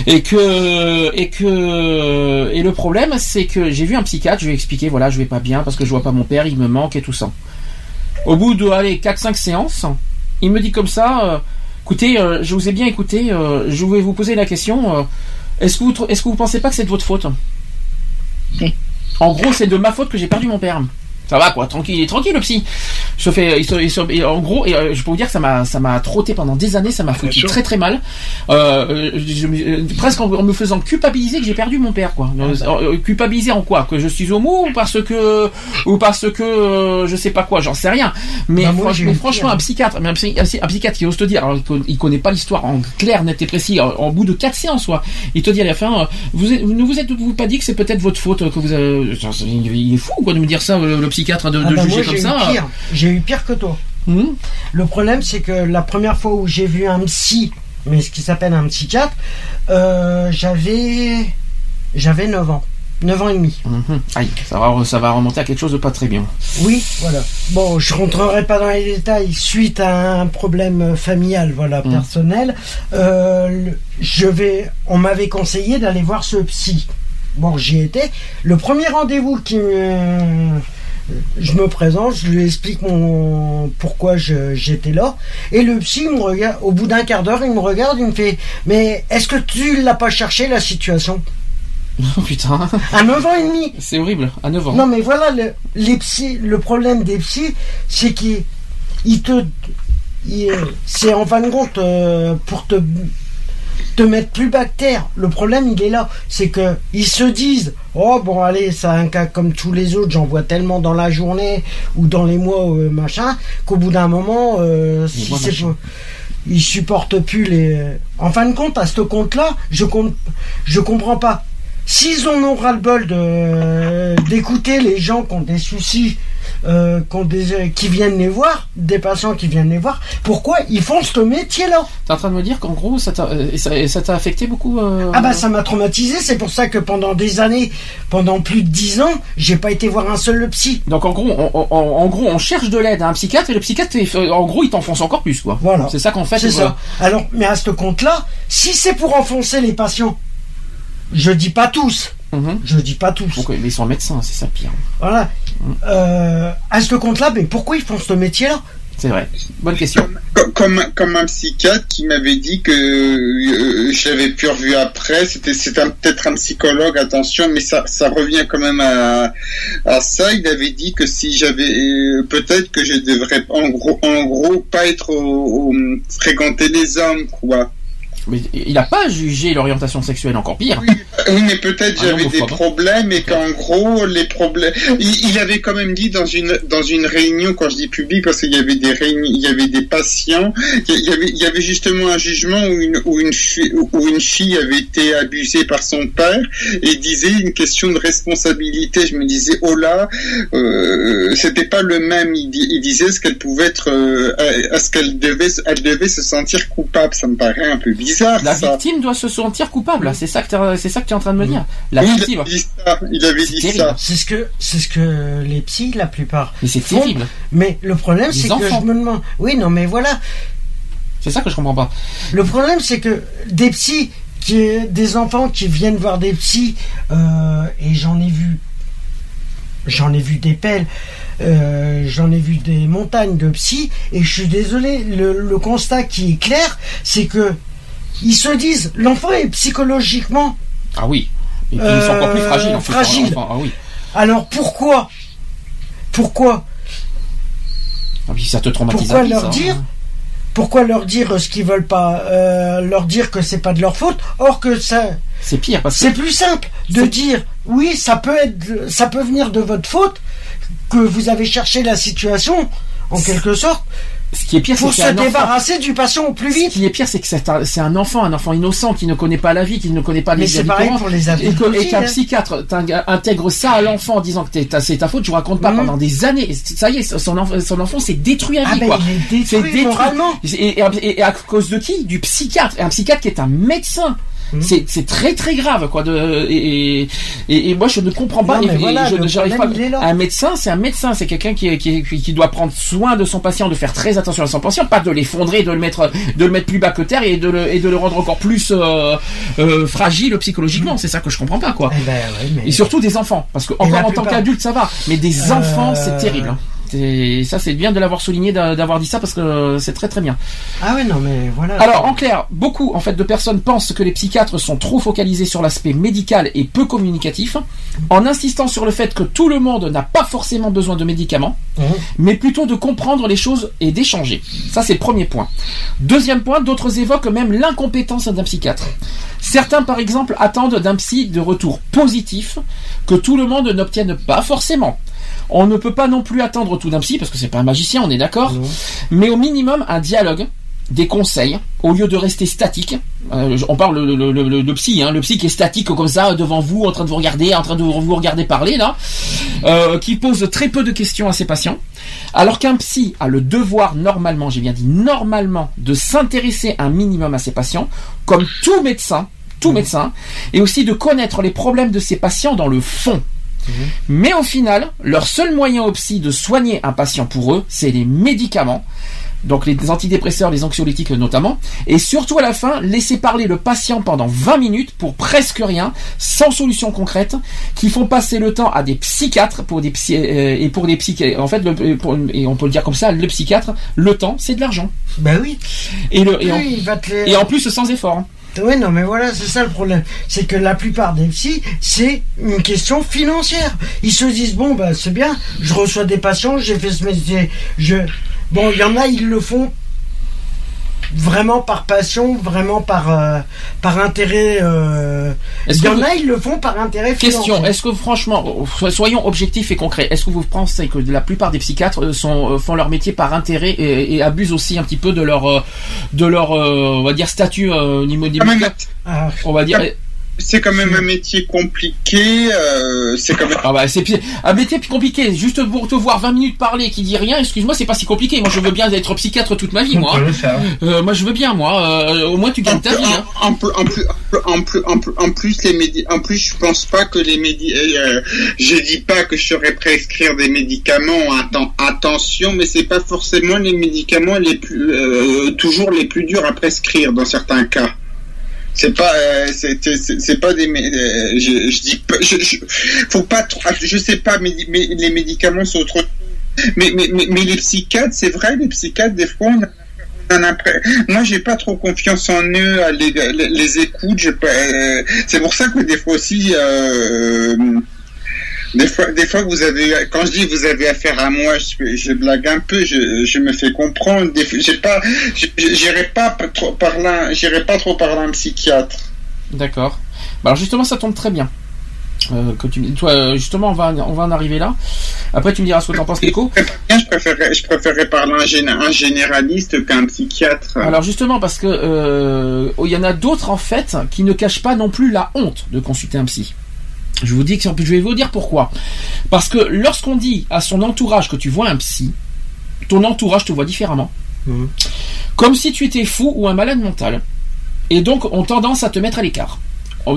Et que et que et le problème, c'est que j'ai vu un psychiatre. Je lui ai expliqué, voilà, je vais pas bien parce que je vois pas mon père, il me manque et tout ça. Au bout de allez 4-5 séances, il me dit comme ça. euh, écoutez, euh, je vous ai bien écouté. je vais vous poser la question. est-ce que vous est-ce que vous pensez pas que c'est de votre faute? En gros, c'est de ma faute que j'ai perdu mon père. Ça va quoi, tranquille, tranquille le psy. Je fais, il se- il se- et en gros, et, euh, je peux vous dire que ça m'a, ça m'a trotté pendant des années, ça m'a foutu très très mal, euh, je euh, presque en, en me faisant culpabiliser que j'ai perdu mon père quoi. Euh, euh, culpabiliser en quoi? Que je suis homo ou parce que ou parce que je sais pas quoi, j'en sais rien. Mais, Bah, moi, franch- j'ai mais eu franchement, un psychiatre, mais un, psy- un psy- un psychiatre qui ose te dire, alors il con- il connaît pas l'histoire en clair, net et précis, en, en bout de quatre séances, soit, il te dit à la fin, vous, êtes- vous ne vous êtes-vous pas dit que c'est peut-être votre faute que vous avez, il est fou quoi de me dire ça, le, le psychiatre de, Ah de bah, juger moi, comme j'ai ça. eu pire. J'ai eu pire que toi. Mhm. Le problème, c'est que la première fois où j'ai vu un psy, mais ce qui s'appelle un psychiatre, euh, j'avais j'avais 9 ans. 9 ans et demi. Mhm. Aïe, ça va, ça va remonter à quelque chose de pas très bien. Oui, voilà. Bon, je rentrerai pas dans les détails suite à un problème familial, voilà, personnel. Euh, je vais, on m'avait conseillé d'aller voir ce psy. Bon, j'y étais. Le premier rendez-vous qui me, je me présente, je lui explique mon pourquoi j'étais là, et le psy me regarde. Au bout d'un quart d'heure, il me regarde, il me fait, mais est-ce que tu l'as pas cherché la situation? Oh putain. À 9 ans et demi. C'est horrible, à 9 ans. Non, mais voilà, le, les psys, le problème des psys, c'est qu'ils ils te. C'est en fin de compte euh, pour te, te mettre plus bactère. Le problème, il est là. C'est que ils se disent Oh, bon, allez, c'est un cas comme tous les autres, j'en vois tellement dans la journée ou dans les mois, euh, machin, qu'au bout d'un moment, euh, si c'est ils supportent plus les. En fin de compte, à ce compte-là, je, je comprends pas. S'ils en ont ras-le-bol de- d'écouter les gens qui ont des soucis, euh, des- qui viennent les voir, des patients qui viennent les voir, pourquoi ils font ce métier-là T'es en train de me dire qu'en gros, ça t'a euh, ça, ça t'a affecté beaucoup euh, Ah bah ça m'a traumatisé, c'est pour ça que pendant des années, pendant plus de dix ans, j'ai pas été voir un seul psy. Donc en gros, on, en gros, on cherche de l'aide à un psychiatre et le psychiatre, en gros, il t'enfonce encore plus, quoi. Voilà. C'est ça qu'en fait. C'est euh, ça. Alors, mais à ce compte-là, si c'est pour enfoncer les patients, je dis pas tous. Mhm. Je dis pas tous. Pourquoi Mais ils sont médecins, c'est ça pire. Voilà. Euh, à ce compte-là, mais pourquoi ils font ce métier-là? C'est vrai. Bonne question. Co- Comme, comme un psychiatre qui m'avait dit que euh, je l'avais pu revu après, c'était c'est peut-être un psychologue, attention, mais ça, ça revient quand même à, à ça. Il avait dit que si j'avais euh, peut-être que je devrais en gros en gros pas être au, au- fréquenter les hommes quoi. Mais il n'a pas jugé l'orientation sexuelle, encore pire. Oui, mais peut-être Ah j'avais des problèmes et qu'en gros les problèmes. Il, il avait quand même dit dans une dans une réunion quand je dis public parce qu'il y avait des réunions, il y avait des patients, il y avait il y avait justement un jugement où une où une fille où une fille avait été abusée par son père et disait une question de responsabilité. Je me disais oh là, euh, c'était pas le même. Il disait ce qu'elle pouvait être, euh, à, à ce qu'elle devait elle devait se sentir coupable. Ça me paraît un peu bizarre. La ça. victime doit se sentir coupable. C'est ça que c'est ça que tu es en train de me dire. La Oui, victime. il avait dit ça. Il avait dit terrible. ça. C'est ce que c'est ce que les psys, la plupart. Mais c'est terrible. Mais le problème, c'est que enfants. je me demande. Oui, non, mais voilà. C'est ça que je comprends pas. Le problème, c'est que des psys, qui, des enfants qui viennent voir des psys, euh, et j'en ai vu, j'en ai vu des pelles, euh, j'en ai vu des montagnes de psys, et je suis désolé, le, le constat qui est clair, c'est que ils se disent, l'enfant est psychologiquement Ah oui. Et puis ils sont encore plus Euh, fragiles en fait. fragile. Enfin, ah oui. Alors pourquoi Pourquoi Ah oui, ça te traumatise. Pourquoi leur ça, dire hein. Pourquoi leur dire ce qu'ils veulent pas euh, Leur dire que c'est pas de leur faute Or que ça, C'est pire parce que. c'est plus simple de dire oui, ça peut être, ça peut venir de votre faute que vous avez cherché la situation en quelque sorte. Ce qui est pire, c'est se un enfant. débarrasser du patient au plus Ce vite. qui est pire, c'est que c'est un, enfant, un enfant innocent qui ne connaît pas la vie, qui ne connaît pas les adultes et qu'un hein. psychiatre intègre ça à l'enfant en disant que c'est ta faute, je vous raconte pas Mhm. pendant des années. Ça y est, son enfant, son enfant s'est détruit à Ah vie, ben, quoi. il est détruit moralement. Et, et- et à cause de qui? Du psychiatre. Et un psychiatre qui est un médecin. Mhm. C'est, très très grave quoi de et, et, et moi je ne comprends pas Non, et, voilà, je un médecin c'est un médecin c'est quelqu'un qui, qui, qui, qui doit prendre soin de son patient de faire très attention à son patient pas de l'effondrer de le mettre de le mettre plus bas que terre et de le, et de le rendre encore plus euh, euh, fragile psychologiquement. C'est ça que je comprends pas quoi. Eh ben, ouais, mais- et surtout des enfants parce que encore en tant qu'adulte ça va. Mais des Euh, enfants c'est terrible hein. C'est- ça c'est bien de l'avoir souligné d'a- d'avoir dit ça parce que c'est très très bien Ah ouais, non, mais voilà. alors, en clair, beaucoup en fait de personnes pensent que les psychiatres sont trop focalisés sur l'aspect médical et peu communicatif, en insistant sur le fait que tout le monde n'a pas forcément besoin de médicaments, Mhm. mais plutôt de comprendre les choses et d'échanger. Ça, c'est le premier point. Deuxième point, d'autres évoquent même l'incompétence d'un psychiatre. Certains, par exemple, attendent d'un psy de retour positif que tout le monde n'obtienne pas forcément. On ne peut pas non plus attendre tout d'un psy parce que c'est pas un magicien, on est d'accord. Mais au minimum un dialogue, des conseils, au lieu de rester statique. Euh, on parle le, le, le, le psy, hein, le psy qui est statique comme ça devant vous, en train de vous regarder, en train de vous regarder parler là, euh, qui pose très peu de questions à ses patients. Alors qu'un psy a le devoir normalement, j'ai bien dit normalement, de s'intéresser un minimum à ses patients, comme tout médecin. tout médecin, et aussi de connaître les problèmes de ses patients dans le fond. Mais au final, leur seul moyen au psy de soigner un patient pour eux, c'est les médicaments. Donc les antidépresseurs, les anxiolytiques notamment. Et surtout à la fin, laisser parler le patient pendant 20 minutes pour presque rien, sans solution concrète, qui font passer le temps à des psychiatres pour des psy, euh, et pour des psychiatres. En fait, le- pour- et on peut le dire comme ça, le psychiatre, le temps, c'est de l'argent. Ben oui. Et, le, et, en, Oui, il va te les- et en plus sans effort. Oui, non, mais voilà, c'est ça le problème. C'est que la plupart des psys, c'est une question financière. Ils se disent, bon, bah, c'est bien, je reçois des patients, j'ai fait ce métier. Je... Bon, il y en a, ils le font vraiment par passion, vraiment par, euh, par intérêt. euh, Est-ce Il y en vous- a, ils le font par intérêt Question, est-ce que franchement, so- soyons objectifs et concrets, est-ce que vous pensez que la plupart des psychiatres euh, sont, euh, font leur métier par intérêt et, et abusent aussi un petit peu de leur, euh, de leur euh, on va dire, statut euh, au niveau des Ah, On va dire... C'est quand même un métier compliqué. euh, c'est quand même. Ah bah c'est pi- un métier plus compliqué. Juste pour te voir 20 minutes parler qui dit rien, excuse-moi, c'est pas si compliqué. Moi je veux bien être psychiatre toute ma vie, moi. peut le faire. Euh, moi je veux bien, moi. Euh, au moins tu gagnes ta vie. hein. En plus, en plus, en plus, en plus, en plus, les médi en plus, je pense pas que les médi euh, je dis pas que je saurais prescrire des médicaments. Atten- attention, mais c'est pas forcément les médicaments les plus, euh, toujours les plus durs à prescrire dans certains cas. C'est pas, euh, c'est pas des, euh, je, je dis je, je- faut pas trop, je sais pas, mais, mais les médicaments sont trop, mais, mais, mais, mais les psychiatres, c'est vrai, les psychiatres, des fois, on a Moi, j'ai pas trop confiance en eux, les, les, les écoutes. euh, C'est pour ça que des fois aussi, euh, des fois, des fois, vous avez, quand je dis vous avez affaire à moi, je, je blague un peu, je, je me fais comprendre. J'ai pas, je- j'irai pas trop par là, j'irai pas trop par là un psychiatre. D'accord. Bah alors justement ça tombe très bien. Euh, que tu, toi, euh, justement, on va, on va en arriver là. Après, tu me diras ce que t'en penses, Nico. Je préférerais, je préférerais parler à un généraliste qu'un psychiatre. Alors justement, parce que euh, il y en a d'autres en fait qui ne cachent pas non plus la honte de consulter un psy. Je vous dis que je vais vous dire pourquoi. Parce que lorsqu'on dit à son entourage que tu vois un psy, ton entourage te voit différemment. Comme si tu étais fou ou un malade mental. Et donc ont tendance à te mettre à l'écart.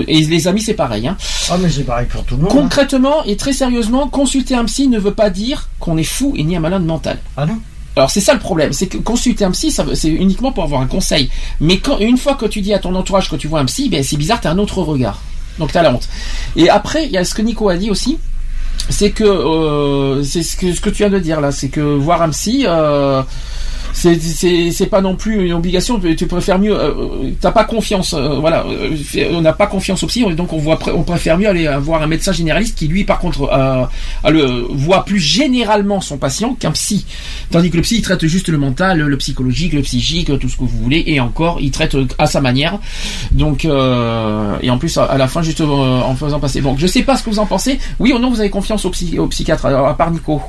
Et les amis, c'est pareil. Hein. Ah, mais c'est pareil pour tout le monde. hein. Concrètement et très sérieusement, consulter un psy ne veut pas dire qu'on est fou et ni un malade mental. Ah non Alors c'est ça le problème, c'est que consulter un psy, c'est uniquement pour avoir un conseil. Mais quand une fois que tu dis à ton entourage que tu vois un psy, ben c'est bizarre, t'as un autre regard. Donc t'as la honte. Et après, il y a ce que Nico a dit aussi, c'est que euh, c'est ce que ce que tu viens de dire là, c'est que voir un psy. Euh, c'est pas non plus une obligation tu préfères mieux euh, euh, t'as pas confiance euh, voilà on n'a pas confiance au psy donc on voit on préfère mieux aller voir un médecin généraliste qui lui par contre voit plus généralement son patient qu'un psy. Tandis que le psy il traite juste le mental le psychologique le psychique tout ce que vous voulez et encore il traite à sa manière. Donc et en plus à, la fin juste en faisant passer. Donc je sais pas ce que vous en pensez. Oui ou non vous avez confiance au, psy, au psychiatre à part Nico?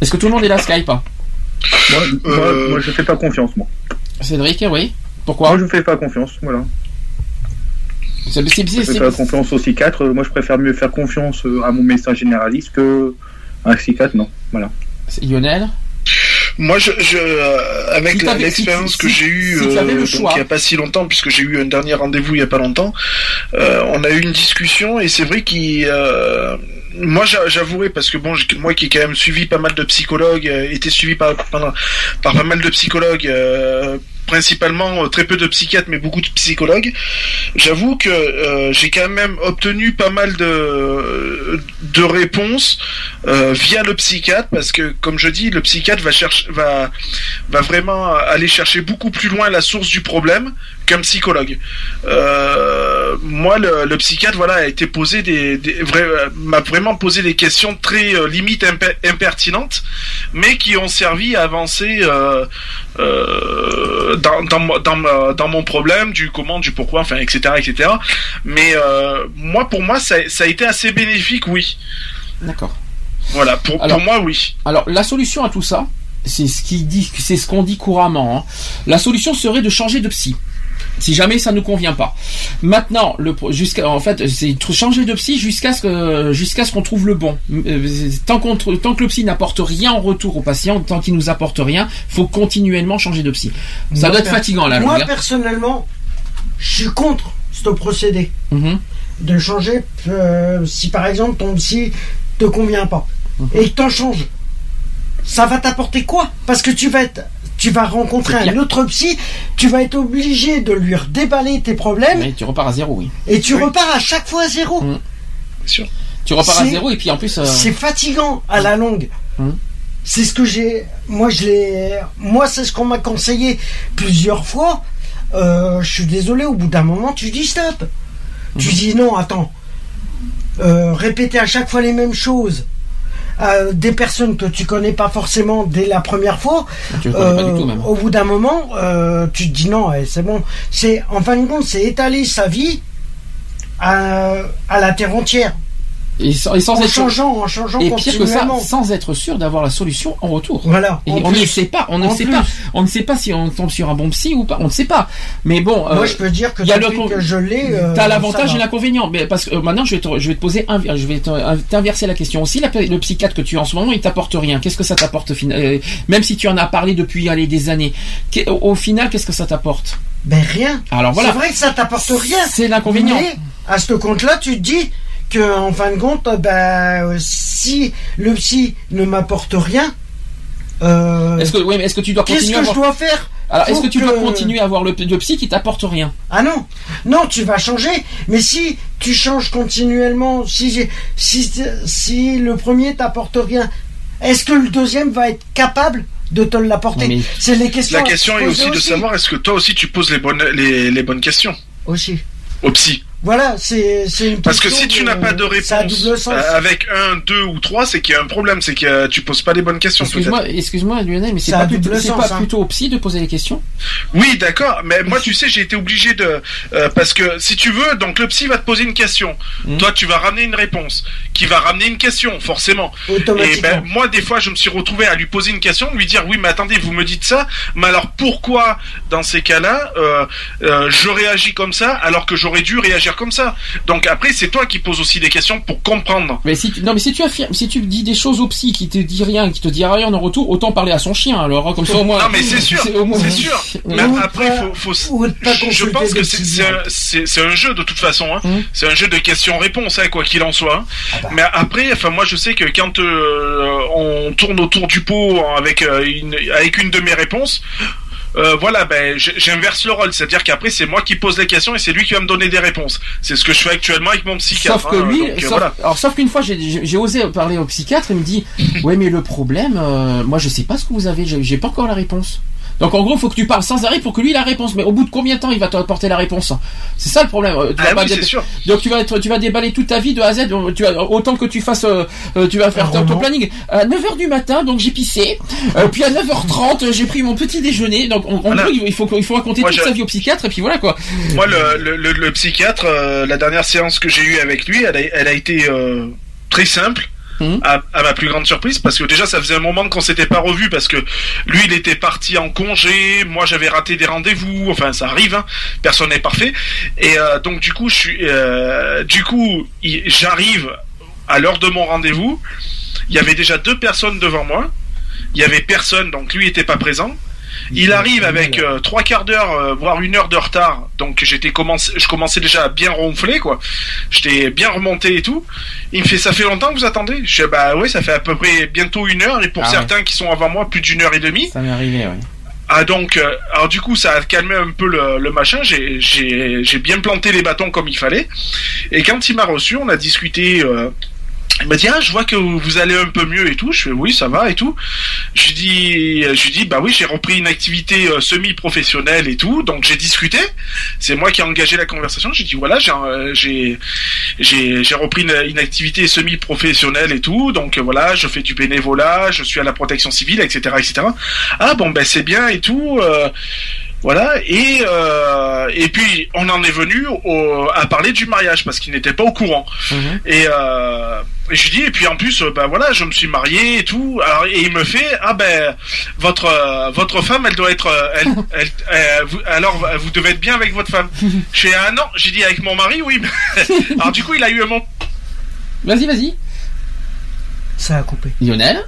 Est-ce que tout le monde est là Skype? Moi, moi, Euh, moi, je fais pas confiance, moi. Cédric, oui. Pourquoi? Moi, je fais pas confiance, voilà. C'est- Je fais pas confiance au psychiatre. Moi, je préfère mieux faire confiance euh, à mon médecin généraliste que à un psychiatre, non. Voilà. c'est Lionel? Moi, je, je, euh, avec Si l'expérience si- que j'ai eue si euh, il n'y a pas si longtemps, puisque j'ai eu un dernier rendez-vous il n'y a pas longtemps, euh, on a eu une discussion et c'est vrai qu'il... euh, moi, j'a- j'avouerai, parce que bon, moi qui ai quand même suivi pas mal de psychologues, euh, été suivi par, par, par pas mal de psychologues, euh, principalement euh, très peu de psychiatres, mais beaucoup de psychologues, j'avoue que euh, j'ai quand même obtenu pas mal de, de réponses euh, via le psychiatre, parce que, comme je dis, le psychiatre va, va vraiment aller chercher beaucoup plus loin la source du problème qu'un psychologue. Euh, moi, le, le psychiatre, voilà, a été posé des, des vrais- euh, m'a vraiment posé des questions très euh, limite imper- impertinentes, mais qui ont servi à avancer euh, dans, dans, dans, dans mon problème, du comment, du pourquoi, enfin, etc., etc. Mais moi, pour moi, ça, ça a été assez bénéfique, oui. D'accord. Voilà, pour, Alors- pour moi, oui. Alors, la solution à tout ça, c'est ce qui dit, c'est ce qu'on dit couramment. hein. La solution serait de changer de psy. Si jamais ça ne nous convient pas. Maintenant, le jusqu'à en fait, c'est changer de psy jusqu'à ce que jusqu'à ce qu'on trouve le bon. Euh, Tant qu'on tant que le psy n'apporte rien en retour au patient, tant qu'il nous apporte rien, faut continuellement changer de psy. Ça Moi, doit être fatigant là. Moi, personnellement, je suis contre ce procédé. Mhm. De changer, euh, si par exemple ton psy te convient pas Mhm. et que t'en changes, ça va t'apporter quoi? Parce que tu vas être. Tu vas rencontrer un autre psy, tu vas être obligé de lui redéballer tes problèmes Mais tu repars à zéro, oui. et tu repars à chaque fois à zéro. Mhm. Tu repars à C'est- zéro et puis en plus. euh, C'est fatigant à la longue. Mhm. C'est ce que j'ai. Moi, je l'ai. Moi, c'est ce qu'on m'a conseillé plusieurs fois. Euh, je suis désolé, au bout d'un moment, tu dis stop. Tu dis non, attends. Euh, répéter à chaque fois les mêmes choses. À des personnes que tu connais pas forcément dès la première fois, Tu pas euh, du tout, même. au bout d'un moment, euh, tu te dis non, eh, c'est bon. C'est en fin de compte, c'est étaler sa vie à, à la terre entière. Et sans, et sans en être changeant, en changeant et pire que ça, sans être sûr d'avoir la solution en retour. Voilà. Et on ne sait pas, on ne En sait plus. pas, on ne sait pas si on tombe sur un bon psy ou pas, on ne sait pas. Mais bon, Moi, euh, je peux dire que y a le que je l'ai, euh, T'as l'avantage va. et l'inconvénient, mais parce que euh, maintenant je vais te, je vais te poser, un, je vais te- t'inverser la question aussi. La- le psychiatre que tu as en ce moment, il t'apporte rien. Qu'est-ce que ça t'apporte au final euh, Même si tu en as parlé depuis allez, des années, au, au final, qu'est-ce que ça t'apporte? Ben rien. Alors voilà. C'est vrai que ça t'apporte rien. C'est l'inconvénient. Mais à ce compte-là, tu te dis que en fin de compte, ben euh, si le psy ne m'apporte rien, euh, Est-ce que, oui, mais est-ce que tu dois qu'est-ce continuer que à je avoir... dois faire Alors, est-ce que tu dois continuer à avoir le, le psy qui t'apporte rien Ah non, non, tu vas changer. Mais si tu changes continuellement, si j'ai- si si le premier t'apporte rien, est-ce que le deuxième va être capable de te l'apporter Mais- C'est les questions. La question est aussi de savoir est-ce que toi aussi tu poses les bonnes, les, les bonnes questions aussi. au psy. Voilà, c'est c'est une Parce que si tu n'as pas de réponse euh, avec un, deux ou trois, c'est qu'il y a un problème, c'est que tu poses pas les bonnes questions. Excuse-moi, peut-être. excuse-moi Lionel, mais c'est pas, plutôt, double c'est sens, pas hein. plutôt au psy de poser les questions Oui, d'accord, mais moi tu sais, j'ai été obligé de euh, parce que si tu veux, donc le psy va te poser une question, Hmm. toi tu vas ramener une réponse, qui va ramener une question, forcément. Et Automatiquement. ben moi des fois je me suis retrouvé à lui poser une question, lui dire oui mais attendez vous me dites ça, mais alors pourquoi dans ces cas-là euh, euh, je réagis comme ça alors que j'aurais dû réagir comme ça Donc après c'est toi qui poses aussi des questions pour comprendre. Mais si tu, non, mais si tu affirmes, si tu dis des choses au psy qui te dit rien, qui te dit rien en retour, autant parler à son chien. Alors hein, comme ça au moins. Non mais c'est sûr, c'est sûr. Mais Ou après pas- faut, je pense que c'est un, jeu de toute façon. Hein. Hum. C'est un jeu de questions-réponses, hein, quoi qu'il en soit. hein. Ah bah. Mais après, enfin moi je sais que quand euh, on tourne autour du pot avec euh, une avec une de mes réponses. Euh, voilà, ben j'inverse le rôle, c'est-à-dire qu'après c'est moi qui pose les questions et c'est lui qui va me donner des réponses. C'est ce que je fais actuellement avec mon psychiatre. Sauf que hein, donc, euh, sauf, voilà. alors sauf qu'une fois j'ai- osé parler au psychiatre, il me dit ouais mais le problème, euh, moi je sais pas ce que vous avez, j'ai pas encore la réponse. Donc en gros, il faut que tu parles sans arrêt pour que lui ait la réponse. Mais au bout de combien de temps il va t'apporter la réponse C'est ça le problème. Euh, Tu Ah vas oui, sûr. Donc tu vas être, tu vas déballer toute ta vie de A à Z. Donc, Tu vas, autant que tu fasses, euh, euh, tu vas faire ton, planning. À 9h du matin, donc j'ai pissé. Euh, puis à 9h30, j'ai pris mon petit déjeuner. Donc en, en Voilà. gros, il faut, il faut raconter Moi, toute je- sa vie au psychiatre. Et puis voilà quoi. Moi, le, le, le, le psychiatre, euh, la dernière séance que j'ai eue avec lui, elle a, elle a été euh, très simple. Mhm. À, ma plus grande surprise, parce que déjà ça faisait un moment qu'on s'était pas revu, parce que lui il était parti en congé, moi j'avais raté des rendez-vous, enfin ça arrive, hein, personne n'est parfait, et euh, donc du coup je euh, du coup j'arrive à l'heure de mon rendez-vous, il y avait déjà deux personnes devant moi, il y avait personne, donc lui était pas présent. Il arrive avec euh, trois quarts d'heure, euh, voire une heure de retard. Donc j'étais commencé, je commençais déjà à bien ronfler quoi. J'étais bien remonté et tout. Il me fait ça fait longtemps que vous attendez? Je dis bah oui, ça fait à peu près bientôt une heure et pour Ah ouais. certains qui sont avant moi plus d'une heure et demie. Ça m'est arrivé. Ouais. Ah donc, euh, alors du coup ça a calmé un peu le, le machin. J'ai j'ai j'ai bien planté les bâtons comme il fallait. Et quand il m'a reçu, on a discuté. Euh, il m'a dit ah je vois que vous allez un peu mieux et tout. Je fais oui ça va et tout. Je lui dis je lui dis bah oui j'ai repris une activité euh, semi-professionnelle et tout. Donc j'ai discuté. C'est moi qui ai engagé la conversation. J'ai dit voilà j'ai euh, j'ai j'ai repris une, activité semi-professionnelle et tout. Donc euh, voilà je fais du bénévolat, je suis à la protection civile etc etc. Ah bon ben c'est bien et tout. euh, voilà, et, euh, et puis on en est venu au- à parler du mariage parce qu'il n'était pas au courant. Mhm. Et, euh, et je lui dis, et puis en plus, euh, ben voilà, je me suis marié et tout. Alors, et il me fait, ah ben, votre, euh, votre femme, elle doit être, elle, elle, vous- alors vous devez être bien avec votre femme. Je fais, ah non, j'ai dit avec mon mari, oui. alors du coup, il a eu un moment. Vas-y, vas-y. Ça a coupé. Lionel?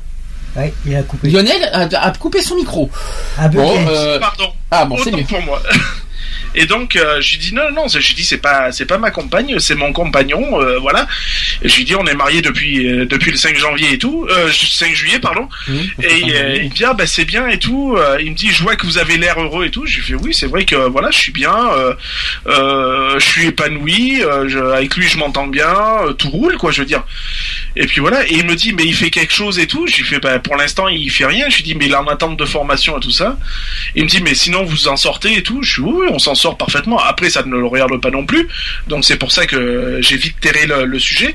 Ouais, il a coupé. Lionel a, a coupé son micro. Ah, Bon, euh, Pardon. ah bon, c'est mieux. pour moi. Et donc, euh, je lui dis non, non, je lui dis c'est pas, c'est pas ma compagne, c'est mon compagnon, euh, voilà. Et je lui dis on est mariés depuis euh, depuis le 5 janvier et tout, euh, 5 juillet pardon. et euh, il me dit ah bah c'est bien et tout. Il me dit je vois que vous avez l'air heureux et tout. Je lui fais oui c'est vrai que voilà je suis bien, je suis épanoui, je- avec lui je m'entends bien, tout roule quoi je veux dire. Et puis voilà et il me dit mais il fait quelque chose et tout. Je lui fais bah pour l'instant il fait rien. Je lui dis mais il est en attente de formation et tout ça. Il me dit mais sinon vous en sortez et tout. Je suis oui, oui, on s'en sort parfaitement. Après ça ne le regarde pas non plus. Donc c'est pour ça que j'ai vite terré le, sujet.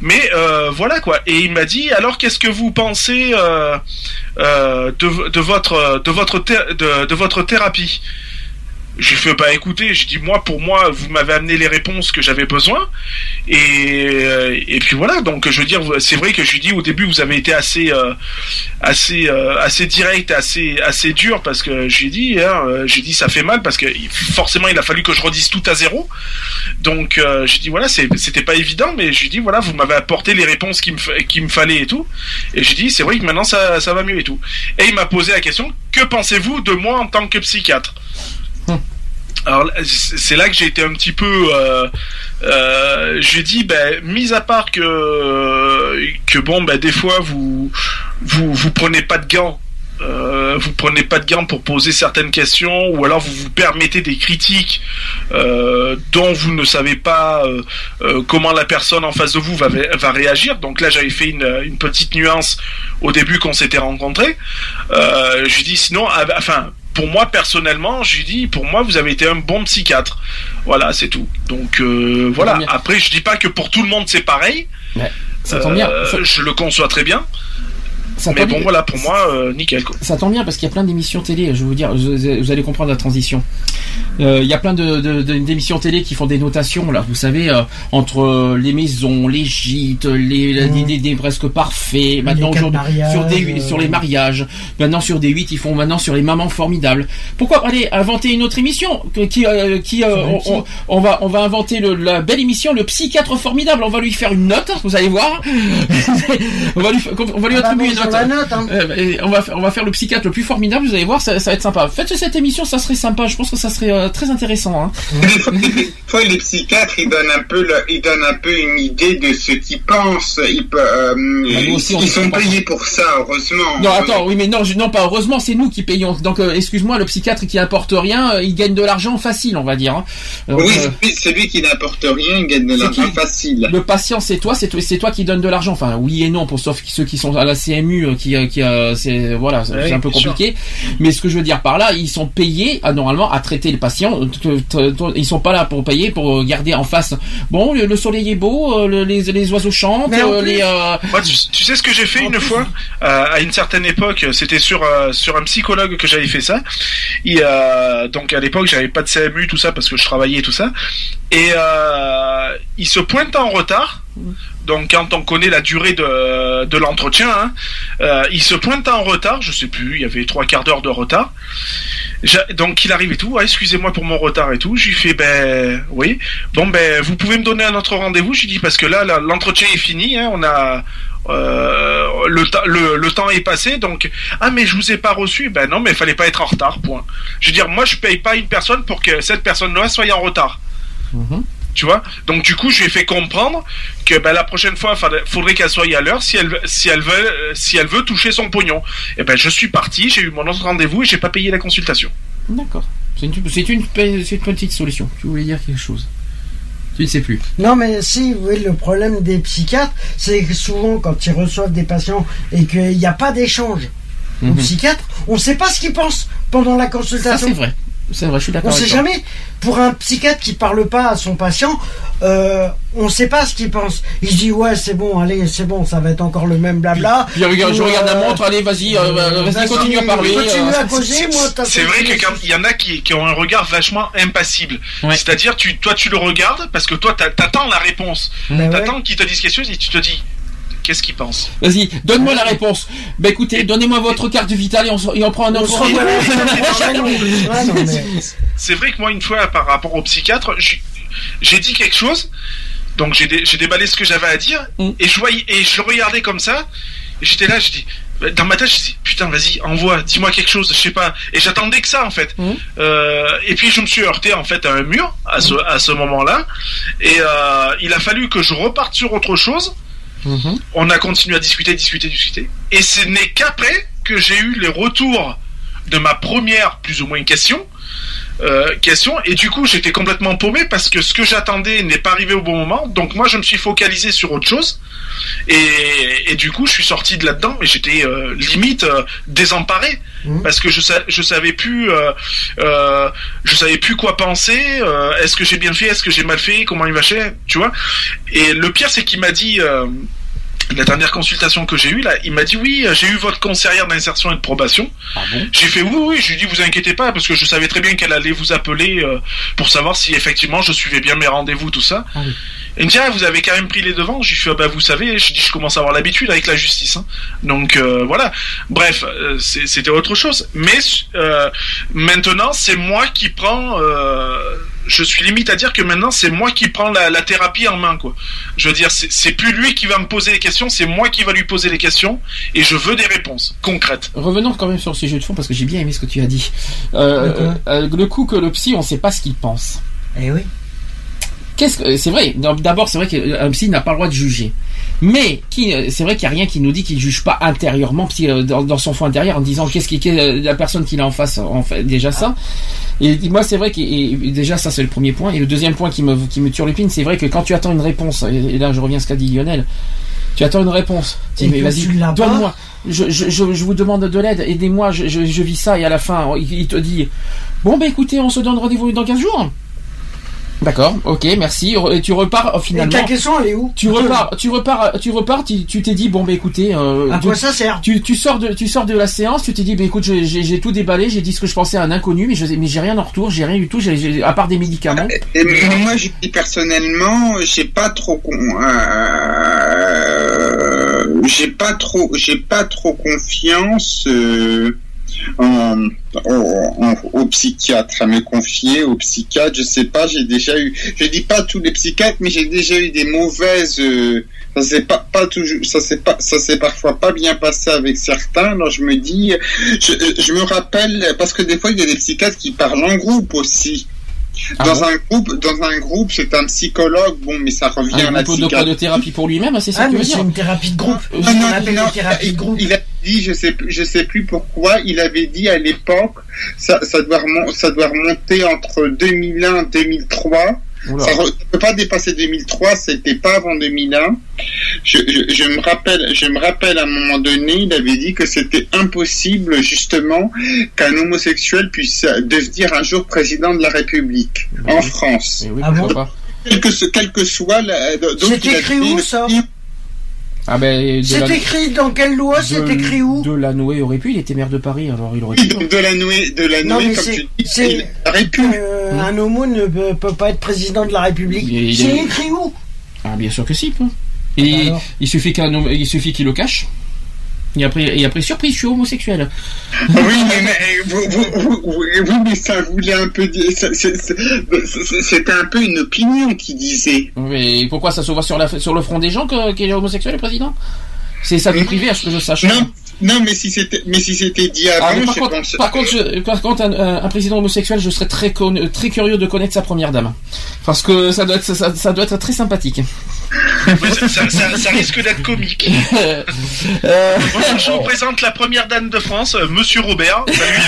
Mais euh, voilà quoi. Et il m'a dit alors qu'est-ce que vous pensez euh, euh, de, votre de votre de votre thérapie? J'ai fait bah écoutez, j'ai dit moi pour moi vous m'avez amené les réponses que j'avais besoin. Et euh, et puis voilà. Donc je veux dire c'est vrai que je lui dis au début vous avez été assez euh, assez euh, assez direct assez assez dur parce que j'ai dit hein, j'ai dit ça fait mal parce que forcément il a fallu que je redise tout à zéro. Donc euh, j'ai dit voilà c'était pas évident mais j'ai dit voilà vous m'avez apporté les réponses qu'il me me fallait et tout. Et j'ai dit c'est vrai que maintenant ça ça va mieux et tout. Et il m'a posé la question que pensez-vous de moi en tant que psychiatre? Alors là, c'est là que j'ai été un petit peu. Euh, euh, j'ai dit, ben, mis à part que que bon, ben des fois vous vous vous prenez pas de gants. Euh, vous prenez pas de gants pour poser certaines questions ou alors vous vous permettez des critiques euh, dont vous ne savez pas euh, comment la personne en face de vous va, va réagir. Donc là j'avais fait une, petite nuance au début qu'on s'était rencontrés. Euh, je lui dis sinon, ah, bah, enfin pour moi personnellement, je lui dis pour moi vous avez été un bon psychiatre. Voilà, c'est tout. Donc euh, voilà. Après, je dis pas que pour tout le monde c'est pareil. ça tombe bien. Euh, Je le conçois très bien. Ça mais tombe bon bien. voilà, pour moi, euh, nickel quoi. Ça tombe bien parce qu'il y a plein d'émissions télé. Je vais vous dire, vous, vous allez comprendre la transition. Euh, il y a plein de, de- de- d'émissions télé qui font des notations là. Vous savez, euh, entre les maisons, les gîtes, les, des presque parfaits. Maintenant aujourd'hui sur des euh. sur les mariages. Maintenant sur des 8 ils font maintenant sur les mamans formidables. Pourquoi aller inventer une autre émission que- qui euh, qui euh, on, on- on va on va inventer le- la belle émission le psychiatre formidable. On va lui faire une note. Vous allez voir. on va lui on va lui Ah bah attribuer bon, une sur note. la note, hein. Euh, et on va faire, on va faire le psychiatre le plus formidable. Vous allez voir, ça, ça va être sympa. Faites cette émission, ça serait sympa. Je pense que ça serait euh, très intéressant. Hein. Des fois, les psychiatres, ils donnent un peu, le- ils donnent un peu une idée de ce qu'ils pensent. Ils, euh, aussi, on ils est sont payés pour ça, heureusement. Non, attends, oui, mais non, je- non, pas heureusement, c'est nous qui payons. Donc, euh, excuse-moi, le psychiatre qui apporte rien, euh, il gagne de l'argent facile, on va dire. hein. Donc, oui, euh, celui, qui n'apporte rien, il gagne de l'argent facile. Le patient, c'est toi, c'est toi, c'est toi qui donne de l'argent. Enfin, oui et non pour sauf ceux qui sont à la CMU, euh, qui, euh, qui, euh, c'est voilà, c'est c'est un peu sûr. compliqué. Mais ce que je veux dire par là, ils sont payés à, normalement à traiter les patients. Ils sont pas là pour payer, pour garder en face. Bon, le, le soleil est beau, le- les, les oiseaux chantent, Mais en plus- les. Moi, tu, tu sais ce que j'ai fait une fois euh, à une certaine époque, c'était sur euh, sur un psychologue que j'avais fait ça. Et, euh, donc à l'époque, j'avais pas de CMU tout ça parce que je travaillais tout ça. Et euh, il se pointe en retard. Donc quand on connaît la durée de, l'entretien, hein, euh, il se pointe en retard, je sais plus, il y avait trois quarts d'heure de retard. Donc il arrive et tout, Ah, excusez-moi pour mon retard et tout. Je lui fais ben oui, bon ben vous pouvez me donner un autre rendez-vous? Je lui dis parce que là, l'entretien est fini, hein, on a euh, le, le, temps est passé, donc ah mais je vous ai pas reçu. Ben non, mais il fallait pas être en retard. Point. Je veux dire, moi je paye pas une personne pour que cette personne-là soit en retard. Tu vois? Donc du coup, je lui ai fait comprendre que ben, la prochaine fois, faudrait, faudrait qu'elle soit à l'heure si elle, veut- si elle veut, euh, si elle veut toucher son pognon. Et ben, je suis parti, j'ai eu mon autre rendez-vous et j'ai pas payé la consultation. D'accord. C'est une, c'est une, c'est une petite solution. Tu voulais dire quelque chose? Tu ne sais plus. Non, mais si, oui, le problème des psychiatres, c'est que souvent, quand ils reçoivent des patients et qu'il n'y a pas d'échange au Mhm. psychiatre, on ne sait pas ce qu'ils pensent pendant la Ça consultation. c'est vrai. C'est vrai, je suis On d'accord. sait avec toi. jamais. Pour un psychiatre qui parle pas à son patient, euh, on sait pas ce qu'il pense. Il se dit ouais c'est bon, allez c'est bon, ça va être encore le même blabla. Puis, regarde, je regarde la euh, montre, allez, vas-y, euh, vas-y, continue à parler. Continue euh. à causer, moi t'as C'est vrai que quand il y en a qui, qui ont un regard vachement impassible. Ouais. C'est-à-dire, tu, toi, tu le regardes parce que toi, t'a- t'attends la réponse. Ben ouais. T'attends qu'ils te disent quelque chose et tu te dis, qu'est-ce qu'ils pensent Vas-y, donne-moi la réponse. Bah écoutez, donnez-moi votre carte vitale et on, et on prend un mais- C'est vrai que moi, une fois, par rapport au psychiatre, j'ai- dit quelque chose, donc j'ai dé- j'ai déballé ce que j'avais à dire, Mm. et, je voyais, et je le regardais comme ça, et j'étais là, je dis, dans ma tête, je dis putain, vas-y, envoie, dis-moi quelque chose, je sais pas. Et j'attendais que ça en fait. Euh, et puis je me suis heurté en fait à un mur à ce à ce moment-là. Et euh, il a fallu que je reparte sur autre chose. On a continué à discuter, discuter, discuter. Et ce n'est qu'après que j'ai eu les retours de ma première plus ou moins question. Euh, question. Et du coup j'étais complètement paumé parce que ce que j'attendais n'est pas arrivé au bon moment. Donc moi je me suis focalisé sur autre chose. Et, et du coup je suis sorti de là-dedans mais j'étais euh, limite euh, désemparé. Parce que je sa- je savais plus je savais plus quoi penser est-ce que j'ai bien fait est-ce que j'ai mal fait comment il marchait tu vois. Et le pire c'est qu'il m'a dit euh, la dernière consultation que j'ai eue là, il m'a dit oui, j'ai eu votre conseillère d'insertion et de probation. j'ai fait oui, oui, je lui ai dit vous inquiétez pas parce que je savais très bien qu'elle allait vous appeler euh, pour savoir si effectivement je suivais bien mes rendez-vous tout ça. Il me dit ah, vous avez quand même pris les devants. J'ai fait ah, bah vous savez, je dis je commence à avoir l'habitude avec la justice. hein. Donc euh, voilà. Bref, euh, c'était autre chose. Mais euh, maintenant c'est moi qui prends. Euh, je suis limite à dire que maintenant c'est moi qui prends la, la thérapie en main quoi. Je veux dire c'est plus lui qui va me poser les questions, c'est moi qui va lui poser les questions et je veux des réponses concrètes. Revenons quand même sur le sujet de fond parce que j'ai bien aimé ce que tu as dit. Euh, quoi euh, le coup que le psy, on sait pas ce qu'il pense. Eh oui. Qu'est-ce que c'est vrai D'abord, c'est vrai qu'un psy n'a pas le droit de juger. Mais qui, c'est vrai qu'il n'y a rien qui nous dit qu'il juge pas intérieurement, euh, dans, dans son fond intérieur, en disant qu'est-ce qui, est la personne qu'il a en face, en fait déjà ça. Et moi, c'est vrai que déjà ça c'est le premier point. Et le deuxième point qui me qui me turlupine, c'est vrai que quand tu attends une réponse, et, et là je reviens à ce qu'a dit Lionel, tu attends une réponse. Dis, mais vas-y, donne-moi. Je, je, je, je vous demande de l'aide, aidez-moi, je, vis ça et à la fin il, il te dit bon ben écoutez, on se donne rendez-vous dans 15 jours. D'accord, ok, merci. Et tu repars euh, Et finalement. ta question, elle est où Tu repars, tu repars, tu repars. Tu tu t'es dit bon bah écoutez. Euh, À quoi tu- ça sert tu, tu sors de tu sors de la séance. Tu t'es dit bah écoute j'ai- j'ai j'ai tout déballé. J'ai dit ce que je pensais à un inconnu, mais je mais j'ai rien en retour. J'ai rien du tout. J'ai- j'ai- à part des médicaments. Et mais moi, je dis personnellement, j'ai pas trop, con- euh, j'ai pas trop, j'ai pas trop confiance euh, aux psychiatres, à me confier aux psychiatres. Je sais pas, j'ai déjà eu, je dis pas tous les psychiatres, mais j'ai déjà eu des mauvaises. euh, ça s'est pas, pas toujours, ça s'est pas, ça s'est parfois pas bien passé avec certains. Alors je me dis, je, je me rappelle parce que des fois il y a des psychiatres qui parlent en groupe aussi. Ah dans un groupe, dans un groupe, c'est un psychologue, bon, mais ça revient à Un la groupe de, thérapie pour lui-même, c'est ça Ah, que mais c'est dire une thérapie de groupe. Non, non, une thérapie de il, groupe. il a dit, je sais, plus- je sais plus pourquoi, il avait dit à l'époque, ça, ça doit remon- ça doit remonter entre 2001 et 2003. Oula. Ça ne peut pas dépasser 2003, c'était pas avant 2001. Je, je, je me rappelle, je me rappelle à un moment donné, il avait dit que c'était impossible justement qu'un homosexuel puisse devenir un jour président de la République en France. Eh oui, Ah bon pourquoi pas. Quel que, quel que soit la, donc écrit où, ça Ah ben de C'est la- écrit dans quelle loi C'est écrit où De la Noé aurait pu. Il était maire de Paris, alors il aurait pu. donc de la nouée, de la Non, nouée, mais comme c'est- tu dis, c'est- il aurait pu. Euh, Un homo ne peut, peut pas être président de la République. Est- C'est écrit où? Ah bien sûr que si. peut. Et Alors il suffit qu'un homme- il suffit qu'il le cache. Et après, et après surprise, je suis homosexuel. Oui, mais, mais, vous, vous, vous, oui, mais ça voulait un peu dire, c'était un peu une opinion qui disait. Mais pourquoi ça se voit sur, la, sur le front des gens qu'il est homosexuel, le président? C'est sa vie privée, à ce que je sache. Non, non, mais si c'était, mais si c'était dit Ah, avant, par, je contre, pense. par contre, je- par contre, un, président homosexuel, je serais très, con- très curieux de connaître sa première dame. Parce que ça doit être, ça, ça doit être très sympathique. ça, ça- ça- ça risque d'être comique. Euh, Bonjour, je vous présente la première dame de France, euh, Monsieur Robert. Salut.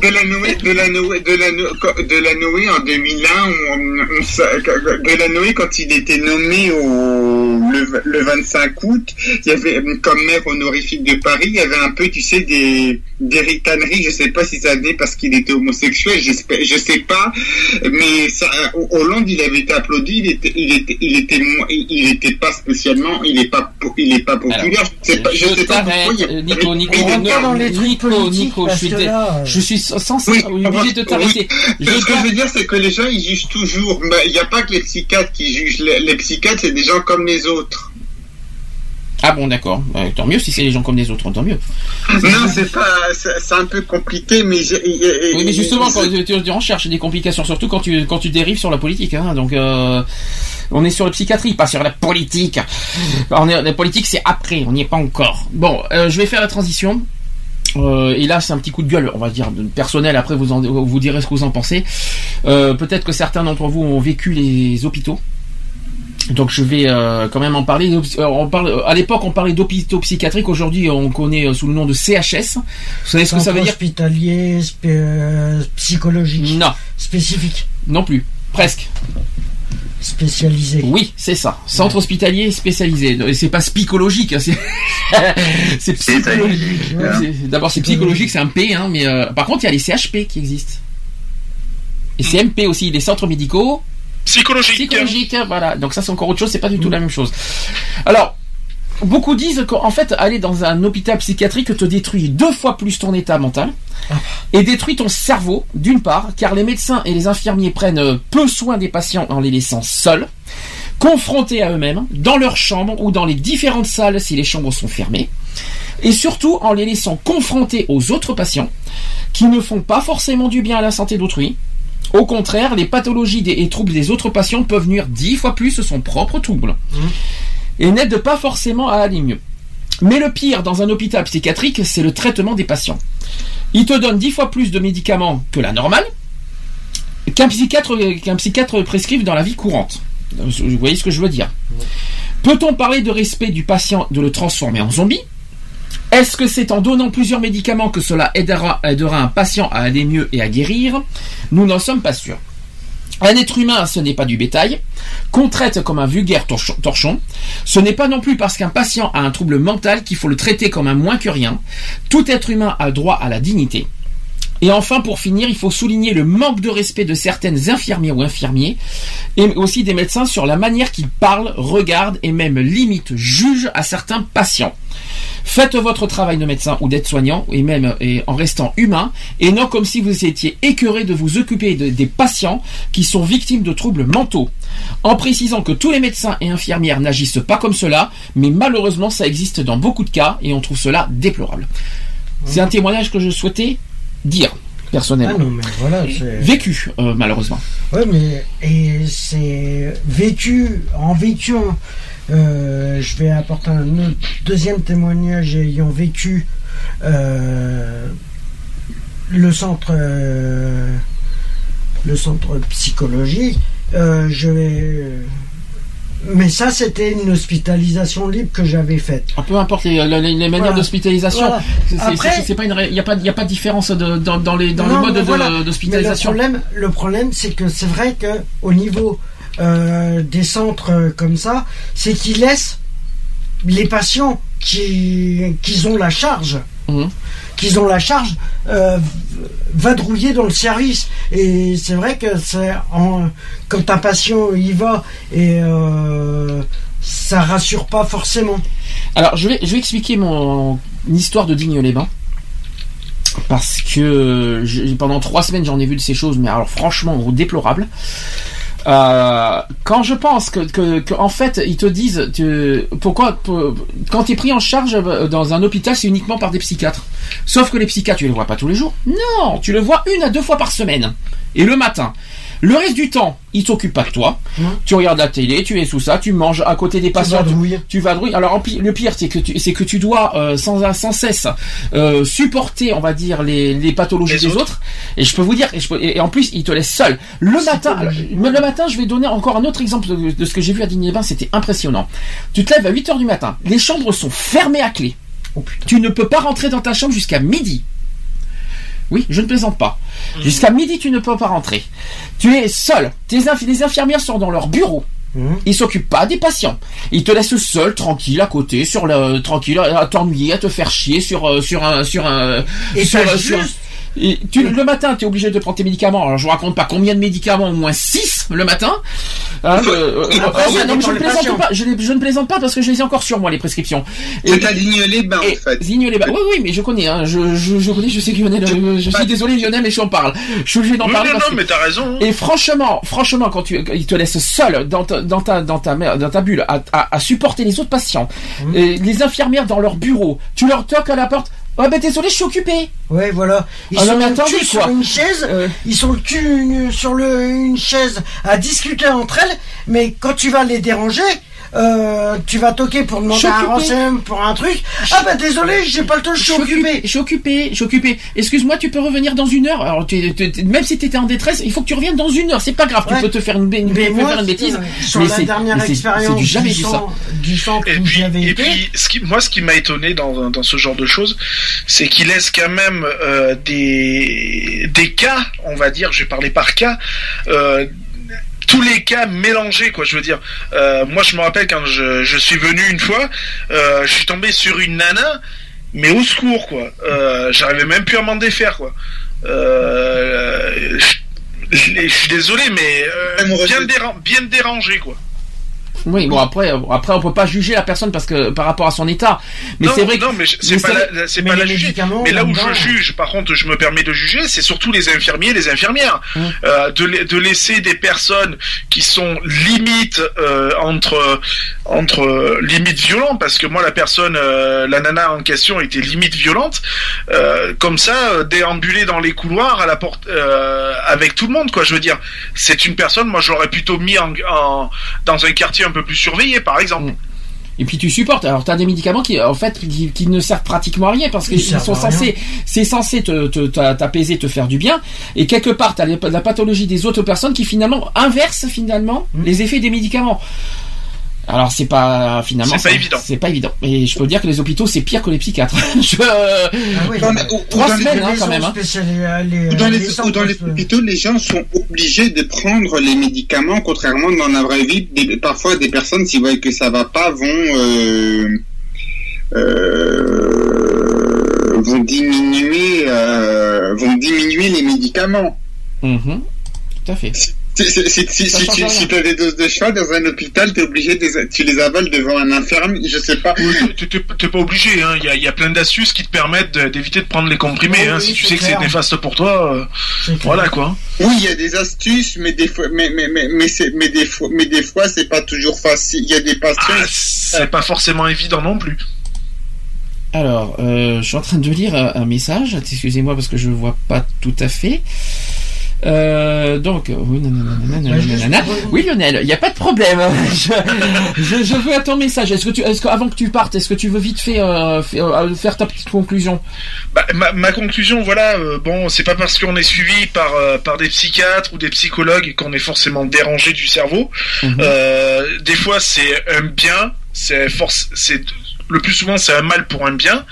de la Noé, de la Noé, de la Noé, de la Noé en 2001, on, on sa- de la Noé quand il était nommé au le, le 25 août, il y avait comme maire honorifique de Paris, il y avait un peu, tu sais, des des ricaneries. Je sais pas si ça venait parce qu'il était homosexuel, je sais pas, mais ça, Hollande, il avait été applaudi, il était, il était, il était, il était pas spécialement, il est pas, il est pas populaire. je sais pas, je sais pas pourquoi. il Nico, Nico, Nico, Nico, je suis, euh, je suis sans Oui, obligé de t'arrêter. oui. Ce que je veux dire, c'est que les gens, ils jugent toujours. Il n'y a pas que les psychiatres qui jugent. Les, les psychiatres, c'est des gens comme les autres. Ah bon, d'accord. Euh, tant mieux si c'est les gens comme les autres, tant mieux. Non, c'est pas. C'est un peu compliqué, mais. Oui, mais justement, quand tu, tu en cherches des complications, surtout quand tu quand tu dérives sur la politique. Hein, donc, euh, On est sur la psychiatrie, pas sur la politique. On est, la politique, c'est après, on n'y est pas encore. Bon, euh, je vais faire la transition. Euh, et là, c'est un petit coup de gueule, on va dire, personnel. Après, vous, en- vous direz ce que vous en pensez. Euh, Peut-être que certains d'entre vous ont vécu les hôpitaux. Donc je vais euh, quand même en parler. Euh, On parle, à l'époque, on parlait d'hôpitaux psychiatriques. Aujourd'hui, on connaît euh, sous le nom de CHS. Vous savez ce que ça veut dire Hospitalier, euh, psychologique. Non. Spécifique. Non plus. Presque. Spécialisé. Oui, c'est ça. Centre hospitalier spécialisé. Et c'est pas psychologique, hein, c'est psychologique. Ouais. D'abord, c'est psychologique, c'est un P, hein, mais euh, par contre, il y a les CHP qui existent. Et c'est MP aussi, les centres médicaux Psychologique. psychologiques. Voilà. Donc ça, c'est encore autre chose. C'est pas du tout la même chose. Alors. Beaucoup disent qu'en fait, aller dans un hôpital psychiatrique te détruit deux fois plus ton état mental et détruit ton cerveau, d'une part, car les médecins et les infirmiers prennent peu soin des patients en les laissant seuls, confrontés à eux-mêmes, dans leur chambre ou dans les différentes salles si les chambres sont fermées, et surtout en les laissant confrontés aux autres patients, qui ne font pas forcément du bien à la santé d'autrui. Au contraire, les pathologies des- et troubles des autres patients peuvent nuire dix fois plus son propre trouble et n'aident pas forcément à aller mieux. Mais le pire dans un hôpital psychiatrique, c'est le traitement des patients. Il te donne dix fois plus de médicaments que la normale, qu'un psychiatre, qu'un psychiatre prescrive dans la vie courante. Vous voyez ce que je veux dire Peut-on parler de respect du patient de le transformer en zombie? Est-ce que c'est en donnant plusieurs médicaments que cela aidera, un patient à aller mieux et à guérir? Nous n'en sommes pas sûrs. Un être humain, ce n'est pas du bétail, qu'on traite comme un vulgaire torchon. torchon. Ce n'est pas non plus parce qu'un patient a un trouble mental qu'il faut le traiter comme un moins que rien. Tout être humain a droit à la dignité. Et enfin, pour finir, il faut souligner le manque de respect de certaines infirmières ou infirmiers, et aussi des médecins sur la manière qu'ils parlent, regardent et même limite jugent à certains patients. Faites votre travail de médecin ou d'aide-soignant, et même en restant humain, et non comme si vous étiez écœuré de vous occuper de- des patients qui sont victimes de troubles mentaux. En précisant que tous les médecins et infirmières n'agissent pas comme cela, mais malheureusement ça existe dans beaucoup de cas, et on trouve cela déplorable. C'est un témoignage que je souhaitais dire, personnellement. Ah non, mais voilà, c'est- Vécu, euh, malheureusement. Ouais, mais et c'est vécu en vécuant. euh, je vais apporter un autre, deuxième témoignage ayant vécu euh, le centre le centre psychologique. je vais mais ça, c'était une hospitalisation libre que j'avais faite. Ah, peu importe les, les- les manières Voilà. d'hospitalisation, Voilà. c'est- pas une, il n'y a pas, il a pas de différence de- dans, dans les, dans Non, les modes voilà. d'hospitalisation. Le problème, le problème, c'est que c'est vrai que au niveau euh, des centres euh, comme ça, c'est qu'ils laissent les patients qui, qui ont la charge, Mhm. Qu'ils ont la charge, euh, vadrouiller dans le service. Et c'est vrai que c'est en- quand un patient y va et euh, ça rassure pas forcément. Alors, je vais, je vais expliquer mon histoire de Digne-les-Bains. Parce que pendant trois semaines, j'en ai vu de ces choses, mais alors franchement, déplorables. Euh, quand je pense que, que, que, en fait ils te disent tu- pourquoi pour- quand tu es pris en charge euh, dans un hôpital c'est uniquement par des psychiatres. Sauf que les psychiatres tu les vois pas tous les jours. Non. Tu le vois une à deux fois par semaine. Et le matin le reste du temps ils s'occupent pas de toi. Tu regardes la télé tu es sous ça tu manges à côté des patients tu vadrouilles. Alors le pire c'est que tu c'est que tu dois euh, sans sans cesse euh, supporter on va dire les, les pathologies Les des autres. autres. et je peux vous dire et, je peux- et en plus ils te laissent seul. Le matin alors, mais le matin je vais donner encore un autre exemple de, de ce que j'ai vu à Digne-les-Bains c'était impressionnant. Tu te lèves à 8 heures du matin les chambres sont fermées à clé. Tu ne peux pas rentrer dans ta chambre jusqu'à midi oui, je ne plaisante pas. Jusqu'à midi, tu ne peux pas rentrer. Tu es seul. Tes inf- les infirmières sont dans leur bureau. Ils s'occupent pas des patients. Ils te laissent seul, tranquille, à côté, sur le, tranquille, à t'ennuyer, à te faire chier sur, euh, sur un, sur un, Et sur, t'as sur- juste- et tu, le matin, tu es obligé de prendre tes médicaments. Alors, je vous raconte pas combien de médicaments, au moins 6 le matin. Hein, euh, euh, Après, ah ouais, ça non, mais je ne plaisante pas. Je, les- je ne plaisante pas parce que je les ai encore sur moi, les prescriptions. C'est à Digne-les-Bains, en fait. Oui, oui, mais je connais, hein. je, je, je connais, je sais que Lionel, euh, je suis désolé Lionel, mais je en parle. Je suis obligé d'en parler. non, non, mais t'as raison. Et franchement, franchement, quand tu, ils te laissent seul dans ta, dans ta, dans ta, mer- dans ta bulle à, à, à supporter les autres patients, et les infirmières dans leur bureau, tu leur toques à la porte. Ouais, ben désolé, je suis occupé. Ouais, voilà. Ils Ah non, sont mais le attendez, cul sur une chaise, ils sont le cul une- sur le, une chaise à discuter entre elles, mais quand tu vas les déranger, euh, tu vas toquer pour demander un renseignement pour un truc. Ah bah désolé, j'ai pas le temps, je suis occupé. Je suis occupé, je suis occupé. Excuse-moi, tu peux revenir dans une heure. Alors, tu- tu- tu- même si t'étais en détresse, il faut que tu reviennes dans une heure. C'est pas grave, Ouais. tu peux te faire une, une- Mais tu moi, faire une bêtise. euh, sur mais la c'est- dernière expérience c'est du jamais du vu ça. sang- du sang Et où j'avais et puis ce qui, moi, ce qui m'a étonné dans, dans ce genre de choses, c'est qu'il laisse quand même euh, des, des cas, on va dire, je vais parler par cas, euh, tous les cas mélangés, quoi. Je veux dire, euh, moi, je me rappelle quand je, je suis venu une fois, euh, je suis tombé sur une nana, mais au secours, quoi. Euh, J'arrivais même plus à m'en défaire, quoi. Euh, je, je suis désolé, mais euh, bien, bien dérangé, quoi. Oui, bon après, après on peut pas juger la personne parce que par rapport à son état. Mais c'est vrai que non, mais c'est pas, la, c'est pas la juger. Mais là où je juge, par contre, je me permets de juger, c'est surtout les infirmiers, et les infirmières, Euh, de, de laisser des personnes qui sont limite euh, entre entre euh, limite violents, parce que moi la personne, euh, la nana en question était limite violente, euh, comme ça déambuler dans les couloirs à la porte avec tout le monde, quoi. Je veux dire, c'est une personne, moi j'aurais plutôt mis en, en- dans un quartier un peu plus surveillé, par exemple. Et puis tu supportes. Alors tu as des médicaments qui en fait qui, qui ne servent pratiquement à rien parce Ils qu'ils sont censés c'est censé te te- t'a- t'apaiser, te faire du bien et quelque part tu as la pathologie des autres personnes qui finalement inversent finalement Mm. les effets des médicaments. Alors c'est pas finalement C'est pas évident. C'est pas évident. Et je peux dire que les hôpitaux c'est pire que les psychiatres. Je- Ah oui, Dans les- ou- ou Trois dans les semaines hein, quand même. hein. spécialisées, les- Ou dans les les, centres ou dans les de- hôpitaux, les gens sont obligés de prendre les médicaments, contrairement dans la vraie vie. Des- parfois, des personnes, s'ils voient que ça va pas, vont euh, euh, vont diminuer euh, vont diminuer les médicaments. Mhm. Tout à fait. Si, si, si, tu si as des doses de cheval dans un hôpital, t'es obligé de tu les avales devant un infirmier. Je sais pas. T'es- T'es pas obligé, hein. il y, a, y a plein d'astuces qui te permettent d'éviter de prendre les comprimés. Oui, hein. oui, Si tu sais que c'est néfaste pour toi, euh, voilà quoi. Oui, il y a des astuces, mais des fois, mais mais mais mais mais des fois, mais des fois, c'est pas toujours facile. Il y a des patients. Ah, c'est pas forcément évident non plus. Alors, euh, je suis en train de lire un un message. Excusez-moi parce que je vois pas tout à fait. Euh, donc, oui, nanana, nanana, Ouais, je nanana. laisse- oui, Lionel, il n'y a pas de problème. je, je, je veux à ton message. Est-ce que tu, est-ce que avant que tu partes, est-ce que tu veux vite fait euh, faire, euh, faire ta petite conclusion? Bah, ma, ma conclusion, voilà, euh, bon, c'est pas parce qu'on est suivi par euh, par des psychiatres ou des psychologues qu'on est forcément dérangé du cerveau. Euh, des fois, c'est un bien, c'est force, c'est le plus souvent c'est un mal pour un bien.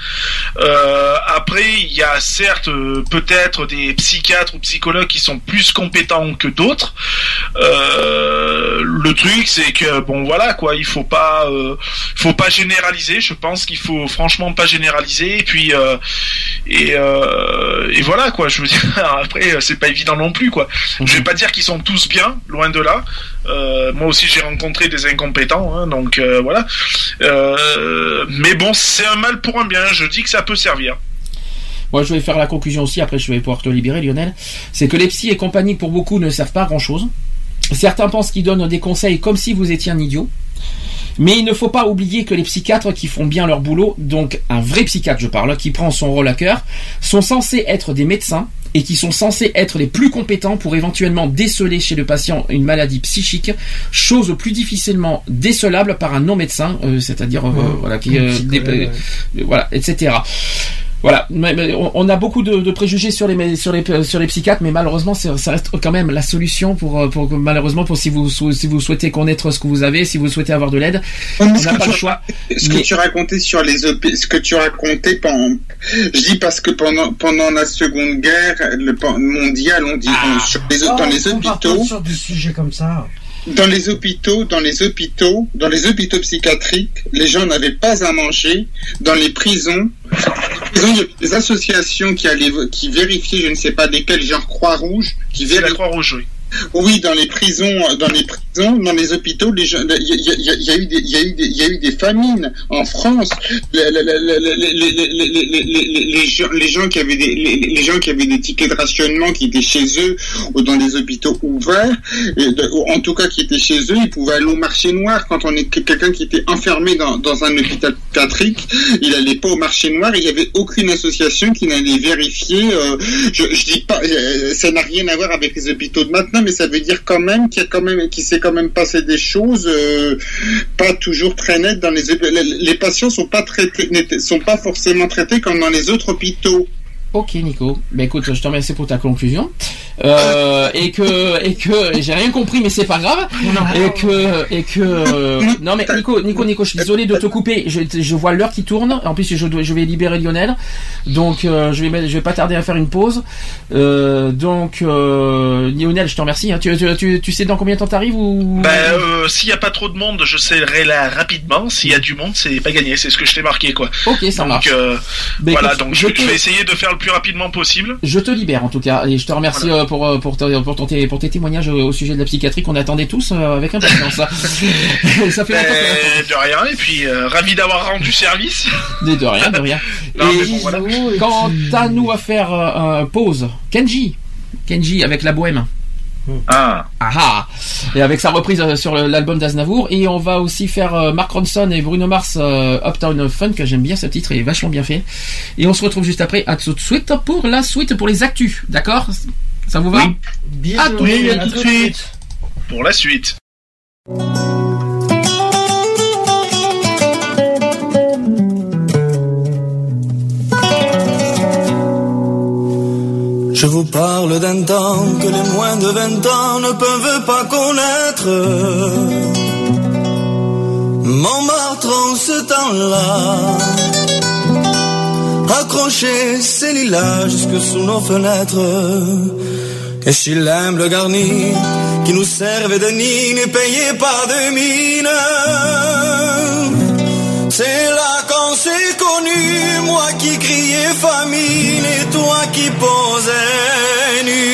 Euh, après, il y a certes euh, peut-être des psychiatres ou psychologues qui sont plus compétents que d'autres. Euh, le truc, c'est que bon, voilà quoi, il faut pas, euh, faut pas généraliser. Je pense qu'il faut franchement pas généraliser. Et puis euh, et, euh, et voilà quoi. Je veux dire, après, c'est pas évident non plus quoi. Je vais pas dire qu'ils sont tous bien, loin de là. Euh, moi aussi, j'ai rencontré des incompétents, hein, donc euh, voilà. Euh, mais bon, c'est un mal pour un bien. Je dis que ça peut servir. Moi, je vais faire la conclusion aussi. Après, je vais pouvoir te libérer, Lionel. C'est que les psys et compagnie, pour beaucoup, ne servent pas à grand chose. Certains pensent qu'ils donnent des conseils comme si vous étiez un idiot. Mais il ne faut pas oublier que les psychiatres qui font bien leur boulot, donc un vrai psychiatre je parle, qui prend son rôle à cœur, sont censés être des médecins et qui sont censés être les plus compétents pour éventuellement déceler chez le patient une maladie psychique, chose plus difficilement décelable par un non-médecin, euh, c'est-à-dire euh, Ouais, voilà qui euh, euh, voilà etc. Voilà, Mais- mais on on a beaucoup de, de préjugés sur les sur les sur les psychiatres, mais malheureusement ça reste quand même la solution pour euh, pour malheureusement pour si vous si vous souhaitez connaître ce que vous avez, si vous souhaitez avoir de l'aide, on ce n'a que pas tu- le choix. Ce que tu racontais sur les ce que tu racontais pendant, je dis parce que pendant pendant la Seconde Guerre le, mondiale, on dit Ah. sur les, Oh, dans les on hôpitaux, sur des sujets comme ça. Dans les hôpitaux, dans les hôpitaux, dans les hôpitaux psychiatriques, les gens n'avaient pas à manger. Dans les prisons, les prisons, des associations qui allaient, qui vérifiaient, je ne sais pas lesquelles, genre Croix-Rouge, qui C'est la Croix-Rouge, oui. Oui, dans les prisons, dans les prisons, dans les hôpitaux, il y, a- eu des, famines en France. Les, gens, qui avaient des, les, gens qui avaient des tickets de rationnement qui étaient chez eux ou dans des hôpitaux ouverts, en tout cas qui étaient chez eux, ils pouvaient aller au marché noir. Quand on est quelqu'un qui était enfermé dans, un hôpital psychiatrique, il allait pas au marché noir. Il y avait aucune association qui n'allait vérifier. euh, je, je dis pas, euh, ça n'a rien à voir avec les hôpitaux de maintenant, mais ça veut dire quand même qu'il y s'est quand même passé des choses euh, pas toujours très nettes dans les les, les patients sont pas traités, sont pas forcément traités comme dans les autres hôpitaux. Ok Nico, ben écoute, je te remercie pour ta conclusion. Euh, et que et que j'ai rien compris, mais c'est pas grave. Et que et que euh, non mais Nico, Nico, Nico, je suis désolé de te couper. Je, je vois l'heure qui tourne. En plus, je dois, je vais libérer Lionel, donc euh, je vais je vais pas tarder à faire une pause. Euh, donc euh, Lionel, je te remercie. hein. Tu, tu, tu, tu sais dans combien de temps t'arrives ou? Ben, euh, s'il y a pas trop de monde, je serai là rapidement. S'il y a du monde, c'est pas gagné. C'est ce que je t'ai marqué, quoi. Ok, ça donc, marche. euh, Ben, voilà, écoute, donc je je vais essayer de faire le plus rapidement possible. Je te libère en tout cas et je te remercie euh, pour euh, pour, pour, ton, té- pour tes témoignages au sujet de la psychiatrie qu'on attendait tous euh, avec impatience. ça fait longtemps qu'on Ben, de rien, et puis euh, ravi d'avoir rendu service. De, de rien, de rien. Non, et mais bon, voilà. quant à nous à faire euh, pause, Kenji, Kenji avec la bohème. Ah. Ah Et avec sa reprise euh, sur l'album d'Aznavour. Et on va aussi faire euh, Mark Ronson et Bruno Mars euh, Uptown Fun, que j'aime bien ce titre, il est vachement bien fait. Et on se retrouve juste après, à tout de suite pour la suite, pour les actus. D'accord? Ça vous va? Bisous. À tout Oui, à tout de suite. Pour la suite. Je vous parle d'un temps que les moins de 20 ans ne peuvent pas connaître. Montmartre en ce temps-là, accroché ses lilas jusque sous nos fenêtres. Et Chilem le garni qui nous servait de nid n'est payé pas de mine. C'est là moi qui criais famine et toi qui posais nu.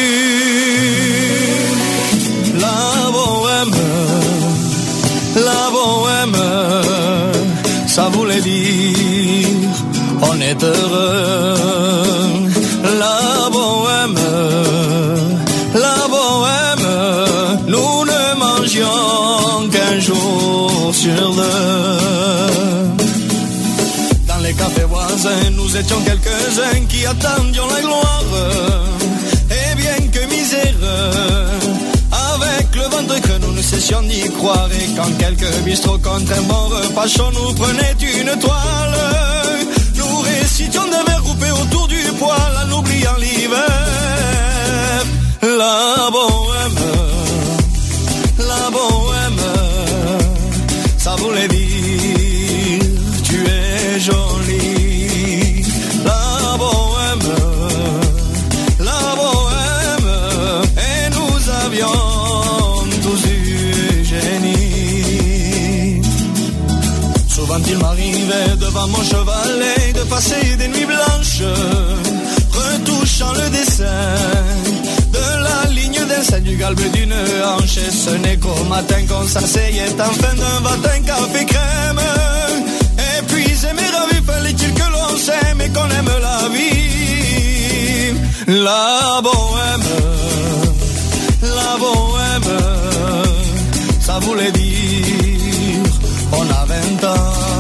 La bohème, la bohème, ça voulait dire on est heureux. Étions quelques-uns qui attendions la gloire. Et bien que misère, avec le ventre que nous ne cessions d'y croire. Et quand quelques bistrots contre un bon repas chaud nous prenaient une toile, nous récitions des vers groupés autour du poêle en oubliant l'hiver. La bohème, la bohème, ça voulait dire tu es jolie. Passer des nuits blanches, retouchant le dessin de la ligne d'un du galbe d'une hanche. Et ce n'est qu'au matin qu'on s'asseyait enfin d'un matin café crème. Épuisé mais ravi, fallait-il que l'on s'aime et qu'on aime la vie? La bohème, la bohème, ça voulait dire on a 20 ans.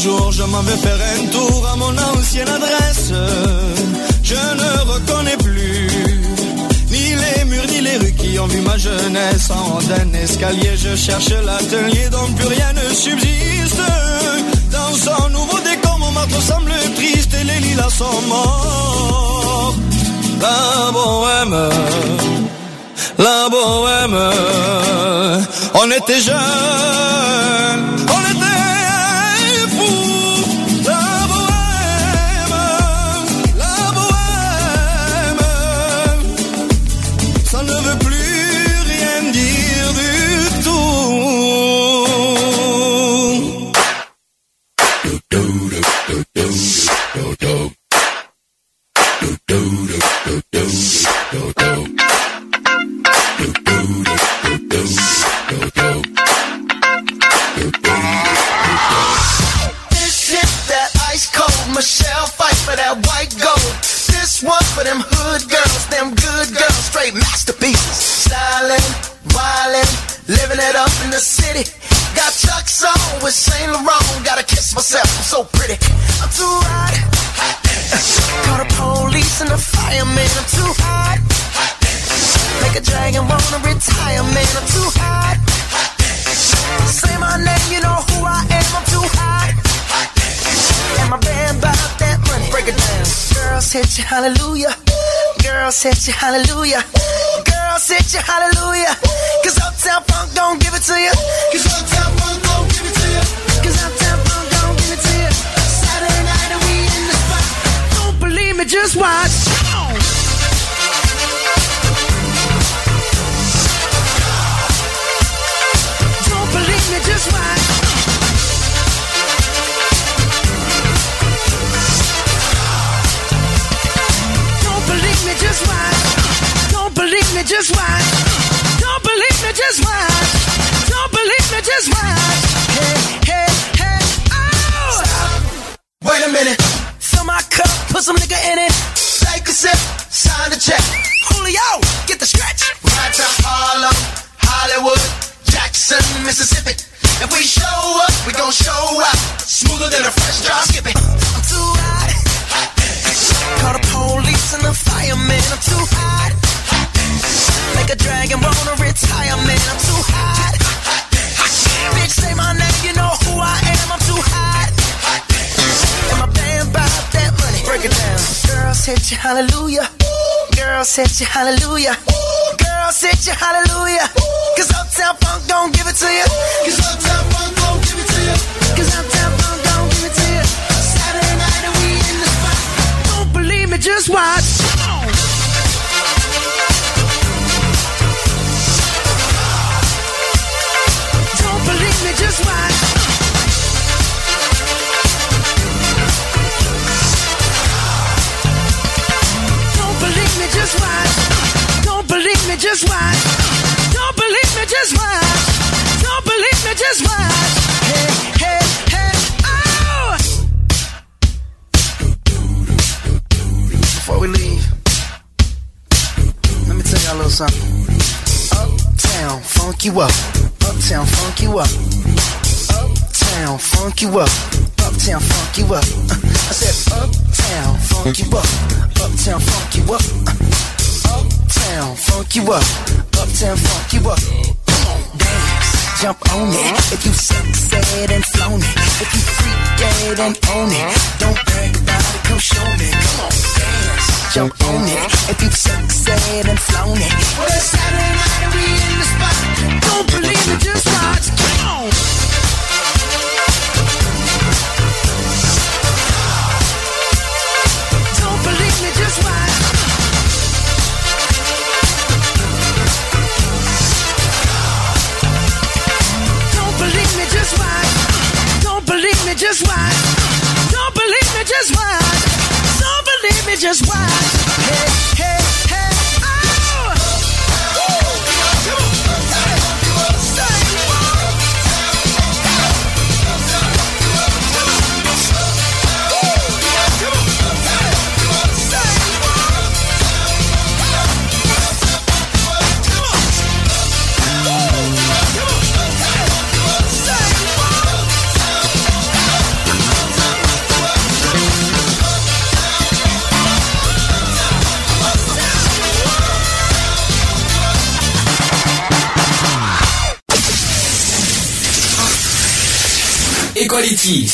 Jours, je m'en vais faire un tour à mon ancienne adresse, je ne reconnais plus ni les murs ni les rues qui ont vu ma jeunesse. En d'un escalier, je cherche l'atelier dont plus rien ne subsiste. Dans son nouveau décor, mon marteau semble triste et les lilas sont morts. La bohème, la bohème, on était jeunes, hallelujah.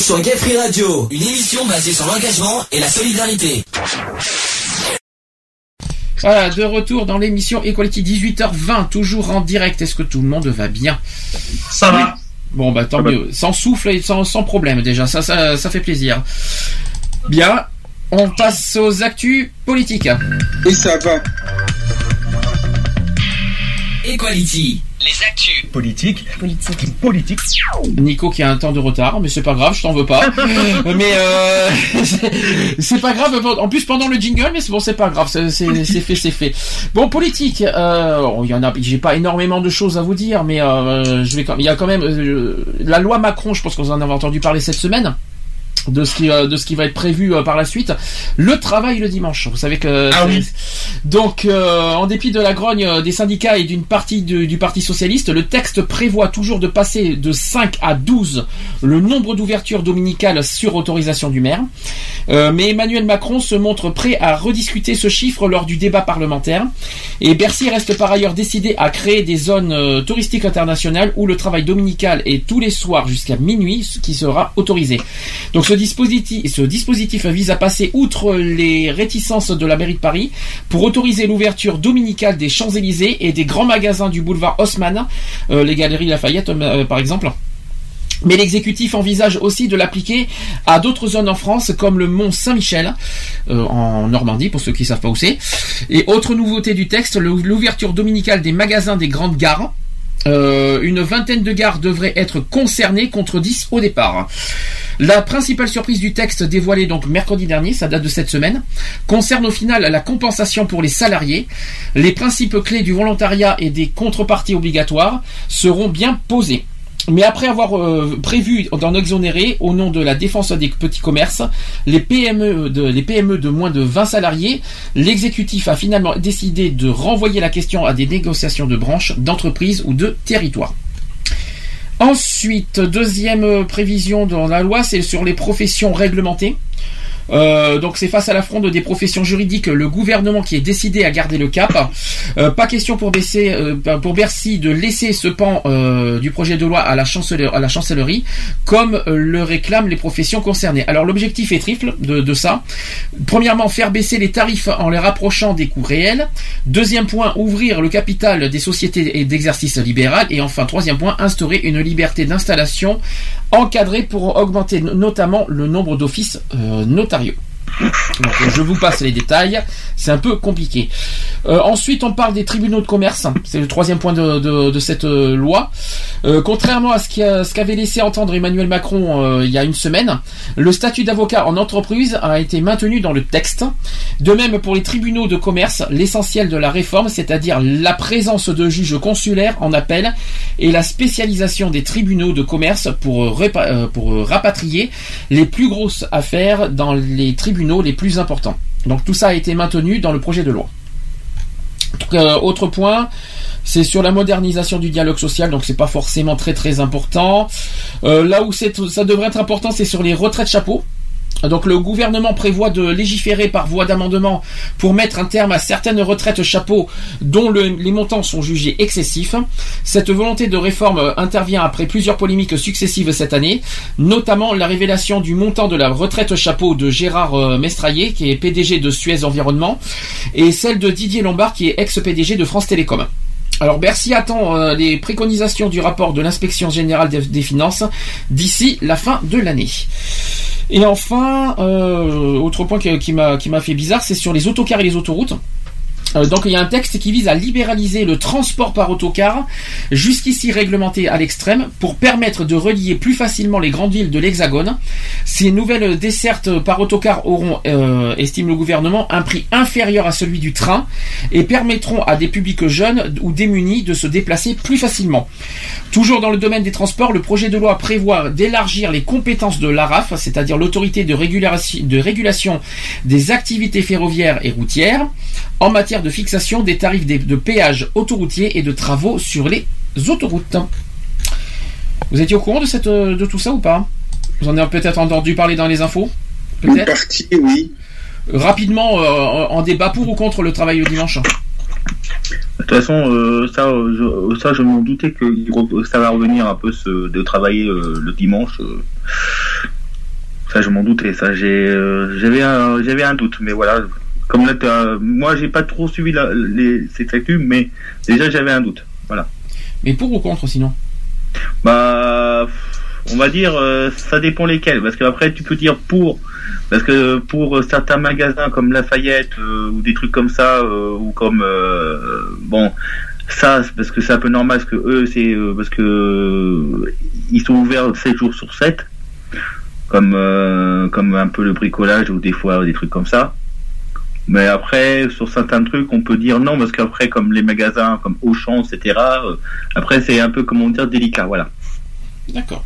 sur Gay Radio, une émission basée sur l'engagement et la solidarité. Voilà, de retour dans l'émission Equality 18h20, toujours en direct. Est-ce que tout le monde va bien? Ça va. Bon, bah tant mieux. Sans souffle et sans, sans problème déjà, ça, ça, ça fait plaisir. Bien, on passe aux actus politiques. Et ça va. Equality. Politique. Politique. Politique. Nico qui a un temps de retard, mais c'est pas grave, je t'en veux pas. mais euh, c'est- pas grave. En plus pendant le jingle, mais c'est bon, c'est pas grave, c'est fait, c'est fait. Bon, politique. Euh, oh, il y en a, j'ai pas énormément de choses à vous dire, mais euh, je vais quand, il y a quand même euh, la loi Macron. Je pense que vous en avez entendu parler cette semaine. De ce qui euh, de ce qui va être prévu euh, par la suite, le travail le dimanche. Vous savez que Ah oui. donc, euh, en dépit de la grogne des syndicats et d'une partie du, du Parti Socialiste, le texte prévoit toujours de passer de 5 à 12 le nombre d'ouvertures dominicales sur autorisation du maire. Euh, mais Emmanuel Macron se montre prêt à rediscuter ce chiffre lors du débat parlementaire. Et Bercy reste par ailleurs décidé à créer des zones touristiques internationales où le travail dominical est tous les soirs jusqu'à minuit, ce qui sera autorisé. Donc ce ce dispositif vise à passer outre les réticences de la mairie de Paris pour autoriser l'ouverture dominicale des Champs-Élysées et des grands magasins du boulevard Haussmann, euh, les galeries Lafayette euh, par exemple. Mais l'exécutif envisage aussi de l'appliquer à d'autres zones en France, comme le Mont Saint-Michel, euh, en Normandie, pour ceux qui ne savent pas où c'est. Et autre nouveauté du texte, l'ouverture dominicale des magasins des grandes gares. Euh, une vingtaine de gares devraient être concernées contre 10 au départ. La principale surprise du texte dévoilée donc mercredi dernier, ça date de cette semaine, concerne au final la compensation pour les salariés. Les principes clés du volontariat et des contreparties obligatoires seront bien posés. Mais après avoir euh, prévu d'en exonérer au nom de la défense des petits commerces, les PME PME de moins de 20 salariés, l'exécutif a finalement décidé de renvoyer la question à des négociations de branches, d'entreprises ou de territoires. Ensuite, deuxième prévision dans la loi, c'est sur les professions réglementées. Euh, donc c'est face à la fronde des professions juridiques, le gouvernement qui est décidé à garder le cap. Euh, pas question euh, pour Bercy de laisser ce pan du projet de loi à la, chancellerie, comme le réclament les professions concernées. Alors l'objectif est triple de, ça. Premièrement, faire baisser les tarifs en les rapprochant des coûts réels. Deuxième point, ouvrir le capital des sociétés d'exercice libéral. Et enfin, troisième point, instaurer une liberté d'installation encadrée pour augmenter no- notamment le nombre d'offices euh, ontario Donc, je vous passe les détails, c'est un peu compliqué. Euh, ensuite, on parle des tribunaux de commerce, c'est le troisième point de, cette euh, loi. Euh, contrairement à ce qu'avait laissé entendre Emmanuel Macron il y a une semaine, le statut d'avocat en entreprise a été maintenu dans le texte. De même pour les tribunaux de commerce, l'essentiel de la réforme, c'est-à-dire la présence de juges consulaires en appel et la spécialisation des tribunaux de commerce pour, pour rapatrier les plus grosses affaires dans les tribunaux les plus importants. Donc tout ça a été maintenu dans le projet de loi. Euh, autre point, c'est sur la modernisation du dialogue social, donc c'est pas forcément très très important. Euh, là où ça devrait être important, c'est sur les retraites chapeaux. Donc le gouvernement prévoit de légiférer par voie d'amendement pour mettre un terme à certaines retraites chapeaux dont le- les montants sont jugés excessifs. Cette volonté de réforme intervient après plusieurs polémiques successives cette année, notamment la révélation du montant de la retraite chapeau de Gérard euh, Mestraillé, qui est PDG de Suez Environnement, et celle de Didier Lombard, qui est ex-PDG de France Télécom. Alors Bercy attend euh, les préconisations du rapport de l'inspection générale des finances d'ici la fin de l'année. Et enfin, euh, autre point qui, qui m'a qui m'a fait bizarre, c'est sur les autocars et les autoroutes. Euh, donc il y a un texte qui vise à libéraliser le transport par autocar, jusqu'ici réglementé à l'extrême, pour permettre de relier plus facilement les grandes villes de l'Hexagone. Ces nouvelles dessertes par autocar auront, euh, estime le gouvernement, un prix inférieur à celui du train et permettront à des publics jeunes ou démunis de se déplacer plus facilement. Toujours dans le domaine des transports, le projet de loi prévoit d'élargir les compétences de l'ARAF, c'est-à-dire l'autorité de régulation, de régulation des activités ferroviaires et routières, en matière de fixation des tarifs des- de péage autoroutier et de travaux sur les autoroutes. Vous étiez au courant de, cette, euh, de tout ça ou pas? Vous en avez peut-être entendu parler dans les infos? Peut-être? partie, oui. Rapidement, euh, en débat pour ou contre le travail le dimanche? De toute façon, euh, ça, euh, je, ça, je m'en doutais que ça va revenir un peu ce, de travailler euh, le dimanche. euh. ça, je m'en doutais. Ça, j'ai, euh, j'avais un, j'avais un doute, mais voilà. Comme là, t'as- moi, j'ai pas trop suivi la, les, cette actu, mais déjà, j'avais un doute. Voilà. Mais pour ou contre sinon? Bah, on va dire, euh, ça dépend lesquels, parce qu'après, tu peux dire pour. Parce que pour certains magasins comme Lafayette euh, ou des trucs comme ça, euh, ou comme euh, bon, ça, parce que c'est un peu normal, parce que eux, c'est euh, parce que euh, ils sont ouverts 7 jours sur 7, comme euh, comme un peu le bricolage ou des fois des trucs comme ça. Mais après, sur certains trucs, on peut dire non, parce qu'après, comme les magasins, comme Auchan, etc. euh, après, c'est un peu comment dire délicat, voilà. D'accord.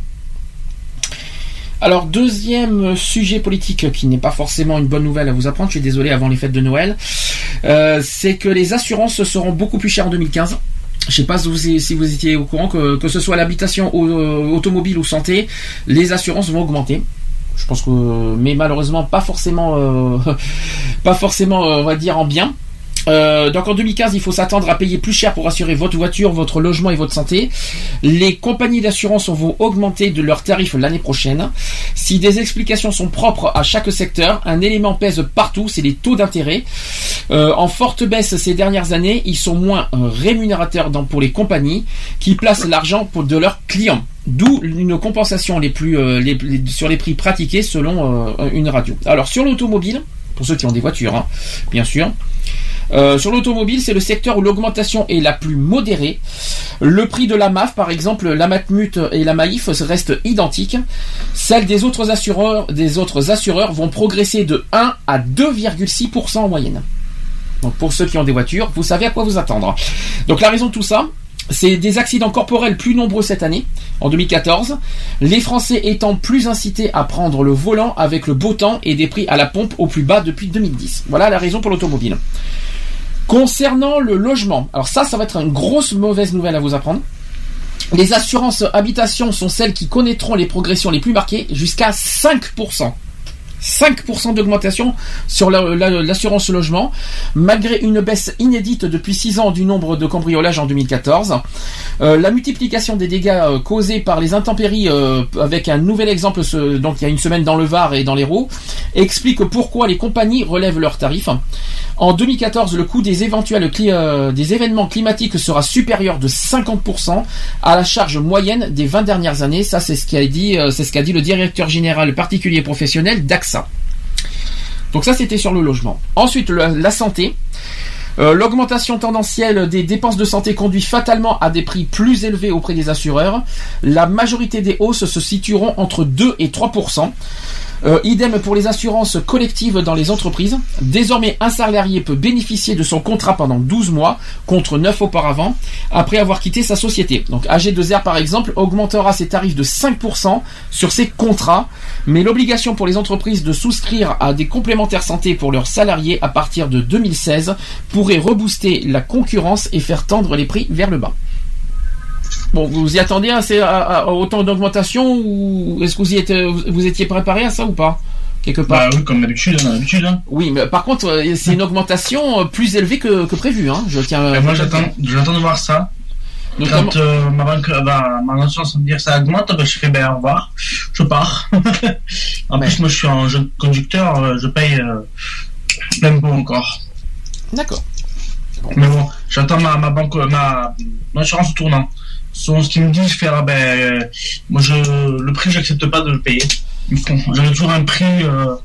Alors, deuxième sujet politique qui n'est pas forcément une bonne nouvelle à vous apprendre, je suis désolé avant les fêtes de Noël, euh, c'est que les assurances seront beaucoup plus chères en 2015. Je sais pas si vous, si vous étiez au courant que, que ce soit l'habitation euh, automobile ou santé, les assurances vont augmenter. Je pense que, mais malheureusement pas forcément, euh, pas forcément, euh, on va dire en bien. Euh, donc en 2015, il faut s'attendre à payer plus cher pour assurer votre voiture, votre logement et votre santé. Les compagnies d'assurance vont augmenter de leurs tarifs l'année prochaine. Si des explications sont propres à chaque secteur, un élément pèse partout, c'est les taux d'intérêt. Euh, en forte baisse ces dernières années, ils sont moins euh, rémunérateurs pour les compagnies qui placent l'argent de leurs clients. D'où une compensation sur les prix pratiqués selon une radio. Alors sur l'automobile, pour ceux qui ont des voitures, hein, bien sûr. Euh, sur l'automobile, c'est le secteur où l'augmentation est la plus modérée. Le prix de la MAF, par exemple, la Matmut et la Maïf restent identiques. Celles des autres assureurs, des autres assureurs vont progresser de 1 à 2,6% en moyenne. Donc pour ceux qui ont des voitures, vous savez à quoi vous attendre. Donc la raison de tout ça, c'est des accidents corporels plus nombreux cette année, en 2014, les Français étant plus incités à prendre le volant avec le beau temps et des prix à la pompe au plus bas depuis 2010. Voilà la raison pour l'automobile. Concernant le logement, alors ça, ça va être une grosse mauvaise nouvelle à vous apprendre. Les assurances habitation sont celles qui connaîtront les progressions les plus marquées, jusqu'à 5%. 5% d'augmentation sur la- la- l'assurance logement, malgré une baisse inédite depuis 6 ans du nombre de cambriolages en 2014. Euh, la multiplication des dégâts euh, causés par les intempéries, euh, avec un nouvel exemple, donc il y a une semaine dans le Var et dans l'Hérault, explique pourquoi les compagnies relèvent leurs tarifs. En 2014, le coût des éventuels euh, des événements climatiques sera supérieur de 50% à la charge moyenne des 20 dernières années. Ça, c'est ce qu'a dit, ce qu'a dit le directeur général particulier professionnel Donc ça, c'était sur le logement. Ensuite, la santé. Euh, L'augmentation tendancielle des dépenses de santé conduit fatalement à des prix plus élevés auprès des assureurs. La majorité des hausses se situeront entre 2 et 3 euh, idem pour les assurances collectives dans les entreprises. Désormais, un salarié peut bénéficier de son contrat pendant 12 mois, contre 9 auparavant, après avoir quitté sa société. Donc AG2R, par exemple, augmentera ses tarifs de 5% sur ses contrats, mais l'obligation pour les entreprises de souscrire à des complémentaires santé pour leurs salariés à partir de 2016 pourrait rebooster la concurrence et faire tendre les prix vers le bas. Bon, vous y attendez à, ces- à- à autant d'augmentation ou est-ce que vous, y étiez, vous étiez préparé à ça ou pas quelque part? Bah oui, comme d'habitude, hein. Hein. Oui, mais par contre, euh, c'est une augmentation euh, plus élevée que, que prévu. Hein. Je tiens. Et moi, j'attends, j'attends de voir ça. Notamment- Quand euh, ma banque, va, ma assurance va me dire que ça augmente, ben, je fais ben au revoir, je pars. en plus, moi, je suis un jeune conducteur, je paye euh, l'impôt encore. D'accord. Mais bon, j'attends ma, ma banque, ma, ma assurance au tournant. Selon ce qu'ils me disent, fais, ah ben, euh, moi, je, le prix, j'accepte pas de le payer. Ils font- J'en ai toujours un prix euh,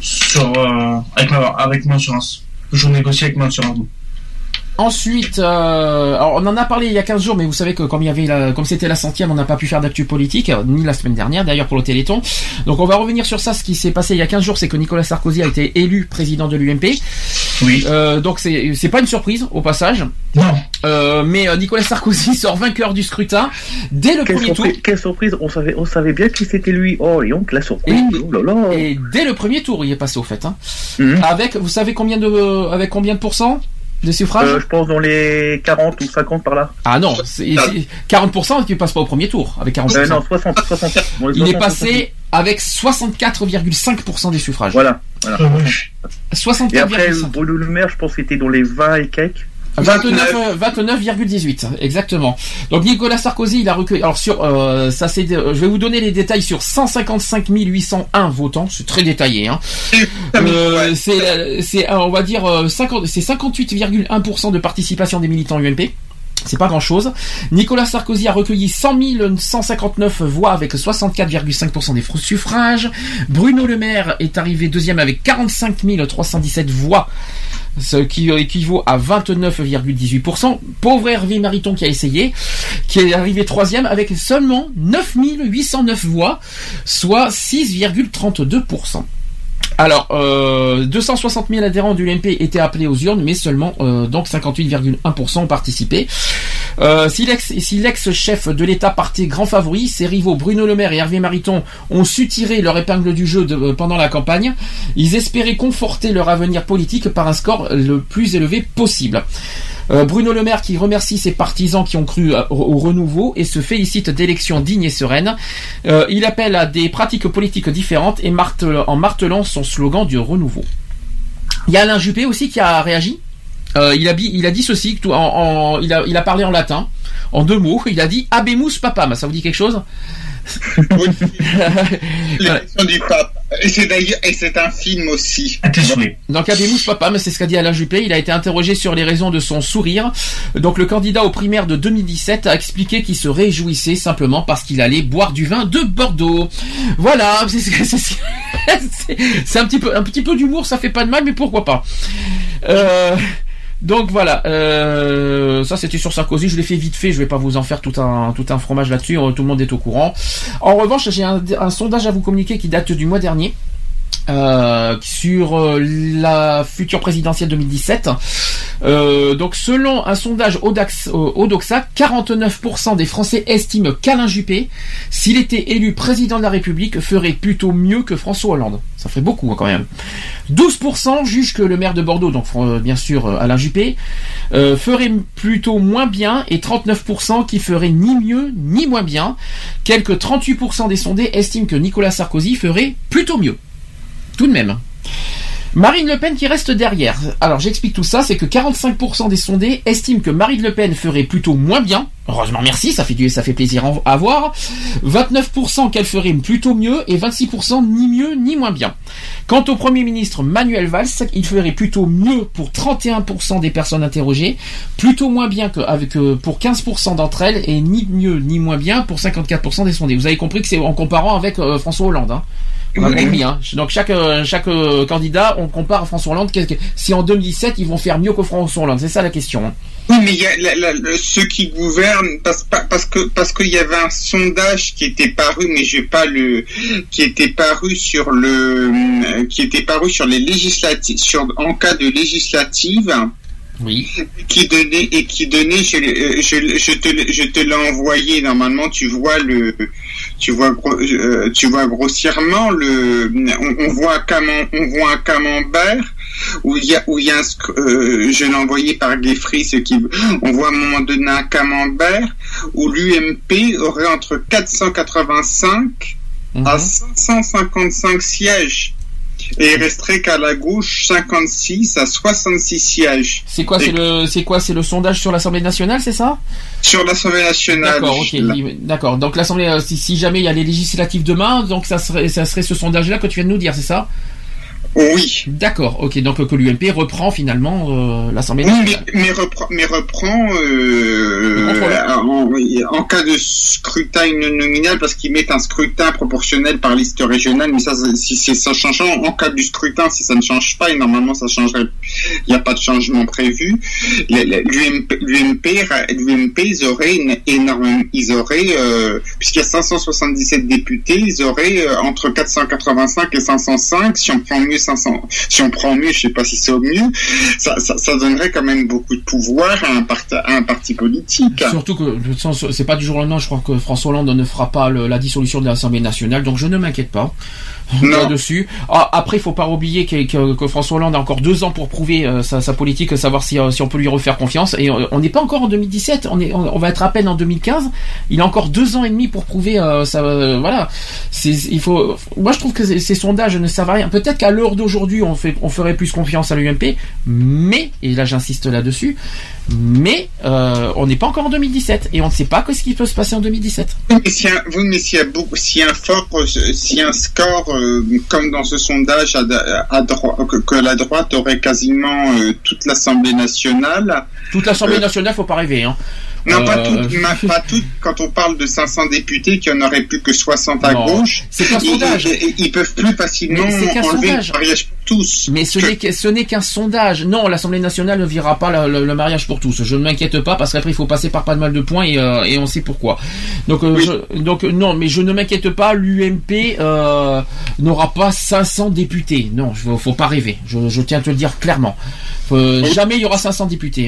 sur, euh, avec, ma, avec mon assurance. Je négocie avec mon assurance. Ensuite, euh, alors on en a parlé il y a 15 jours, mais vous savez que comme il y avait comme c'était la centième, on n'a pas pu faire d'actu politique, euh, ni la semaine dernière d'ailleurs pour le Téléthon. Donc on va revenir sur ça. Ce qui s'est passé il y a 15 jours, c'est que Nicolas Sarkozy a été élu président de l'UMP. Oui. Euh, donc c'est c'est pas une surprise au passage. Non. Euh, mais euh, Nicolas Sarkozy sort vainqueur du scrutin dès le Quelle premier tour. quelle surprise, on savait, on savait bien qui c'était lui. Oh, et donc la surprise. oh là là. Et dès le premier tour, il est passé au fait. Hein. Mhm. Avec, vous savez combien de, avec combien de pourcents? De suffrages Euh, je pense dans les 40 ou 50 par là. Ah non, c'est c'est 40% qui passe pas au premier tour avec 40%. Euh, non, 60, 60. Dans les Il est 60, passé avec 64,5% des suffrages. Voilà. voilà. Et 64,5. après, Bruno Le Maire, je pense que c'était dans les 20 et quelques. 29, euh, 29,18 exactement. Donc Nicolas Sarkozy, il a recueilli. Alors sur euh, ça c'est, euh, je vais vous donner les détails sur 155 801 votants, c'est très détaillé. Hein. Euh, c'est, euh, c'est, on va dire euh, 50, c'est 58,1% de participation des militants UMP. C'est pas grand chose. Nicolas Sarkozy a recueilli 100 159 voix avec 64,5% des suffrages. Bruno Le Maire est arrivé deuxième avec 45 317 voix ce qui équivaut à 29,18%. Pauvre Hervé Mariton qui a essayé, qui est arrivé troisième avec seulement 9809 voix, soit 6,32%. Alors, euh, 260 000 adhérents du LMP étaient appelés aux urnes, mais seulement euh, donc 58,1% ont participé. Euh, si l'ex- si l'ex-chef de l'État partait grand favori, ses rivaux Bruno Le Maire et Hervé Mariton ont su tirer leur épingle du jeu euh, pendant la campagne. Ils espéraient conforter leur avenir politique par un score le plus élevé possible. Euh, Bruno Le Maire qui remercie ses partisans qui ont cru euh, au, au renouveau et se félicite d'élections dignes et sereines. Euh, il appelle à des pratiques politiques différentes et en martelant son slogan du renouveau. Il y a Alain Juppé aussi qui a réagi. Il, a, dit ceci, il a parlé en latin, en deux mots. Il a dit Abemus papam. Ça vous dit quelque chose? L'élection du pape. Et c'est d'ailleurs, et c'est un film aussi. Donc Abemus Papam, c'est ce qu'a dit Alain Juppé. Il a été interrogé sur les raisons de son sourire. Donc le candidat aux primaires de 2017 a expliqué qu'il se réjouissait simplement parce qu'il allait boire du vin de Bordeaux. Voilà, c'est c'est- c'est- c'est- c'est un petit peu un petit peu d'humour, ça fait pas de mal, mais pourquoi pas. Euh, donc voilà, euh, ça c'était sur Sarkozy, je l'ai fait vite fait, je vais pas vous en faire tout un tout un fromage là-dessus, euh, tout le monde est au courant. En revanche, j'ai un, un sondage à vous communiquer qui date du mois dernier. Euh, sur euh, la future présidentielle 2017. Euh, donc selon un sondage Audax, euh, Odoxa, 49% des Français estiment qu'Alain Juppé, s'il était élu président de la République, ferait plutôt mieux que François Hollande. Ça ferait beaucoup hein, quand même. 12% jugent que le maire de Bordeaux, donc euh, bien sûr Alain Juppé, ferait plutôt moins bien et 39% qui ferait ni mieux ni moins bien. Quelques 38% des sondés estiment que Nicolas Sarkozy ferait plutôt mieux. Tout de même. Marine Le Pen qui reste derrière. Alors j'explique tout ça, c'est que 45% des sondés estiment que Marine Le Pen ferait plutôt moins bien. Heureusement merci, ça fait du, ça fait plaisir à voir. 29% qu'elle ferait plutôt mieux et 26% ni mieux ni moins bien. Quant au Premier ministre Manuel Valls, il ferait plutôt mieux pour 31% des personnes interrogées, plutôt moins bien que avec euh, pour 15% d'entre elles et ni mieux ni moins bien pour 54% des sondés. Vous avez compris que c'est en comparant avec euh, François Hollande. Hein. On a Oui. compris, hein. Donc chaque euh, chaque euh, candidat, on compare à François Hollande. Si en 2017 ils vont faire mieux que François Hollande, c'est ça la question. hein. Oui, mais il y a la- la- le- ceux qui gouvernent parce, pa- parce que parce qu'il y avait un sondage qui était paru, mais je vais pas le qui était paru sur le euh, qui était paru sur les législatives sur en cas de législative. Oui. Qui donnait et qui donnait, je, euh, je, je te je te l'ai envoyé. Normalement, tu vois le, tu vois euh, tu vois grossièrement le, on, on voit un camembert, on voit un camembert où il y a où il y a un, euh, je l'ai envoyé par Geoffrey, ce qui, on voit à un moment donné un camembert où l'UMP aurait entre 485 à 555 sièges. Et il resterait qu'à la gauche 56 à 66 sièges. C'est quoi, c'est le, c'est quoi, c'est le sondage sur l'Assemblée nationale, c'est ça? Sur l'Assemblée nationale. D'accord, ok, d'accord. Donc l'Assemblée, euh, si, si jamais il y a les législatives demain, donc ça serait, ça serait ce sondage-là que tu viens de nous dire, c'est ça? Oui. D'accord, ok. Donc que l'UMP reprend finalement euh, l'Assemblée Oui, nationale. mais, mais reprend, mais reprend euh, en, oui, en cas de scrutin nominal, parce qu'ils mettent un scrutin proportionnel par liste régionale, mais ça, si ça changeant, en cas du scrutin, si ça ne change pas, et normalement ça changerait, il n'y a pas de changement prévu, l'UMP, l'UMP, l'UMP, ils auraient une énorme, ils auraient, euh, puisqu'il y a 577 députés, ils auraient euh, entre 485 et 505, si on prend mieux 500, si on prend mieux, je sais pas si c'est au mieux, ça, donnerait quand même beaucoup de pouvoir à un, parti, politique. Surtout que c'est pas du jour au lendemain. Je crois que François Hollande ne fera pas la dissolution de l'Assemblée nationale, donc je ne m'inquiète pas là-dessus. Ah, après, il faut pas oublier que, que- que François Hollande a encore deux ans pour prouver euh, sa, sa politique, savoir si, euh, si on peut lui refaire confiance. Et euh, on n'est pas encore en 2017, on, est, on, va être à peine en 2015. Il a encore deux ans et demi pour prouver euh, ça. euh, voilà, il faut. Moi, je trouve que ces, ces sondages ne servent à rien. Peut-être qu'à l'heure d'aujourd'hui, on fait, on ferait plus confiance à l'UMP, mais et là, j'insiste là-dessus. Mais euh, on n'est pas encore en 2017 et on ne sait pas ce qui peut se passer en 2017. Oui, mais s'il y a, oui, mais s'il y a beaucoup, s'il y a un fort, a un score, euh, comme dans ce sondage à, à droite, que, que la droite aurait quasiment euh, toute l'Assemblée nationale. Toute l'Assemblée nationale, faut pas rêver. Hein. Non, pas toute, ma- pas. Quand on parle de 500 députés, qu'il n'y en aurait plus que 60 à Non, gauche, c'est ils, sondage. ils- ils peuvent plus facilement enlever le mariage tous. Mais ce n'est que- ce n'est qu'un sondage. Non, l'Assemblée nationale ne virera pas le, le mariage pour tous. Je ne m'inquiète pas parce qu'après il faut passer par pas mal de points et, euh, et on sait pourquoi. Donc, euh, je- donc euh, non, mais je ne m'inquiète pas. L'UMP euh, n'aura pas 500 députés. Non, il faut, faut pas rêver. Je, je tiens à te le dire clairement. Euh, Jamais il y aura 500 députés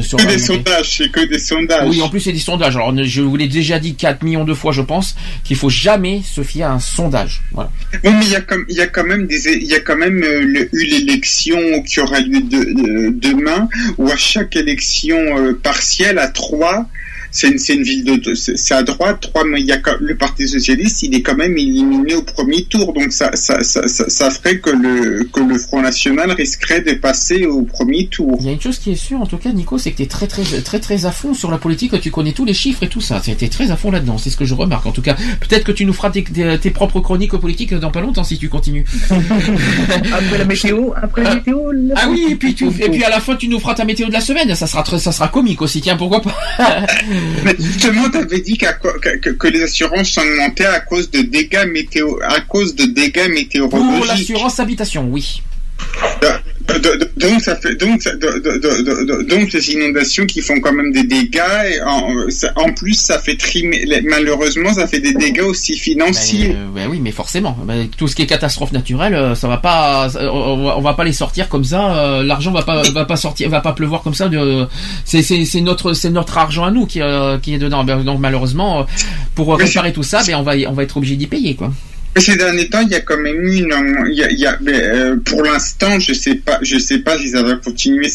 sur Que des sondages, c'est que des sondages. Oui, en plus c'est des sondages. Alors je vous l'ai déjà dit 4 millions de fois, je pense, qu'il faut jamais se fier à un sondage. Voilà. Oui, mais il y a comme il y a quand même des il y a quand même eu l'élection qui aura lieu de- de- demain où à chaque élection euh, partielle à trois c'est une, c'est une ville de c'est à droite trois mais il y a quand- le Parti socialiste il est quand même éliminé au premier tour donc ça ça, ça, ça, ça ferait que le que le Front national risquerait de passer au premier tour. Il y a une chose qui est sûre, en tout cas, Nico, c'est que tu es très, très, très, très à fond sur la politique, que tu connais tous les chiffres et tout ça. Tu es très à fond là-dedans, c'est ce que je remarque. En tout cas, peut-être que tu nous feras tes, tes- propres chroniques politiques dans pas longtemps si tu continues. Après la météo, après la météo. la- Ah oui, et puis, tu, et puis à la fin, tu nous feras ta météo de la semaine. Ça sera, très, ça sera comique aussi, tiens, pourquoi pas? Mais justement, tu avais dit que, que- que les assurances augmentaient à cause de dégâts météo à cause de dégâts Pour météorologiques. l'assurance habitation, oui. Donc ça fait donc donc ces inondations qui font quand même des dégâts et en, ça- en plus ça fait trimer les- malheureusement ça fait des dégâts aussi financiers. Euh, ouais, oui, mais forcément, Bah, tout ce qui est catastrophe naturelle, euh, ça va pas, on on va pas les sortir comme ça. euh, L'argent va pas, va pas sortir, va pas pleuvoir comme ça. C'est, notre, c'est notre argent à nous qui, qui est dedans. Ben, Donc malheureusement, pour réparer tout ça, ben on va, y- on va être obligé d'y payer, quoi. Ces derniers temps, il y a quand même eu une, il y a, il y a- euh, pour l'instant, je sais pas, je sais pas si ça va continuer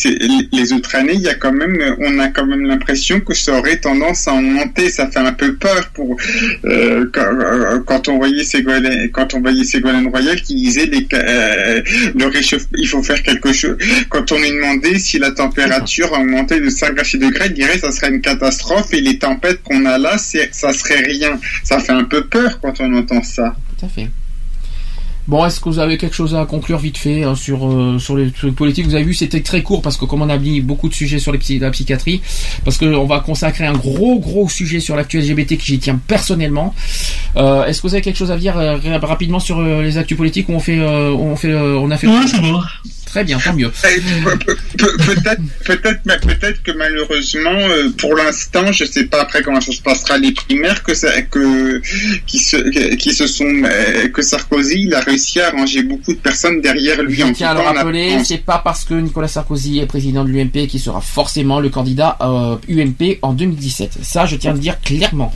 les autres années. Il y a quand même, on a quand même l'impression que ça aurait tendance à augmenter. Ça fait un peu peur pour euh, quand, euh, quand on voyait Ségolène, quand on voyait Ségolène Royal qui disait les, euh, le réchauffe, il faut faire quelque chose. Quand on lui demandait si la température augmentait de 5 à 6 degrés, il dirait ça serait une catastrophe et les tempêtes qu'on a là, ça serait rien. Ça fait un peu peur quand on entend ça. Tout à fait. Bon, est-ce que vous avez quelque chose à conclure vite fait hein, sur euh, sur les trucs politiques? Vous avez vu, c'était très court parce que comme on a mis beaucoup de sujets sur les psy- la psychiatrie, parce que on va consacrer un gros gros sujet sur l'actu LGBT qui j'y tiens personnellement. Euh, est-ce que vous avez quelque chose à dire euh, ra- rapidement sur les actus politiques où on fait on fait on a fait Ouais, c'est bon. Très bien, tant mieux. Pe- pe- pe- Peut-être, peut-être, mais peut-être que malheureusement, euh, pour l'instant, je sais pas après comment ça se passera les primaires, que ça, que qui se, qui se sont, euh, que Sarkozy, il a réussi à arranger beaucoup de personnes derrière lui. Je en tiens à le rappeler, c'est pas parce que Nicolas Sarkozy est président de l'UMP qui sera forcément le candidat euh, UMP en 2017. Ça, je tiens à le dire clairement.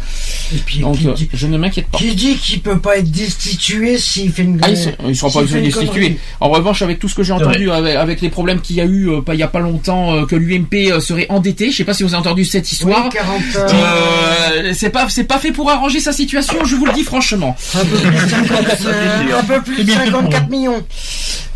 Donc, qui euh, dit- je ne m'inquiète pas. Qui dit qu'il peut pas être destitué s'il fait une Ah, ils, ils seront pas destitués. En revanche, avec tout ce que j'ai C'est entendu, avec, avec les problèmes qu'il y a eu euh, pas il y a pas longtemps, euh, que l'UMP euh, serait endetté. Je sais pas si vous avez entendu cette histoire. Oui, 40, c'est pas c'est pas fait pour arranger sa situation. Je vous le dis franchement. Un peu plus de 50, euh, un peu plus de 54 millions.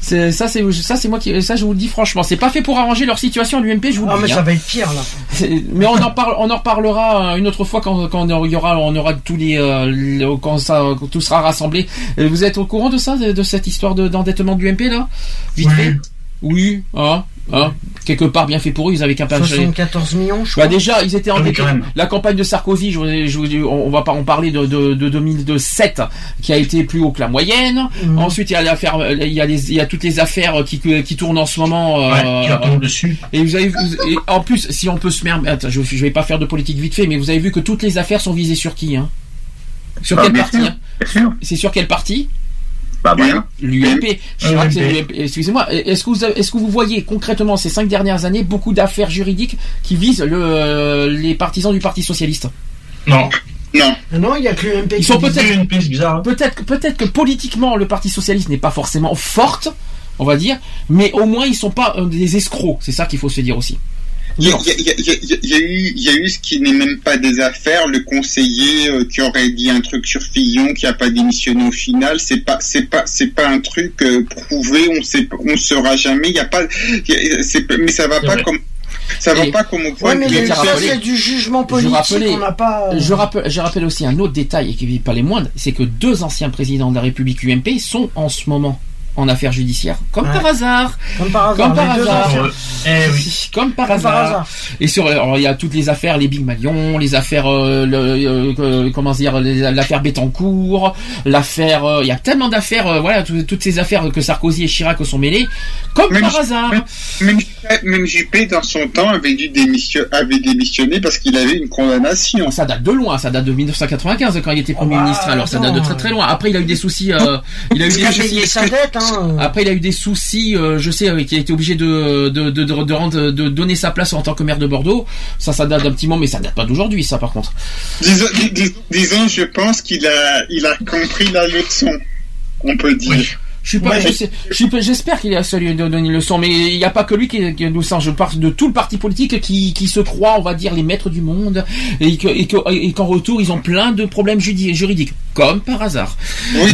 C'est ça c'est ça c'est moi qui ça je vous le dis franchement. C'est pas fait pour arranger leur situation l'UMP. Je vous le Ah dis. mais hein. ça va être pire là. C'est- Mais on en parle, on en reparlera euh, une autre fois quand, quand il y aura, on aura tous les, euh, quand ça, quand tout sera rassemblé. Euh, Vous êtes au courant de ça, de, de cette histoire de- d'endettement du MP là, vite fait? Oui, hein, hein, quelque part bien fait pour eux. Ils avaient qu'un pas. 74 millions, je Bah crois. déjà, ils étaient Ah oui, endettés. quand même. La campagne de Sarkozy, je, vous- je, vous- on va pas en parler de, de, de 2007, qui a été plus haut que la moyenne. Mhm. Ensuite, il y a l'affaire, il y a les, il y a toutes les affaires qui, qui tournent en ce moment. euh, Ouais, qui retombent dessus. et vous avez, vous- et en plus, si on peut se mettre, attends, je, je vais pas faire de politique vite fait, mais vous avez vu que toutes les affaires sont visées sur qui, hein? Sur Ah, quelle partie hein? C'est sur quelle partie? L'UMP. Excusez-moi. Est-ce que vous, avez- est-ce que vous voyez concrètement ces cinq dernières années beaucoup d'affaires juridiques qui visent le, les partisans du Parti socialiste? Non. Non. Non, il y a que l'UMP Ils qui sont peut-être, hein. peut-être, que- peut-être que politiquement le Parti socialiste n'est pas forcément forte, on va dire, mais au moins ils sont pas euh, des escrocs. C'est ça qu'il faut se dire aussi. Il y, a, il y il y eu, il y a eu ce qui n'est même pas des affaires, le conseiller euh, qui aurait dit un truc sur Fillon, qui a pas démissionné au final. C'est pas, c'est pas, c'est pas un truc euh, prouvé. On sait, on saura jamais. Il y a pas, il y a- c'est- mais ça va C'est pas vrai. comme, ça va Et- pas comme au Ouais, point mais de le- du jugement Je politique, on n'a pas. euh, Je rappelle, je rappelle aussi un autre détail et qui n'est pas les moindres, c'est que deux anciens présidents de la République UMP sont en ce moment en affaires judiciaires, comme Ouais. par hasard. Comme par hasard, Comme par hasard. affaires. Eh oui. Comme par Comme par hasard. hasard. Et sur, alors, il y a toutes les affaires, les Big Malion, les affaires, euh, le, euh, comment dire, l'affaire Bettencourt, l'affaire, euh, il y a tellement d'affaires, euh, voilà, tout- toutes ces affaires que Sarkozy et Chirac sont mêlés, comme Même par hasard. Même, Juppé, dans son temps, avait dû démission, avait démissionné parce qu'il avait une condamnation. Ça date de loin, ça date de 1995 quand il était Premier Oh, bah, ministre, alors ça date de très très loin. Après, il a eu des soucis, euh, il a eu Il des a soucis. payé sa dette, hein. Après, il a eu des soucis, euh, je sais, euh, qu'il a été obligé de, de, de, de, de rendre, de donner sa place en tant que maire de Bordeaux. Ça, ça date d'un petit moment, mais ça date pas d'aujourd'hui, ça, par contre. Disons, dis- dis- disons, je pense qu'il a, il a compris la leçon, on peut dire. Je suis pas, Ouais. je sais- je suis pas- j'espère qu'il a fallu de donner une leçon, mais il n'y a pas que lui qui, qui nous sent. Je parle de tout le parti politique qui, qui se croit, on va dire, les maîtres du monde, et que- et que- et qu'en retour, ils ont plein de problèmes judi- juridiques, comme par hasard. Oui,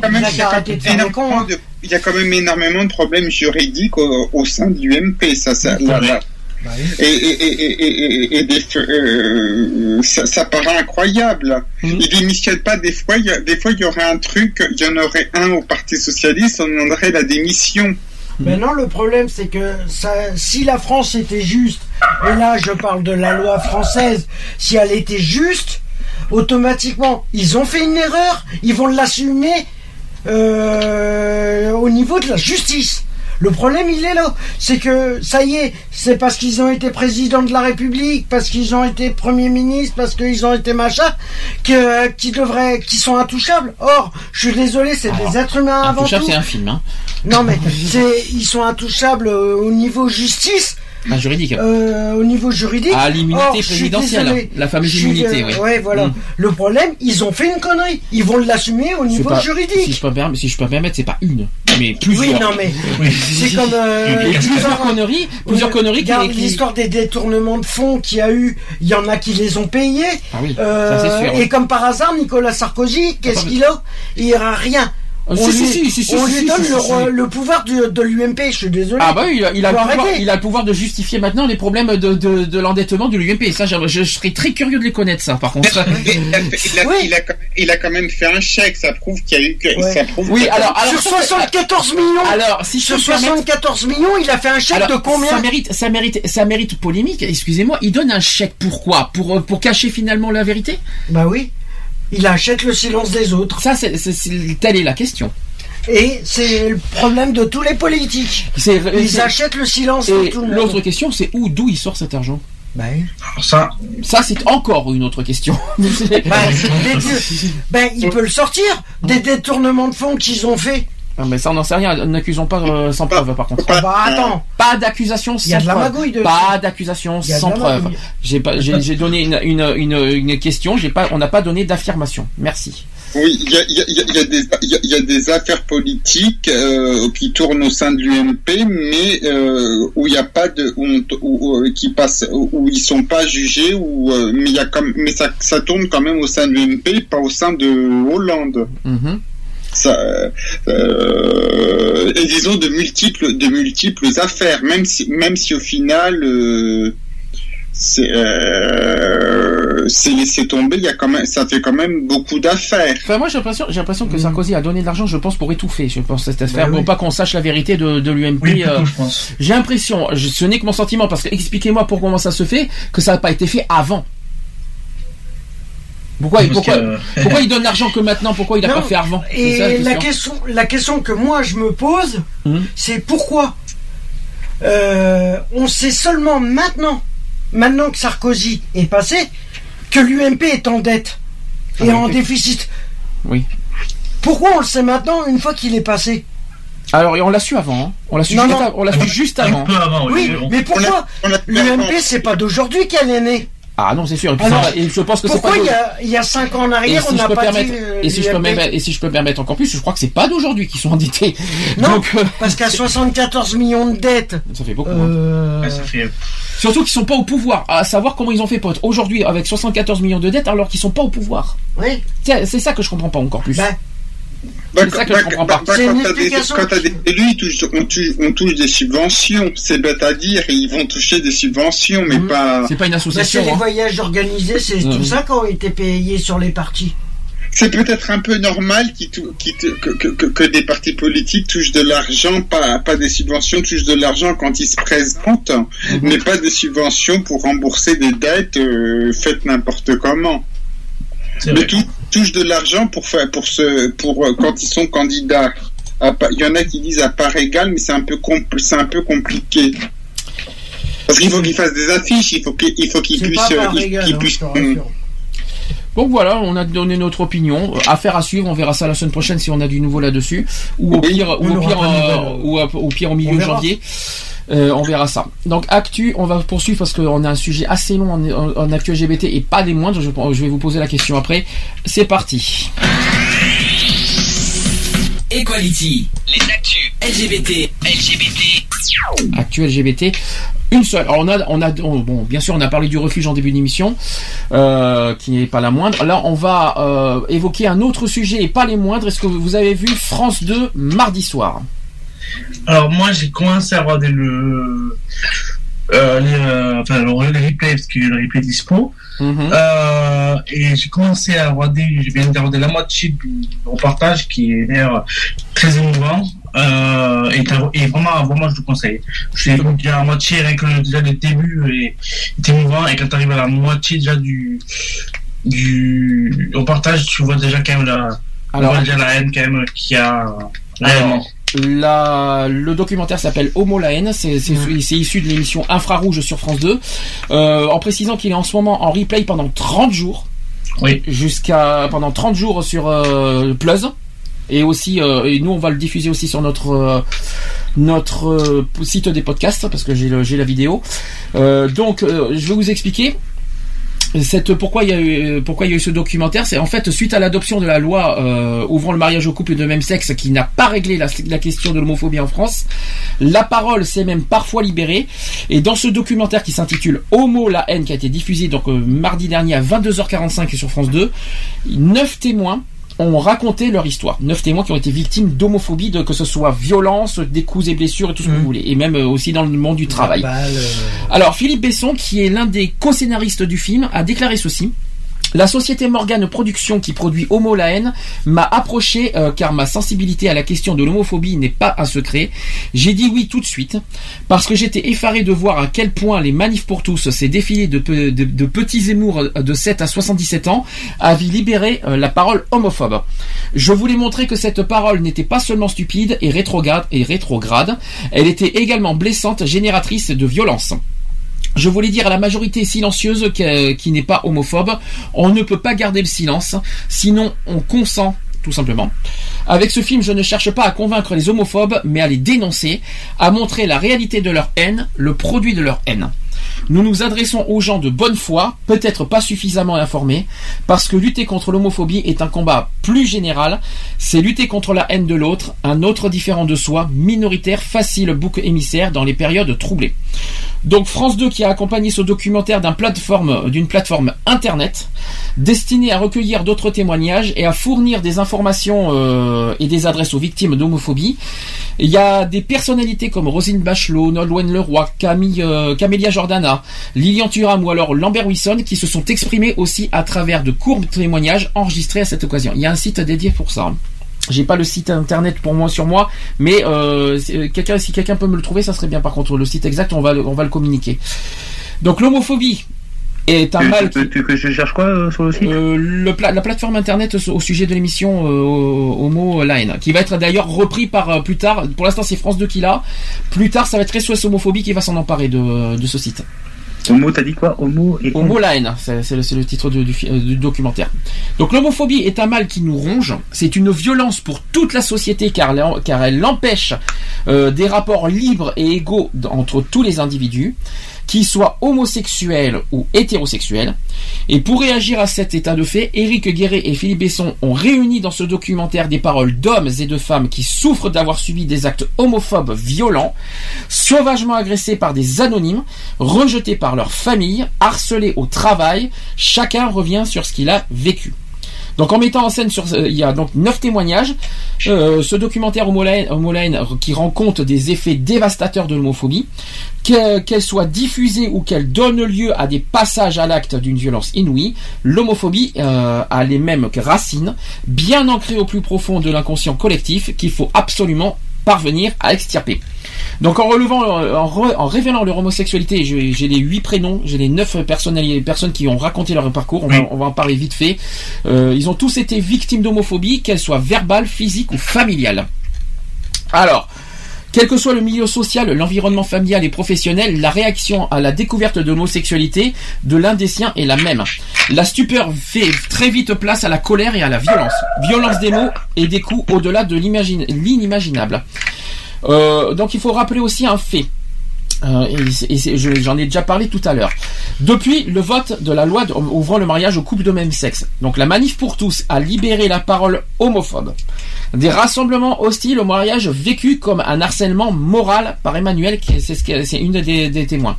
Bah, il a- il y a quand même le énormément de- il y a quand même énormément de problèmes juridiques au, au sein du MP, ça, ça, là, là. Bah Et, et, et, et, et, et des, euh, ça, ça paraît incroyable. Mhm. Il démissionne pas des fois. Il y a, des fois, il y aurait un truc. Il y en aurait un au Parti socialiste. On demanderait la démission. Mais non, le problème, c'est que ça, si la France était juste, et là je parle de la loi française, si elle était juste, automatiquement, ils ont fait une erreur, ils vont l'assumer euh, au niveau de la justice. Le problème, il est là. C'est que, ça y est, c'est parce qu'ils ont été présidents de la République, parce qu'ils ont été premiers ministres, parce qu'ils ont été machin, que, qui devraient, qui sont intouchables. Or, je suis désolé, c'est des êtres humains avant tout. c'est un film, hein. Non mais c'est ils sont intouchables euh, au niveau justice, Un juridique. euh, au niveau juridique. Ah, l'immunité présidentielle, désolé. la fameuse suis, immunité, euh, oui. Ouais, voilà. Mm. Le problème, ils ont fait une connerie. Ils vont l'assumer au niveau pas- juridique. Si je peux me permettre, si je peux me permettre, c'est pas une, mais plusieurs. Oui, non mais c'est comme euh, Et plusieurs conneries, plusieurs euh, conneries regarde qui- l'histoire des détournements de fonds qu'il y a eu. Il y en a qui les ont payés. Ah oui, Euh, ça c'est sûr. et comme par hasard, Nicolas Sarkozy, qu'est-ce qu'il a? Il a rien. On si, lui, si, si, si, si, on si, lui si, donne si, le, si. roi- le pouvoir de, de l'UMP, je suis désolé. Ah bah oui, il a, il a le pouvoir, il a le pouvoir de justifier maintenant les problèmes de, de, de l'endettement de l'UMP. Ça, je, je serais très curieux de les connaître, ça, par contre. Il a, quand même- il a quand même fait un chèque. Ça prouve qu'il y a eu. que- Ouais. Ça prouve Oui, alors, alors sur ça, 74 millions Alors, si je Sur peux me permettre- 74 millions, il a fait un chèque Alors, de combien ça mérite, ça mérite, ça mérite polémique. Excusez-moi, il donne un chèque pourquoi? Pour pour cacher finalement la vérité? Bah oui. Il achète le silence des autres. Ça, c'est, c'est- c'est- telle est la question. Et c'est le problème de tous les politiques. C'est, Ils c'est- achètent le silence de Et tout le monde. l'autre question, c'est où, d'où il sort cet argent? Oui. Ça, Ça, c'est encore une autre question. Des dieux. Ben, il peut le sortir. Des détournements de fonds qu'ils ont fait. Mais ça, on n'en sait rien. N'accusons pas euh, sans preuve, par contre. Ah bah attends. Pas d'accusation Il y a sans de la preuve. Pas d'accusation Il y a de sans la preuve. magouille. J'ai pas, j'ai, j'ai donné une, une, une, une question. J'ai pas, on n'a pas donné d'affirmation. Merci. Oui, il y a, il y a- il y a- il y a des, il y a- il y a des affaires politiques euh, qui tournent au sein de l'UMP, mais euh, où il n'y a pas de, où, on- où- où- qui passent, où, où ils sont pas jugés, où, euh, mais il y a comme, mais ça, ça tourne quand même au sein de l'UMP, pas au sein de Hollande. Mhm. Ça, euh, et disons de multiples, de multiples affaires, même si, même si au final. euh, c'est euh, c'est laissé tomber. Il y a quand même, ça fait quand même beaucoup d'affaires. Enfin, moi, j'ai l'impression, j'ai l'impression que Sarkozy a donné de l'argent, je pense, pour étouffer, je pense, cette affaire, pour oui. pas qu'on sache la vérité de, de l'UMP. oui, euh, j'ai l'impression, ce n'est que mon sentiment, parce que expliquez-moi pour comment ça se fait, que ça n'a pas été fait avant. Pourquoi, Parce pourquoi, que- pourquoi il donne l'argent que maintenant? Pourquoi il n'a pas fait avant? Et ça, la, question. question, la question que moi je me pose, Mhm. c'est pourquoi euh, on sait seulement maintenant, maintenant que Sarkozy est passé, que l'UMP est en dette et Ah, en ok. déficit. Oui. Pourquoi on le sait maintenant une fois qu'il est passé? Alors, et on l'a su avant, hein. on l'a su, Non, juste, non. av- on l'a su juste Un avant. peu avant, oui. Oui, mais pourquoi L'UMP c'est pas d'aujourd'hui qu'elle est née? Ah non, c'est sûr. Et, puis Alors, et je pense que c'est Pourquoi pas. il y a, il y a cinq ans en arrière si, on n'a pas dit euh, et, si je peux permettre- et si je peux me permettre encore plus, je crois que c'est pas d'aujourd'hui qu'ils sont endettés. Non, Donc, euh, parce qu'à 74 millions de dettes. ça fait beaucoup. hein. euh, Ouais, ça fait. Surtout qu'ils sont pas au pouvoir. À savoir comment ils ont fait pote aujourd'hui avec 74 millions de dettes alors qu'ils sont pas au pouvoir. Oui. C'est ça que je comprends pas encore plus. Ben, Bah, C'est ça que bah, je comprends bah, pas. bah, C'est quand une t'as des, élus, ils touchent- on, touche, on touche des subventions. C'est bête à dire, ils vont toucher des subventions, mais Mhm. pas. C'est pas une bah, c'est association. les hein. voyages organisés, c'est Mhm. tout ça qui ont été payés sur les partis. c'est peut-être un peu normal que, que- que- que des partis politiques touchent de l'argent, pas, pas des subventions, touchent de l'argent quand ils se présentent, mais pas des subventions pour rembourser des dettes euh, faites n'importe comment. Mais tou- touchent de l'argent pour faire, pour ce, pour euh, quand ils sont candidats. Il y en a qui disent à part égale, mais c'est un peu c'est un peu compliqué. Parce qu'il faut qu'ils fassent des affiches, il faut qu'ils faut puissent, pas euh, par ils- égal, qu'ils hein, puissent. Donc voilà, on a donné notre opinion. Euh, Affaire à suivre, on verra ça la semaine prochaine si on a du nouveau là-dessus. Ou au pire, ou on au pire, euh, ou au pire milieu verra. janvier. Euh, on verra ça. Donc actu, on va poursuivre parce qu'on a un sujet assez long en, en- en actu LGBT et pas des moindres. Je, je vais vous poser la question après. C'est parti. Equality. Les actus. LGBT. LGBT. Actu LGBT. Une seule. Alors on a, on a, on- bon, bien sûr, on a parlé du refuge en début d'émission, euh, qui n'est pas la moindre. Là, on va euh, évoquer un autre sujet et pas les moindres. Est-ce que vous avez vu France 2 mardi soir? Alors moi j'ai commencé à regarder le, euh, les, euh, enfin, le, le replay parce qu'il y a le replay dispo. Mhm. Euh, et j'ai commencé à regarder, j'ai bien regardé la moitié du reportage qui est d'ailleurs très émouvant. Euh, et, vraiment, vraiment, je te conseille. Je l'ai déjà à moitié, rien que déjà le début est, est émouvant. Et quand tu arrives à la moitié déjà du, du reportage, tu vois déjà quand même la, Alors- on voit déjà la haine quand même qu'il y a réellement. La, le documentaire s'appelle Homo la haine, c'est issu de l'émission Infrarouge sur France 2, euh, en précisant qu'il est en ce moment en replay pendant 30 jours, oui. jusqu'à pendant 30 jours sur euh, Plus, et aussi, euh, et nous on va le diffuser aussi sur notre euh, notre site des podcasts parce que j'ai la vidéo. Donc je vais vous expliquer. Cette, pourquoi il y a eu ce documentaire c'est en fait suite à l'adoption de la loi euh, ouvrant le mariage aux couples de même sexe qui n'a pas réglé la, la question de l'homophobie en France la parole s'est même parfois libérée. Et dans ce documentaire qui s'intitule Homo la haine qui a été diffusé donc euh, mardi dernier à 22h45 sur France 2 neuf témoins ont raconté leur histoire. Neuf témoins qui ont été victimes d'homophobie, de que ce soit violence, des coups et blessures et tout ce que vous voulez, et même euh, aussi dans le monde du travail. Euh, Alors Philippe Besson, qui est l'un des co-scénaristes du film, a déclaré ceci. La société Morgane Productions qui produit Homo la haine m'a approché euh, car ma sensibilité à la question de l'homophobie n'est pas un secret. J'ai dit oui tout de suite parce que j'étais effaré de voir à quel point les manifs pour tous, ces défilés de, pe- de- de petits Zemmour euh, de 7 à 77 ans, avaient libéré euh, la parole homophobe. Je voulais montrer que cette parole n'était pas seulement stupide et rétrograde, elle était également blessante, génératrice de violence. Je voulais dire à la majorité silencieuse que- qui n'est pas homophobe, on ne peut pas garder le silence, sinon on consent tout simplement. Avec ce film, je ne cherche pas à convaincre les homophobes, mais à les dénoncer, à montrer la réalité de leur haine, le produit de leur haine. Nous nous adressons aux gens de bonne foi, peut-être pas suffisamment informés, parce que lutter contre l'homophobie est un combat plus général, c'est lutter contre la haine de l'autre, un autre différent de soi, minoritaire, facile bouc émissaire dans les périodes troublées. Donc France 2 qui a accompagné ce documentaire d'un plateforme, d'une plateforme internet destinée à recueillir d'autres témoignages et à fournir des informations euh, et des adresses aux victimes d'homophobie. Il y a des personnalités comme Rosine Bachelot, Nolwenn Leroy, euh, Camélia Lilian Thuram ou alors Lambert Wilson qui se sont exprimés aussi à travers de courts témoignages enregistrés à cette occasion. Il y a un site dédié pour ça. J'ai pas le site internet pour moi sur moi, mais euh, euh, si quelqu'un peut me le trouver, ça serait bien. Par contre, le site exact, on va, on va le communiquer. Donc l'homophobie est un Tu- mal. tu- tu- tu- que je cherche quoi euh, sur le site? Euh, le pla- la plateforme internet au sujet de l'émission euh, Homo la haine, qui va être d'ailleurs repris par euh, plus tard. Pour l'instant, c'est France 2 qui l'a. Plus tard, ça va être SOS Homophobie qui va s'en emparer de, de ce site. Homo, t'as dit quoi? Homo et Homo la haine, c'est le, c'est le titre du, du euh, documentaire. Donc l'homophobie est un mal qui nous ronge, c'est une violence pour toute la société car, elle- car elle empêche euh, des rapports libres et égaux entre tous les individus, qu'ils soient homosexuels ou hétérosexuels. Et pour réagir à cet état de fait, Éric Guéret et Philippe Besson ont réuni dans ce documentaire des paroles d'hommes et de femmes qui souffrent d'avoir subi des actes homophobes violents, sauvagement agressés par des anonymes, rejetés par leur famille, harcelés au travail. Chacun revient sur ce qu'il a vécu. Donc en mettant en scène sur, euh, il y a donc neuf témoignages. Euh, ce documentaire homolène, qui rend compte des effets dévastateurs de l'homophobie, que- qu'elle soit diffusée ou qu'elle donne lieu à des passages à l'acte d'une violence inouïe, l'homophobie euh, a les mêmes racines, bien ancrées au plus profond de l'inconscient collectif, qu'il faut absolument parvenir à extirper. Donc en relevant, euh, en, re- en révélant leur homosexualité, j'ai les huit prénoms, j'ai les neuf personnes qui ont raconté leur parcours. On, va, on va en parler vite fait. Euh, ils ont tous été victimes d'homophobie, qu'elle soit verbale, physique ou familiale. Alors. Quel que soit le milieu social, l'environnement familial et professionnel, la réaction à la découverte de l'homosexualité de l'un des siens est la même. La stupeur fait très vite place à la colère et à la violence. Violence des mots et des coups au-delà de l'inimaginable. Euh, donc il faut rappeler aussi un fait. Euh, et j'en ai déjà parlé tout à l'heure. Depuis le vote de la loi ouvrant le mariage aux couples de même sexe, donc la manif pour tous a libéré la parole homophobe. Des rassemblements hostiles au mariage vécus comme un harcèlement moral par Emmanuel, c'est une des, des témoins.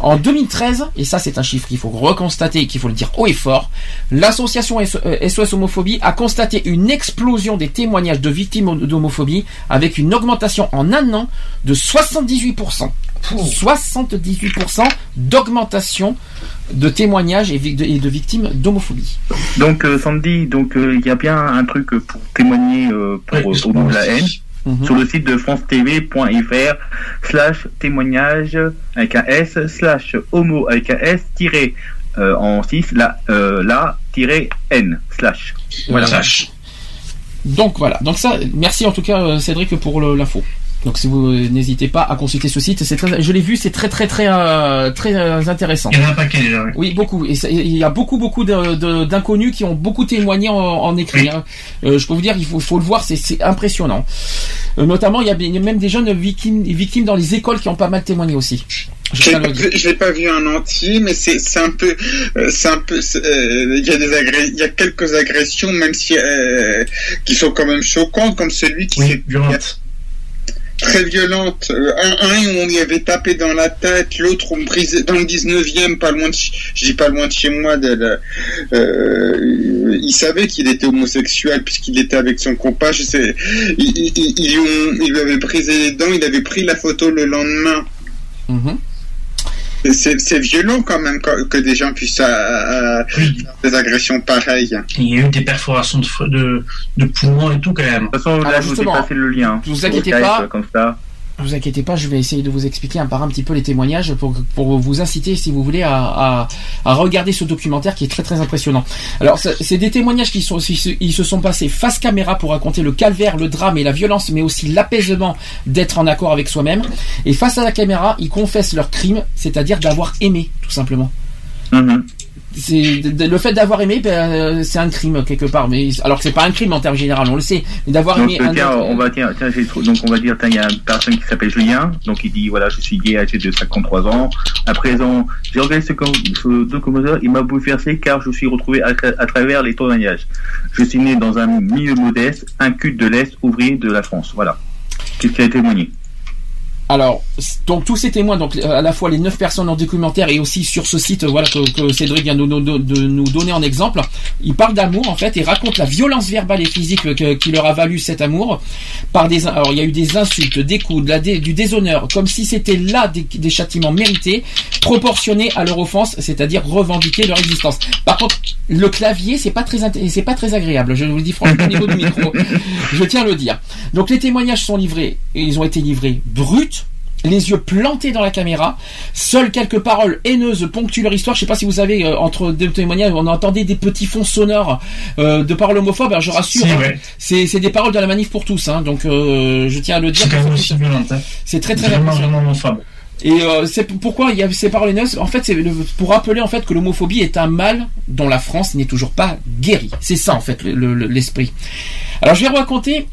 En 2013, et ça c'est un chiffre qu'il faut reconstater et qu'il faut le dire haut et fort, l'association S- euh, SOS Homophobie a constaté une explosion des témoignages de victimes d'homophobie avec une augmentation en un an de 78%. 78% d'augmentation de témoignages et de, victimes d'homophobie. Donc euh, Sandy, donc euh, il y a bien un truc pour témoigner euh, pour Oui, nom de la haine Mhm. sur le site de francetv.fr slash témoignage avec un S slash homo avec un S tiré euh, en 6 la euh, la tiré N slash voilà. Slash. Donc voilà. Donc ça, merci en tout cas euh, Cédric pour l'info. Donc si vous euh, n'hésitez pas à consulter ce site, c'est très, je l'ai vu, c'est très très très euh, très euh, intéressant. Il y en a un paquet déjà, oui. Oui, beaucoup. Et il y a beaucoup beaucoup de- de- d'inconnus qui ont beaucoup témoigné en, en écrit. hein. Euh, je peux vous dire, il faut, faut le voir, c'est- c'est impressionnant. Euh, notamment, il y, a, il y a même des jeunes victimes, victimes dans les écoles qui ont pas mal témoigné aussi. Je l'ai pas vu en entier, mais c'est c'est un peu, euh, c'est un peu, euh, il y a des agré- il y a quelques agressions, même si euh, qui sont quand même choquantes, comme celui qui s'est très violente. Euh, Un, un on lui avait tapé dans la tête, l'autre on brisait dans le 19e, pas loin de, je dis pas loin de chez moi. Euh, il savait qu'il était homosexuel puisqu'il était avec son compas. Je sais, ils- ils lui avaient brisé les dents. Il avait pris la photo le lendemain. Mhm. C'est c'est violent quand même que, que des gens puissent euh, euh, faire des agressions pareilles. Il y a eu des perforations de, de, de poumons et tout quand même. De toute façon, là, Alors, je vous ai passé le lien. vous inquiétez Sur Skype, pas. Comme ça. Vous inquiétez pas, je vais essayer de vous expliquer un par un petit peu les témoignages pour, pour vous inciter, si vous voulez, à, à, regarder ce documentaire qui est très très impressionnant. Alors, c'est des témoignages qui sont, ils se sont passés face caméra pour raconter le calvaire, le drame et la violence, mais aussi l'apaisement d'être en accord avec soi-même. Et face à la caméra, ils confessent leur crime, c'est-à-dire d'avoir aimé, tout simplement. Mhm. De- le fait d'avoir aimé, ben, euh, c'est un crime quelque part. Mais alors que c'est pas un crime en termes généraux, on le sait. Mais d'avoir aimé euh, un tiens, on va, tiens, tiens, donc on va dire, tiens, il y a une personne qui s'appelle Julien, donc il dit, voilà, je suis gay, âgé de 53 ans. À présent, j'ai regardé ce, com- ce documentaire, il m'a bouleversé car je suis retrouvé à, tra- à travers les témoignages. Je suis né dans un milieu modeste, un culte de l'Est ouvrier de la France. Voilà. Qu'est-ce qui a témoigné? Alors, donc tous ces témoins, donc à la fois les neuf personnes en documentaire et aussi sur ce site, voilà que, que Cédric vient de, nous- de- de nous donner en exemple, ils parlent d'amour en fait et racontent la violence verbale et physique que- qui leur a valu cet amour. Par des, alors il y a eu des insultes, des coups, de la dé- du déshonneur, comme si c'était là des, des châtiments mérités, proportionnés à leur offense, c'est-à-dire revendiquer leur existence. Par contre, le clavier, c'est pas très, c'est pas très agréable. Je vous le dis franchement au niveau du micro. Je tiens à le dire. Donc les témoignages sont livrés et ils ont été livrés bruts les yeux plantés dans la caméra. Seules quelques paroles haineuses ponctuent leur histoire. Je sais pas si vous savez, euh, entre deux témoignages, on entendait des petits fonds sonores euh, de paroles homophobes. Alors je rassure, hein, c'est des paroles de la manif pour tous. Hein, donc euh, je tiens à le dire. C'est. Hein. C'est très très Vraiment, vraiment homophobe. Et euh, c'est pourquoi il y a ces paroles haineuses? En fait, c'est le- pour rappeler en fait que l'homophobie est un mal dont la France n'est toujours pas guérie. C'est ça en fait le- le- l'esprit. Alors je vais raconter.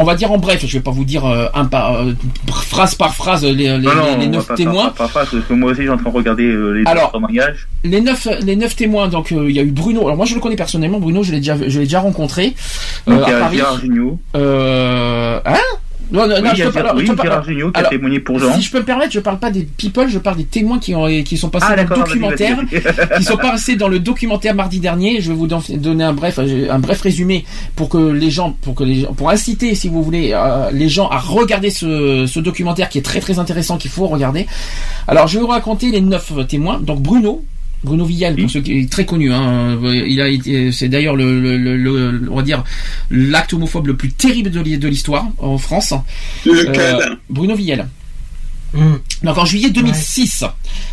On va dire en bref, je vais pas vous dire euh, un par, euh, phrase par phrase les, les, non, les- neuf pas témoins. faire- pas- pas- parce que moi aussi, j'ai en train de regarder euh, les Alors. Les neuf, les neuf témoins, donc euh, il y a eu Bruno. Alors moi je le connais personnellement, Bruno, je l'ai déjà, je l'ai déjà rencontré euh, Donc, il y à a Paris. Gérard Jugnot. Euh, hein? Non, non, Oui, non, y je pas- Gérard- oui, je Gérard Jugnot qui a témoigné pour Jean. Si je peux me permettre, je parle pas des people, je parle des témoins qui, ont, qui sont passés Ah, dans le d'accord, vas-y, documentaire, vas-y, vas-y. qui sont passés dans le documentaire mardi dernier. Je vais vous don- donner un bref, un bref résumé pour que les gens, pour que les gens, pour inciter, si vous voulez, euh, les gens à regarder ce, ce documentaire qui est très très intéressant, qu'il faut regarder. Alors, je vais vous raconter les neuf témoins. Donc, Bruno. Bruno Villal, pour ceux qui est très connu, hein, il a été, c'est d'ailleurs le, le, le- le- on va dire l'acte homophobe le plus terrible de l'hi- de l'histoire en France. Lequel? Euh, Bruno Villal. Hmm. Donc en juillet 2006,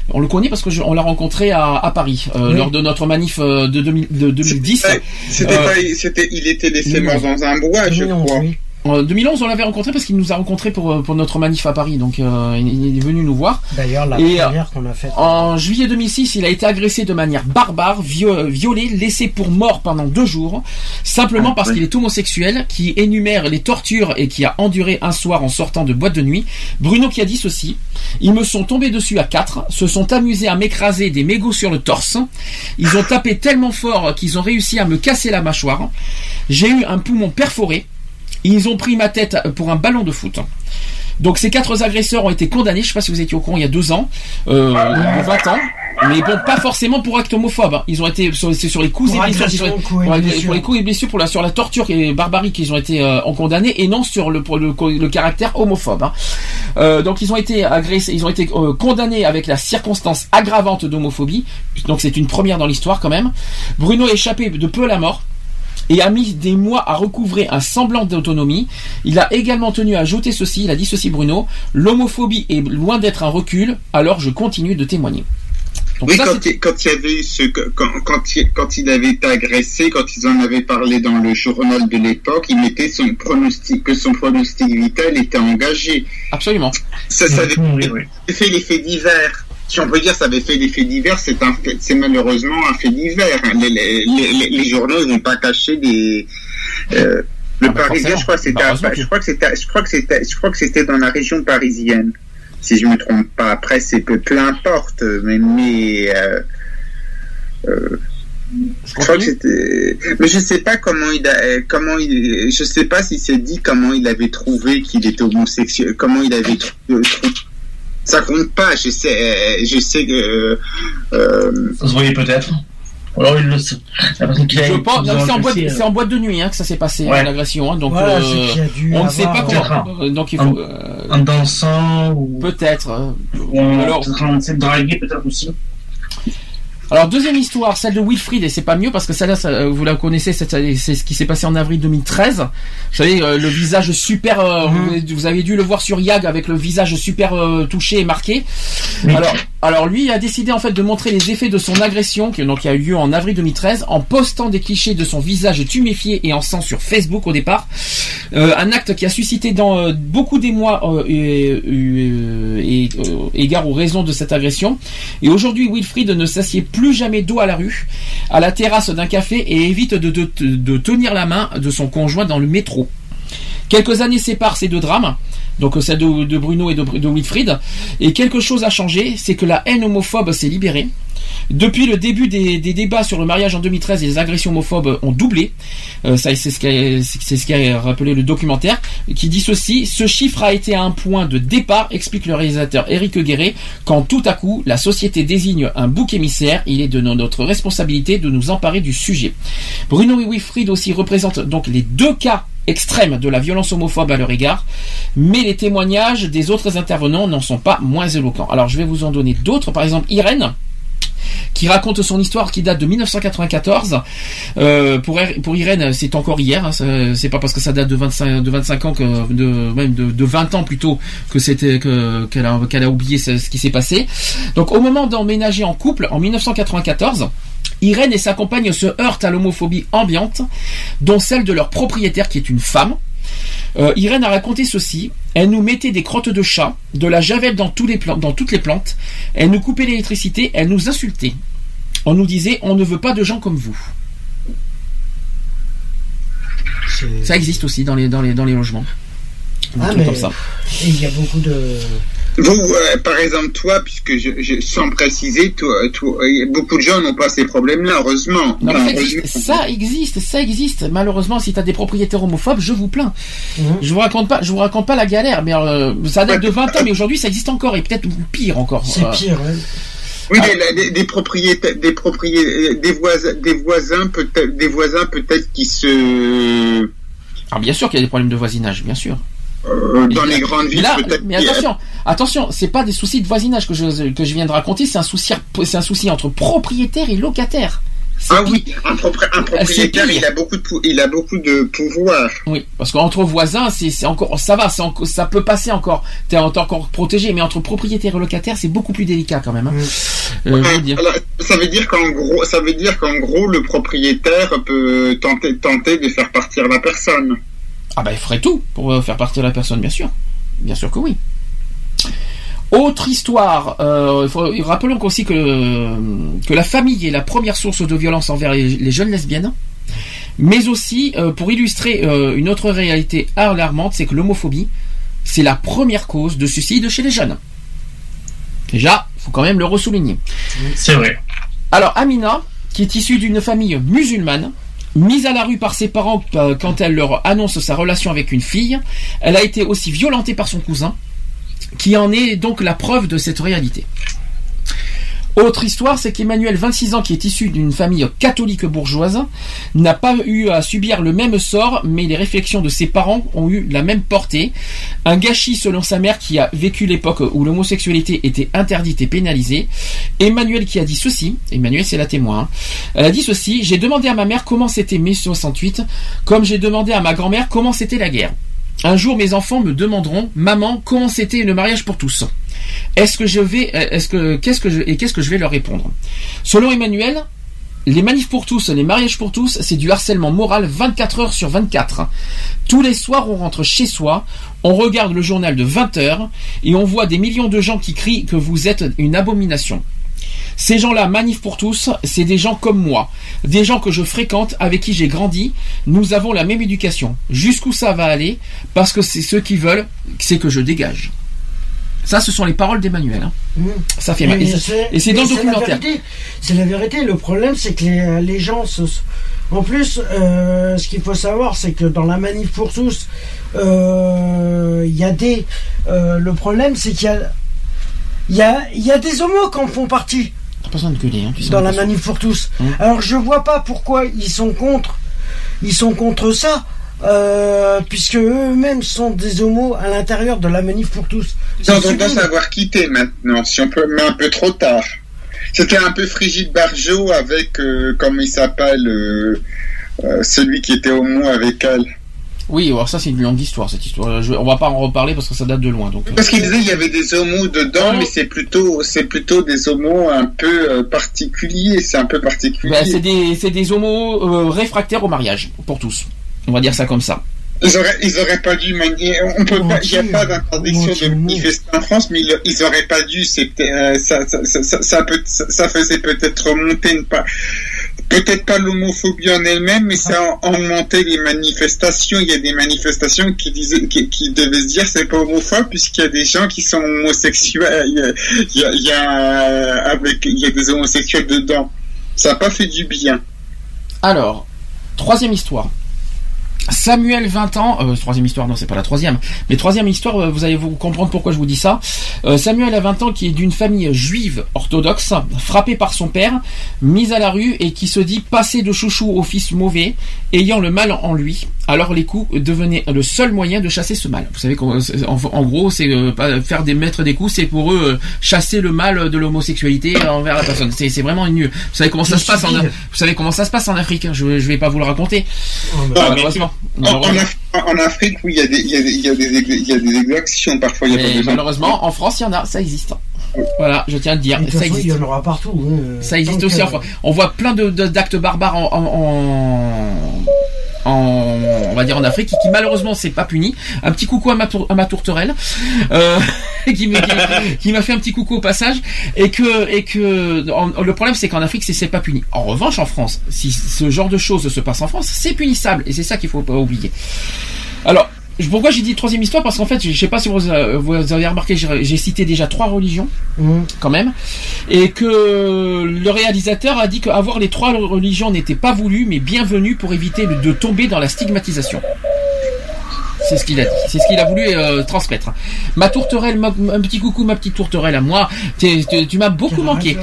on le connaît parce que je- on l'a rencontré à, à Paris euh, Oui. lors de notre manif euh, de, 2000 de 2010. C'était Euh, pas, c'était, il était laissé 2011. mort dans un bois, je crois. En 2011, on l'avait rencontré parce qu'il nous a rencontré pour, euh, pour notre manif à Paris, donc euh, il, est venu nous voir. D'ailleurs, la Et, euh, première qu'on a faite. En juillet 2006, il a été agressé de manière barbare, vio- violé, laissé pour mort pendant deux jours, simplement parce qu'il est homosexuel, qui énumère les tortures et qui a enduré un soir en sortant de boîte de nuit. Bruno qui a dit ceci Ils me sont tombés dessus à quatre, se sont amusés à m'écraser des mégots sur le torse. Ils ont tapé tellement fort qu'ils ont réussi à me casser la mâchoire. J'ai eu un poumon perforé. Ils ont pris ma tête pour un ballon de foot. Donc ces quatre agresseurs ont été condamnés, je ne sais pas si vous étiez au courant, il y a deux ans, euh, de 20 ans, mais bon, pas forcément pour acte homophobe. hein. Ils ont été sur, c'est sur les coups Pour et blessures, coups et pour, les coups et blessures, pour la, sur la torture et barbarie qu'ils ont été euh, en condamnés, et non sur le, pour le, le caractère homophobe. hein. Euh, donc ils ont été agressés, ils ont été euh, condamnés avec la circonstance aggravante d'homophobie. Donc c'est une première dans l'histoire quand même. Bruno a échappé de peu à la mort et a mis des mois à recouvrer un semblant d'autonomie. Il a également tenu à ajouter ceci, il a dit ceci Bruno, l'homophobie est loin d'être un recul, alors je continue de témoigner. Donc oui, ça, quand, il, quand il y avait eu ce, quand, quand, il, quand il avait été agressé, quand ils en avaient parlé dans le journal de l'époque, il mettait son pronostic, que son pronostic vital était engagé. Absolument. Ça, ça avait fait, fait l'effet divers. Si on peut dire ça avait fait l'effet divers, c'est un fait- c'est malheureusement un fait divers. hein. Les, les, les, les journaux ils vont pas cacher des. Euh, le Ah bah Parisien, je crois, que c'était, Bah, je crois que c'était, je crois que c'était, je crois que c'était dans la région parisienne, si je me trompe pas. Après, c'est peu, peu importe, mais, mais euh, euh, je crois que c'était, mais je sais pas comment il a, comment il, je sais pas si c'est dit comment il avait trouvé qu'il était homosexuel, comment il avait trouvé. Ça compte pas, je sais, euh, je sais que. Euh, Ça se voyait peut-être. Alors il le sait. Je pense, c'est en, boîte, agressé, c'est en boîte de nuit hein, que ça s'est passé, Ouais. l'agression. hein, donc Voilà, euh, on ne sait pas comment. euh, donc il En- faut. euh, En dansant ou. Peut-être. euh, Ou en alors- peut-être en train de draguer, peut-être aussi. Alors deuxième histoire, celle de Wilfried et c'est pas mieux parce que celle-là, ça, euh, vous la connaissez, c'est c'est ce qui s'est passé en avril 2013. Vous savez euh, le visage super, euh, Mhm. vous, vous avez dû le voir sur Yag avec le visage super euh, touché et marqué. Alors, alors lui a décidé en fait de montrer les effets de son agression qui donc a eu lieu en avril 2013 en postant des clichés de son visage tuméfié et en sang sur Facebook au départ. Euh, un acte qui a suscité dans euh, beaucoup d'émoi euh, et, euh, égard aux raisons de cette agression. Et aujourd'hui, Wilfried ne s'assied plus jamais dos à la rue, à la terrasse d'un café et évite de tenir la main de son conjoint dans le métro. Quelques années séparent ces deux drames, donc celle de, de Bruno et de, Wilfried, et quelque chose a changé, c'est que la haine homophobe s'est libérée. Depuis le début des, des débats sur le mariage en 2013, les agressions homophobes ont doublé. Euh, ça, c'est ce qu'a ce rappelé le documentaire, qui dit ceci ce chiffre a été un point de départ, explique le réalisateur Eric Guéret. Quand tout à coup la société désigne un bouc émissaire, il est de notre responsabilité de nous emparer du sujet. Bruno et Wilfried aussi représentent donc les deux cas extrêmes de la violence homophobe à leur égard, mais les témoignages des autres intervenants n'en sont pas moins éloquents. Alors je vais vous en donner d'autres, par exemple Irène qui raconte son histoire qui date de 1994. Euh, pour, Ir- pour Irène, c'est encore hier. hein, c'est pas parce que ça date de 25, de 25 ans que même de, de 20 ans plutôt que c'était que qu'elle a qu'elle a oublié ce, ce qui s'est passé. Donc au moment d'emménager en couple en 1994. Irène et sa compagne se heurtent à l'homophobie ambiante, dont celle de leur propriétaire qui est une femme. Euh, Irène a raconté ceci. Elle nous mettait des crottes de chat, de la javel dans, tous les plan- dans toutes les plantes. Elle nous coupait l'électricité. Elle nous insultait. On nous disait on ne veut pas de gens comme vous. Ça existe aussi dans les, dans les, dans les logements. Ah, mais comme ça. il y a beaucoup de. Vous, euh, par exemple, toi, puisque je, je- sans préciser, toi, toi, euh, beaucoup de gens n'ont pas ces problèmes-là, heureusement. Non, ça existe, heureusement. ça existe, ça existe. Malheureusement, si t'as des propriétaires homophobes, je vous plains. Mhm. Je vous raconte pas, je vous raconte pas la galère, mais euh, ça date de 20 ans, mais aujourd'hui ça existe encore et peut-être pire encore. C'est Euh, pire, ouais. Oui, des, des propriétaires, des propriétaires, des voisins, des voisins peut-être, des voisins peut-être qui se, Alors bien sûr qu'il y a des problèmes de voisinage, bien sûr. Euh, dans Mais les grandes villes, peut-être. mais y a- attention, attention, c'est pas des soucis de voisinage que je que je viens de raconter, c'est un souci, c'est un souci entre propriétaire et locataire. Ah pire. oui, un, propri- un C'est propriétaire, pire. il a beaucoup de, il a beaucoup de pouvoir. Oui, parce qu'entre voisins, c'est c'est encore, ça va, ça peut passer encore. T'es encore protégé, mais entre propriétaire et locataire, c'est beaucoup plus délicat quand même. hein. Euh, dire. alors, ça veut dire qu'en gros, ça veut dire qu'en gros, le propriétaire peut tenter, tenter de faire partir la personne. Ah bah il ferait tout pour euh, faire partir la personne, bien sûr. Bien sûr que oui. Autre histoire, euh, il faut- rappelons aussi que, que la famille est la première source de violence envers les, les jeunes lesbiennes, mais aussi, euh, pour illustrer euh, une autre réalité alarmante, c'est que l'homophobie, c'est la première cause de suicide chez les jeunes. Déjà, faut quand même le ressouligner. C'est vrai. Alors Amina, qui est issue d'une famille musulmane, mise à la rue par ses parents euh, quand elle leur annonce sa relation avec une fille, elle a été aussi violentée par son cousin, qui en est donc la preuve de cette réalité. Autre histoire, c'est qu'Emmanuel, 26 ans, qui est issu d'une famille catholique bourgeoise, n'a pas eu à subir le même sort, mais les réflexions de ses parents ont eu la même portée. Un gâchis selon sa mère qui a vécu l'époque où l'homosexualité était interdite et pénalisée. Emmanuel qui a dit ceci, Emmanuel c'est la témoin, elle a dit ceci, j'ai demandé à ma mère comment c'était mai 68, comme j'ai demandé à ma grand-mère comment c'était la guerre. Un jour, mes enfants me demanderont, maman, comment c'était le mariage pour tous? Est-ce que je vais, euh, est-ce que, qu'est-ce que je, et qu'est-ce que je vais leur répondre? Selon Emmanuel, les manifs pour tous, les mariages pour tous, c'est du harcèlement moral 24 heures sur 24. Tous les soirs, on rentre chez soi, on regarde le journal de 20 heures et on voit des millions de gens qui crient que vous êtes une abomination. Ces gens-là, manif pour tous, c'est des gens comme moi, des gens que je fréquente, avec qui j'ai grandi. Nous avons la même éducation. Jusqu'où ça va aller? Parce que c'est ceux qui veulent, c'est que je dégage. Ça, ce sont les paroles d'Emmanuel. hein. Ça fait mal. Et c'est- c'est- Et c'est dans le la documentaire. vérité. C'est la vérité. Le problème, c'est que les, les gens se. En plus, euh, ce qu'il faut savoir, c'est que dans la manif pour tous, euh, il y a des. euh, le problème, c'est qu'il y a. Il y a, il y a des homos qui en font partie T'as pas besoin de gueuler, hein, tu sais dans la manif pour tous. Hum. Alors je vois pas pourquoi ils sont contre. Ils sont contre ça. Euh, puisque eux-mêmes sont des homos à l'intérieur de la manif pour tous. Ils ont tendance à avoir quitté maintenant, si on peut, mais un peu trop tard. C'était un peu Frigide Barjot avec, euh, comment il s'appelle, euh, euh, celui qui était homo avec elle. Oui, alors ça c'est une longue histoire cette histoire. Je- on va pas en reparler parce que ça date de loin. Donc. Parce qu'il disait il y avait des homos dedans, mais c'est plutôt, c'est plutôt des homos un peu euh, particuliers. C'est un peu particulier. Ben, c'est des, c'est des homos euh, réfractaires au mariage pour tous. On va dire ça comme ça. Ils auraient, ils auraient pas dû manier. On peut pas. Il n'y a pas d'interdiction de manifester en France, mais ils, ils auraient pas dû. C'était, euh, ça, ça, ça, ça, ça peut- ça- ça faisait peut-être remonter une pas. Peut-être pas l'homophobie en elle-même, mais ça a augmenté les manifestations. Il y a des manifestations qui disaient, qui, qui devaient se dire c'est pas homophobe puisqu'il y a des gens qui sont homosexuels. Il y a, il y a, il y a, avec, il y a des homosexuels dedans. Ça n'a pas fait du bien. Alors, troisième histoire. Samuel, 20 ans, euh, troisième histoire, non, c'est pas la troisième, mais troisième histoire, euh, vous allez vous comprendre pourquoi je vous dis ça. Euh, Samuel a 20 ans, qui est d'une famille juive orthodoxe, frappé par son père, mise à la rue et qui se dit passer de chouchou au fils mauvais, ayant le mal en lui. Alors les coups devenaient le seul moyen de chasser ce mal. Vous savez qu'en en, en gros, c'est euh, faire des mettre des coups, c'est pour eux euh, chasser le mal de l'homosexualité envers la personne. C'est vraiment une. Vous savez comment ça se passe en, vous savez comment ça se passe en Afrique. hein. Je, je vais pas vous le raconter. Ah, Malheureusement. En, en Af- en Afrique, oui, il y a des, y y y a exactions parfois. Il y a pas malheureusement, en France, il y en a, ça existe. Voilà, je tiens à le dire, ça façon, il y existe. en aura partout. hein. Ça existe aussi que- en France. On voit plein de d'actes barbares en, en, en- on va dire en Afrique, qui malheureusement c'est pas puni. Un petit coucou à ma, tour- à ma tourterelle, euh, qui me- qui- qui m'a fait un petit coucou au passage, et que et que le problème c'est qu'en Afrique c'est c'est pas puni. En revanche, en France, si ce genre de choses se passe en France, c'est punissable, et c'est ça qu'il faut pas oublier. Alors, pourquoi j'ai dit troisième histoire? Parce qu'en fait, je sais pas si vous, euh, avez remarqué, j'ai cité déjà trois religions, Mhm. quand même, et que le réalisateur a dit qu'avoir les trois religions n'était pas voulu, mais bienvenu pour éviter de- tomber dans la stigmatisation. C'est ce qu'il a dit. C'est ce qu'il a voulu euh, transmettre. Ma tourterelle, ma- un petit coucou, ma petite tourterelle à moi. Tu m'as beaucoup manqué.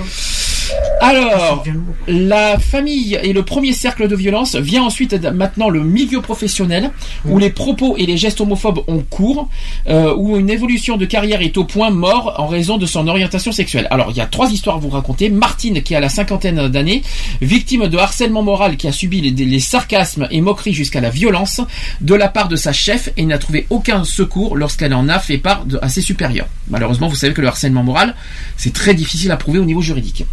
Alors, la famille et le premier cercle de violence vient ensuite maintenant le milieu professionnel où les propos et les gestes homophobes ont cours, euh, où une évolution de carrière est au point mort en raison de son orientation sexuelle. Alors, il y a trois histoires à vous raconter. Martine, qui a la cinquantaine d'années, victime de harcèlement moral, qui a subi les, les sarcasmes et moqueries jusqu'à la violence de la part de sa chef et n'a trouvé aucun secours lorsqu'elle en a fait part de- à ses supérieurs. Malheureusement, vous savez que le harcèlement moral, c'est très difficile à prouver au niveau juridique.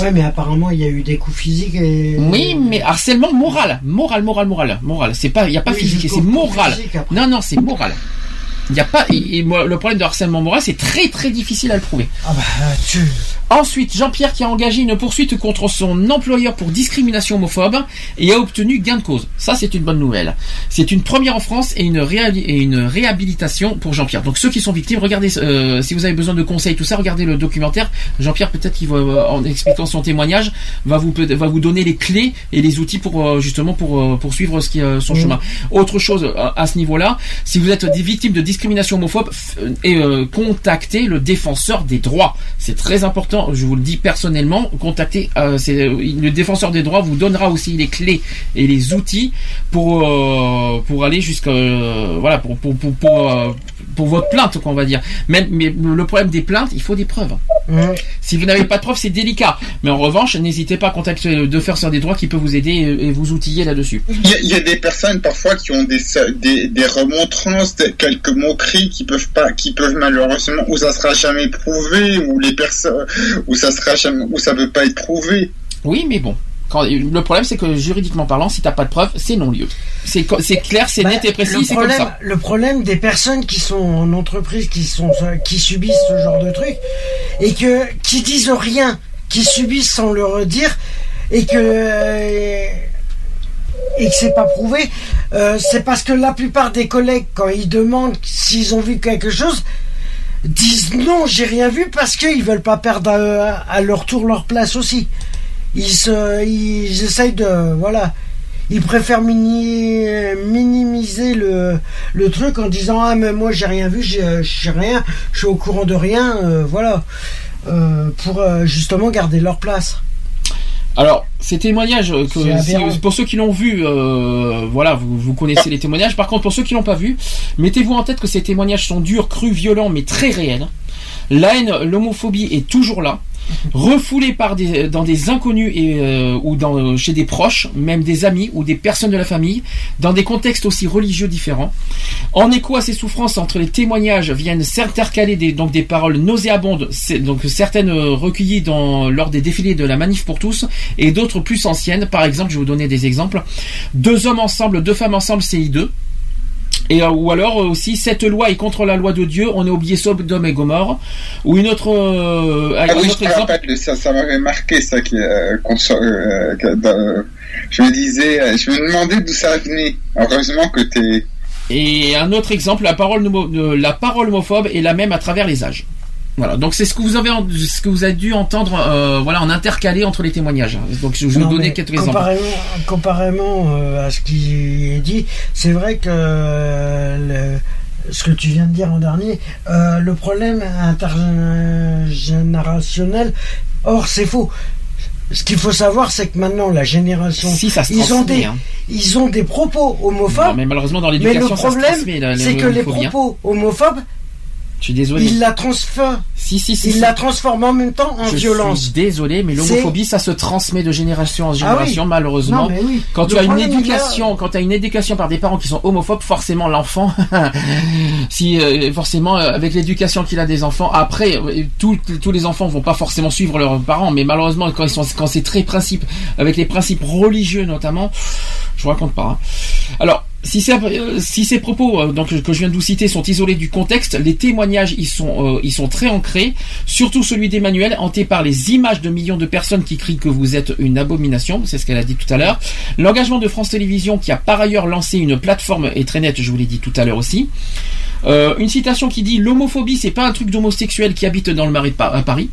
Ouais, mais apparemment, il y a eu des coups physiques et. Oui, mais harcèlement moral, moral, moral, moral, moral. C'est pas, il y a pas Oui, physique, c'est moral. physique. Non, non, c'est moral. Il y a pas, et, le problème de harcèlement moral, c'est très, très difficile à le prouver. Ah bah, tu. Ensuite, Jean-Pierre qui a engagé une poursuite contre son employeur pour discrimination homophobe et a obtenu gain de cause. Ça, c'est une bonne nouvelle. C'est une première en France et une, réali- et une réhabilitation pour Jean-Pierre. Donc ceux qui sont victimes, regardez, euh, si vous avez besoin de conseils, tout ça, regardez le documentaire. Jean-Pierre, peut-être qu'il va, euh, en expliquant son témoignage, va vous, va vous donner les clés et les outils pour euh, justement pour euh, poursuivre ce qui, son Mhm. chemin. Autre chose euh, à ce niveau-là, si vous êtes des victimes de discrimination homophobe, f- euh, et euh, contactez le défenseur des droits. C'est très important, je vous le dis personnellement, contactez euh, le défenseur des droits vous donnera aussi les clés et les outils pour pour aller jusqu'à voilà pour pour pour pour, pour votre plainte quoi on va dire. Même mais le problème des plaintes, il faut des preuves. Ouais. Si vous n'avez pas de preuves, c'est délicat. Mais en revanche, n'hésitez pas à contacter le défenseur des droits qui peut vous aider et, et vous outiller là-dessus. Il y, a, il y a des personnes parfois qui ont des, des, des remontrances, des- quelques moqueries qui peuvent pas, qui peuvent malheureusement, où ça sera jamais prouvé, où les personnes, où ça sera jamais, où ça peut pas être prouvé. Oui, mais bon. Quand, le problème, c'est que juridiquement parlant, si t'as pas de preuves, c'est non-lieu. C'est clair, c'est Bah, net et précis, le c'est comme problème, ça. le problème des personnes qui sont en entreprise, qui sont, qui subissent ce genre de truc, et que, qui disent rien, qui subissent sans leur dire, et que, euh, et que c'est pas prouvé, euh, c'est parce que la plupart des collègues, quand ils demandent s'ils ont vu quelque chose, disent non, j'ai rien vu parce qu'ils veulent pas perdre à, à leur tour leur place aussi. Ils se, ils essayent de, voilà, ils préfèrent mini- minimiser le, le truc en disant ah mais moi j'ai rien vu, j'ai rien, je suis au courant de rien, euh, voilà, Euh, pour euh, justement garder leur place. Alors, ces témoignages, que, pour ceux qui l'ont vu, euh, voilà, vous, vous connaissez les témoignages. Par contre, pour ceux qui l'ont pas vu, mettez-vous en tête que ces témoignages sont durs, crus, violents, mais très réels. La haine, l'homophobie est toujours là. Refoulée par des, dans des inconnus euh, ou dans, chez des proches, même des amis ou des personnes de la famille, dans des contextes aussi religieux différents. En écho à ces souffrances, entre les témoignages viennent s'intercaler des, paroles nauséabondes, certaines euh, recueillies lors des défilés de la Manif pour tous, et d'autres plus anciennes. Par exemple, je vais vous donner des exemples. Deux hommes ensemble, deux femmes ensemble, CI2. Et, euh, ou alors euh, aussi cette loi est contre la loi de Dieu, on a oublié Sodome et Gomorre. Ou une autre, euh, Ah oui, autre je exemple. rappelle, ça, ça m'avait marqué ça. Qui, euh, euh, je me disais, euh, je me demandais d'où ça venait. Heureusement que t'es. Et un autre exemple, la parole, la parole homophobe est la même à travers les âges. Voilà, donc c'est ce que vous avez, ce que vous avez dû entendre, euh, voilà, en intercalé entre les témoignages. Donc je vais vous Non, mais quelques exemples. comparément, euh, à ce qui est dit, c'est vrai que euh, le- ce que tu viens de dire en dernier, le problème intergénérationnel, or c'est faux. Ce qu'il faut savoir, c'est que maintenant la génération, Si, ça se ils ont des, hein. ils ont des propos homophobes. Non, mais malheureusement dans mais le l'éducation, ça se problème, c'est que les hein. propos homophobes, Je suis désolé. ils la transforment, Si, si, si. ils si. la transforment en même temps en je violence. suis désolé, mais l'homophobie, ça se transmet de génération en Ah oui. génération, malheureusement. Non, mais oui. Quand Le tu as une il éducation, quand tu as une éducation par des parents qui sont homophobes, forcément l'enfant, si euh, forcément euh, avec l'éducation qu'il a des enfants, après euh, tous tous les enfants vont pas forcément suivre leurs parents, mais malheureusement quand ils sont quand c'est très principe avec les principes religieux notamment, je vous raconte pas. hein. Alors euh, si ces propos euh, que je viens de vous citer sont isolés du contexte, les témoignages ils sont, euh, ils sont très ancrés, surtout celui d'Emmanuel, hanté par les images de millions de personnes qui crient que vous êtes une abomination, c'est ce qu'elle a dit tout à l'heure. L'engagement de France Télévisions qui a par ailleurs lancé une plateforme est très nette, je vous l'ai dit tout à l'heure aussi. Une citation qui dit l'homophobie c'est pas un truc d'homosexuel qui habite dans le Marais de à Paris.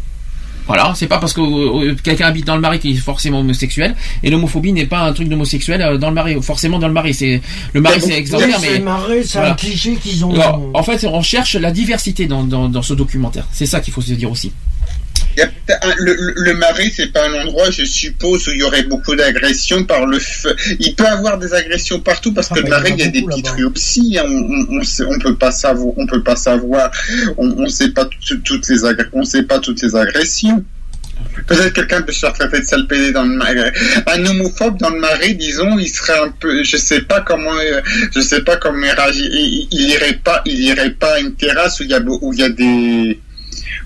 Voilà, c'est pas parce que euh, quelqu'un habite dans le Marais qu'il est forcément homosexuel. Et l'homophobie n'est pas un truc d'homosexuel euh, dans le Marais, forcément dans le Marais. C'est le Marais, c'est exemplaire, mais c'est marré, c'est voilà. un cliché qu'ils ont. Alors, en fait, on cherche la diversité dans, dans, dans ce documentaire. C'est ça qu'il faut se dire aussi. Le, le- Marais, c'est pas un endroit, je suppose, où il y aurait beaucoup d'agressions par le feu. Il peut avoir des agressions partout parce que le Marais, il y a des petites aussi. hein. On, on, on, sait- on peut pas savoir, on peut pas savoir, on, sait pas tout- toutes les on sait pas toutes les agressions. Peut-être quelqu'un peut se faire traiter de sale pédé dans le Marais. Un homophobe dans le Marais, disons, il serait un peu, je sais pas comment, euh, je sais pas comment il réagit. Il, il irait pas, il irait pas à une terrasse où il y a, beau- où il y a des,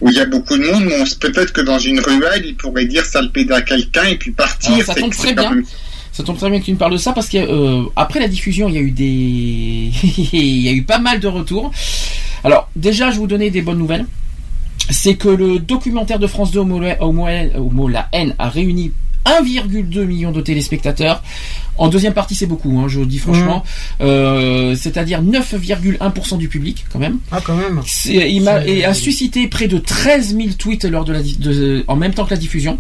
où il y a beaucoup de monde, peut-être que dans une ruelle, il pourrait dire pédé à quelqu'un et puis partir. Alors, ça tombe très bien. même- Ça tombe très bien que tu me parles de ça parce que euh, la diffusion, il y a eu des, il y a eu pas mal de retours. Alors déjà, je vais vous donner des bonnes nouvelles. C'est que le documentaire de France 2 Homo, Homo- Homo la haine a réuni 1,2 million de téléspectateurs. En deuxième partie, c'est beaucoup, hein, je dis franchement. Euh, C'est-à-dire 9,1% du public, quand même. Ah, quand même. Il C'est- et a suscité près de 13 000 tweets lors de la, de- en même temps que la diffusion.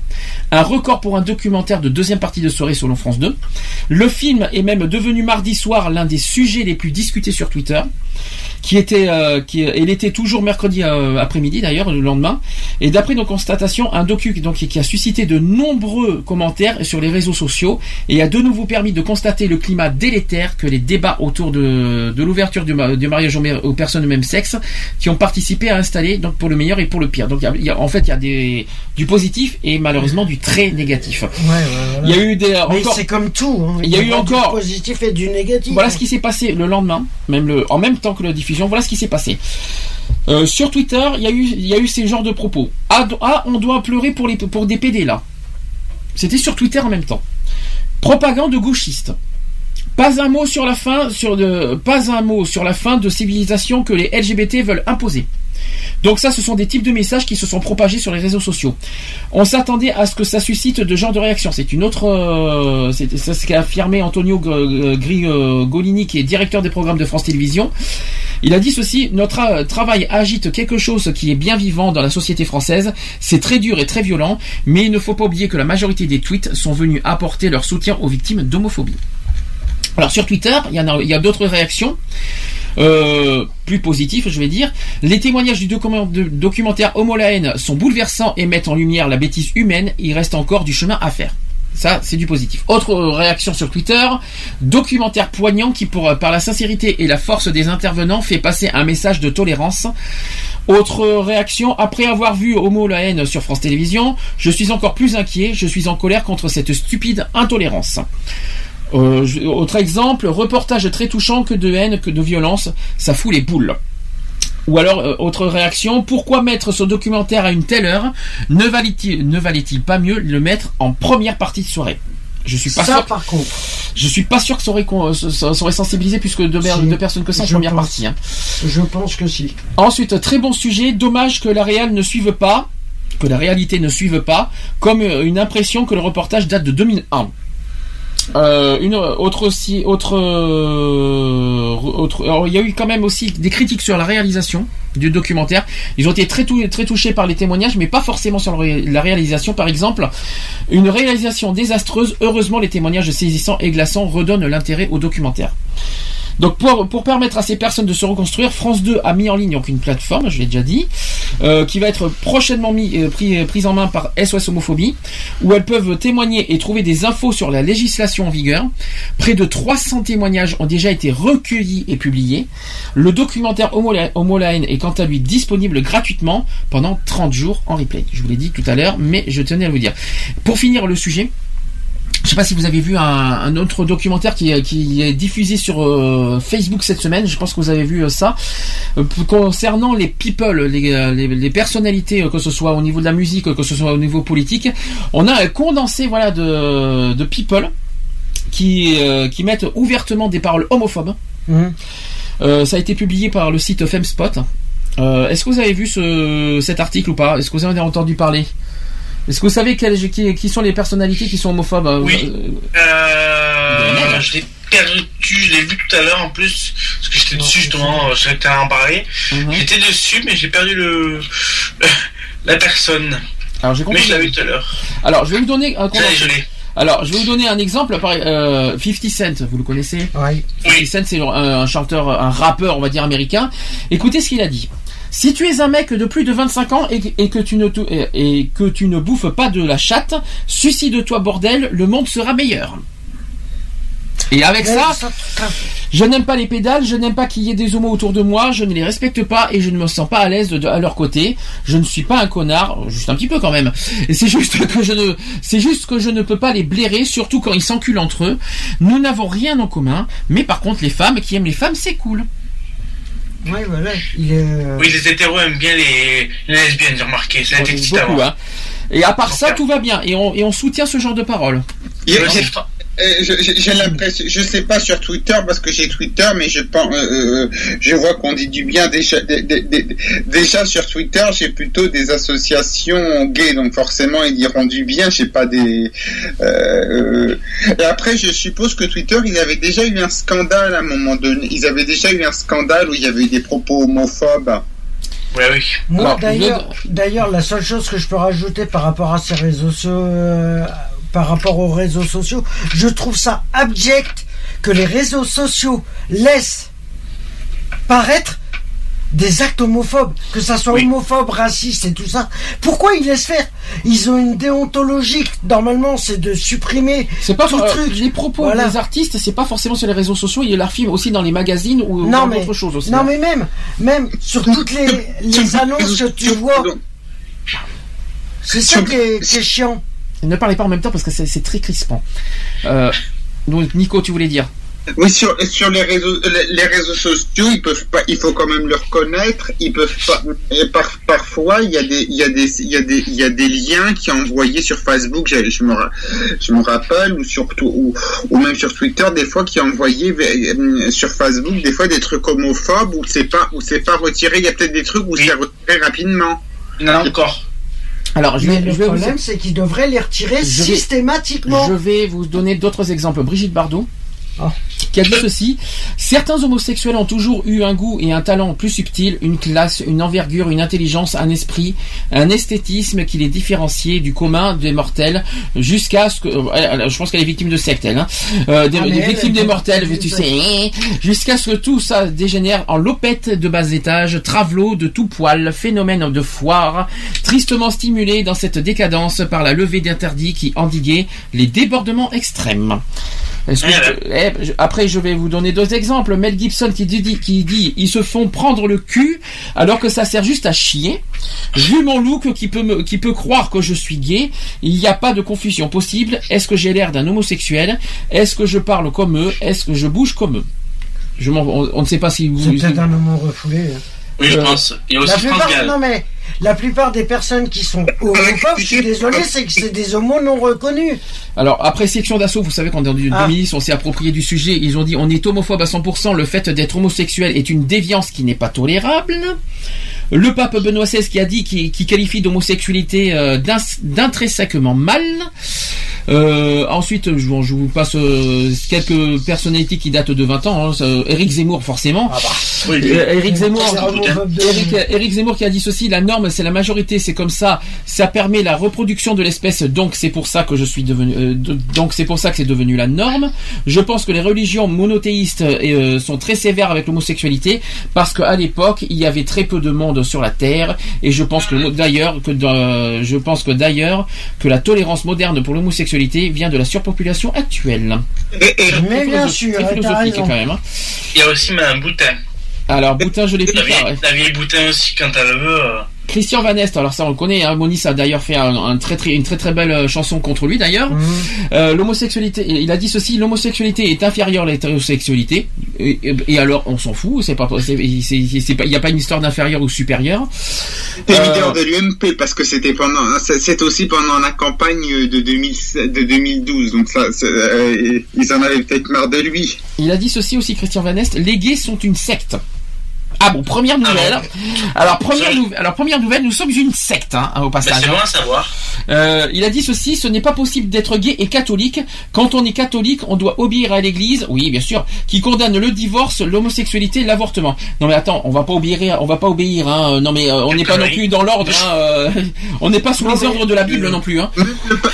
Un record pour un documentaire de deuxième partie de soirée selon France 2. Le film est même devenu mardi soir l'un des sujets les plus discutés sur Twitter. Qui était, euh, qui, il était toujours mercredi euh, après-midi d'ailleurs, le lendemain. Et d'après nos constatations, un docu donc, qui a suscité de nombreux commentaires sur les réseaux sociaux et a de nouveau permis de constater le climat délétère que les débats autour de, de l'ouverture du, ma- du mariage aux, personnes de même sexe qui ont participé à installer donc pour le meilleur et pour le pire. Donc il y a- il y a- en fait il y a des, du positif et malheureusement du très négatif. Ouais, ouais, voilà. Il y a eu des c'est comme tout. hein. Il y a eu encore- du positif et du négatif. Voilà ce qui s'est passé le lendemain, même le, en même temps que la diffusion. Voilà ce qui s'est passé. Euh, sur Twitter, il y a eu, y a eu ces genres de propos. Ah, ah, on doit pleurer pour les, pour des PD là. C'était sur Twitter en même temps. Propagande gauchiste. Pas un mot sur la fin, de civilisation que les LGBT veulent imposer. Donc ça, ce sont des types de messages qui se sont propagés sur les réseaux sociaux. On s'attendait à ce que ça suscite de genre de réaction. C'est une autre, euh, c'est ce qu'a affirmé Antonio G- Gri euh, qui est directeur des programmes de France Télévisions. Il a dit ceci notre euh, travail agite quelque chose qui est bien vivant dans la société française. C'est très dur et très violent, mais il ne faut pas oublier que la majorité des tweets sont venus apporter leur soutien aux victimes d'homophobie. Alors sur Twitter, il y a, d'autres réactions. Euh, plus positifs, je vais dire. Les témoignages du documentaire Homo la sont bouleversants et mettent en lumière la bêtise humaine. Il reste encore du chemin à faire. Ça, c'est du positif. Autre réaction sur Twitter, documentaire poignant qui, par la sincérité et la force des intervenants, fait passer un message de tolérance. Autre réaction, après avoir vu Homo la haine sur France Télévisions, je suis encore plus inquiet, je suis en colère contre cette stupide intolérance. Euh, je- autre exemple, reportage très touchant que de haine, que de violence, ça fout les boules. Ou alors, euh, autre réaction, pourquoi mettre ce documentaire à une telle heure Ne valait-il ne valait-il pas mieux le mettre en première partie de soirée? Je suis pas Ça, sûr. par contre. Je suis pas sûr que ça aurait, con- ça- ça aurait sensibilisé plus que deux, Si. deux personnes que ça en première pense. partie. hein. Je pense que si. Ensuite, très bon sujet. Dommage que la réal ne suive pas, que la réalité ne suive pas, comme euh, une impression que le reportage date de 2001. Euh, une autre aussi, autre, euh, autre. alors, il y a eu quand même aussi des critiques sur la réalisation du documentaire. Ils ont été très, très touchés par les témoignages, mais pas forcément sur la réalisation. Par exemple, une réalisation désastreuse. Heureusement, les témoignages saisissants et glaçants redonnent l'intérêt au documentaire. Donc pour, permettre à ces personnes de se reconstruire, France 2 a mis en ligne une plateforme, je l'ai déjà dit, euh, qui va être prochainement euh, euh, prise en main par SOS Homophobie, où elles peuvent témoigner et trouver des infos sur la législation en vigueur. Près de 300 témoignages ont déjà été recueillis et publiés. Le documentaire Homo la, Homo la haine est quant à lui disponible gratuitement pendant 30 jours en replay. Je vous l'ai dit tout à l'heure, mais je tenais à vous dire. Pour finir le sujet, je sais pas si vous avez vu un, un autre documentaire qui, est- qui est diffusé sur euh, Facebook cette semaine. Je pense que vous avez vu euh, ça Euh, concernant les people, les, les, les personnalités, que ce soit au niveau de la musique, que ce soit au niveau politique. On a un condensé voilà de, de people qui, qui mettent ouvertement des paroles homophobes. Mhm. Ça a été publié par le site Femspot. Est-ce que vous avez vu ce, cet article ou pas? Est-ce que vous en avez entendu parler? Est-ce que vous savez quelles- qui, qui sont les personnalités qui sont homophobes euh, Oui. euh, Euh, je l'ai perdu, je l'ai vu tout à l'heure en plus, parce que j'étais dessus justement, je tu allais en parler. Mhm. J'étais dessus, mais j'ai perdu le la personne. Alors j'ai Mais compris. je l'ai vu tout à l'heure. Alors je vais vous donner un Je je l'ai. Alors, je vais vous donner un exemple. Pareil, euh, 50 Cent, vous le connaissez? Oui. 50 Cent, c'est un, un chanteur, un rappeur, on va dire américain. Écoutez ce qu'il a dit. Si tu es un mec de plus de 25 ans et, et que tu ne et, et que tu ne bouffes pas de la chatte, suicide-toi bordel, le monde sera meilleur. Et avec ça, ça, je n'aime pas les pédales, je n'aime pas qu'il y ait des homos autour de moi, je ne les respecte pas et je ne me sens pas à l'aise de- de- à leur côté. Je ne suis pas un connard, juste un petit peu quand même. Et c'est juste que je ne, c'est juste que je ne peux pas les blairer, surtout quand ils s'enculent entre eux. Nous n'avons rien en commun, mais par contre les femmes qui aiment les femmes, c'est cool. Ouais, voilà. Il est. euh, Oui, les hétéros aiment bien les, les lesbiennes, j'ai remarqué. Ça a été dit Beaucoup, avant. hein. Et à part ça, tout va bien et on, et on soutient ce genre de paroles. Il y a- Ouais, j'ai- euh, je- j'ai l'impression, je sais pas sur Twitter parce que j'ai Twitter, mais je pense, euh, euh, je vois qu'on dit du bien déjà. dé- dé- dé- déjà sur Twitter, j'ai plutôt des associations gays, donc forcément ils diront du bien. J'ai pas des. euh, et après, je suppose que Twitter, ils avaient déjà eu un scandale à un moment donné. Ils avaient déjà eu un scandale où il y avait eu des propos homophobes. Ouais, oui. Moi, d'ailleurs, d'ailleurs, la seule chose que je peux rajouter par rapport à ces réseaux sociaux, euh, par rapport aux réseaux sociaux, je trouve ça abject que les réseaux sociaux laissent paraître des actes homophobes, que ça soit Oui. homophobe, raciste et tout ça. Pourquoi ils laissent faire? Ils ont une déontologie. Normalement, c'est de supprimer C'est pas tout for- truc. les propos Voilà. des artistes, c'est pas forcément sur les réseaux sociaux, il y a leur film aussi dans les magazines ou Non dans mais, d'autres choses aussi. non hein. mais même, même sur toutes les, les annonces que tu vois, c'est ça qui est, qui est chiant. Ne parlez pas en même temps parce que c'est très crispant. Euh, donc Nico, tu voulais dire Oui, sur, sur les réseaux, les, les réseaux sociaux, ils peuvent pas, il faut quand même le reconnaître, ils peuvent pas, et par, parfois, il y a des, il y a des, il y a des, il y a des liens qui sont envoyés sur Facebook, j'ai- je me, je me rappelle, ou surtout, ou, ou même sur Twitter, des fois, qui envoyaient euh, sur Facebook, des fois, des trucs homophobes, où c'est pas, où c'est pas retiré, il y a peut-être des trucs où c'est retiré rapidement. Il y en a encore. Alors, je Mais vais, le je vais vous problème, c'est qu'ils devraient les retirer Je vais- systématiquement. Je vais vous donner d'autres exemples. Brigitte Bardot, Ah. Qui a dit ceci Certains homosexuels ont toujours eu un goût et un talent plus subtil, une classe, une envergure, une intelligence, un esprit, un esthétisme qui les différenciait du commun des mortels, jusqu'à ce que. euh, je pense qu'elle est victime de secte, elle. Hein, euh, des, Ah, des victimes des mortels, tu sais. Jusqu'à ce que tout ça dégénère en lopette de bas étage, travelot de tout poil, phénomène de foire, tristement stimulé dans cette décadence par la levée d'interdits qui endiguait les débordements extrêmes. Est-ce que je peux- eh, après, je vais vous donner deux exemples. Mel Gibson qui dit, qui dit ils se font prendre le cul alors que ça sert juste à chier. Vu mon look qui peut, me, qui peut croire que je suis gay, il n'y a pas de confusion possible. Est-ce que j'ai l'air d'un homosexuel? Est-ce que je parle comme eux? Est-ce que je bouge comme eux? Je on, on ne sait pas si vous. C'est peut-être un homo refoulé. hein. Oui, je Euh, pense. Il y a La aussi France plupart, Gall. non mais la plupart des personnes qui sont homophobes, je suis désolé, c'est que c'est des homos non reconnus. Alors, après section d'assaut, vous savez qu'en Ah. 2010, on s'est approprié du sujet. Ils ont dit on est homophobe à 100%. Le fait d'être homosexuel est une déviance qui n'est pas tolérable. Le pape Benoît XVI qui a dit, qui, qui qualifie d'homosexualité euh, d'in- d'intrinsèquement mal. Euh, ensuite, je, bon, je vous passe euh, quelques personnalités qui datent de 20 ans. Hein, Ça, Éric Zemmour, forcément. Oui, Euh, Éric Zemmour, C'est homophobe de- Éric, Éric Zemmour qui a dit ceci la norme, c'est la majorité, c'est comme ça. Ça permet la reproduction de l'espèce, donc c'est pour ça que je suis devenu, euh, de- donc c'est pour ça que c'est devenu la norme. Je pense que les religions monothéistes euh, sont très sévères avec l'homosexualité parce qu'à l'époque il y avait très peu de monde sur la terre et je pense que d'ailleurs que je pense que d'ailleurs que la tolérance moderne pour l'homosexualité vient de la surpopulation actuelle. Mais bien sûr, philosophique quand même. hein. Il y a aussi Madame Boutin. Alors Boutin, je l'ai La plus vieille Boutin aussi, quand elle veut. Christian Van Est, alors ça on le connaît, hein, Monis a d'ailleurs fait un, un très, très, une très très belle euh, chanson contre lui d'ailleurs. Euh, l'homosexualité, il a dit ceci, l'homosexualité est inférieure à l'hétérosexualité. Et, et- et alors on s'en fout, c'est pas, c'est, c'est- c'est pas, il n'y a pas une histoire d'inférieur ou supérieur. C'était Euh, leader de l'UMP parce que c'était pendant, c'était aussi pendant la campagne de, 2000 de 2012. Donc ça, c'est- euh, ils en avaient peut-être marre de lui. Il a dit ceci aussi, Christian Van Est, les gays sont une secte. Ah bon, première nouvelle. Alors première, nou- alors première nouvelle, nous sommes une secte hein, au Bah, passage. c'est bon à savoir. Euh, il a dit ceci, ce n'est pas possible d'être gay et catholique. Quand on est catholique, on doit obéir à l'Église, oui bien sûr, qui condamne le divorce, l'homosexualité, l'avortement. Non mais attends, on va pas obéir, on va pas obéir. Hein. Non mais euh, on n'est pas non plus dans l'ordre. Hein, euh, on n'est pas sous les ordres de la Bible non plus. Hein.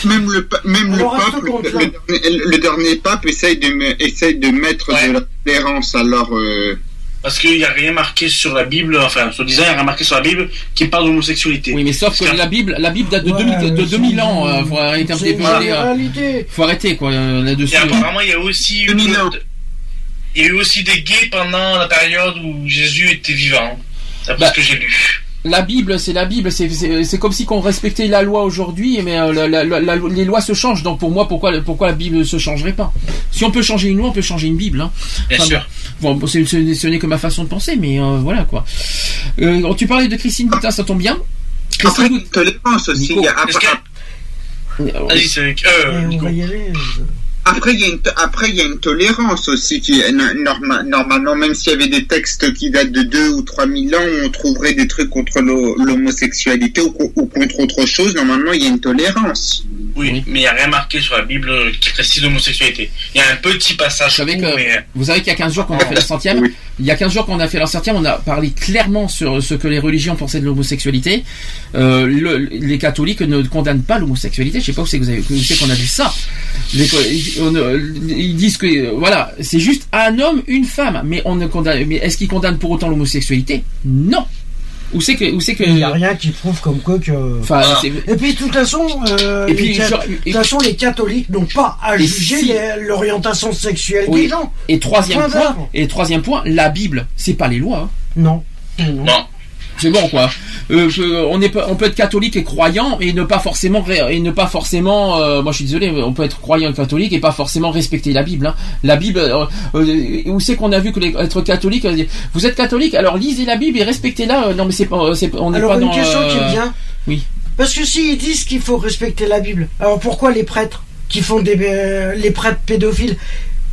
Même le, même le pape, le, dernier, le dernier pape essaye de, me- essaye de mettre de la tolérance. Alors, euh, Parce qu'il n'y a rien marqué sur la Bible, enfin, soi-disant, il n'y a rien marqué sur la Bible qui parle d'homosexualité. Oui mais sauf que la Bible, la Bible date de, Ouais, 2000, de c'est 2000 ans. euh, faut arrêter un C'est petit peu. une euh, faut arrêter quoi euh, là-dessus. Et apparemment, il y a aussi eu, il y a eu aussi des gays pendant la période où Jésus était vivant, d'après Bah, ce que j'ai lu. La Bible, c'est la Bible, c'est- comme si qu'on respectait la loi aujourd'hui, mais euh, la- la- la- la- les lois se changent. Donc pour moi, pourquoi, pourquoi la Bible ne se changerait pas? Si on peut changer une loi, on peut changer une Bible. Hein. Bien sûr. Bon, bon, c'est- ce ce n'est que ma façon de penser, mais euh, voilà quoi. Euh, tu parlais de Christine Boutin, ça tombe bien. après, une tolérance aussi. il y a- après, Vas-y, c'est. Euh, on Nico. va y aller. Après, il y a une, après, il y a une tolérance aussi qui est no- norma- normalement, même s'il y avait des textes qui datent de 2 ou 3 000 ans où on trouverait des trucs contre l'ho- l'homosexualité ou, co- ou contre autre chose, normalement, il y a une tolérance. Oui, mais il n'y a rien marqué sur la Bible qui précise l'homosexualité. Il y a un petit passage. Vous savez, que, mais- vous savez qu'il y a 15 jours qu'on a fait la centième. Il y a 15 jours qu'on a fait la centième, on a parlé clairement sur ce que les religions pensaient de l'homosexualité. Euh, le- les catholiques ne condamnent pas l'homosexualité. Je sais pas où c'est que vous avez, où c'est qu'on a vu ça. Les- on, euh, ils disent que euh, voilà, c'est juste un homme, une femme, mais on ne condamne. Mais est-ce qu'ils condamnent pour autant l'homosexualité? Non. Où c'est que, où c'est que. Il n'y a rien qui prouve comme quoi que. Enfin, c'est- Et puis de toute façon, euh, Et puis, les de toute façon, les catholiques n'ont pas à Et juger si- l'orientation sexuelle Oui. des gens. Et troisième Point et troisième point, la Bible, c'est pas les lois. hein. Non. Non. C'est bon quoi. Euh, je- on est pas- on peut être catholique et croyant et ne pas forcément et ne pas forcément. euh, moi je suis désolé, on peut être croyant et catholique et pas forcément respecter la Bible. hein. La Bible, euh, où c'est qu'on a vu que les, être catholique, vous êtes catholique, alors lisez la Bible et respectez-la. Non mais c'est pas, on n'est pas une dans. question qui me vient. Oui. Parce que s'ils disent qu'il faut respecter la Bible, alors pourquoi les prêtres qui font des les prêtres pédophiles,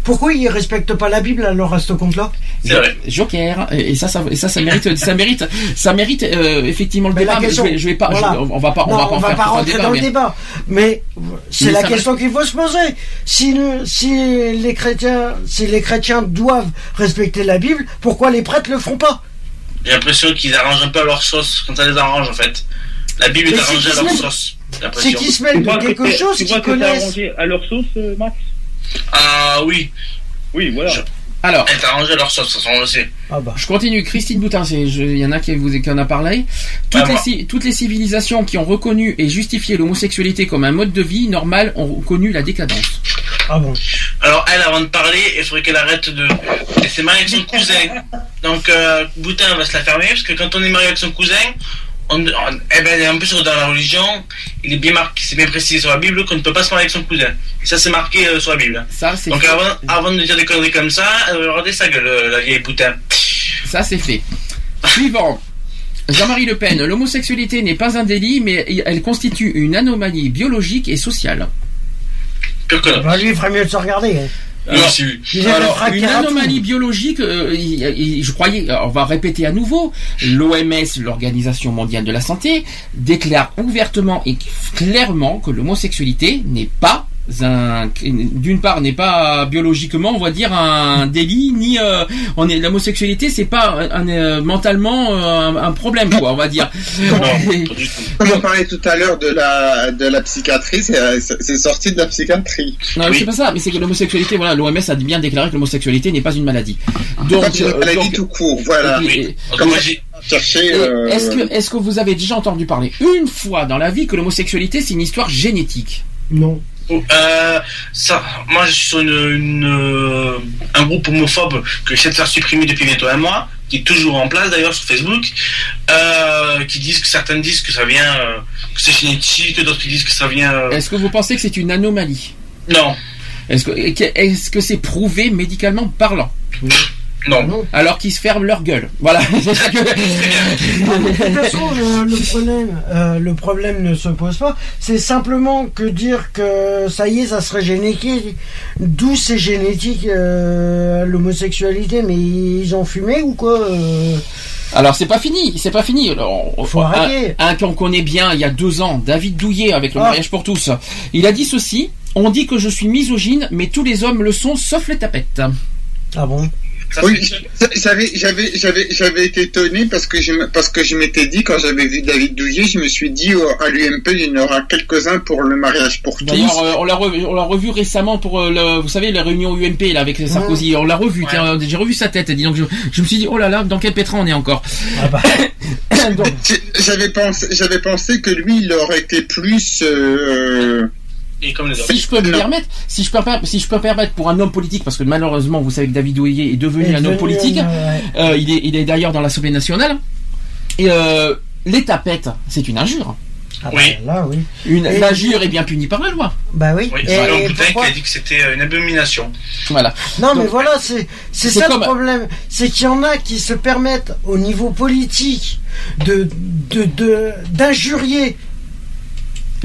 pourquoi ils respectent pas la Bible alors à ce compte-là? C'est vrai. Joker et et ça ça et ça ça mérite ça mérite ça mérite euh, effectivement le Mais débat la mais question- je vais, je vais pas je- on va pas on Non, va pas rentrer débat, dans mais- le débat. Mais c'est la question qu'il faut se poser. Si, si les chrétiens, si les chrétiens doivent respecter la Bible, pourquoi les prêtres le font pas? J'ai l'impression qu'ils arrangent un peu à leur sauce quand ça les arrange en fait. La Bible est arrangée à leur sauce. C'est qu'ils se mêlent de quelque chose qu'ils connaissent. arrangé à leur sauce, Max? Ah oui. Oui, voilà. Alors. Elle à leur sauce, façon, on le sait. Ah bah. Je continue. Christine Boutin, c'est- je- il y en a qui vous qui en a parlé. Toutes, Ah, les, moi. ci- toutes les civilisations qui ont reconnu et justifié l'homosexualité comme un mode de vie normal ont connu la décadence. Ah bon Alors elle, avant de parler, il faudrait qu'elle arrête de laisser marier avec son cousin. Donc euh, Boutin va se la fermer parce que quand on est marié avec son cousin, on, on- eh ben, en plus dans la religion, il est bien marqué, c'est bien précisé sur la Bible qu'on ne peut pas se marier avec son cousin. Et ça c'est marqué euh, sur la Bible. Ça c'est Donc fait. avant, avant de dire des conneries comme ça, elle va regarder sa gueule, euh, la vieille Boutin. Ça c'est fait. Suivant. Jean-Marie Le Pen, l'homosexualité n'est pas un délit, mais elle constitue une anomalie biologique et sociale. Pire que. Bah, lui, il ferait mieux de se regarder. hein. Alors, si. Il a alors, une anomalie biologique, euh, je croyais, alors, on va répéter à nouveau, l'OMS, l'Organisation mondiale de la santé, déclare ouvertement et clairement que l'homosexualité n'est pas d'une part n'est pas biologiquement on va dire un délit ni euh, on est l'homosexualité c'est pas un, un, euh, mentalement euh, un, un problème quoi on va dire Comme on parlait tout à l'heure de la, de la psychiatrie, c'est sorti de la psychiatrie. Non, mais c'est pas ça, mais c'est que l'homosexualité, voilà, l'OMS a bien déclaré que l'homosexualité n'est pas une maladie. Donc, Pas une maladie donc- tout court, voilà. Et- euh, Est-ce que, est-ce que vous avez déjà entendu parler une fois dans la vie que l'homosexualité c'est une histoire génétique? Non. Euh, ça, moi je suis sur une, une, euh, un groupe homophobe que j'essaie de faire supprimer depuis bientôt un mois, qui est toujours en place d'ailleurs sur Facebook. Euh, qui disent que certains disent que ça vient, euh, que c'est génétique, d'autres qui disent que ça vient. Est-ce que vous pensez que c'est une anomalie? Non. Est-ce que est-ce que c'est prouvé médicalement parlant? Non. Alors qu'ils se ferment leur gueule. Voilà. C'est ça que- De toute façon, le, le problème, euh, le problème ne se pose pas. C'est simplement que dire que ça y est, ça serait génétique. D'où c'est génétique euh, l'homosexualité Mais ils ont fumé ou quoi euh Alors c'est pas fini, c'est pas fini. Alors, on- Faut un- arrêter. Un, qu'on connaît bien il y a deux ans, David Douillet avec le Ah. mariage pour tous. Il a dit ceci on dit que je suis misogyne, mais tous les hommes le sont, sauf les tapettes. Ah bon? Oui, j'avais, j'avais, j'avais, j'avais été étonné parce que je, parce que je m'étais dit quand j'avais vu David Douillet, je me suis dit oh, à l'UMP il y en aura quelques-uns pour le mariage pour tous. D'ailleurs, euh, on l'a revu, on l'a revu récemment pour euh, le, vous savez, la réunion UMP là avec Sarkozy. On l'a revu. tiens, J'ai revu sa tête. Dis donc, je, je me suis dit, oh là là, dans quel pétrin on est encore J'avais pensé, j'avais pensé que lui il aurait été plus. euh, Et comme les autres. Si je peux me permettre, si je peux, per- si je peux permettre pour un homme politique, parce que malheureusement, vous savez que David Douillet est devenu un homme politique. ouais. Euh, il est, il est d'ailleurs dans l'Assemblée nationale. Et euh, les tapettes, c'est une injure. Ah bah, là, oui. Une Et- l'injure est bien punie par la loi. Bah oui. Oui, Et- et pourquoi a dit que c'était euh, une abomination. Voilà. Non, mais voilà, c'est c'est C'est ça comme- le problème. C'est qu'il y en a qui se permettent, au niveau politique, de de de- d'injurier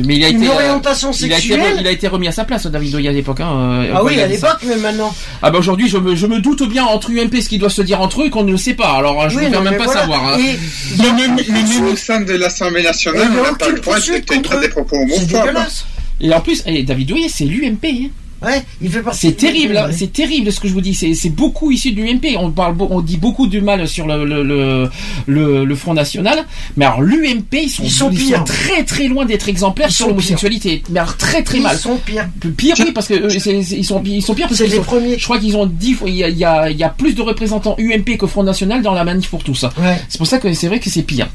Mais il a Une été, euh, orientation il a été, sexuelle il a été remis à sa place, David Douillet à l'époque. hein, euh, Ah oui, à l'époque, mais maintenant. Ah bah aujourd'hui, je me, je me doute bien entre UMP ce qu'ils doivent se dire entre eux et qu'on ne le sait pas. Alors je Oui, ne non, préfère même mais pas voilà. savoir. hein. Et- Mais même, mais même au sein de l'Assemblée nationale, on n'a pas le droit de des propos C'est homophobes. dégueulasse. Et en plus, eh, David Douillet, c'est l'UMP. Hein. Ouais, il fait partie. C'est terrible, hein, c'est terrible ce que je vous dis. C'est beaucoup issu de l'UMP. On parle, on dit beaucoup du mal sur le le, le, le- le Front National, mais alors l'UMP ils sont Ils sont pires. très très loin d'être exemplaires Ils sur sont l'homosexualité. Mais alors très très Ils mal. sont pires. Pire oui parce que ils sont ils sont pires parce C'est qu'ils les sont- premiers. Je crois qu'ils ont dit il y a, il y a il y a plus de représentants UMP que Front National dans la manif pour tous. Ouais. C'est pour ça que c'est vrai que c'est pire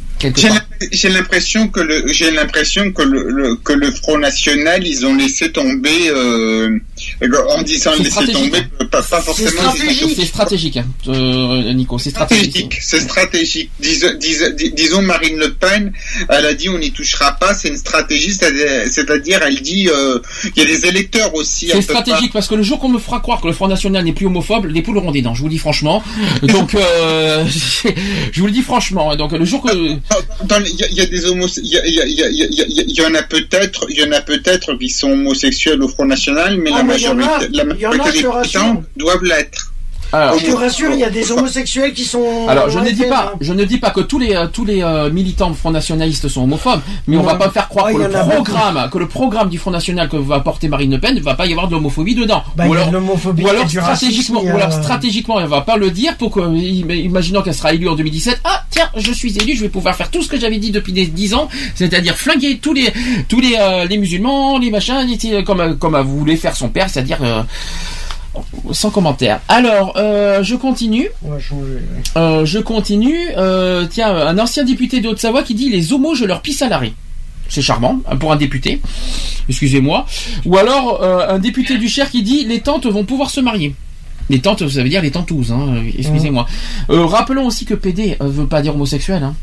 J'ai l'impression que le j'ai l'impression que le, le- que le Front National ils ont laissé tomber euh, en disant C'est laisser stratégique. tomber pas, pas forcément C'est stratégique, hein, euh, Nico. C'est stratégique. C'est stratégique. Dis- dis- dis- disons Marine Le Pen, elle a dit on n'y touchera pas. C'est une stratégie, c'est-à-dire elle dit euh, il y a des électeurs aussi. C'est stratégique parce que le jour qu'on me fera croire que le Front National n'est plus homophobe, les poules auront des dents. Je vous le dis franchement. Donc, euh, je vous le dis franchement. Donc, le jour que Il y, a- il y a des homos, il y, en a peut-être, il y en a peut-être qui sont homosexuels au Front National, mais Ah, la il y en a, il y en a, majorité je te des rassure. militants doivent l'être. Alors, Je te rassure, il y a des homosexuels qui sont. Alors, je ne dis pas, je ne dis pas que tous les euh, tous les euh, militants Front Nationalistes sont homophobes, mais on va pas faire croire Ah, que le programme, que le programme du Front National que va porter Marine Le Pen ne va pas y avoir de l'homophobie dedans. Ou alors stratégiquement, ou alors stratégiquement, elle va pas le dire pour que, imaginons qu'elle sera élue en 2017. Ah, tiens, je suis élu, je vais pouvoir faire tout ce que j'avais dit depuis des 10 ans, c'est-à-dire flinguer tous les tous les euh, les musulmans, les machins, comme comme a voulu faire son père, c'est-à-dire euh, sans commentaire. Alors, euh, je continue. On va changer. Euh, je continue. Euh, tiens, un ancien député de Haute-Savoie qui dit les homos, je leur pisse à l'arrêt. C'est charmant hein, pour un député. Excusez-moi. Ou alors euh, un député du Cher qui dit les tantes vont pouvoir se marier. Les tantes, ça veut dire les tantouzes. Hein, euh, excusez-moi. Euh, rappelons aussi que PD euh, veut pas dire homosexuel. Hein.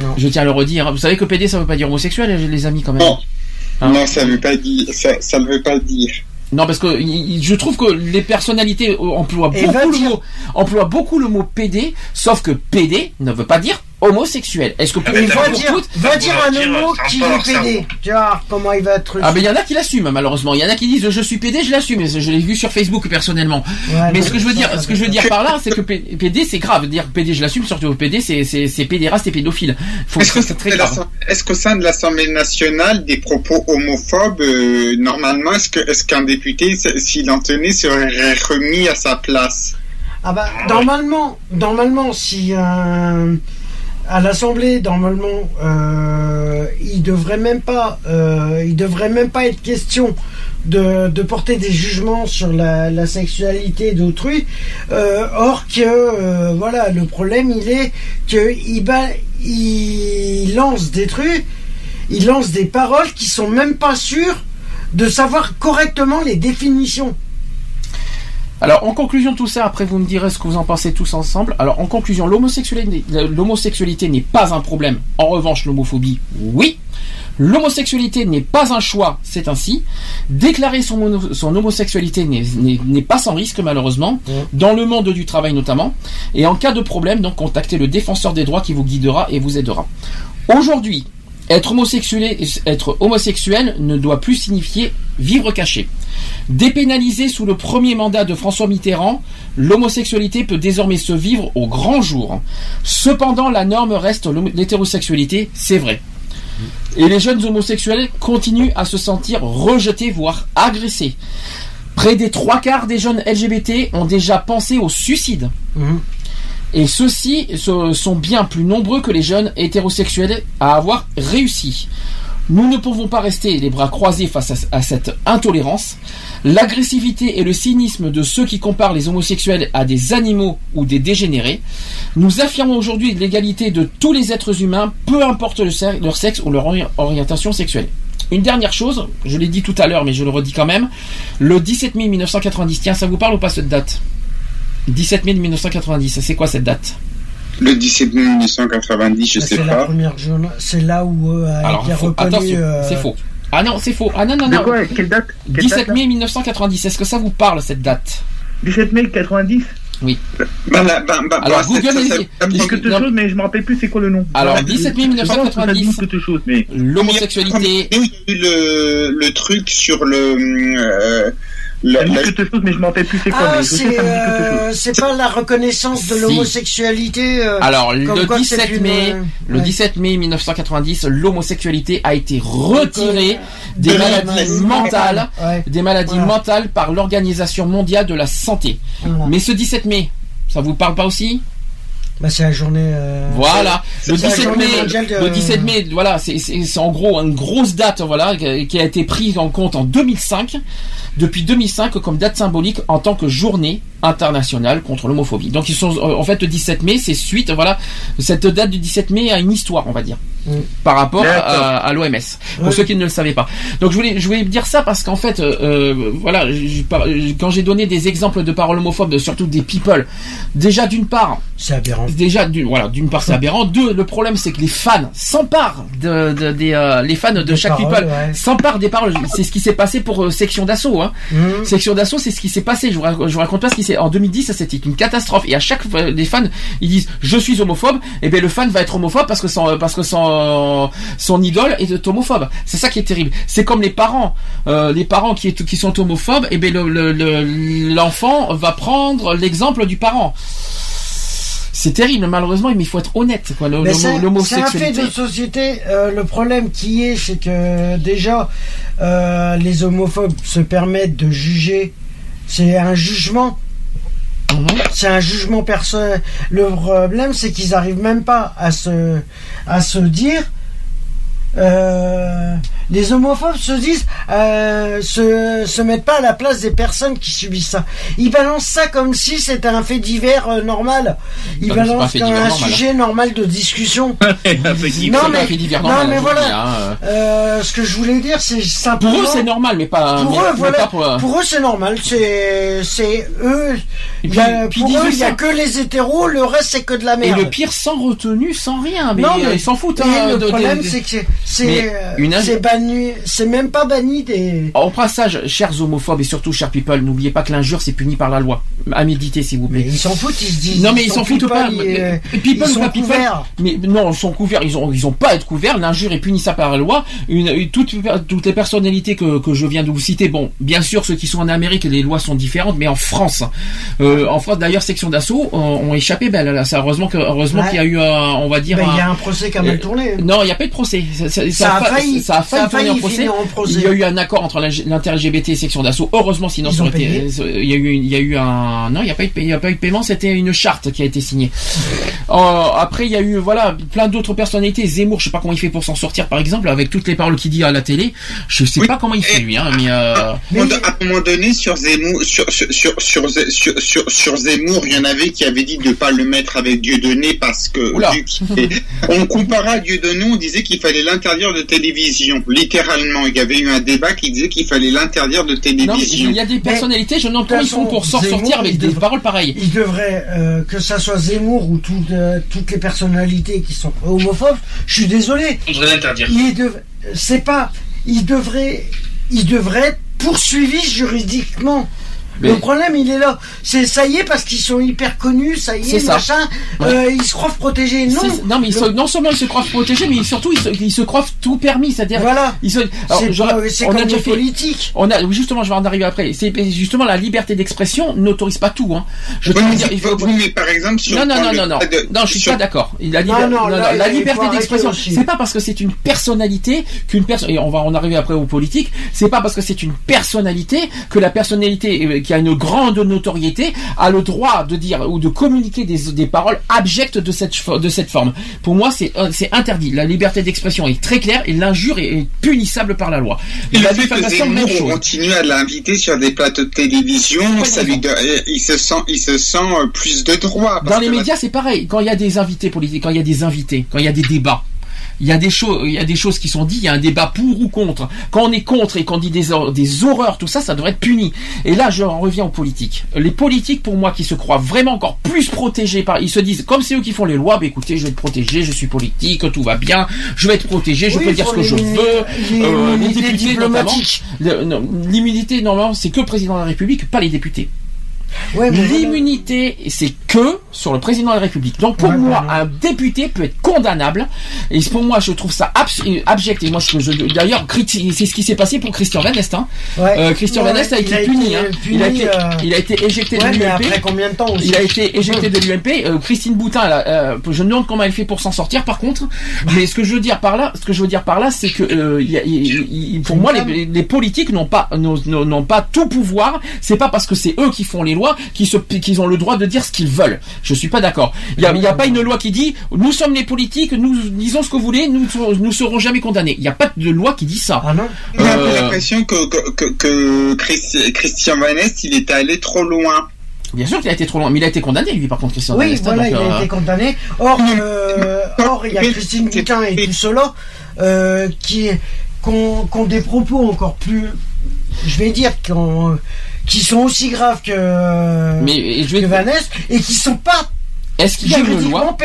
Non. Je tiens à le redire. Vous savez que PD ça veut pas dire homosexuel, les amis quand même. Non, Hein non, ça veut pas dire, ça, ça ne veut pas dire. Non, parce que je trouve que les personnalités euh, emploient Et va beaucoup, le mot, emploient beaucoup le mot PD, sauf que PD ne veut pas dire homosexuel. Est-ce que pour Et une fois va pour dire, toutes- va dire un homo qui est pédé. Tu voir comment il va être. Ah, mais il y en a qui l'assument, malheureusement. Il y en a qui disent je suis PD, je l'assume. Je l'ai vu sur Facebook personnellement. Ouais, mais ce que je veux dire, ce que je veux dire par là, c'est que P- PD c'est grave. Dire PD, je l'assume, surtout PD, c'est c'est c'est pédéraste et pédophile. Est-ce que c'est très c'est grave. l'Assemblée- Est-ce qu'au sein de l'Assemblée nationale, des propos homophobes, euh, normalement, est-ce que est-ce qu'un député, s'il en tenait, serait remis à sa place? Ah bah normalement, normalement si euh, à l'Assemblée normalement euh, il devrait euh, devrait même pas être question de, porter des jugements sur la, sexualité d'autrui. Euh, or que voilà le problème il est que il lance des trucs, il lance des paroles qui sont même pas sûres de savoir correctement les définitions. Alors, en conclusion de tout ça, après vous me direz ce que vous en pensez tous ensemble. Alors, en conclusion, l'homosexualité n'est pas un problème. En revanche, l'homophobie, oui. L'homosexualité n'est pas un choix, c'est ainsi. Déclarer son, homosexualité n'est- pas sans risque, malheureusement, dans le monde du travail notamment. Et en cas de problème, donc, contactez le défenseur des droits qui vous guidera et vous aidera. Aujourd'hui, être homosexuel, ne doit plus signifier vivre caché. Dépénalisé sous le premier mandat de François Mitterrand, l'homosexualité peut désormais se vivre au grand jour. Cependant, la norme reste l'hétérosexualité, c'est vrai. Et les jeunes homosexuels continuent à se sentir rejetés, voire agressés. Près des trois quarts des jeunes LGBT ont déjà pensé au suicide. Et ceux-ci sont bien plus nombreux que les jeunes hétérosexuels à avoir réussi. Nous ne pouvons pas rester les bras croisés face à, cette intolérance. L'agressivité et le cynisme de ceux qui comparent les homosexuels à des animaux ou des dégénérés. Nous affirmons aujourd'hui l'égalité de tous les êtres humains, peu importe leur sexe ou leur ori- orientation sexuelle. Une dernière chose, je l'ai dit tout à l'heure, mais je le redis quand même. Le 17 mai 1990, tiens, ça vous parle ou pas cette date? 17 mai 1990, c'est quoi cette date? Le 17 mai 1990, je Bah, sais c'est la pas. première journée. C'est là où euh, a Alors, été faux. reconnu. attention, euh, c'est faux. Ah non, c'est faux. Ah non, non, De non. quoi? Quelle date? Quelle 17 date, là? mai 1990, est-ce que ça vous parle cette date? 17 mai 90 Oui. Bah, là, bah, bah, Alors, bah, Google ça- ça- ça- dit quelque chose, mais je me rappelle plus c'est quoi le nom. Alors, Je- 17 mai je pense que ça me dit 1990. quelque chose, mais L'homosexualité. Le, le truc sur le. euh, la- ça me dit la- quelque chose, mais je me rappelle plus c'est quoi. Ah, c'est euh, c'est pas la reconnaissance de Si. l'homosexualité. euh, Alors, le quoi que c'est 17 une, mai, euh, le ouais. 17 mai 1990, l'homosexualité a été retirée des De la maladies maladie mentales, Ouais. des maladies Voilà. mentales par l'Organisation mondiale de la santé. Voilà. Mais ce 17 mai, ça vous parle pas aussi? Bah, c'est la journée. euh, Voilà, le c'est la 17 journée mai, de- le 17 mai, voilà, c'est en gros une grosse date, voilà, qui a été prise en compte en 2005, depuis 2005 comme date symbolique en tant que journée internationale contre l'homophobie. Donc ils sont, euh, en fait, le 17 mai, c'est suite, voilà, cette date du 17 mai a une histoire, on va dire, Mm. par rapport à, à l'OMS. Pour ceux qui ne le savaient pas. Donc je voulais, je voulais dire ça parce qu'en fait, euh, voilà, je- quand j'ai donné des exemples de paroles homophobes, surtout des people, déjà d'une part, C'est aberrant. Déjà, d'une voilà, d'une part c'est aberrant. Deux, le problème c'est que les fans s'emparent de, de- des euh, les fans de Des chaque paroles, people ouais. s'emparent des paroles. C'est ce qui s'est passé pour euh, Section d'assaut. Hein. Mhm. Section d'assaut, c'est ce qui s'est passé. Je vous, rac- je vous raconte pas ce qui s'est. En 2010, ça c'était une catastrophe. Et à chaque fois, les fans, ils disent je suis homophobe. Et bien le fan va être homophobe parce que son parce que son son idole est homophobe. C'est ça qui est terrible. C'est comme les parents, euh, les parents qui est- qui sont homophobes. Et bien le- le- le- l'enfant va prendre l'exemple du parent. C'est terrible, malheureusement, mais il faut être honnête. Quoi. Le- c'est un fait de société. Euh, le problème qui est, c'est que déjà, euh, les homophobes se permettent de juger. C'est un jugement. Mhm. C'est un jugement personnel. Le problème, c'est qu'ils arrivent même pas à se, à se dire. euh, les homophobes se disent, euh, se, se mettent pas à la place des personnes qui subissent ça. Ils balancent ça comme si c'était un fait divers euh, normal. Ils balancent comme un normal, sujet normal de discussion. Non, mais- non, normal, mais voilà. hein, euh. Ce que je voulais dire, c'est simplement. Pour eux, c'est normal, mais pas. Pour mais- eux, voilà. pour, Pour eux, c'est normal. C'est, c'est eux. Et puis- y a- pour eux, il y a que les hétéros. Le reste, c'est que de la Et merde. le pire, sans retenue, sans rien. Mais, non, mais ils s'en foutent. et hein, le de- de- problème, de- c'est que c'est, c'est, Mais euh, c'est banni, c'est même pas banni des. En passage, chers homophobes et surtout chers people, n'oubliez pas que l'injure c'est puni par la loi. À méditer s'il vous Mais plaît. ils s'en foutent, ils se disent. Non mais ils s'en foutent pas. mais- euh, people ils ou sont pas people. couverts. Mais non, ils sont couverts. Ils ont, ils ont pas à être couverts. L'injure est punissable par la loi. Une, une- toutes, toutes les personnalités que, que je viens de vous citer. Bon, bien sûr, ceux qui sont en Amérique, les lois sont différentes, mais en France, euh, en France d'ailleurs, section d'assaut ont, ont échappé belle. Là, ça, heureusement que, heureusement Ouais. qu'il y a eu, un, on va dire. Ben, il y a un procès qui a mal Euh, tourné. Non, il n'y a pas eu de procès. Ça, ça- Ça a fa- failli- ça a failli ça a tourner en failli procès. finir en procès. Il y a eu un accord entre l'inter-LGBT et section d'assaut. Heureusement, sinon Ils ça ont aurait été. payé. Il y a eu, il y a eu un, non, il n'y a pas eu de, il y a pas eu de paiement. C'était une charte qui a été signée. Euh, après, il y a eu voilà plein d'autres personnalités. Zemmour, je sais pas comment il fait pour s'en sortir, par exemple, avec toutes les paroles qu'il dit à la télé. Je sais pas comment il fait lui, hein, mais. Euh... À un moment donné, sur Zemmour, sur, sur, sur, sur, sur, sur, sur Zemmour, il y en avait qui avaient dit de pas le mettre avec Dieudonné parce que qu'il- on comparait à Dieudonné, on disait qu'il fallait l'interdire de télévision. Littéralement, il y avait eu un débat qui disait qu'il fallait l'interdire de télévision. il y a des personnalités, je ne demande comment ils font pour s'en sortir avec des paroles pareilles. Il devrait, euh, que ça soit Zemmour ou toutes, euh, toutes les personnalités qui sont homophobes, je suis désolé. On devrait l'interdire. Il c'est pas, il devrait, il devrait être poursuivi juridiquement. Mais- Le problème, il est là. C'est ça y est parce qu'ils sont hyper connus, ça y est, ça. machin. Ouais. euh, ils se croient protégés. Non, non mais ils non seulement ils se croient protégés, mais surtout ils se, ils se croient tout permis, c'est-à-dire Voilà. ils se, alors, on a comme déjà fait, politiques. on a, oui, justement, je vais en arriver après. C'est justement la liberté d'expression n'autorise pas tout. Hein. Je Oui, mais dire, il faut- oui, mais par exemple, si non, on non, non, non, non, de- non, je suis sur- pas d'accord. La, Non, liber- non, non, non, là, la liberté d'expression, c'est pas parce que c'est une personnalité qu'une personne, et on va en arriver après aux politiques, c'est pas parce que c'est une personnalité que la personnalité euh, qui a une grande notoriété a le droit de dire ou de communiquer des, des paroles abjectes de cette, fo- de cette forme. Pour moi, c'est euh, c'est interdit. La liberté d'expression est très claire et l'injure est, est punissable par la loi. Et la diffamation, même chose. continue à l'inviter sur des plateaux de télévision, ça lui donne- il se sent, il se sent euh, plus de droits. Dans les la- médias, c'est pareil. Quand il y a des invités politiques, quand il y a des invités, quand il y a des débats, il y a des choses, il y a des choses qui sont dites. Il y a un débat pour ou contre. Quand on est contre et qu'on dit des, des horreurs, tout ça, ça devrait être puni. Et là, je en reviens aux politiques. Les politiques, pour moi, qui se croient vraiment encore plus protégés par, ils se disent, comme c'est eux qui font les lois, bah écoutez, je vais être protégé, je suis politique, tout va bien, je vais être protégé, je Oui, peux dire ce que je veux. Euh, les députés, notamment. L'immunité, normalement, c'est que le président de la République, pas les députés. Ouais. L'immunité, c'est que sur le président de la République. Donc pour Ouais, moi, un député peut être condamnable. Et pour moi, je trouve ça euh, abject. Et moi, je, je- d'ailleurs, c'est ce qui s'est passé pour Christian Van Est. hein. Euh, Christian Van Est a été puni. hein. puni, il, a été, euh, il a été éjecté de l'UMP. après combien de temps aussi Il a été éjecté de l'UMP. Euh, Christine Boutin, elle a- euh, je me demande comment elle fait pour s'en sortir. Par contre, mais ce que je veux dire par là, ce que je veux dire par là, c'est que y a- pour moi, les, les politiques n'ont pas n'ont pas tout pouvoir. C'est pas parce que c'est eux qui font les lois qu'ils se qu'ils ont le droit de dire ce qu'ils veulent. Je suis pas d'accord. Il y a, y a pas une loi qui dit nous sommes les politiques, nous disons ce que vous voulez, nous nous serons jamais condamnés. Il n'y a pas de loi qui dit ça. Ah non. J'ai un peu Euh, l'impression que, que, que, que Christi- Christian Van Est, il était allé trop loin. Bien sûr qu'il a été trop loin, mais il a été condamné lui par contre Christian Oui, voilà, donc, il a euh, été condamné. Or, euh, or, il y a Christine Boutin et tout cela euh, qui qui ont, qui ont des propos encore plus, je vais dire, qui, ont- qui sont aussi graves que, Mais je vais que Vanessa et qui sont pas Est-ce qu'il y a une loi.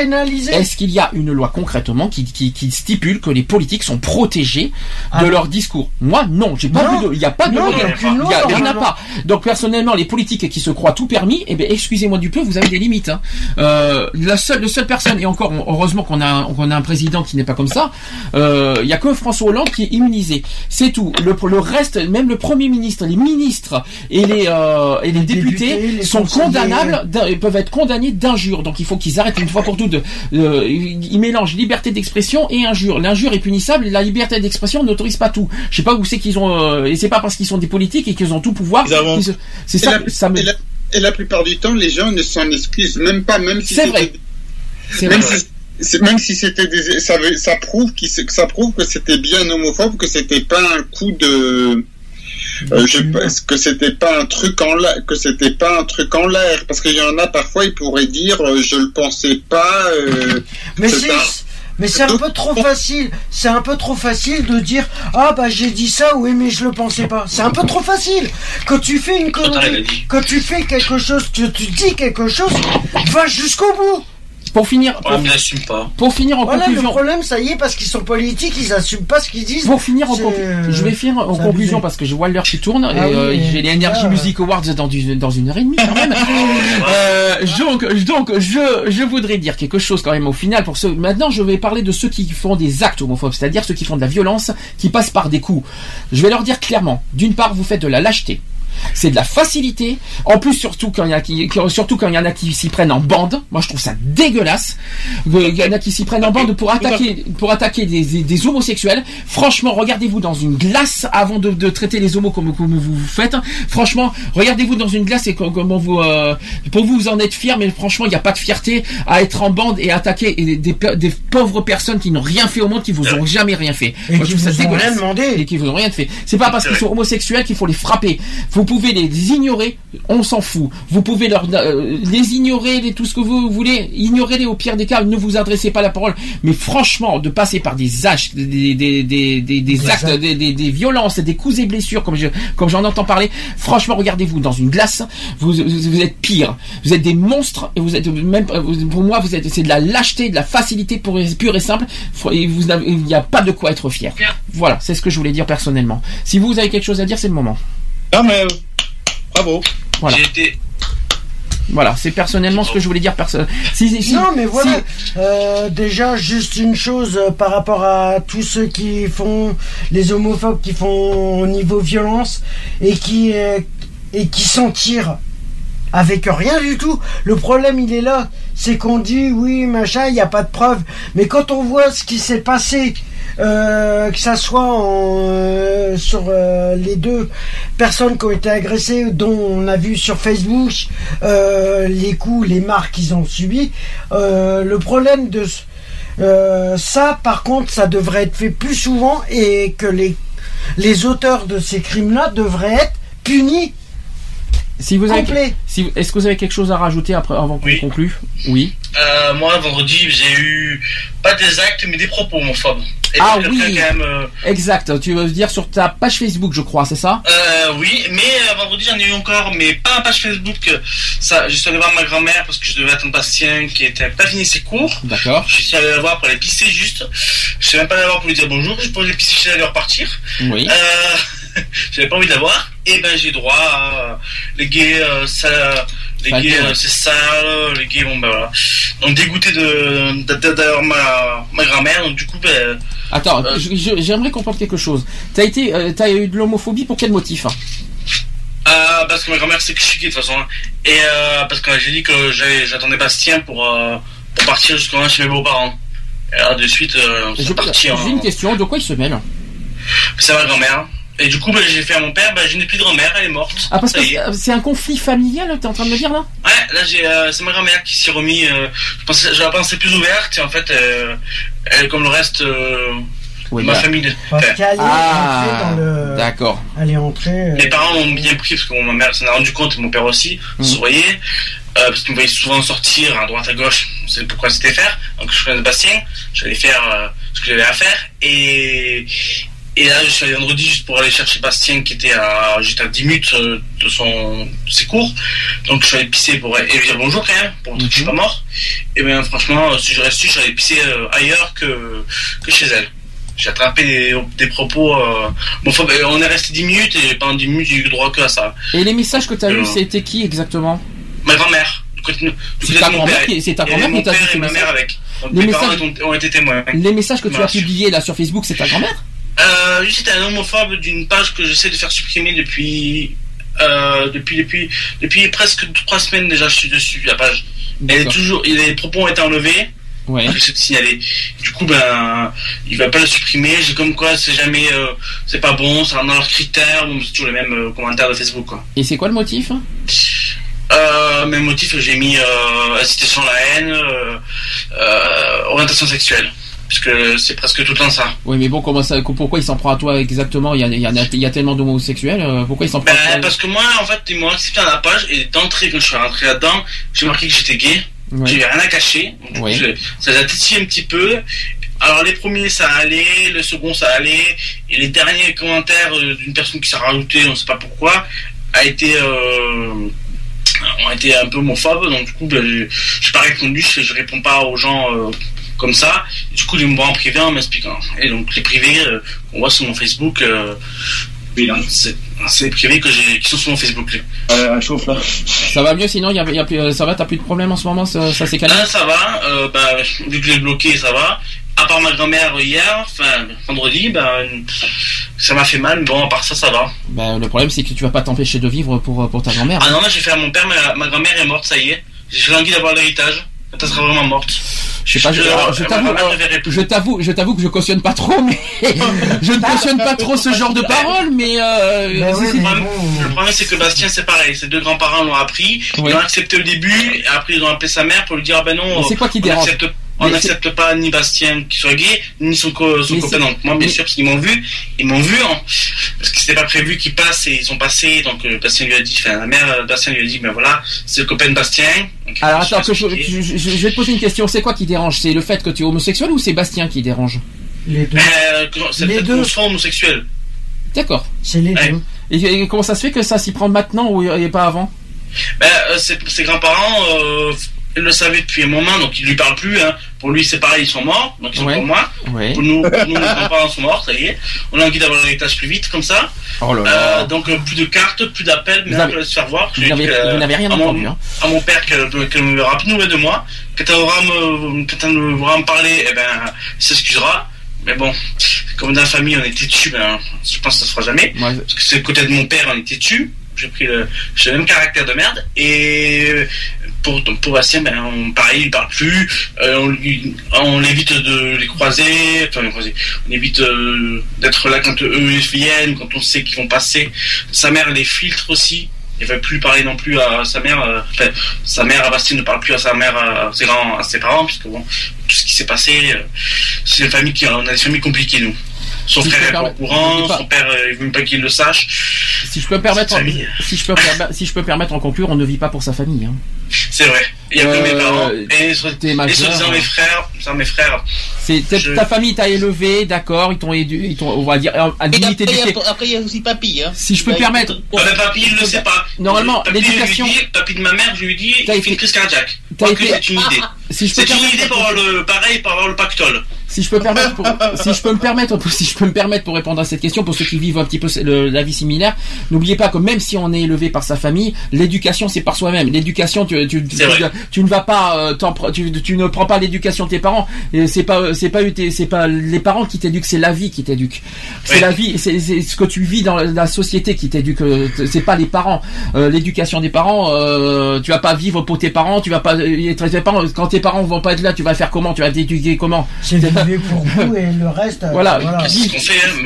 Est-ce qu'il y a une loi concrètement qui, qui, qui stipule que les politiques sont protégés de Ah. leur discours? Moi, non, j'ai pas Non. vu de, il n'y a pas de Non, loi. il y a aucune loi, Il y a- il y en a pas. Donc personnellement, les politiques qui se croient tout permis, eh bien, excusez-moi du peu, vous avez des limites. Hein. Euh, la seule, la seule personne, et encore, heureusement qu'on a, un- qu'on a un président qui n'est pas comme ça. euh, Il y a que François Hollande qui est immunisé. C'est tout. Le, le reste, même le premier ministre, les ministres et les, euh, et les députés, députés, les sont condamnables peuvent être condamnés d'injure. Donc il faut qu'ils arrêtent une fois pour toutes. De- ils mélangent liberté d'expression et injure. L'injure est punissable, la liberté d'expression n'autorise pas tout. Je sais pas où c'est qu'ils ont. euh, et c'est pas parce qu'ils sont des politiques et qu'ils ont tout pouvoir. C'est Et ça. la, ça me- et la- et la plupart du temps, les gens ne s'en excusent même pas, même si C'est vrai. C'est même vrai. si même si c'était des, ça, prouve qu'il que ça prouve que c'était bien homophobe, que c'était pas un coup de, euh, je pense que c'était pas un truc en l'air, que c'était pas un truc en l'air, parce qu'il y en a parfois ils pourraient dire euh, je le pensais pas. euh, Mais c'est un- mais c'est un peu trop facile. C'est un peu trop facile de dire ah bah j'ai dit ça oui mais je le pensais pas. C'est un peu trop facile. Quand tu fais une connerie, quand tu fais quelque chose, que tu dis quelque chose, va jusqu'au bout. Pour finir, Ouais, mais n'assume pas. pour finir en Voilà le conclusion. problème, ça y est, parce qu'ils sont politiques, ils assument pas ce qu'ils disent. Pour finir en conclusion, je vais finir en conclusion abusé. parce que je vois l'heure qui tourne Ah et euh, j'ai les et Energy Music Awards dans, du- dans une heure et demie quand même. Euh, donc, donc je, je voudrais dire quelque chose quand même au final pour ceux. Maintenant, je vais parler de ceux qui font des actes homophobes, c'est-à-dire ceux qui font de la violence, qui passent par des coups. Je vais leur dire clairement. D'une part, vous faites de la lâcheté. C'est de la facilité. En plus, surtout quand il y a qui, surtout quand il y en a qui s'y prennent en bande. Moi, je trouve ça dégueulasse. Il y en a qui s'y prennent en bande pour attaquer, pour attaquer des, des- des homosexuels. Franchement, regardez-vous dans une glace avant de, de traiter les homos comme, comme vous vous faites. Franchement, regardez-vous dans une glace et co- comment vous, euh, pour vous, vous en êtes fiers, mais franchement, il n'y a pas de fierté à être en bande et attaquer des, pauvres personnes qui n'ont rien fait au monde, qui vous ont jamais rien fait. Et Moi, qui vous ont rien demandé. Et qui vous ont rien fait. C'est pas parce qu'ils sont homosexuels qu'il faut les frapper. Vous pouvez les ignorer, on s'en fout. Vous pouvez leur, euh, les ignorer, les, tout ce que vous voulez, ignorez-les au pire des cas, ne vous adressez pas la parole. Mais franchement, de passer par des actes, des, des, des, des, des actes, des, des, des violences, des coups et blessures, comme je, comme j'en entends parler, franchement, regardez-vous dans une glace, vous, vous, vous êtes pire. Vous êtes des monstres et vous êtes même, pour moi, vous êtes, c'est de la lâcheté, de la facilité pour, pure et simple. Et vous il n'y a pas de quoi être fier. Voilà, c'est ce que je voulais dire personnellement. Si vous avez quelque chose à dire, c'est le moment. Non mais bravo. Voilà. Voilà, c'est personnellement ce que je voulais dire. Perso si, si- si- non, mais voilà. si- Euh, déjà, juste une chose euh, par rapport à tous ceux qui font les homophobes qui font au niveau violence et qui euh, et qui s'en tirent avec rien du tout. Le problème, il est là, c'est qu'on dit oui, machin, il n'y a pas de preuves. Mais quand on voit ce qui s'est passé. Euh, que ça soit euh, sur euh, les deux personnes qui ont été agressées, dont on a vu sur Facebook les coups, les marques qu'ils ont subis. Le problème de ça, par contre, ça devrait être fait plus souvent et que les les auteurs de ces crimes-là devraient être punis. Si vous avez, Complet. si, est-ce que vous avez quelque chose à rajouter après, avant qu'on conclue? Oui. Euh, moi, vendredi, j'ai eu pas des actes, mais des propos homophobes. Et Ah oui. quand même, euh, Exact. Tu veux dire sur ta page Facebook, je crois, c'est ça? Euh, oui, mais euh, vendredi j'en ai eu encore, mais pas ma page Facebook. Ça, je suis allé voir ma grand-mère parce que je devais attendre Bastien qui était pas fini ses cours. D'accord. Je suis allé la voir pour aller pisser juste. Je suis même pas allé la voir pour lui dire bonjour. Je posais pisser, je suis allé repartir. Oui. Euh, j'avais pas envie de la voir. Et ben j'ai droit à les gays, euh, ça, les gays, euh, c'est sale, les gays, bon ben voilà. Donc dégoûté de d'avoir ma ma grand-mère. Donc du coup ben Attends, je- j'aimerais comprendre quelque chose. T'as été, euh, t'as eu de l'homophobie pour quel motif hein? Euh, parce que ma grand-mère suis gay de toute façon. hein. Et euh, parce que j'ai dit que j'attendais Bastien pour, euh, pour partir jusqu'au chez mes beaux-parents. Et là, de suite, euh, c'est parti. hein. j'ai une question. De quoi il se mêle? C'est ma grand-mère. Et du coup, ben, j'ai fait à mon père, je n'ai plus de grand-mère, elle est morte. Ah parce que est. c'est- un conflit familial. T'es en train de me dire là? Ouais, là, j'ai, euh, c'est ma grand-mère qui s'est remis. Euh, je, pensais, je la pensais plus ouverte, et en fait, euh, elle, comme le reste euh, Oui, de ma bah. famille. de- Parce enfin, qu'elle est entrée dans le. D'accord. Elle est entrée. euh, Mes parents m'ont bien pris parce que ma mère s'en a rendu compte et mon père aussi, se voyait, euh, parce qu'ils me voyaient souvent sortir à droite à gauche, c'est pourquoi c'était faire. Donc je faisais Bastien, j'allais faire euh, ce que j'avais à faire et et là je suis allé vendredi juste pour aller chercher Bastien qui était à juste à 10 minutes euh, de son de ses cours. Donc je suis allé pisser pour et lui dire bonjour quand même pour montrer que je suis pas mort. Et bien franchement si je reste su, j'allais pisser euh, ailleurs que que chez elle. J'ai attrapé des, des propos. Euh, bon, faut- on est resté 10 minutes et pendant 10 minutes, j'ai eu droit que à ça. Et les messages que t'as Euh. eu, c'était qui exactement? Ma grand-mère. C'est ta grand-mère qui- c'est ta dit ma mère avec. Donc, Les mes parents messages- ont, ont été témoins. Les messages que tu as publiés là sur Facebook, c'est ta grand-mère? Euh, lui, un homophobe d'une page que j'essaie de faire supprimer depuis, euh, depuis, depuis, depuis presque trois semaines déjà. Je suis dessus la page. Elle est toujours, les propos ont été enlevés. Ouais. Signaler. Du coup, ben, il va pas le supprimer. J'ai comme quoi, c'est jamais, euh, c'est pas bon, ça rentre dans leurs critères. Bon, c'est toujours les mêmes euh, commentaires de Facebook, quoi. Et c'est quoi le motif Euh, mes motifs, j'ai mis euh, incitation à la haine, orientation sexuelle, puisque c'est presque tout le temps ça. Oui, mais bon, comment ça, pourquoi il s'en prend à toi exactement? Il y, a, il, y en a, il y a tellement d'homosexuels, euh, pourquoi il s'en prend à Ben, toi? parce que moi, en fait, ils m'ont accepté dans la page et d'entrée, quand je suis rentré là-dedans, j'ai marqué que j'étais gay. Ouais. J'avais rien à cacher. Donc, Ouais. ça a titillé un petit peu. Alors, les premiers, ça allait. Le second, ça allait. Et les derniers commentaires euh, d'une personne qui s'est rajoutée, on sait pas pourquoi, a été, euh, ont été un peu homophobes. Donc, du coup, ben, je j'ai pas répondu. Je, je réponds pas aux gens euh, comme ça. Du coup, ils me voient en privé en m'expliquant. Et donc, les privés euh, qu'on voit sur mon Facebook, euh, c'est c'est les privés que j'ai, qui sont sur mon Facebook. Euh, un chauffe là. Ça va mieux sinon, il y a, y euh, ça va, t'as plus de problème en ce moment, ça, ça s'est calmé? Là, ça va. Euh, bah, vu que je l'ai bloqué, ça va. À part ma grand-mère hier, enfin vendredi, bah, Ça m'a fait mal, mais bon, à part ça, ça va. Ben, le problème, c'est que tu vas pas t'empêcher de vivre pour, pour ta grand-mère. Ah non, là, j'ai fait à mon père, ma, ma grand-mère est morte, ça y est. J'ai envie d'avoir l'héritage. Elle sera vraiment morte. Je sais pas, je, je t'avoue, je t'avoue, je t'avoue que je cautionne pas trop, mais je ne cautionne pas trop ce genre de paroles, mais euh, Le problème, le problème, c'est que Bastien, c'est pareil. Ses deux grands-parents l'ont appris. Ils l'ont accepté au début. Et après, ils ont appelé sa mère pour lui dire Ah ben non, c'est quoi qui on dérange accepte- On n'accepte pas ni Bastien qui soit gay, ni son, co- son Mais copain. Donc, moi, bien mais- sûr, parce qu'ils m'ont vu. Ils m'ont vu, hein. Parce que c'était pas prévu qu'ils passent et ils sont passés. Donc, euh, Bastien lui a dit, enfin, la mère, euh, Bastien lui a dit Ben voilà, c'est le copain de Bastien. Donc, Alors attends, je, expliqué. je- je- je vais te poser une question. C'est quoi qui dérange? C'est le fait que tu es homosexuel ou c'est Bastien qui dérange? Les deux. Euh, c'est Les deux. qu'on soit homosexuel. D'accord. C'est les deux. Et, et comment ça se fait que ça s'y prend maintenant ou et pas avant? Ben, euh, ses, ses grands-parents euh, ils le savaient depuis un moment, donc ils lui parlent plus. Hein. Pour lui, c'est pareil, ils sont morts, donc ils sont Ouais. pour moi. Ouais. Pour nous, pour nous, nos grands-parents sont morts, ça y est. On a envie d'avoir l'héritage plus vite, comme ça. Oh là là. Euh, donc euh, plus de cartes, plus d'appels, mais avez- se faire voir. vous n'avez- que, rien à mon- entendu, hein. À mon père qu'elle qu'elle me verra plus nouvelle de moi. Quand elle aura me, quand elle me verra me parler, eh ben, il s'excusera. Mais bon, comme dans la famille on était dessus, ben, je pense que ça se fera jamais. Parce que c'est le côté de mon père, on était dessus. J'ai pris le, j'ai le même caractère de merde. Et pour, pour Bastien, ben, on, pareil, il parle plus. Euh, on, on évite de les croiser. Enfin. On évite euh, d'être là quand eux viennent, quand on sait qu'ils vont passer. Sa mère les filtre aussi. Il ne veut plus parler non plus à sa mère. euh, enfin, sa mère à Bastien ne parle plus à sa mère, à ses, grands, à ses parents, puisque bon, tout ce qui s'est passé, euh, c'est une famille qui, on a des familles compliquées, nous. Son Si je frère peux est pas au permettre- courant, pas- son père, euh, il veut même pas qu'il le sache. Si je peux me permettre, famille. si je peux, si je peux permettre en conclure, on ne vit pas pour sa famille. Hein. C'est vrai. Il y a que Euh, mes parents. Et, et majeur, hein. mes frères, ça, mes frères. C'est ta- Je- ta famille t'a élevé, d'accord, ils t'ont édu, ils t'ont, on va dire, à Et limite après, éduqué. après, il y a aussi papy. Hein. Si je peux Bah, permettre. ben, papy, il le sait pas. Normalement, l'éducation- Papy de ma mère, je lui dis, T'as il fait une crise cardiaque. t'as Moi, que été- c'est une idée. C'est une idée pour avoir le, pareil, pour avoir le pactole. Si je peux permettre, pour, si je peux me permettre, pour- si je peux me permettre pour répondre à cette question, pour ceux qui vivent un petit peu le- la vie similaire, n'oubliez pas que même si on est élevé par sa famille, l'éducation c'est par soi-même. L'éducation, tu, tu, tu, ne vas pas, euh, tu, tu ne prends pas l'éducation de tes parents. Et c'est pas, c'est pas, c'est pas les parents qui t'éduquent, c'est la vie qui t'éduque. C'est Oui. la vie, c'est ce que tu vis dans la, société qui t'éduque. euh, C'est pas les parents. Euh, l'éducation des parents, euh, tu vas pas vivre pour tes parents, tu vas pas être tes parents. Quand tes parents vont pas être là, tu vas faire comment? Tu vas t'éduquer comment? Pour vous et le reste. euh, Voilà. Hein,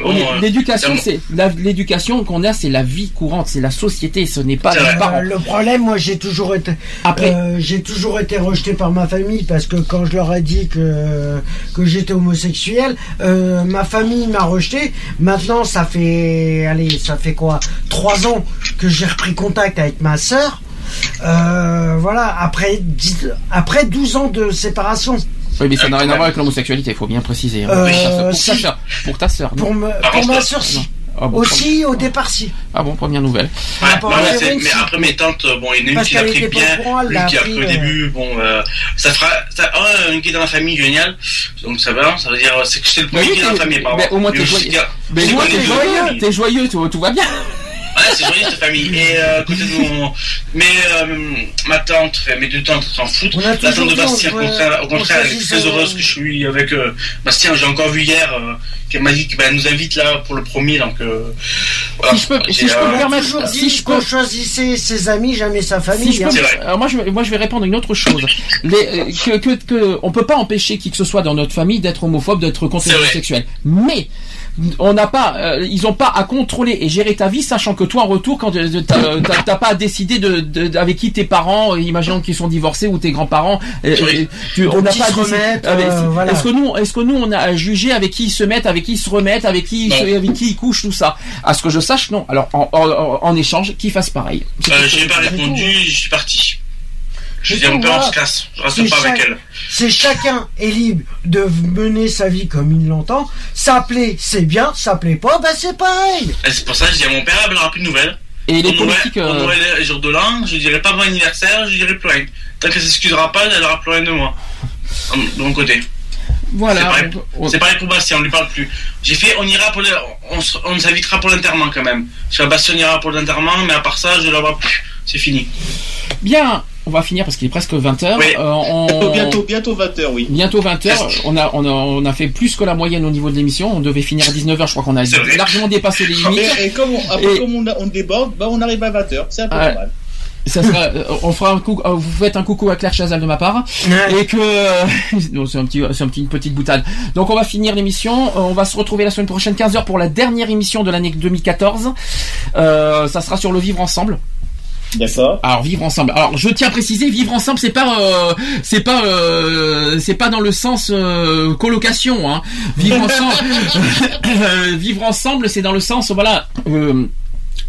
bon, L'éducation, c'est- l'éducation qu'on a, c'est la vie courante, c'est la société, ce n'est pas les parents. Euh, le problème, moi, j'ai toujours été, Après- euh, j'ai toujours été rejeté par ma famille parce que quand je leur ai dit que que j'étais homosexuel, euh, ma famille m'a rejeté. Maintenant, ça fait, allez, ça fait quoi, trois ans que j'ai repris contact avec ma sœur. Euh, voilà, après, 10 après 12 ans de séparation. Oui, mais ça n'a rien à voir avec l'homosexualité, il faut bien préciser. hein. Euh, pour, ta si. sœur, pour ta non Pour, me, Par pour ma sœur, si. Ah bon, Aussi, au départ, si. Ah bon, première nouvelle. Ouais, non, mais, après mes tantes, euh, bon, il y en a une qui l'a pris bien, l'a qui a appris, pris au euh, début, bon, euh, ça fera, ça, oh, une qui est dans la famille, génial. Donc ça va, ça veut dire, c'est que c'est le premier oui, qui est dans la famille, pardon. mais au moins, t'es joyeux. Mais t'es joyeux, familles t'es joyeux, tout, tout va bien. Ouais, c'est joyeux cette famille. Et euh, à côté de mon. Mais euh, ma tante, enfin, mes deux tantes s'en foutent. La tante de Bastien, au contraire, au on contraire, elle est très heureuse que je suis avec euh, Bastien. J'ai encore vu hier euh, qu'elle m'a dit qu'elle nous invite là pour le premier. Donc euh, voilà. Si je peux- si je peux me permettre- toujours si je peux- ses amis, jamais sa Si famille. je hein. peux- C'est vrai. alors moi je, vais- moi je vais répondre à une autre chose. Les, que, que, que, on peut pas empêcher qui que ce soit dans notre famille d'être homophobe, d'être contre homosexuels. Mais on n'a pas, euh, ils ont pas à contrôler et gérer ta vie, sachant que toi en retour, quand euh, t'as t'as- pas à décider de, de- avec qui tes parents, euh, imaginons qu'ils sont divorcés ou tes grands-parents, euh, Oui. euh, tu- on n'a pas à se décider- remettent, Ah, euh, voilà. Est-ce que nous, est-ce que nous on a à juger avec qui ils se mettent, avec qui ils se remettent, avec qui, se- Non. avec qui ils couchent, tout ça? À ce que je sache, non. Alors en, en- en échange, qu'ils fassent pareil. Euh, j'ai pas répondu, je suis parti. Je dis à mon père, on se casse. Je reste pas avec elle. C'est chacun est libre de mener sa vie comme il l'entend. Ça plaît, c'est bien. Ça plaît pas, bah c'est pareil. Et c'est pour ça que je dis à mon père, elle n'aura plus de nouvelles. Et les Noël- politiques. euh, Noël et jour de l'an, je dirai pas bon anniversaire, je dirai plus rien. Tant qu'elle s'excusera pas, elle aura plus rien de moi. De mon côté. Voilà. C'est pareil, on- c'est pareil pour Bastien, on lui parle plus. J'ai fait, on ira pour le, on, se- on s'invitera pour l'enterrement quand même. Je fais, Bastien ira pour l'enterrement, mais à part ça, je la vois plus. C'est fini. Bien. On va finir parce qu'il est presque 20h. Oui. on... Bientôt, bientôt 20h, oui. Bientôt 20h, on a, on, a, on a fait plus que la moyenne au niveau de l'émission. On devait finir à 19h, je crois qu'on a largement dépassé les limites. Et, et comme on, après, Et- comme on, a- on déborde, bah, on arrive à 20h. C'est un peu Ouais. normal. Ça sera, euh, on fera un coup, euh, vous faites un coucou à Claire Chazal de ma part. Et que, euh, non, c'est un petit, c'est un petit, une petite boutade. Donc on va finir l'émission. Euh, On va se retrouver la semaine prochaine 15h pour la dernière émission de l'année 2014. Euh, ça sera sur le vivre ensemble. Alors vivre ensemble. Alors je tiens à préciser, vivre ensemble, c'est pas, euh, c'est pas, euh, c'est pas dans le sens euh, colocation. Hein. Vivre ensemble, vivre ensemble, c'est dans le sens, voilà.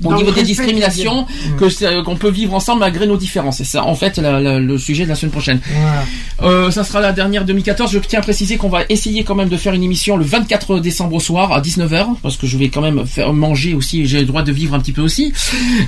Euh, au niveau des discriminations, que c'est- qu'on peut vivre ensemble malgré nos différences. C'est ça, en fait, la- la- le sujet de la semaine prochaine. Euh, ça sera la dernière 2014. Je tiens à préciser qu'on va essayer quand même de faire une émission le 24 décembre au soir à 19h parce que je vais quand même faire manger aussi. J'ai le droit de vivre un petit peu aussi.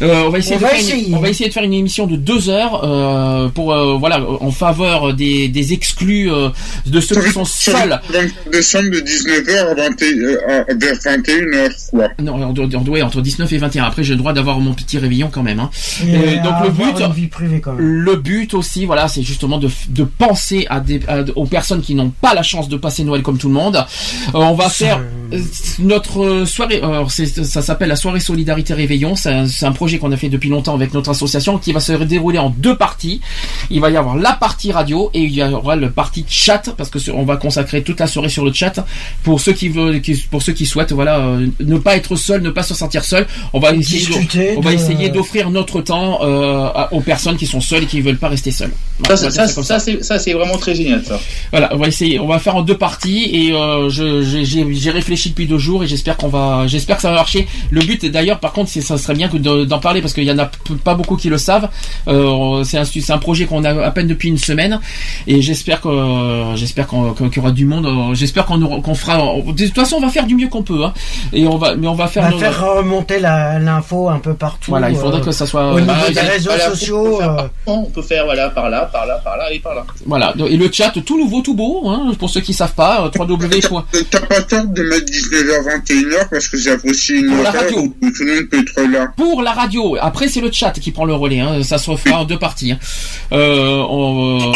Euh, on va essayer On de va faire essayer. Une, on va essayer de faire une émission de deux heures euh, pour euh, voilà en faveur des, des exclus euh, de ceux qui sont seuls. 24 décembre de 19h à, 20 euh, à- vers 21h, quoi. Non, on doit, on doit- entre 19 et 21. Après, j'ai le droit d'avoir mon petit réveillon quand même. Hein. Et Euh, donc le but, une vie privée quand même. le but aussi, voilà, c'est justement de, de penser à des, à- aux personnes qui n'ont pas la chance de passer Noël comme tout le monde. Euh, on va faire euh, notre soirée. Alors ça s'appelle la soirée solidarité réveillon. C'est un, projet qu'on a fait depuis longtemps avec notre association qui va se dérouler en deux parties. Il va y avoir la partie radio et il y aura le partie chat parce que on va consacrer toute la soirée sur le chat pour ceux qui veulent, pour ceux qui souhaitent, voilà, ne pas être seul, ne pas se sentir seul. On va essayer, on va essayer d'offrir notre temps euh, aux personnes qui sont seules et qui veulent pas rester seules. Ça, c'est- vraiment très génial, ça. voilà, on va essayer. On va faire en deux parties et euh, j'ai- réfléchi depuis deux jours et j'espère qu'on va, j'espère que ça va marcher. Le but, d'ailleurs, par contre, c'est ça serait bien que d'en parler parce qu'il y en a pas beaucoup qui le savent. Euh, c'est un, projet qu'on a à peine depuis une semaine et j'espère que, j'espère qu'on- qu'il y aura du monde. J'espère qu'on aura- qu'on fera. De toute façon, on va faire du mieux qu'on peut. Hein, et on va, mais on va On faire. va nos- faire remonter la- l'info un peu partout. Voilà, il faudrait euh, que ça soit- Au niveau Bah, des réseaux Voilà, sociaux. euh, On peut faire, voilà, par là, par là, par là et par là. Voilà, et le chat tout nouveau, tout beau, hein, pour ceux qui savent pas, euh, www. T'as pas tort de mettre 19h, 21h parce que aussi une radio. où tout le monde peut être là. pour la radio. Après, c'est le chat qui prend le relais. Hein. Ça se fera en deux parties. hein. Euh, on-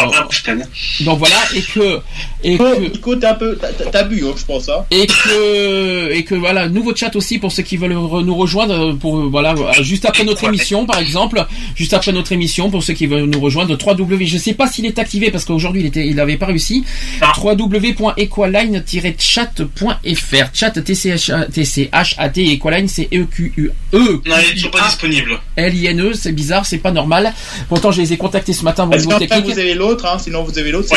donc voilà, et que et que Nico, t'as un peu, t'as- bu, hein, je pense, hein. et que et que voilà, nouveau chat aussi pour ceux qui veulent re- nous rejoindre pour voilà euh, juste après notre émission par exemple, juste après notre émission pour ceux qui veulent nous rejoindre 3W. Je sais pas s'il est activé parce qu'aujourd'hui il était il avait pas réussi. www.equaline-chat.fr chat T C H T C H A T Equaline c'est E Q U E Non, il est toujours pas disponible. L-I-N-E, c'est bizarre, c'est pas normal. Pourtant, je les ai contactés ce matin vous avez l'autre, hein, sinon vous avez l'autre,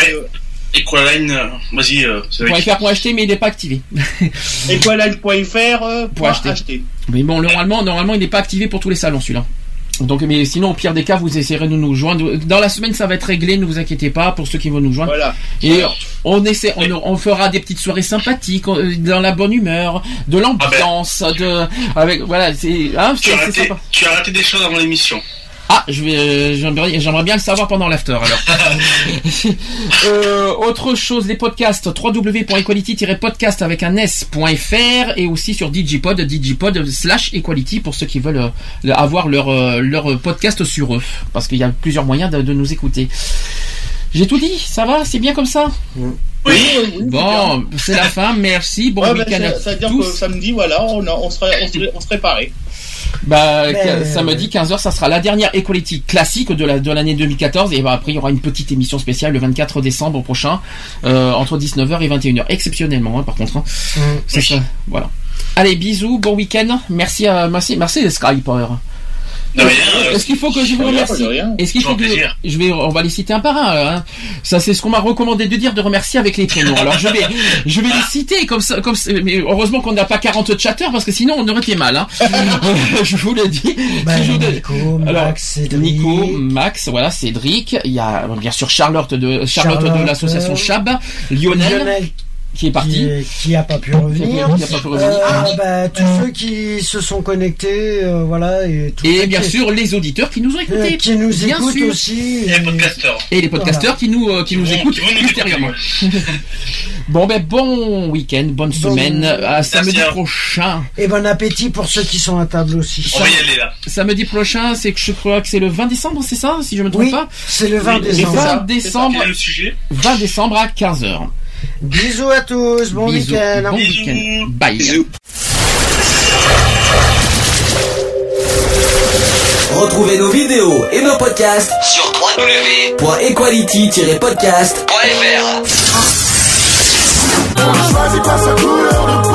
Equaline, euh, vas-y, euh, Pour avec- faire pour acheter, mais il n'est pas activé. equaline.fr euh, Pour acheter. Mais bon, normalement, normalement, il n'est pas activé pour tous les salons, celui-là. Donc, mais sinon, au pire des cas, vous essayerez de nous joindre. Dans la semaine, ça va être réglé, ne vous inquiétez pas, pour ceux qui vont nous joindre. Voilà. Et on essaie, on, on fera des petites soirées sympathiques, euh, dans la bonne humeur, de l'ambiance, de, avec, voilà, c'est, hein, Tu as, raté, tu as raté des choses avant l'émission. Ah, je vais, euh, j'aimerais j'aimerais bien le savoir pendant l'after alors. euh, autre chose, les podcasts www.equality-podcast avec un s.fr et aussi sur Digipod, Digipod slash equality pour ceux qui veulent euh, avoir leur euh, leur podcast sur eux, parce qu'il y a plusieurs moyens de, de nous écouter. J'ai tout dit, ça va, c'est bien comme ça. Oui, Bon, c'est la fin, merci, bon Ouais, bah, week-end à ça- ça veut dire tous. que samedi, voilà, on, a- on, serait, on, serait, on serait paré. Bah, Mais- samedi 15h, ça sera la dernière Equality classique de la de l'année 2014 et bah, après il y aura une petite émission spéciale le 24 décembre prochain euh, entre 19h et 21h exceptionnellement hein, par contre. hein. C'est ça, voilà. Allez, bisous, bon week-end. Merci à merci merci les Skyper. Est-ce qu'il faut que je vous remercie. Est-ce qu'il faut que je vais on va les citer un par un hein. Ça c'est ce qu'on m'a recommandé de dire de remercier avec les prénoms. Alors je vais je vais les citer comme ça comme ça- mais heureusement qu'on n'a pas 40 chatters parce que sinon on aurait été mal hein. je vous l'ai dit. Si je vous donne- Nico, alors, Max, Cédric. Nico, Max, voilà, Cédric. Il y a bien sûr Charlotte de Charlotte, de l'association euh, Chab, Lionel, Lionel Qui est parti. Qui, qui a pas pu revenir. Qui a pas pu revenir. Euh, bah, tous ceux qui se sont connectés, euh, voilà. Et, tous Et bien qui- sûr, les auditeurs qui nous ont écoutés. euh, qui nous Bien écoutent sûr. aussi. Et les podcasteurs. Et les podcasteurs qui nous, euh, qui nous écoutent ultérieurement. bon, ben, bon week-end, bonne semaine. À samedi hein. prochain. Et bon appétit pour ceux qui sont à table aussi. On va y aller là. Samedi prochain, c'est que je crois que c'est le 20 décembre, c'est ça, si je me trompe Oui, pas c'est le 20 Le décembre. 20 décembre. Quel est le sujet 20 décembre à 15h. Bisous à tous, bon Bisous, week-end. Bon week-end. Bye. Retrouvez nos vidéos et nos podcasts Sur www.equality-podcast.fr On ne choisit pas sa couleur de peau,